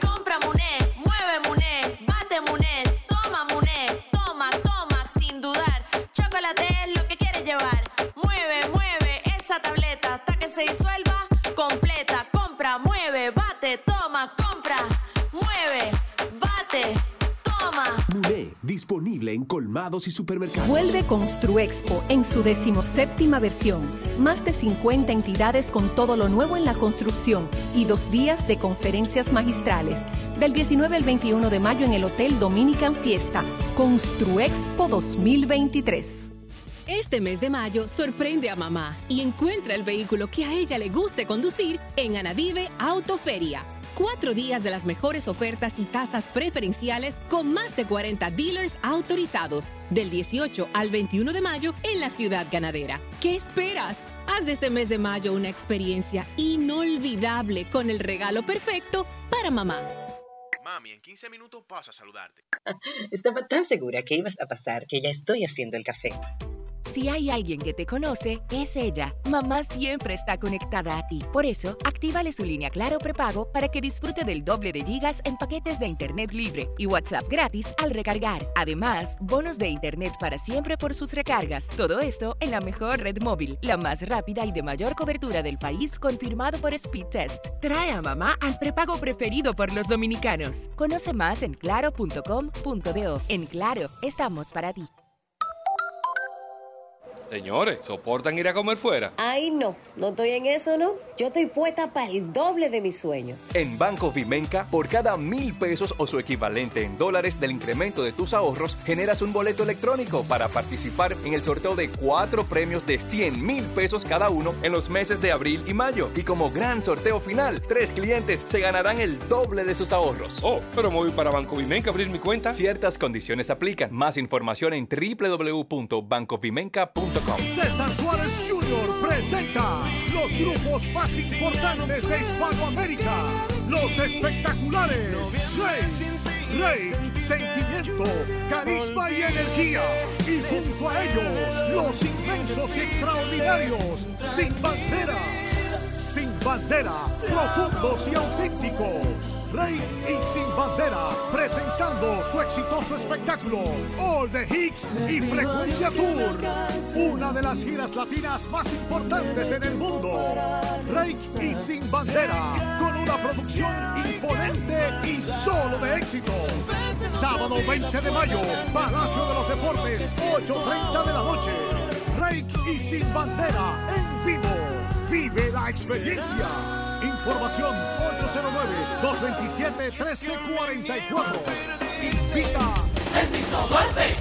S65: Compra Muné, mueve Muné, bate Muné, toma Muné, toma, toma, sin dudar. Chocolate es lo que quieres llevar. Mueve, mueve esa tableta hasta que se disuelva completa. Compra, mueve, bate, toma,
S6: disponible en colmados y supermercados.
S66: Vuelve Construexpo en su decimoséptima versión. Más de 50 entidades con todo lo nuevo en la construcción y dos días de conferencias magistrales. Del 19 al 21 de mayo en el Hotel Dominican Fiesta. Construexpo 2023.
S1: Este mes de mayo sorprende a mamá y encuentra el vehículo que a ella le guste conducir en Anadive Autoferia. Cuatro días de las mejores ofertas y tasas preferenciales con más de 40 dealers autorizados del 18 al 21 de mayo en la ciudad ganadera. ¿Qué esperas?
S67: Haz de este mes de mayo una experiencia inolvidable con el regalo perfecto para mamá.
S68: Mami, en 15 minutos paso a saludarte.
S69: Estaba tan segura que ibas a pasar que ya estoy haciendo el café.
S70: Si hay alguien que te conoce, es ella. Mamá siempre está conectada a ti. Por eso, actívale su línea Claro prepago para que disfrute del doble de gigas en paquetes de Internet libre y WhatsApp gratis al recargar. Además, bonos de Internet para siempre por sus recargas. Todo esto en la mejor red móvil, la más rápida y de mayor cobertura del país, confirmado por Speed Test. Trae a mamá al prepago preferido por los dominicanos. Conoce más en claro.com.do. En Claro, estamos para ti.
S71: Señores, ¿soportan ir a comer fuera?
S72: Ay, no, no estoy en eso, ¿no? Yo estoy puesta para el doble de mis sueños.
S73: En Banco Vimenca, por cada mil pesos o su equivalente en dólares del incremento de tus ahorros, generas un boleto electrónico para participar en el sorteo de cuatro premios de 100 mil pesos cada uno en los meses de abril y mayo. Y como gran sorteo final, tres clientes se ganarán el doble de sus ahorros.
S71: Oh, pero me voy para Banco Vimenca a abrir mi cuenta.
S73: Ciertas condiciones aplican. Más información en www.bancovimenca.com.
S74: César Suárez Jr. presenta los grupos más importantes de Hispanoamérica. Los espectaculares. Rey, Rey, Sentimiento, Carisma y Energía. Y junto a ellos, los inmensos y extraordinarios. Sin bandera. Sin bandera. Profundos y auténticos. Rey y Sin Bandera, presentando su exitoso espectáculo All the Hicks y Frecuencia Tour, una de las giras latinas más importantes en el mundo. Rey y Sin Bandera, con una producción imponente y solo de éxito. Sábado 20 de mayo, Palacio de los Deportes, 8.30 de la noche. Rey y Sin Bandera, en vivo. Vive la experiencia. Información 809-227-1344. Invita el mismo golpe.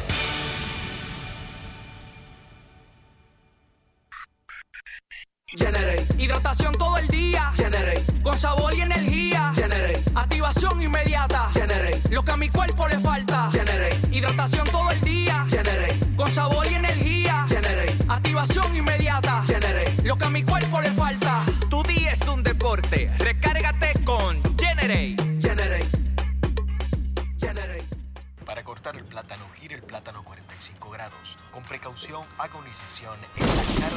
S75: Generate. Hidratación todo el día. Generate. Con sabor y energía. Generate. Activación inmediata. Generate. Lo que a mi cuerpo le falta. Generate. Hidratación todo el día. Generate. Con sabor y energía. Generate. Activación inmediata. Generate.
S76: Es. Recárgate con Generate.
S75: Generate.
S77: Para cortar el plátano, gire el plátano 45 grados. Con precaución, haga una incisión en la cara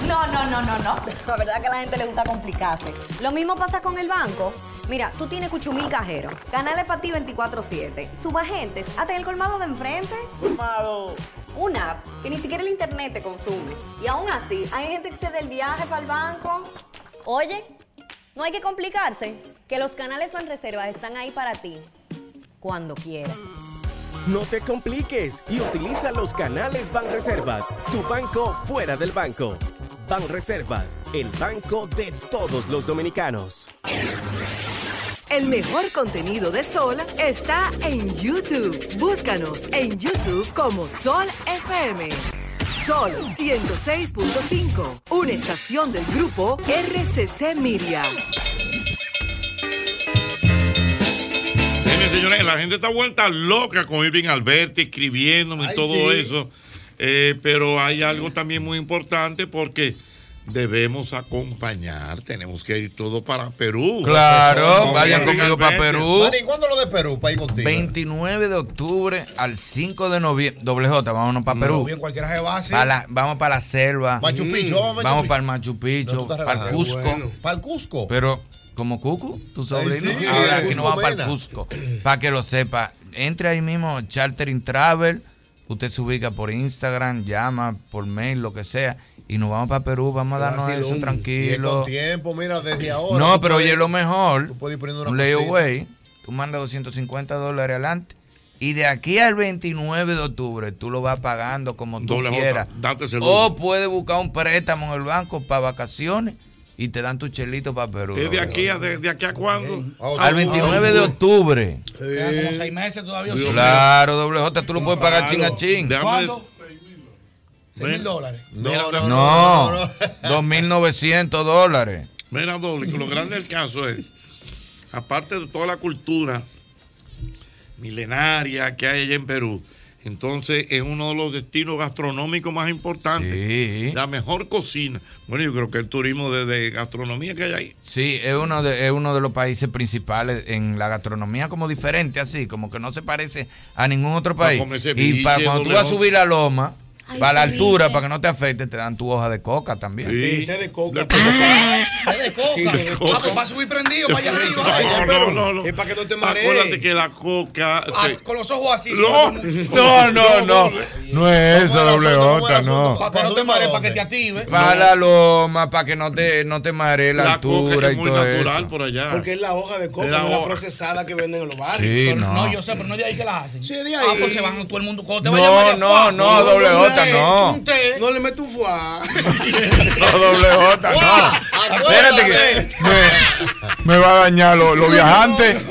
S77: de
S78: No, no, no, no, no. La verdad que a la gente le gusta complicarse. Lo mismo pasa con el banco. Mira, tú tienes cuchumil cajero, canales para ti 24-7, subagentes, hasta en el colmado de enfrente.
S77: ¡Colmado!
S78: Una app que ni siquiera el internet te consume. Y aún así, hay gente que se da el viaje para el banco. Oye, no hay que complicarse, que los canales Banreservas están ahí para ti, cuando quieras.
S5: No te compliques y utiliza los canales Banreservas, tu banco fuera del banco. Banreservas, el banco de todos los dominicanos.
S79: El mejor contenido de Sol está en YouTube. Búscanos en YouTube como Sol FM. Sol 106.5, una estación del grupo RCC Miria.
S12: Miren, señores, la gente está vuelta loca con Irving Alberti, escribiéndome y todo
S14: sí.
S12: eso. Eh, pero hay algo también muy importante porque debemos acompañar, tenemos que ir todo para Perú.
S44: Claro, vayan conmigo para. Perú.
S14: Manny, ¿cuándo lo de Perú para ir contigo?
S44: 29 de octubre al 5 de noviembre. Doble J, vámonos para Perú.
S14: Bien, cualquiera se va así.
S44: Pa' la- vamos para la selva.
S14: Machu Picchu, vamos
S44: para el Machu Picchu, para el. Cusco.
S14: Bueno. Para el Cusco.
S44: Pero, como Cucu, tu sobrino.
S14: sí,
S44: Ahora aquí nos vamos para el. Cusco. Para que lo sepa. Entre ahí mismo, Chartering Travel. Usted se ubica por Instagram, llama por mail, lo que sea y nos vamos para Perú, vamos a darnos eso
S14: un,
S44: tranquilo.
S14: Y mira, desde ahora.
S44: No, pero oye, lo mejor,
S14: tú puedes una
S44: un layaway, tú mandas 250 dólares adelante y de aquí al 29 de octubre tú lo vas pagando como tú
S12: Doble
S44: quieras. O puedes buscar un préstamo en el banco para vacaciones y te dan tu chelito para Perú.
S12: ¿Es de aquí a, de, aquí a cuándo?
S44: Ah, al 29 de octubre.
S16: Como seis meses todavía.
S44: Claro, doble J, tú lo puedes pagar claro. chin a chin.
S16: ¿Cuándo? mil dólares?
S44: No, no, no, no 2.900 dólares.
S12: Mira, doble, lo grande del caso es, aparte de toda la cultura milenaria que hay allá en Perú, entonces es uno de los destinos gastronómicos más importantes. La mejor cocina. Bueno, yo creo que el turismo de, gastronomía que hay ahí.
S44: Sí, es uno, de, es uno de los países principales en la gastronomía como diferente, así, como que no se parece a ningún otro país. Y para cuando tú vas a subir la loma,
S30: Ay,
S44: para la altura, para que no te afecte, te dan tu hoja de coca también.
S15: Sí, té de coca.
S44: Té
S15: de coca.
S44: Sí, té de coca.
S15: Ah, pues va a subir prendido para allá arriba.
S12: No, no, no, no.
S15: Es para que no te marees.
S12: Acuérdate que la coca.
S15: Ah,
S12: sí.
S15: con los ojos así.
S12: No,
S44: No, no, no. No es eso, doble J, no.
S15: Para que no te marees, para que te active.
S44: Para la loma, para que no te, no te maree la,
S15: La coca
S44: altura
S15: es
S44: y
S15: muy
S44: todo
S15: natural
S44: eso.
S12: por allá.
S15: Porque es la hoja de coca,
S44: Es la
S15: no es la
S44: hoja.
S15: procesada que venden en los
S44: Sí,
S15: barrios.
S44: no.
S15: yo sé, pero no es de ahí que la hacen. Sí, de
S30: ahí.
S15: Ah, pues se van todo el mundo. Cuando te
S44: No, no, no, doble J, no.
S15: No le meto un fuá.
S44: No, doble J, no. Espérate que me, me va a dañar los los viajantes.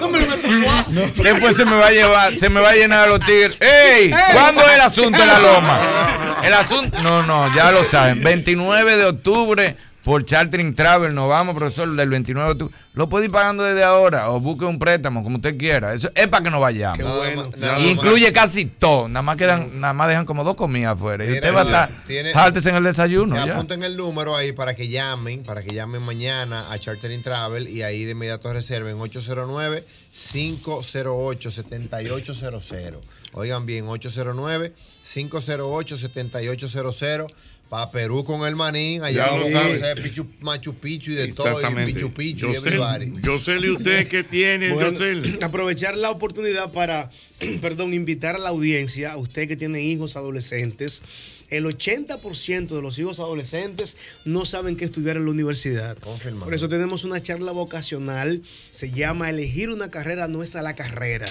S44: Después se me va a llevar, se me va a llenar los tigres. ¡Ey! ¿Cuándo es el asunto de la loma? El asunto. No, no, ya lo saben. 29 de octubre por Chartering Travel. Nos vamos, profesor, del 29 de octubre. Lo puede ir pagando desde ahora o busque un préstamo, como usted quiera. Eso es para que no vayamos.
S14: bueno. Nada más.
S44: incluye casi todo. Nada más quedan, nada más dejan como dos comidas afuera. Y usted va a estar. Jáltese en el desayuno.
S14: Que
S44: ya.
S14: apunten el número ahí para que llamen, para que llamen mañana a Chartering Travel y ahí de inmediato reserven 809-508-7800. Oigan bien, 809-508-7800. Para Perú con el manín, allá
S12: Ya
S14: lo
S12: lo
S14: saben,
S12: sabe.
S14: o sea, Pichu- Machu Picchu y de todo, y
S12: Exactamente.
S14: Pichu Picchu y everybody.
S12: Yosel, ¿y usted qué tiene,
S15: Bueno,
S12: Yosel?
S15: aprovechar la oportunidad para, perdón, invitar a la audiencia, a usted que tiene hijos adolescentes. El 80% de los hijos adolescentes no saben qué estudiar en la universidad. Por eso tenemos una charla vocacional. Se llama Elegir una carrera no es a la carrera.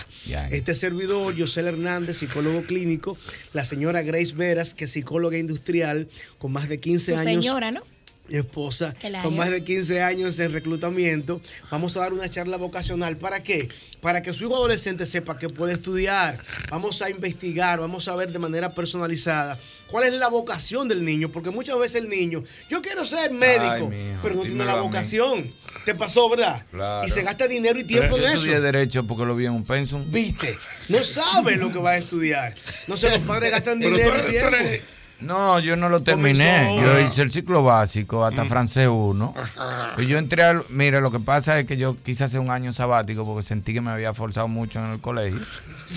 S15: Este servidor, José Hernández, psicólogo clínico. La señora Grace Veras, que es psicóloga industrial, con más de 15
S30: Tu
S15: años
S30: señora, ¿no?
S15: Mi esposa, con más de 15 años en reclutamiento. Vamos a dar una charla vocacional. ¿Para qué? Para que su hijo adolescente sepa que puede estudiar. Vamos a investigar, vamos a ver de manera personalizada cuál es la vocación del niño. Porque muchas veces el niño, yo quiero ser médico,
S44: Ay, mijo,
S15: pero no tiene la vocación. Te pasó, ¿verdad?
S44: Claro.
S15: Y se gasta dinero y tiempo
S44: Yo
S15: en
S44: estudié
S15: eso.
S44: derecho porque lo vi en un pensum.
S15: ¿Viste? No sabe lo que va a estudiar. No sé, los padres gastan
S44: Pero
S15: dinero y
S44: eres-
S15: tiempo.
S44: No, yo no lo terminé.
S15: Comenzó.
S44: Yo hice el ciclo básico hasta francés 1. Y yo entré al. Mira, lo que pasa es que yo quise hacer un año sabático porque sentí que me había forzado mucho en el colegio.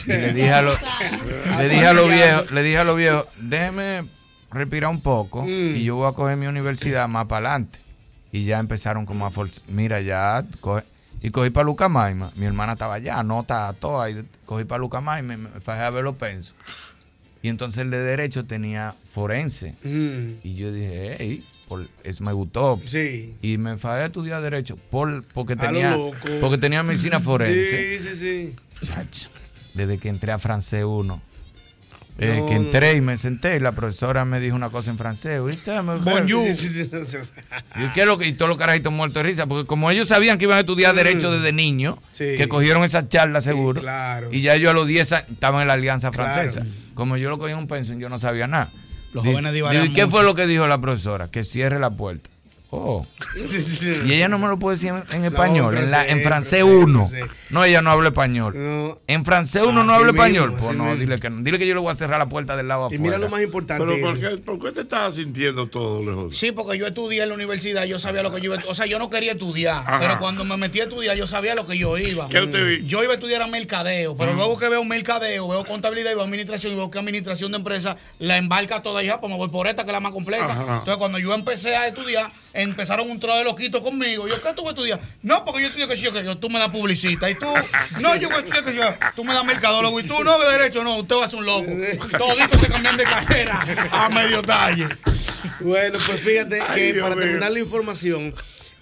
S44: Y le dije a los, le dije a los viejos, le dije a los viejos, déjeme respirar un poco y yo voy a coger mi universidad más para adelante. Y ya empezaron como a forzar. Mira, ya coge- Y cogí para Luca Maima. Mi hermana estaba allá, anota toda. Y cogí para Luca Maima y me, me fajé a ver los pensos. Y entonces el de derecho tenía forense. Y yo dije, hey, por- eso me gustó.
S15: Sí.
S44: Y me fajé a estudiar derecho por, porque, tenía, porque tenía medicina forense.
S15: Sí, sí, sí.
S44: Chacho, desde que entré a francés 1. Eh,
S15: No,
S44: que
S15: no.
S44: entré y me senté y la profesora me dijo una cosa en francés. ¿Viste?
S15: Bonjour.
S44: y, ¿qué es lo que- y todos los carajitos muertos de risa, porque como ellos sabían que iban a estudiar Derecho desde
S15: Mm. Sí.
S44: que cogieron esa charla seguro,
S15: claro.
S44: y ya yo a los 10 años estaba en la Alianza
S15: Claro.
S44: Francesa. Como yo lo cogí en un pensión, yo no sabía nada.
S15: Los jóvenes divagan
S44: digo, ¿Y qué fue lo que dijo la profesora? Que cierre la puerta. Oh. Y ella no me lo puede decir en, en español, en, la- en francés 1. No, ella no habla español. En francés 1 no habla
S15: mismo,
S44: español. Pues no,
S15: mismo.
S44: dile que no. Dile que yo le voy a cerrar la puerta del lado
S15: Y
S44: afuera.
S15: mira lo más importante.
S12: Pero ¿por qué, por qué te estás sintiendo todo lejos?
S15: Sí, porque yo estudié en la universidad, yo sabía lo que yo iba O sea, yo no quería estudiar,
S12: Ajá.
S15: pero cuando me metí a estudiar, yo sabía lo que yo iba.
S12: ¿Qué usted vi?
S15: Yo iba a estudiar a mercadeo, pero
S12: Mm.
S15: luego que veo mercadeo, veo contabilidad y veo administración, y veo que administración de empresas la embarca toda hija, pues me voy por esta, que es la más completa.
S12: Ajá.
S15: Entonces, cuando yo empecé a estudiar, empezaron un trozo de loquito conmigo. Yo, ¿qué tú estudiar? No, porque yo estudio que sí, que yo, tú me das publicista. Y tú, no, yo estudiar que yo, tú me das mercadólogo. Y tú, no, de derecho, no, usted va a ser un loco. Toditos se cambian de carrera a medio talle. Bueno, pues fíjate que
S12: Dios
S15: para
S12: mío.
S15: terminar la información,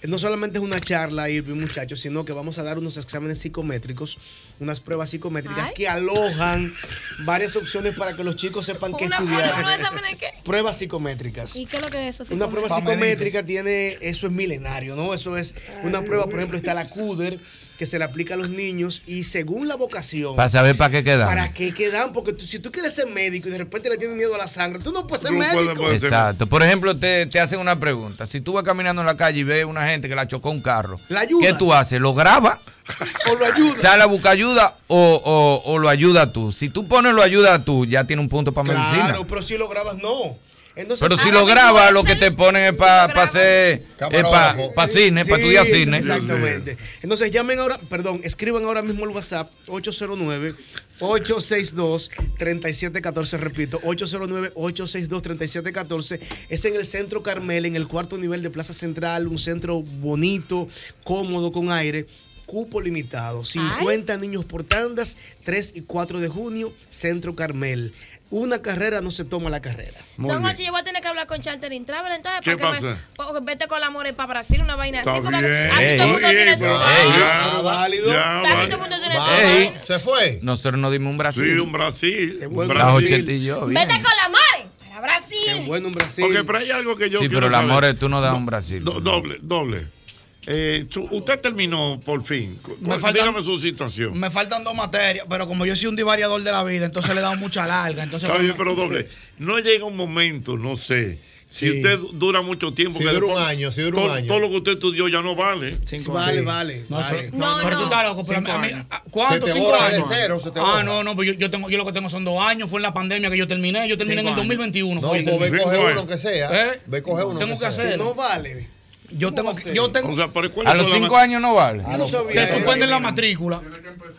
S15: no solamente es una charla, Irving, muchachos, sino que vamos a dar unos exámenes psicométricos, unas pruebas psicométricas que alojan varias opciones para que los chicos sepan qué
S30: Una
S15: estudiar.
S30: qué?
S15: Pruebas psicométricas.
S30: ¿Y qué es lo que es eso?
S15: Una prueba
S30: psicométrica
S15: tiene, eso es milenario, ¿no? Eso es una prueba, por ejemplo, está la CUDER,
S16: que se le aplica a los niños y según la vocación.
S44: Para saber para qué quedan.
S16: ¿Para qué quedan? Porque tú- si tú quieres ser médico y de repente le tienes miedo a la sangre, tú no puedes ser
S44: No
S16: médico.
S44: Exacto. Por ejemplo, te, te hacen una pregunta. Si tú vas caminando en la calle y ves una gente que la chocó un carro,
S16: ¿La ayudas?
S44: ¿qué tú haces? ¿Lo grabas?
S16: O lo ayudas.
S44: ¿Sale a buscar ayuda o, o- o lo ayuda tú? Si tú pones lo ayuda tú, ya tiene un punto para medicina.
S16: Claro, pero si lo grabas, no. Entonces,
S44: Pero si lo grabas, lo que te ponen es para hacer, para cine, para
S16: Sí,
S44: estudiar
S16: sí,
S44: cine.
S16: Exactamente. Entonces llamen ahora, perdón, escriban ahora mismo el WhatsApp 809 862 3714, repito, 809 862 3714. Es en el Centro Carmel, en el cuarto nivel de Plaza Central, un centro bonito, cómodo, con aire. Cupo limitado, 50 niños por tandas, 3 y 4 de junio, Centro Carmel. Una carrera no se toma la carrera.
S80: Don Ochi, yo voy a tener que hablar con Chartering Travel entonces
S16: ¿Qué
S80: para que me,
S16: pasa?
S80: porque vete con la more para Brasil, una vaina
S16: Está
S80: así. Porque
S16: bien.
S80: aquí todo el mundo tiene su vaina.
S44: ya,
S16: válido.
S80: Aquí todo el mundo tiene su
S14: se fue.
S44: Nosotros nos dimos un Brasil.
S12: Sí, un Brasil. un Brasil.
S44: y yo, bien.
S80: Vete con la more para Brasil.
S16: bueno un Brasil.
S12: Ok, pero hay algo que yo
S44: Sí,
S12: quiero
S44: pero la more tú no das un Brasil.
S12: Do- doble, doble. Eh, tú- usted terminó por fin.
S16: Me faltan-
S12: Dígame su situación.
S16: Me faltan dos materias, pero como yo soy un divariador de la vida, entonces le he dado mucha larga. Entonces,
S12: Está bien, pero doble. No llega un momento, no sé. Si
S16: Sí.
S12: usted dura mucho tiempo,
S14: Si
S12: que
S14: dura un año, si dura un
S12: todo,
S14: año.
S12: todo lo que usted estudió ya no vale.
S16: Vale, vale. No, vale. eso- no, pero tú estás loco. Pero a mí- a mí- ¿a- ¿Cuánto?
S14: Se te
S16: ¿Cinco
S14: de
S16: años?
S14: cero, se te
S16: ah, no, no, pues yo, yo, tengo, yo lo que tengo son dos años. Fue en la pandemia que yo terminé. Yo terminé en el
S14: Cinco años.
S16: 2021.
S14: No, pues ve, coge
S16: Cinco
S14: uno que sea.
S16: ¿Eh?
S14: Ve, coge uno
S16: Tengo
S14: que
S16: hacerlo. No vale. Yo tengo, que- yo tengo.
S44: A los cinco años no vale.
S16: Te suspenden la matrícula.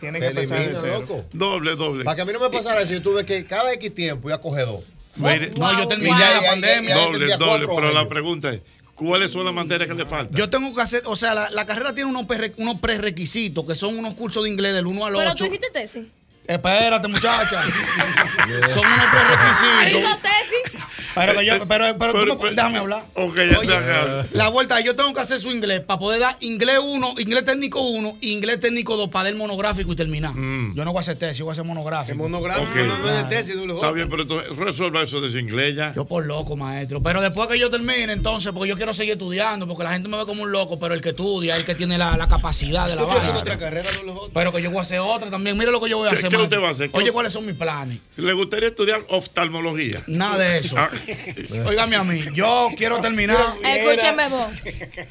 S14: Tiene que empezar de cero. loco.
S12: Doble, doble.
S14: Para que a mí no me pasara eso, yo tuve que cada X tiempo ya coge dos.
S12: Mire,
S16: No, yo terminé
S14: Y ya-
S16: la pandemia.
S12: doble, doble.
S14: cuatro
S12: Pero la pregunta es: ¿cuáles son las materias que le faltan?
S16: Yo tengo que hacer, o sea, la, la carrera tiene unos, perre- unos prerequisitos que son unos cursos de inglés del 1 al
S80: Pero
S16: 8.
S80: tú hiciste tesis.
S16: Espérate, muchacha. Son unos prerequisitos.
S80: ¿Hizo tesis?
S16: Pero, que yo- pero, pero, tú me- déjame hablar.
S12: Ok, ya
S16: Oye,
S12: hagas.
S16: La vuelta, yo tengo que hacer su inglés para poder dar inglés 1, inglés técnico 1 y inglés técnico 2 para dar monográfico y terminar. Yo no voy a hacer tesis, yo voy a hacer monográfico. monográfico
S12: Ok. Está bien, pero entonces resuelva eso de ese inglés ya.
S16: Yo por loco, maestro. Pero después que yo termine, entonces, porque yo quiero seguir estudiando, porque la gente me ve como un loco, pero el que estudia, el que tiene la, la capacidad de la
S12: ¿Tú
S16: vaina.
S12: hacer otra
S16: carrera, Pero que yo voy a hacer otra también. Mire lo que yo voy a
S12: ¿Qué-
S16: hacer.
S12: qué
S16: maestro.
S12: usted va a hacer? ¿Qué
S16: Oye, ¿cuáles son mis planes?
S12: ¿Le gustaría estudiar oftalmología?
S16: Nada de eso.
S12: Ah.
S16: Óigame a mí, yo quiero terminar.
S80: Escúcheme vos.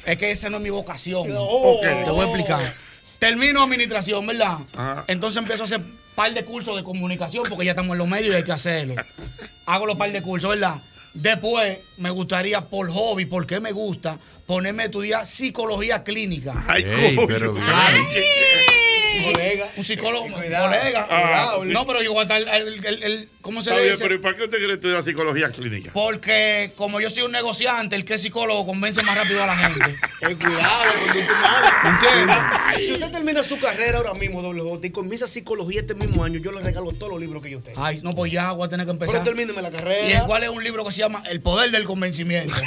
S16: Es que esa no es mi vocación.
S12: Ok.
S16: Te voy a explicar. Termino administración, ¿verdad?
S12: Ajá.
S16: Entonces empiezo a hacer par de cursos de comunicación porque ya estamos en los medios y hay que hacerlo. Hago los par de cursos, ¿verdad? Después me gustaría por hobby, porque me gusta, ponerme a estudiar psicología clínica.
S12: Ay,
S44: Ey,
S12: coño.
S44: pero bien.
S16: Un colega, un psicólogo, colega.
S12: Ah.
S16: No, pero yo voy a estar el, el- el- ¿cómo se
S12: Está
S16: le
S12: bien,
S16: dice?
S12: pero ¿y para qué usted quiere estudiar psicología clínica?
S16: Porque como yo soy un negociante, el que es psicólogo convence más rápido a la gente.
S81: El cuidado.
S16: ¿Entiendes?
S81: Si usted termina su carrera ahora mismo, doble J, y comienza psicología este mismo año, yo le regalo todos los libros que yo tengo.
S16: Ay, no, pues ya voy a tener que empezar.
S81: Pero termíneme la carrera.
S16: ¿Y el cuál es un libro que se llama El poder del convencimiento?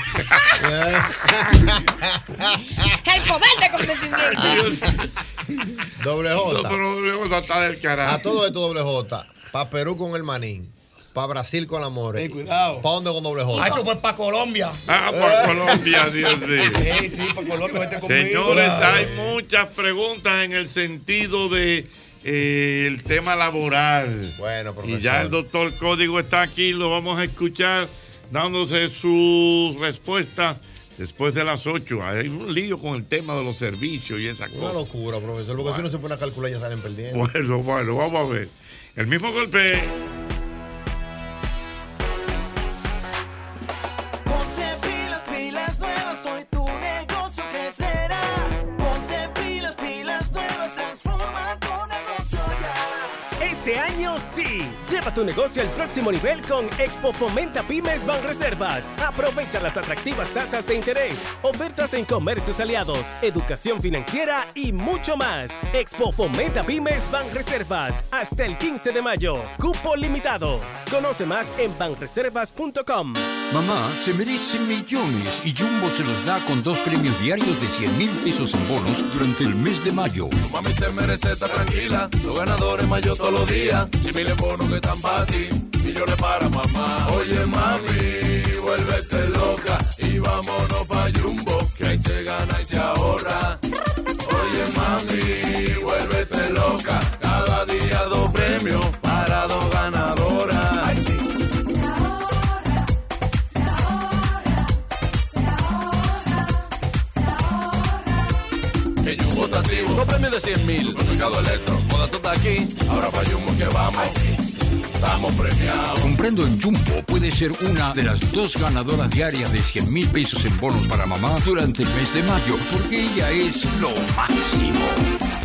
S80: El poder de convencimiento.
S14: Doble
S12: No,
S14: J.
S12: pero doble J está del carajo.
S14: A todo esto doble J. Para Perú con el manín. Para Brasil con la more.
S16: cuidado.
S14: ¿Para dónde con doble J?
S16: Hacho, pues para Colombia.
S12: Ah, por Colombia, Dios mío.
S81: Sí, sí, para Colombia, vete conmigo.
S12: Señores, hay muchas preguntas en el sentido de eh, el tema laboral.
S14: Bueno,
S12: Y ya el doctor Código está aquí, lo vamos a escuchar dándose sus respuestas después de las 8. Hay un lío con el tema de los servicios y esa
S14: Una
S12: cosa.
S14: locura, profesor. Porque si uno se pone a calcular ya salen perdiendo.
S12: Bueno, bueno, vamos a ver. El mismo golpe.
S82: Tu negocio
S5: al próximo nivel con Expo Fomenta Pymes Banreservas. Aprovecha las atractivas tasas de interés, ofertas en comercios aliados, educación financiera y mucho más. Expo Fomenta Pymes Banreservas hasta el 15 de mayo. Cupo limitado. Conoce más en banreservas.com.
S83: Mamá se merece millones y Jumbo se los da con dos premios diarios de 100 mil pesos en bonos durante el mes de mayo.
S84: Mami se merece estar tranquila, los ganadores mayo todos los días. Si miles bonos que están para ti, millones para mamá. Oye, mami, vuélvete loca y vámonos pa' Jumbo, que ahí se gana y se ahorra. Oye, mami,
S5: vuélvete loca, cada día dos premios para dos ganadoras. Ay, sí. Se ahorra, se ahorra, se ahorra, se ahorra.
S84: Que Jumbo está activo, dos premios de 100 mil. Supermercado Electro, moda tú está aquí, ahora pa' Jumbo que vamos. Ay, sí. Estamos premiados.
S83: Comprando en Jumbo puede ser una de las dos ganadoras diarias de 100 mil pesos en bonos para mamá durante el mes de mayo, porque ella es lo máximo.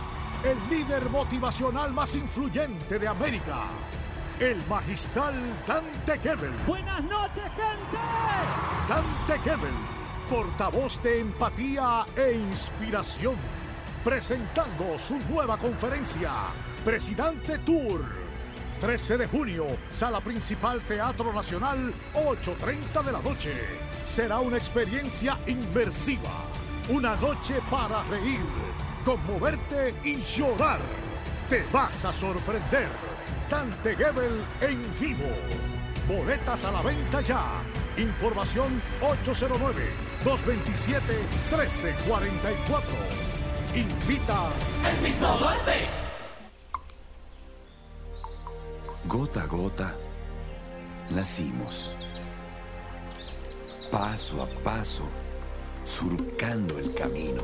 S74: el líder motivacional más influyente de América, el magistral Dante Gebel. Buenas noches, gente. Dante Gebel, portavoz de empatía e inspiración, presentando su nueva conferencia, Presidente Tour. 13 de junio, sala principal Teatro Nacional, 8.30 de la noche. Será una experiencia inmersiva, una noche para reír conmoverte y llorar. Te vas a sorprender. Dante Gebel en vivo. Boletas a la venta ya. Información 809-227-1344. Invita
S82: El mismo golpe.
S85: Gota a gota, nacimos. Paso a paso, surcando el camino.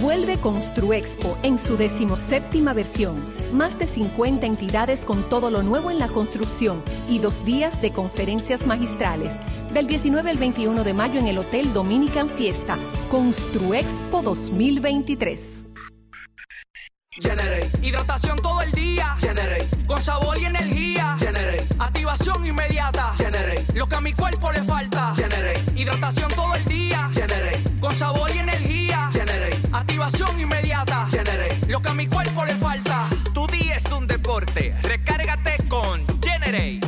S1: Vuelve Construexpo en su decimoséptima versión. Más de 50 entidades con todo lo nuevo en la construcción y dos días de conferencias magistrales. Del 19 al 21 de mayo en el Hotel Dominican Fiesta. Construexpo 2023.
S75: Generate. Hidratación todo el día. Generate. Con sabor y energía. Generate. Activación inmediata. Generate. Lo que a mi cuerpo le falta. Generate. Hidratación todo el día. Generate. Con sabor y energía. Activación inmediata. Generate. Lo que a mi cuerpo le falta.
S76: Tu día es un deporte. Recárgate con. Generate.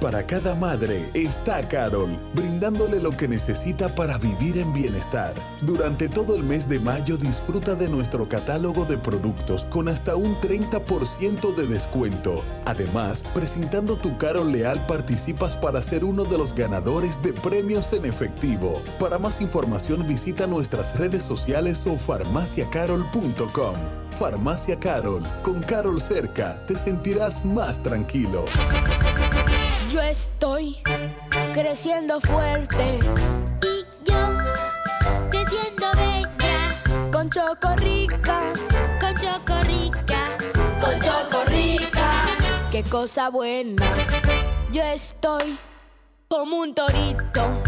S86: Para cada madre está Carol, brindándole lo que necesita para vivir en bienestar. Durante todo el mes de mayo disfruta de nuestro catálogo de productos con hasta un 30% de descuento. Además, presentando tu Carol Leal participas para ser uno de los ganadores de premios en efectivo. Para más información visita nuestras redes sociales o farmaciacarol.com. Farmacia Carol, con Carol cerca, te sentirás más tranquilo.
S87: Yo estoy creciendo fuerte.
S88: Y yo creciendo bella.
S87: Con Chocorrica.
S88: Con Chocorrica.
S87: Con Chocorrica. Qué cosa buena. Yo estoy como un torito.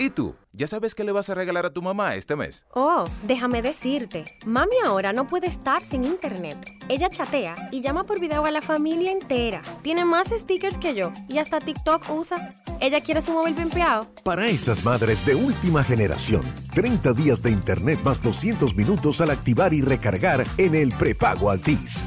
S88: ¿Y
S89: tú? ¿Ya sabes qué le vas a regalar a tu mamá este mes?
S90: Oh, déjame decirte, mami ahora no puede estar sin internet. Ella chatea y llama por video a la familia entera. Tiene más stickers que yo y hasta TikTok usa. Ella quiere su móvil pimpeado.
S91: Para esas madres de última generación, 30 días de internet más 200 minutos al activar y recargar en el prepago Altis.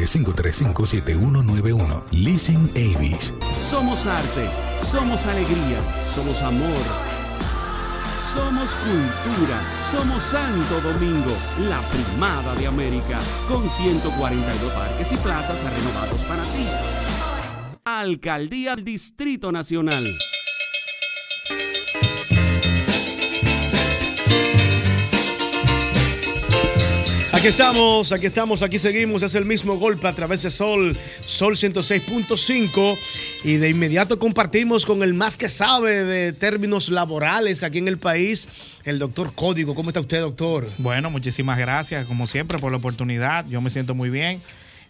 S41: 809-535-7191 Leasing Avis.
S92: Somos arte, somos alegría, somos amor. Somos cultura, somos Santo Domingo, la primada de América, con 142 parques y plazas renovados para ti. Alcaldía Distrito Nacional.
S15: Aquí estamos, aquí estamos, aquí seguimos. Es el mismo golpe a través de Sol, Sol 106.5. Y de inmediato compartimos con el más que sabe de términos laborales aquí en el país, el doctor Código. ¿Cómo está usted, doctor?
S93: Bueno, muchísimas gracias, como siempre, por la oportunidad. Yo me siento muy bien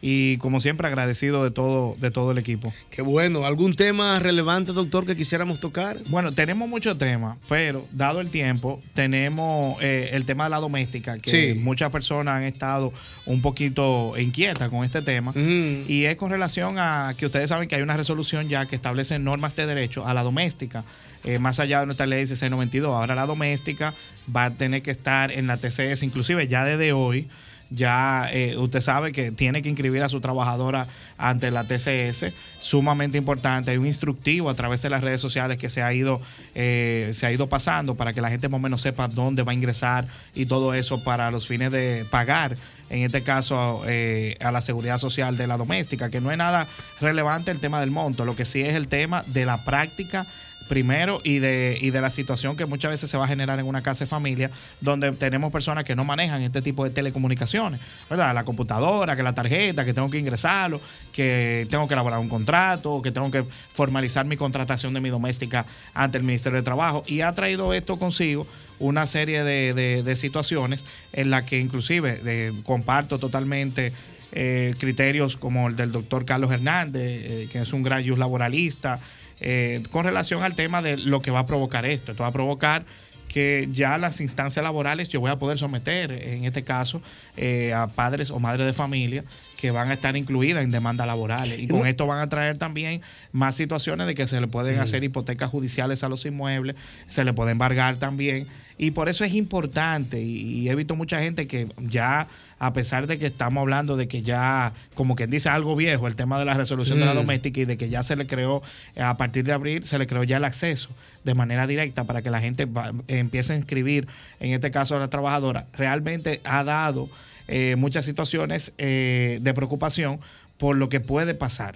S93: y, como siempre, agradecido de todo, de todo el equipo.
S15: Qué bueno. ¿Algún tema relevante, doctor, que quisiéramos tocar?
S93: Bueno, tenemos muchos temas, pero dado el tiempo, tenemos eh, el tema de la doméstica, que
S15: Sí.
S93: muchas personas han estado un poquito inquietas con este tema. Y es con relación a que ustedes saben que hay una resolución ya que establece normas de derecho a la doméstica. eh, más allá de nuestra ley 1692. Ahora la doméstica va a tener que estar en la TCS, inclusive ya desde hoy, ya eh, usted sabe que tiene que inscribir a su trabajadora ante la TCS, sumamente importante. Hay un instructivo a través de las redes sociales que se ha ido, eh, se ha ido pasando para que la gente más o menos sepa dónde va a ingresar y todo eso para los fines de pagar, en este caso, eh, a la seguridad social de la doméstica, que no es nada relevante el tema del monto, lo que sí es el tema de la práctica primero y de, y de la situación que muchas veces se va a generar en una casa de familia donde tenemos personas que no manejan este tipo de telecomunicaciones, ¿verdad? La computadora, que la tarjeta, que tengo que ingresarlo, que tengo que elaborar un contrato, que tengo que formalizar mi contratación de mi doméstica ante el Ministerio de Trabajo y ha traído esto consigo una serie de, de- de situaciones en las que inclusive eh, comparto totalmente eh, criterios como el del doctor Carlos Hernández, eh, que es un gran laboralista, eh, con relación al tema de lo que va a provocar esto. Esto va a provocar que ya las instancias laborales yo voy a poder someter, en este caso, eh, a padres o madres de familia que van a estar incluidas en demandas laborales. Y con esto van a traer también más situaciones de que se le pueden
S15: Mm.
S93: hacer hipotecas judiciales a los inmuebles, se le puede embargar también. Y por eso es importante, y, he visto mucha gente que ya, a pesar de que estamos hablando de que ya, como quien dice algo viejo, el tema de la resolución de la
S15: Mm.
S93: doméstica y de que ya se le creó, a partir de abril, se le creó ya el acceso de manera directa para que la gente va- empiece a inscribir, en este caso a la trabajadora, realmente ha dado eh, muchas situaciones eh, de preocupación por lo que puede pasar.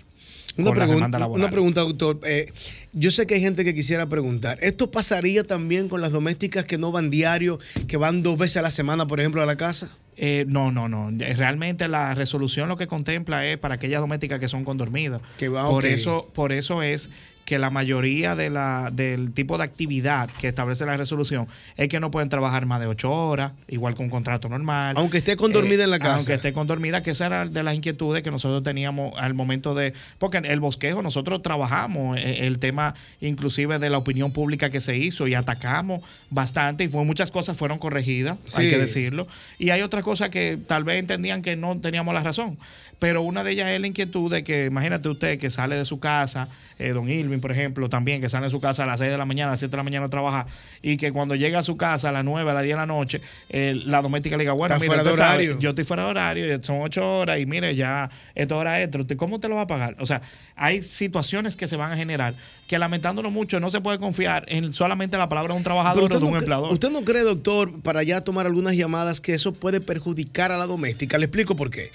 S15: Una pregunta, una pregunta, doctor. Eh, yo sé que hay gente que quisiera preguntar, ¿esto pasaría también con las domésticas que no van diario, que van dos veces a la semana, por ejemplo, a la casa?
S93: Eh, no, no, no. Realmente la resolución lo que contempla es para aquellas domésticas que son condormidas.
S15: va,
S93: por
S15: ok.
S93: eso, por eso es que la mayoría de la, del tipo de actividad que establece la resolución es que no pueden trabajar más de ocho horas, igual que un contrato normal.
S15: Aunque esté condormida en la casa.
S93: Aunque esté condormida, que esa era de las inquietudes que nosotros teníamos al momento de... Porque en el bosquejo nosotros trabajamos eh, el tema inclusive de la opinión pública que se hizo y atacamos bastante y fue, muchas cosas fueron corregidas, hay que decirlo. Y hay otras cosas que tal vez entendían que no teníamos la razón. Pero una de ellas es la inquietud de que, imagínate usted que sale de su casa, eh, don Por ejemplo, también, que sale de su casa a las 6 de la mañana, a las 7 de la mañana a trabajar, y que cuando llega a su casa a las 9, a las 10 de la noche, eh, la doméstica le diga, bueno, mira,
S15: fuera de
S93: usted sabe,
S15: horario.
S93: yo estoy fuera de horario, son 8 horas, y mire, ya esta hora extra, ¿usted ¿cómo te lo va a pagar? O sea, hay situaciones que se van a generar que lamentándolo mucho no se puede confiar en solamente la palabra de un trabajador o de un
S15: no
S93: empleador.
S15: ¿Usted no cree, doctor, para ya tomar algunas llamadas, que eso puede perjudicar a la doméstica? Le explico por qué.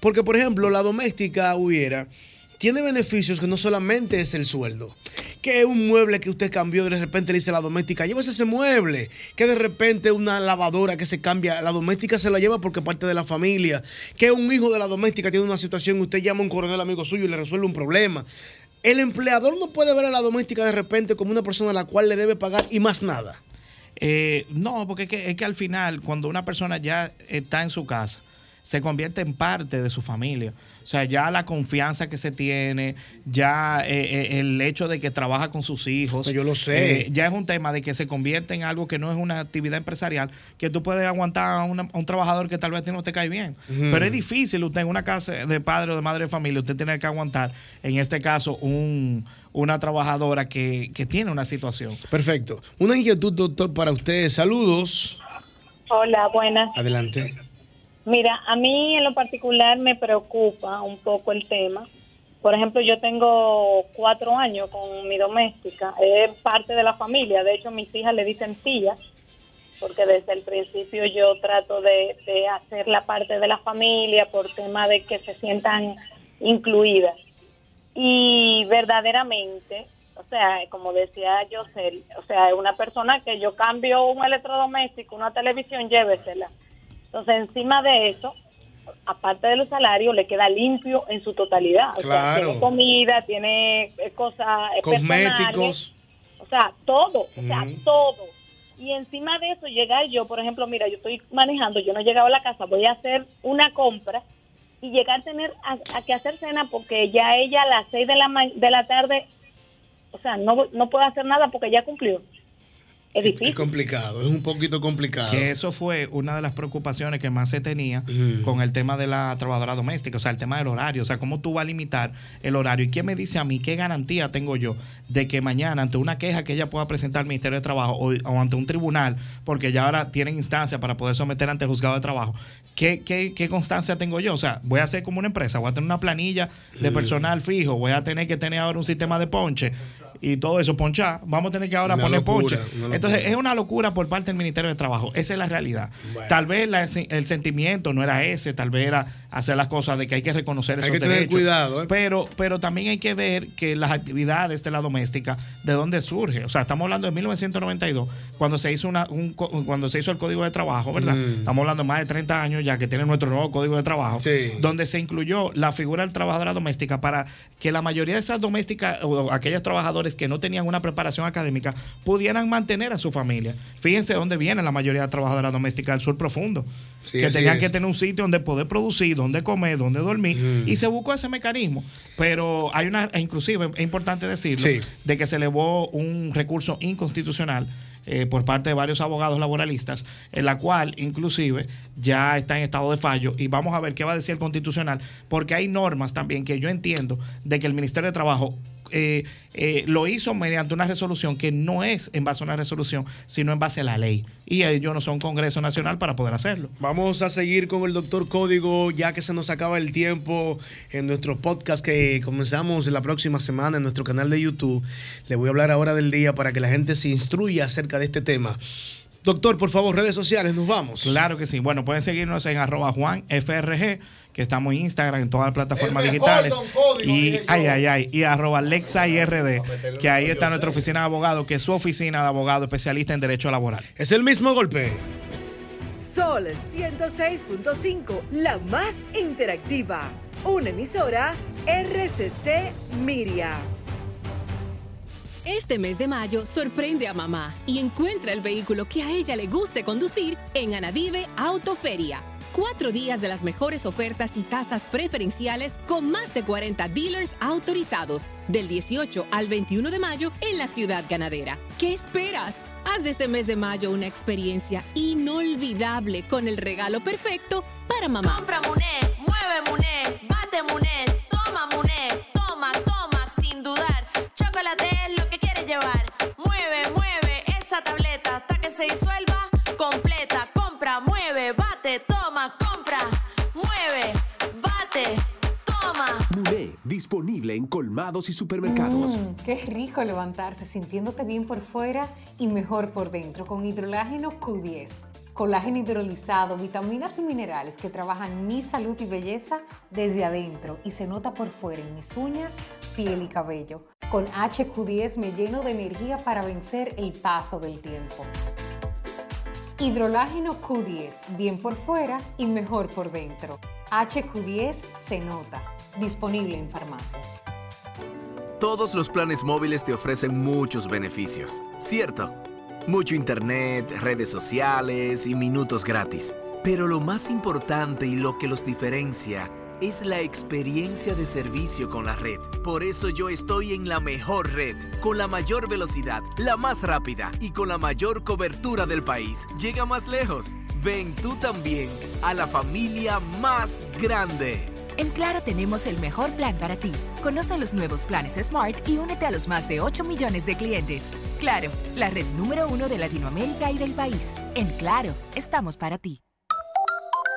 S15: Porque, por ejemplo, la doméstica hubiera tiene beneficios que no solamente es el sueldo. Que un mueble que usted cambió de repente le dice la doméstica, llévese ese mueble. Que de repente una lavadora que se cambia, la doméstica se la lleva porque parte de la familia. Que un hijo de la doméstica tiene una situación, usted llama a un coronel amigo suyo y le resuelve un problema. El empleador no puede ver a la doméstica de repente como una persona a la cual le debe pagar y más nada.
S93: Eh, no, porque es que, es que al final, cuando una persona ya está en su casa, se convierte en parte de su familia. O sea, ya la confianza que se tiene, ya eh, eh, el hecho de que trabaja con sus hijos.
S15: Yo lo sé.
S93: eh, ya es un tema de que se convierte en algo que no es una actividad empresarial, que tú puedes aguantar a, una- a un trabajador que tal vez a ti no te cae bien. Pero es difícil usted en una casa de padre o de madre de familia, usted tiene que aguantar, en este caso, un, una trabajadora que, que tiene una situación.
S15: Perfecto. Una inquietud, doctor, para ustedes. Saludos.
S94: Hola, buenas.
S15: Adelante.
S94: Mira, a mí en lo particular me preocupa un poco el tema. Por ejemplo, yo tengo cuatro años con mi doméstica, es parte de la familia. De hecho, mis hijas le dicen tía, porque desde el principio yo trato de, de hacer la parte de la familia por tema de que se sientan incluidas. Y verdaderamente, o sea, como decía José, o sea, es una persona que yo cambio un electrodoméstico, una televisión, llévesela. Entonces, encima de eso, aparte de los salarios, le queda limpio en su totalidad. O sea,
S15: Claro.
S94: tiene comida, tiene eh, cosas eh,
S15: Cosméticos.
S94: o sea, todo, o sea, todo. Y encima de eso, llegar yo, por ejemplo, mira, yo estoy manejando, yo no he llegado a la casa, voy a hacer una compra y llegar a tener a, a que hacer cena porque ya ella a las seis de la, ma- de la tarde, o sea, no, no puede hacer nada porque ya cumplió. Es difícil.
S15: Es complicado, es un poquito complicado.
S93: Que eso fue una de las preocupaciones que más se tenía con el tema de la trabajadora doméstica, o sea, el tema del horario, o sea, cómo tú vas a limitar el horario. ¿Y quién me dice a mí qué garantía tengo yo de que mañana, ante una queja que ella pueda presentar al Ministerio de Trabajo o, o ante un tribunal, porque ya ahora tienen instancia para poder someter ante el juzgado de trabajo, ¿qué, qué, qué constancia tengo yo? O sea, voy a hacer como una empresa, voy a tener una planilla de
S15: Mm.
S93: personal fijo, voy a tener que tener ahora un sistema de ponche y todo eso, ponchar, vamos a tener que ahora
S15: Una
S93: poner
S15: locura,
S93: ponche. Entonces, es una locura por parte del Ministerio de Trabajo. Esa es la realidad. Tal vez la- el sentimiento no era ese, tal vez era hacer las cosas de que hay que reconocer
S15: Hay
S93: esos
S15: que tener cuidado, ¿eh?
S93: Pero, pero también hay que ver que las actividades de la doméstica, ¿de dónde surge? O sea, estamos hablando de 1992, cuando se hizo una, un cuando se hizo el Código de Trabajo, ¿verdad?
S15: Mm.
S93: Estamos hablando de más de 30 años ya que tiene nuestro nuevo Código de Trabajo, donde se incluyó la figura del trabajadora doméstica para que la mayoría de esas domésticas o aquellos trabajadores que no tenían una preparación académica pudieran mantener a su familia. Fíjense dónde viene la mayoría de trabajadoras domésticas del sur profundo,
S15: Sí,
S93: que tenían
S15: es.
S93: que tener un sitio donde poder producir, donde comer, donde dormir,
S15: Mm.
S93: y se buscó ese mecanismo. Pero hay una, e inclusive es importante decirlo,
S15: Sí.
S93: de que se elevó un recurso inconstitucional eh, por parte de varios abogados laboralistas, en la cual inclusive ya está en estado de fallo y vamos a ver qué va a decir el constitucional, porque hay normas también que yo entiendo de que el Ministerio de Trabajo eh, eh, lo hizo mediante una resolución que no es en base a una resolución, sino en base a la ley. Y ellos no son un Congreso Nacional para poder hacerlo.
S15: Vamos a seguir con el doctor Código, ya que se nos acaba el tiempo en nuestro podcast que comenzamos la próxima semana en nuestro canal de YouTube. Le voy a hablar ahora del día para que la gente se instruya acerca de este tema. Doctor, por favor, redes sociales, nos vamos.
S93: Claro que sí. Bueno, pueden seguirnos en arroba juanfrg, que estamos en Instagram, en todas las plataformas digitales.
S15: Código,
S93: y, ay, ay, ay, y arroba LexaIRD, que ahí está nuestra oficina de abogados, que es su oficina de abogado especialista en derecho laboral.
S15: Es el mismo golpe.
S10: Sol 106.5, la más interactiva. Una emisora RCC Miria.
S1: Este mes de mayo sorprende a mamá y encuentra el vehículo que a ella le guste conducir en Anadive Autoferia. Cuatro días de las mejores ofertas y tasas preferenciales con más de 40 dealers autorizados del 18 al 21 de mayo en la ciudad ganadera. ¿Qué esperas? Haz de este mes de mayo una experiencia inolvidable con el regalo perfecto para mamá.
S87: Compra Muné, mueve Muné, bate Muné, toma Muné, toma, toma, sin dudar. Chocolate es lo que quieres llevar. Mueve, mueve esa tableta hasta que se disuelva completa. Compra, mueve, bate,
S6: disponible en colmados y supermercados.
S95: Mm, qué rico levantarse sintiéndote bien por fuera y mejor por dentro con hidrolágeno Q10. Colágeno hidrolizado, vitaminas y minerales que trabajan mi salud y belleza desde adentro y se nota por fuera en mis uñas, piel y cabello. Con HQ10 me lleno de energía para vencer el paso del tiempo. Hidrolágeno Q10, bien por fuera y mejor por dentro. HQ10 se nota. Disponible en farmacias.
S96: Todos los planes móviles te ofrecen muchos beneficios, ¿cierto? Mucho internet, redes sociales y minutos gratis. Pero lo más importante y lo que los diferencia es la experiencia de servicio con la red. Por eso yo estoy en la mejor red, con la mayor velocidad, la más rápida y con la mayor cobertura del país. Llega más lejos. Ven tú también a la familia más grande.
S70: En Claro tenemos el mejor plan para ti. Conoce los nuevos planes Smart y únete a los más de 8 millones de clientes. Claro, la red número uno de Latinoamérica y del país. En Claro, estamos para ti.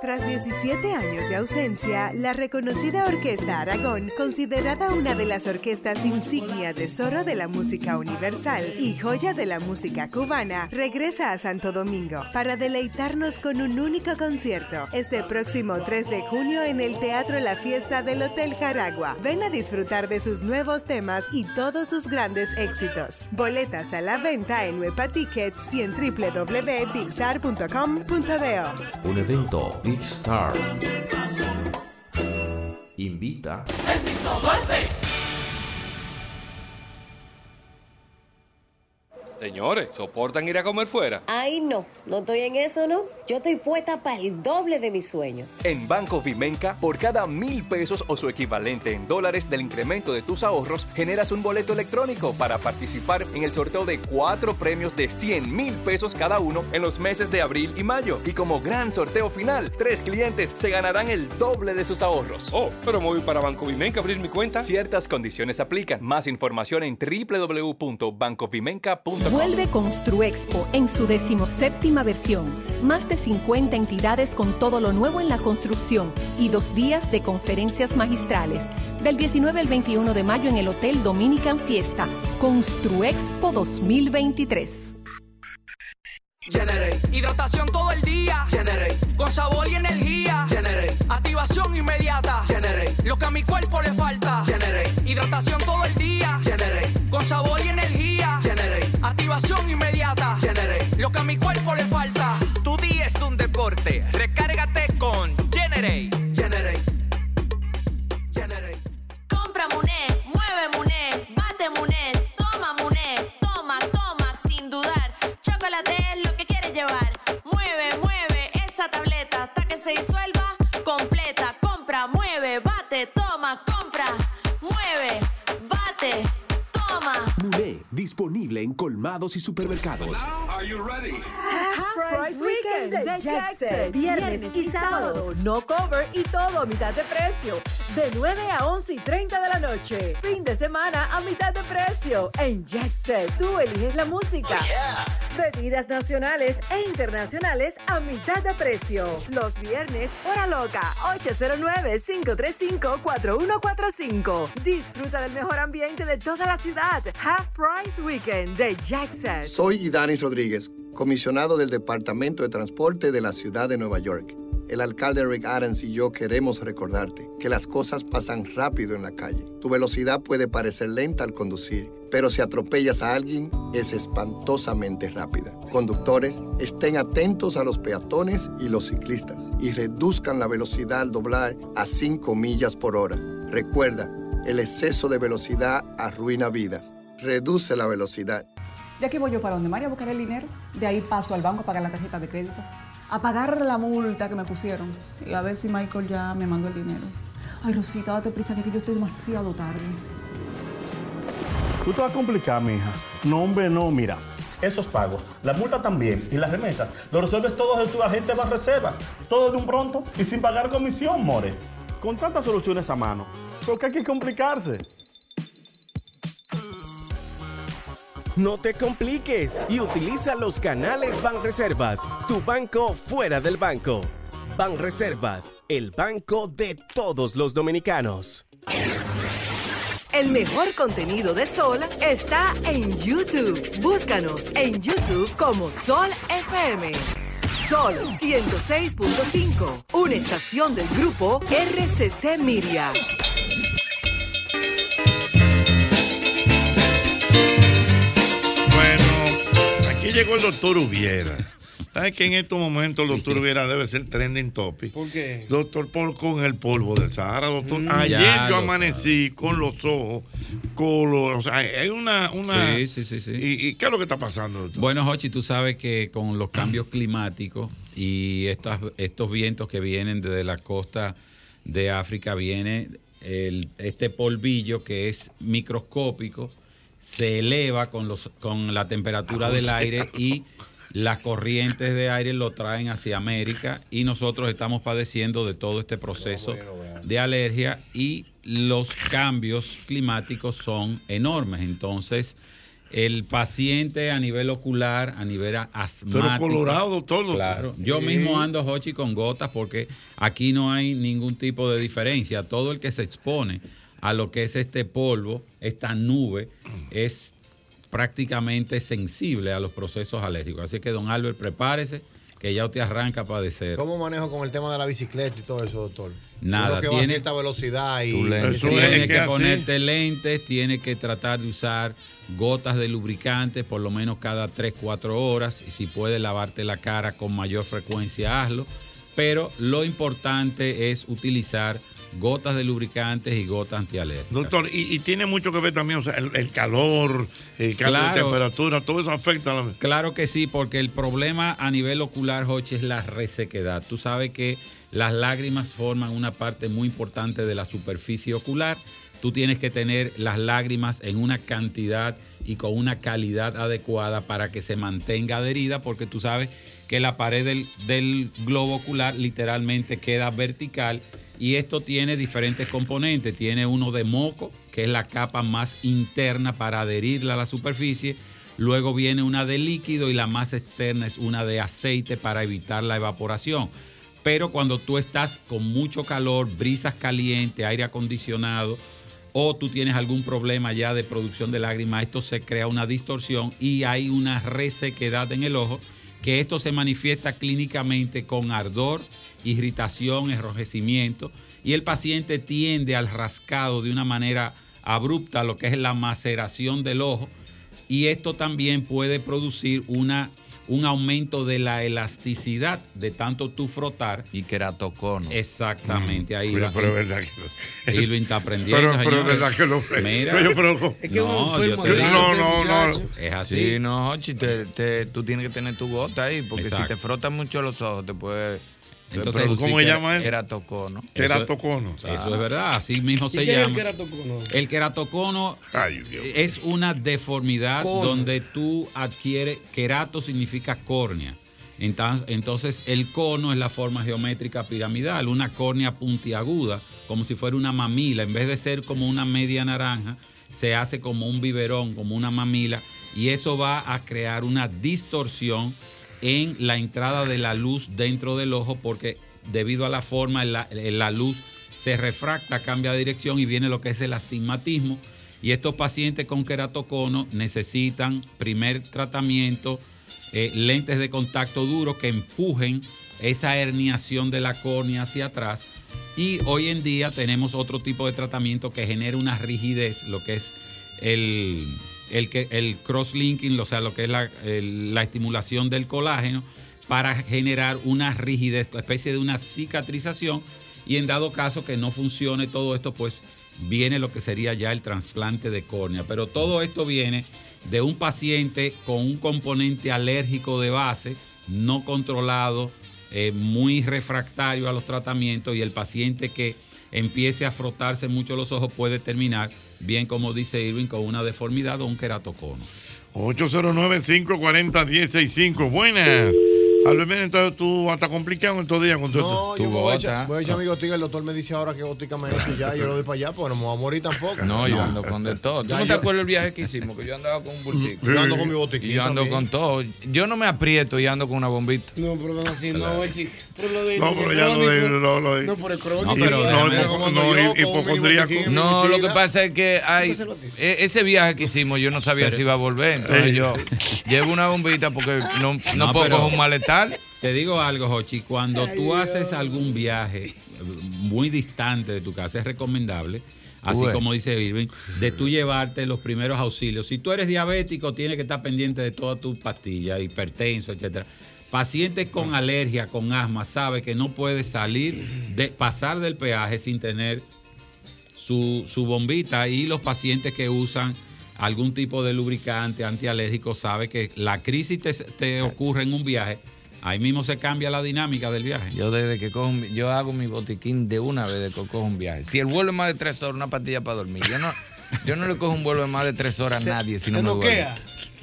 S95: Tras 17 años de ausencia, la reconocida Orquesta Aragón, considerada una de las orquestas insignia tesoro de la música universal y joya de la música cubana, regresa a Santo Domingo para deleitarnos con un único concierto este próximo 3 de junio en el Teatro La Fiesta del Hotel Jaragua. Ven a disfrutar de sus nuevos temas y todos sus grandes éxitos. Boletas a la venta en Nueva Tickets y en www.bigstar.com.do.
S44: Un evento Star invita.
S97: Señores, ¿soportan ir a comer fuera?
S98: Ay, no, no estoy en eso, ¿no? Yo estoy puesta para el doble de mis sueños.
S99: En Banco Vimenca, por cada mil pesos o su equivalente en dólares del incremento de tus ahorros, generas un boleto electrónico para participar en el sorteo de cuatro premios de 100 mil pesos cada uno en los meses de abril y mayo. Y como gran sorteo final, tres clientes se ganarán el doble de sus ahorros.
S97: Oh, pero me voy para Banco Vimenca a abrir mi cuenta.
S99: Ciertas condiciones aplican. Más información en www.bancovimenca.com.
S1: Vuelve Construexpo en su decimoséptima versión. Más de 50 entidades con todo lo nuevo en la construcción y dos días de conferencias magistrales. Del 19 al 21 de mayo en el Hotel Dominican Fiesta. Construexpo 2023.
S75: Generate. Hidratación todo el día. Generate. Con sabor y energía. Generate. Activación inmediata. Generate. Lo que a mi cuerpo le falta. Generate. Hidratación todo el día. Generate. Con sabor y energía. Generate. Activación inmediata. Generate. Lo que a mi cuerpo le falta.
S100: Tu día es un deporte. Recárgate con Generate.
S75: Generate.
S87: Compra Muné, mueve Muné, bate Muné, toma Muné, toma, toma, sin dudar. Chocolate es lo que quieres llevar. Mueve, mueve esa tableta hasta que se disuelva completa. Compra, mueve, bate, toma, compra, mueve, bate,
S6: disponible en colmados y supermercados.
S10: Half Price Weekend de Jackson. Viernes y sábados. No cover y todo a mitad de precio. De 9 a 11 y 30 de la noche. Fin de semana a mitad de precio. En Jackson. Tú eliges la música. Bebidas nacionales e internacionales a mitad de precio. Los viernes, hora loca. 809-535-4145. Disfruta del mejor ambiente de toda la ciudad. Half Price Weekend de Jackson.
S57: Soy Idanis Rodríguez, comisionado del Departamento de Transporte de la Ciudad de Nueva York. El alcalde Rick Adams y yo queremos recordarte que las cosas pasan rápido en la calle. Tu velocidad puede parecer lenta al conducir, pero si atropellas a alguien es espantosamente rápida. Conductores, estén atentos a los peatones y los ciclistas y reduzcan la velocidad al doblar a 5 millas por hora. Recuerda, el exceso de velocidad arruina vidas. Reduce la velocidad.
S101: De aquí voy yo para donde María a buscar el dinero. De ahí paso al banco a pagar la tarjeta de crédito. A pagar la multa que me pusieron. Y a ver si Michael ya me mandó el dinero. Ay, Rosita, date prisa que yo estoy demasiado tarde.
S102: Tú te vas a complicar, mija. No, hombre, no, mira. Esos pagos, la multa también y las remesas, lo resuelves todo en tu agente más reservas. Todo de un pronto y sin pagar comisión, more. Con tantas soluciones a mano, ¿por qué hay que complicarse?
S5: No te compliques y utiliza los canales Banreservas, tu banco fuera del banco. Banreservas, el banco de todos los dominicanos.
S10: El mejor contenido de Sol está en YouTube. Búscanos en YouTube como Sol FM. Sol 106.5, una estación del grupo RCC Miria.
S12: Aquí llegó el doctor Ubiera. ¿Sabes que en estos momentos el doctor Viera debe ser trending topic?
S15: ¿Por qué?
S12: Doctor, por, con el polvo del Sahara, doctor.
S15: Mm,
S12: Ayer yo amanecí con los ojos color. O sea, hay una. una
S103: Sí, sí, sí, sí.
S12: ¿Y, y qué es lo que está pasando, doctor?
S103: Bueno, Jochi, tú sabes que con los cambios climáticos y estas, estos vientos que vienen desde la costa de África, viene el- este polvillo que es microscópico, se eleva con, los, con la temperatura del aire y las corrientes de aire lo traen hacia América y nosotros estamos padeciendo de todo este proceso de alergia y los cambios climáticos son enormes. Entonces, el paciente a nivel ocular, a nivel asmático.
S12: colorado, doctor, doctor.
S103: Claro. Yo
S12: Sí.
S103: mismo ando, Hochi, con gotas porque aquí no hay ningún tipo de diferencia. Todo el que se expone a lo que es este polvo, esta nube, es prácticamente sensible a los procesos alérgicos. Así que, don Albert, prepárese que ya usted arranca a padecer.
S14: ¿Cómo manejo con el tema de la bicicleta y todo eso, doctor?
S103: Nada,
S14: Uno que va a
S103: tiene-
S14: cierta velocidad y...
S103: Tiene que ponerte lentes, tiene que tratar de usar gotas de lubricante por lo menos cada 3, 4 horas y si puedes lavarte la cara con mayor frecuencia, hazlo. Pero lo importante es utilizar gotas de lubricantes y gotas antialérgicas.
S12: Doctor, y, y tiene mucho que ver también, o sea, el, el calor, el cambio de temperatura, todo eso afecta a la.
S103: Claro que sí, porque el problema a nivel ocular, Jochi, es la resequedad. Tú sabes que las lágrimas forman una parte muy importante de la superficie ocular. Tú tienes que tener las lágrimas en una cantidad y con una calidad adecuada para que se mantenga adherida, porque tú sabes que la pared del, globo ocular literalmente queda vertical y esto tiene diferentes componentes. Tiene uno de moco, que es la capa más interna para adherirla a la superficie. Luego viene una de líquido y la más externa es una de aceite para evitar la evaporación. Pero cuando tú estás con mucho calor, brisas calientes, aire acondicionado, o tú tienes algún problema ya de producción de lágrimas, esto se crea una distorsión y hay una resequedad en el ojo, que esto se manifiesta clínicamente con ardor, irritación, enrojecimiento, y el paciente tiende al rascado de una manera abrupta, lo que es la maceración del ojo, y esto también puede producir una, un aumento de la elasticidad de tanto tú frotar.
S44: Y queratocono.
S103: Exactamente, ahí
S12: Pero-
S103: va.
S12: pero es verdad que
S103: Y lo está aprendiendo.
S12: Pero- pero es verdad que lo-
S103: Mira.
S12: Pero- pero- Es que
S103: no, yo te digo,
S12: No, no, no.
S103: Es así.
S44: Sí, no, Jochi, te- te- tú tienes que tener tu gota ahí, porque
S103: Exacto.
S44: si te frotas mucho los ojos, te puede.
S103: Entonces, ¿cómo se llama eso?
S44: Queratocono.
S12: Queratocono.
S103: Eso es verdad, así mismo
S15: ¿Y
S103: se
S15: qué es el
S103: llama.
S15: queratocono?
S103: El queratocono es una deformidad
S15: Cono.
S103: donde tú adquieres, querato significa córnea. Entonces el cono es la forma geométrica piramidal, una córnea puntiaguda, como si fuera una mamila. En vez de ser como una media naranja, se hace como un biberón, como una mamila, y eso va a crear una distorsión en la entrada de la luz dentro del ojo, porque debido a la forma, la, la luz se refracta, cambia de dirección y viene lo que es el astigmatismo. Y estos pacientes con queratocono necesitan primer tratamiento, eh, lentes de contacto duro que empujen esa herniación de la córnea hacia atrás. Y hoy en día tenemos otro tipo de tratamiento que genera una rigidez, lo que es el, el, que- el cross-linking, o sea, lo que es la, la estimulación del colágeno, para generar una rigidez, una especie de una cicatrización. Y en dado caso que no funcione todo esto, pues viene lo que sería ya el trasplante de córnea. Pero todo esto viene de un paciente con un componente alérgico de base, no controlado, eh, muy refractario a los tratamientos y el paciente que empiece a frotarse mucho los ojos puede terminar, bien como dice Irving, con una deformidad o un queratocono.
S12: 809-540-165. Buenas. Albert, mira, entonces tú hasta complicado en estos días con tu,
S14: No,
S12: tu
S14: yo me voy a echar, voy a echar mi gotica. El doctor me dice ahora que gotica me he hecho ya. Yo lo doy para allá, pues no me voy a morir tampoco.
S44: No, yo ando con de todo. ¿Tú
S14: Ya
S44: no te
S14: yo-
S44: acuerdas el viaje que hicimos? Que yo andaba con un bultico.
S14: Yo ando con mi botiquín
S44: Y yo ando
S14: también.
S44: con todo. Yo no me aprieto y ando con una bombita.
S15: No, pero así, no, Echi. Pero lo de
S12: No, pero ya lo de- de-
S15: No, por el crónico.
S44: No, pero
S12: no, no, hipocondríaco.
S44: No, lo que pasa es que hay e- ese viaje que hicimos yo no sabía si iba a volver. Entonces yo llevo una bombita porque no, no,
S103: No,
S44: puedo coger un
S103: Te digo algo, Jochi, cuando tú haces algún viaje eh, muy distante de tu casa, es recomendable así
S12: Bueno.
S103: como dice Irving, de tú llevarte los primeros auxilios. Si tú eres diabético, tienes que estar pendiente de todas tus pastillas, hipertenso, etcétera. Pacientes con alergia, con asma, sabe que no puede salir, de pasar del peaje sin tener su, su bombita y los pacientes que usan algún tipo de lubricante antialérgico sabe que la crisis te, te ocurre en un viaje, ahí mismo se cambia la dinámica del viaje.
S44: Yo desde que cojo, un- yo hago mi botiquín de una vez de que cojo un viaje. Si el vuelo es más de tres horas, una pastilla para dormir. Yo no, yo no le cojo un vuelo de más de tres horas a nadie si no
S15: te
S44: me duele.
S15: noquea?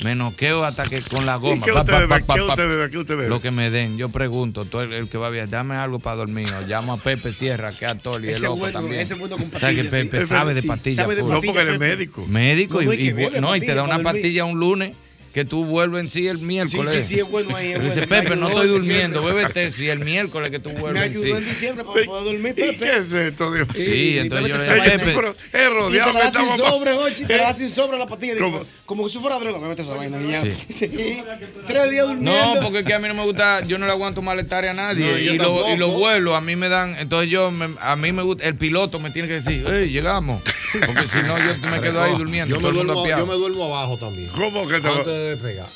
S44: Me noqueo hasta que con la
S12: ¿Y
S44: goma.
S12: qué usted bebe? ¿Qué usted bebe? ¿Qué usted bebe?
S44: Lo que me den. Yo pregunto, todo el, el que va a viajar, dame algo para dormir. O llamo a Pepe Sierra, que es actor y es loco
S15: bueno,
S44: también.
S15: ese bueno con
S44: ¿Sabes que
S15: pastillas, sí.
S44: Pepe
S15: Es
S44: sabe de
S15: sí.
S44: pastillas?
S15: Sabe de
S44: full.
S12: No, porque él es
S15: Pepe.
S12: médico.
S44: Médico
S15: No,
S44: y,
S15: y que
S44: y-
S15: bebe
S44: no, y te da una
S15: dormir.
S44: pastilla un lunes que tú vuelves en sí el miércoles.
S15: Sí, sí, sí, es bueno ahí, es
S44: dice,
S15: bueno. Me
S44: Pepe, no
S15: ayudó
S44: estoy
S15: en
S44: durmiendo, bébete si el miércoles que tú
S15: Me
S44: vuelves en sí.
S15: ayudó en diciembre para poder dormir,
S12: ¿Y
S15: Pepe.
S12: qué es esto, Dios?
S44: Sí, entonces yo le
S15: esa
S44: Pepe.
S12: Pero es rodeado
S15: Y sin
S12: estamos.
S15: sobre, Jochi, te la sin sobre la pastilla. Digo. Como que si fuera droga, me metes esa vaina. y ya.
S44: Sí.
S15: Sí. Tres días durmiendo.
S44: No, porque es que a mí no me gusta, yo no le aguanto malestar a nadie.
S14: No,
S44: y, lo- y los vuelos a mí me dan, entonces yo, me- a mí me gusta, el piloto me tiene que decir, hey, llegamos. Porque si no, yo me quedo ahí durmiendo.
S14: Yo me,
S44: todo el mundo
S14: duermo, yo me duermo abajo también.
S12: ¿Cómo que te
S14: de despegar.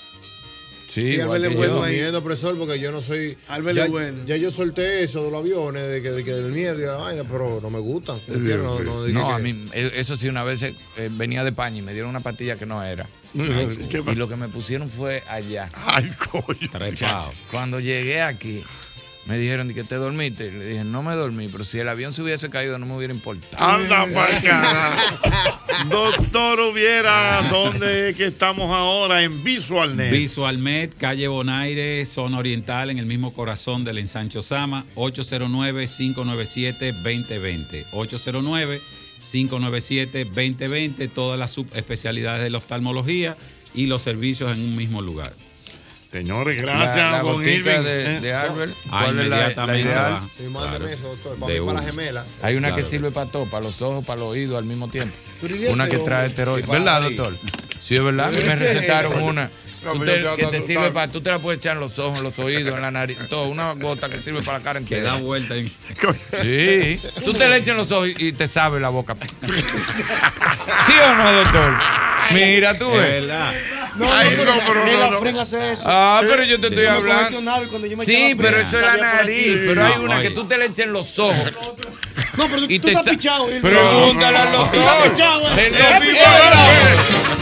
S44: Sí,
S15: Sí, Albert es bueno ahí.
S14: Durmiendo, profesor, porque yo no soy.
S15: Albert
S14: ya,
S15: es bueno.
S14: ya yo solté eso de los aviones, de que, de que del miedo y la vaina, pero no me gustan. ¿entiendes? No, no, de
S44: No,
S14: que-
S44: a mí, eh, eso sí, una vez eh, venía de España y me dieron una pastilla que no era.
S12: ¿Qué
S44: Y lo que me pusieron fue allá.
S12: Ay, coño.
S103: Trepado.
S44: Cuando llegué aquí, me dijeron "¿Y que te dormiste. Le dije, no me dormí, pero si el avión se hubiese caído no me hubiera importado.
S12: Anda para acá. Doctor Hubiera, ¿dónde es que estamos ahora? En VisualNet.
S103: Visualmed, calle Bonaire, zona oriental, en el mismo corazón del ensancho Sama, 809-597-2020. 809-597-2020, todas las subespecialidades de la oftalmología y los servicios en un mismo lugar.
S12: Señores,
S44: La,
S12: gracias,
S44: la
S12: don
S44: gotica
S12: Irving.
S44: de,
S12: Eh,
S44: de Albert,
S103: Ah,
S44: ¿cuál es la, la ideal?
S14: Sí,
S103: Claro.
S14: eso, doctor.
S103: De
S14: Para, mí, para la
S103: una.
S14: gemela.
S44: Hay una que sirve para todo, para los ojos, para los oídos al mismo tiempo.
S15: Pero ¿y de
S44: Una que
S15: este
S44: trae esteroides. ¿Verdad,
S14: la
S44: doctor? Sí, es verdad. A mí
S15: ¿Pero
S44: me recetaron una.
S12: No,
S44: Tú te-
S12: yo te
S44: que te sirve para, tú te la puedes echar en los ojos, en los oídos, en la nariz, todo. Una gota que sirve para la cara
S103: Que da
S44: entera.
S103: vuelta en...
S44: Sí. Tú te le echas en los ojos y te sabe la boca. ¿Sí o no, doctor? Mira, tú
S103: Es verdad.
S15: No,
S12: Ay,
S15: no, pero
S12: no, no,
S15: la eso.
S44: Ah, pero yo te estoy hablando. Sí, pero eso es la nariz. Pero hay
S103: No,
S44: una que tú te le echas en los ojos.
S15: No, pero tú,
S44: Y
S15: tú
S44: te
S15: estás pichado.
S44: Pregúntale al doctor.
S15: eh.
S44: El
S15: Estás
S44: doctor.
S15: pichado.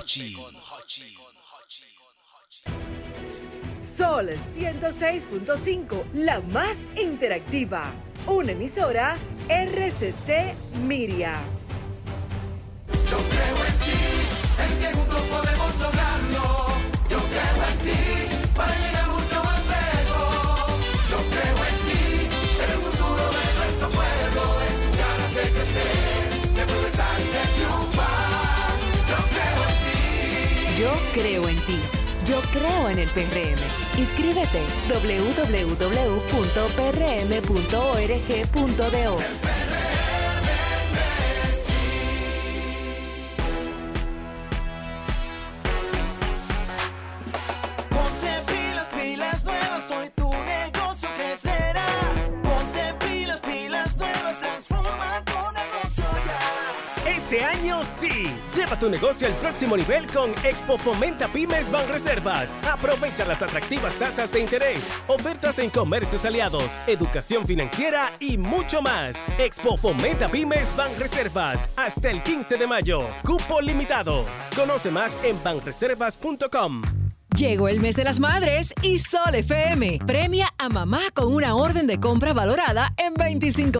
S10: Sol 106.5, la más interactiva. Una emisora RCC Miria.
S75: Yo creo en ti, en que juntos podemos lograrlo. Yo creo en ti, para llegar mucho más lejos. Yo creo en ti, en el futuro de nuestro pueblo, en sus ganas de crecer, de progresar y de triunfar. Yo creo en ti.
S70: Yo creo en ti. Yo creo en el PRM. Inscríbete www.prm.org.do.
S5: tu negocio al próximo nivel con Expo Fomenta Pymes Banreservas. Aprovecha las atractivas tasas de interés, ofertas en comercios aliados, educación financiera y mucho más. Expo Fomenta Pymes Banreservas hasta el 15 de mayo. Cupo limitado. Conoce más en banreservas.com.
S10: Llegó el mes de las madres y Sol FM premia a mamá con una orden de compra valorada en 25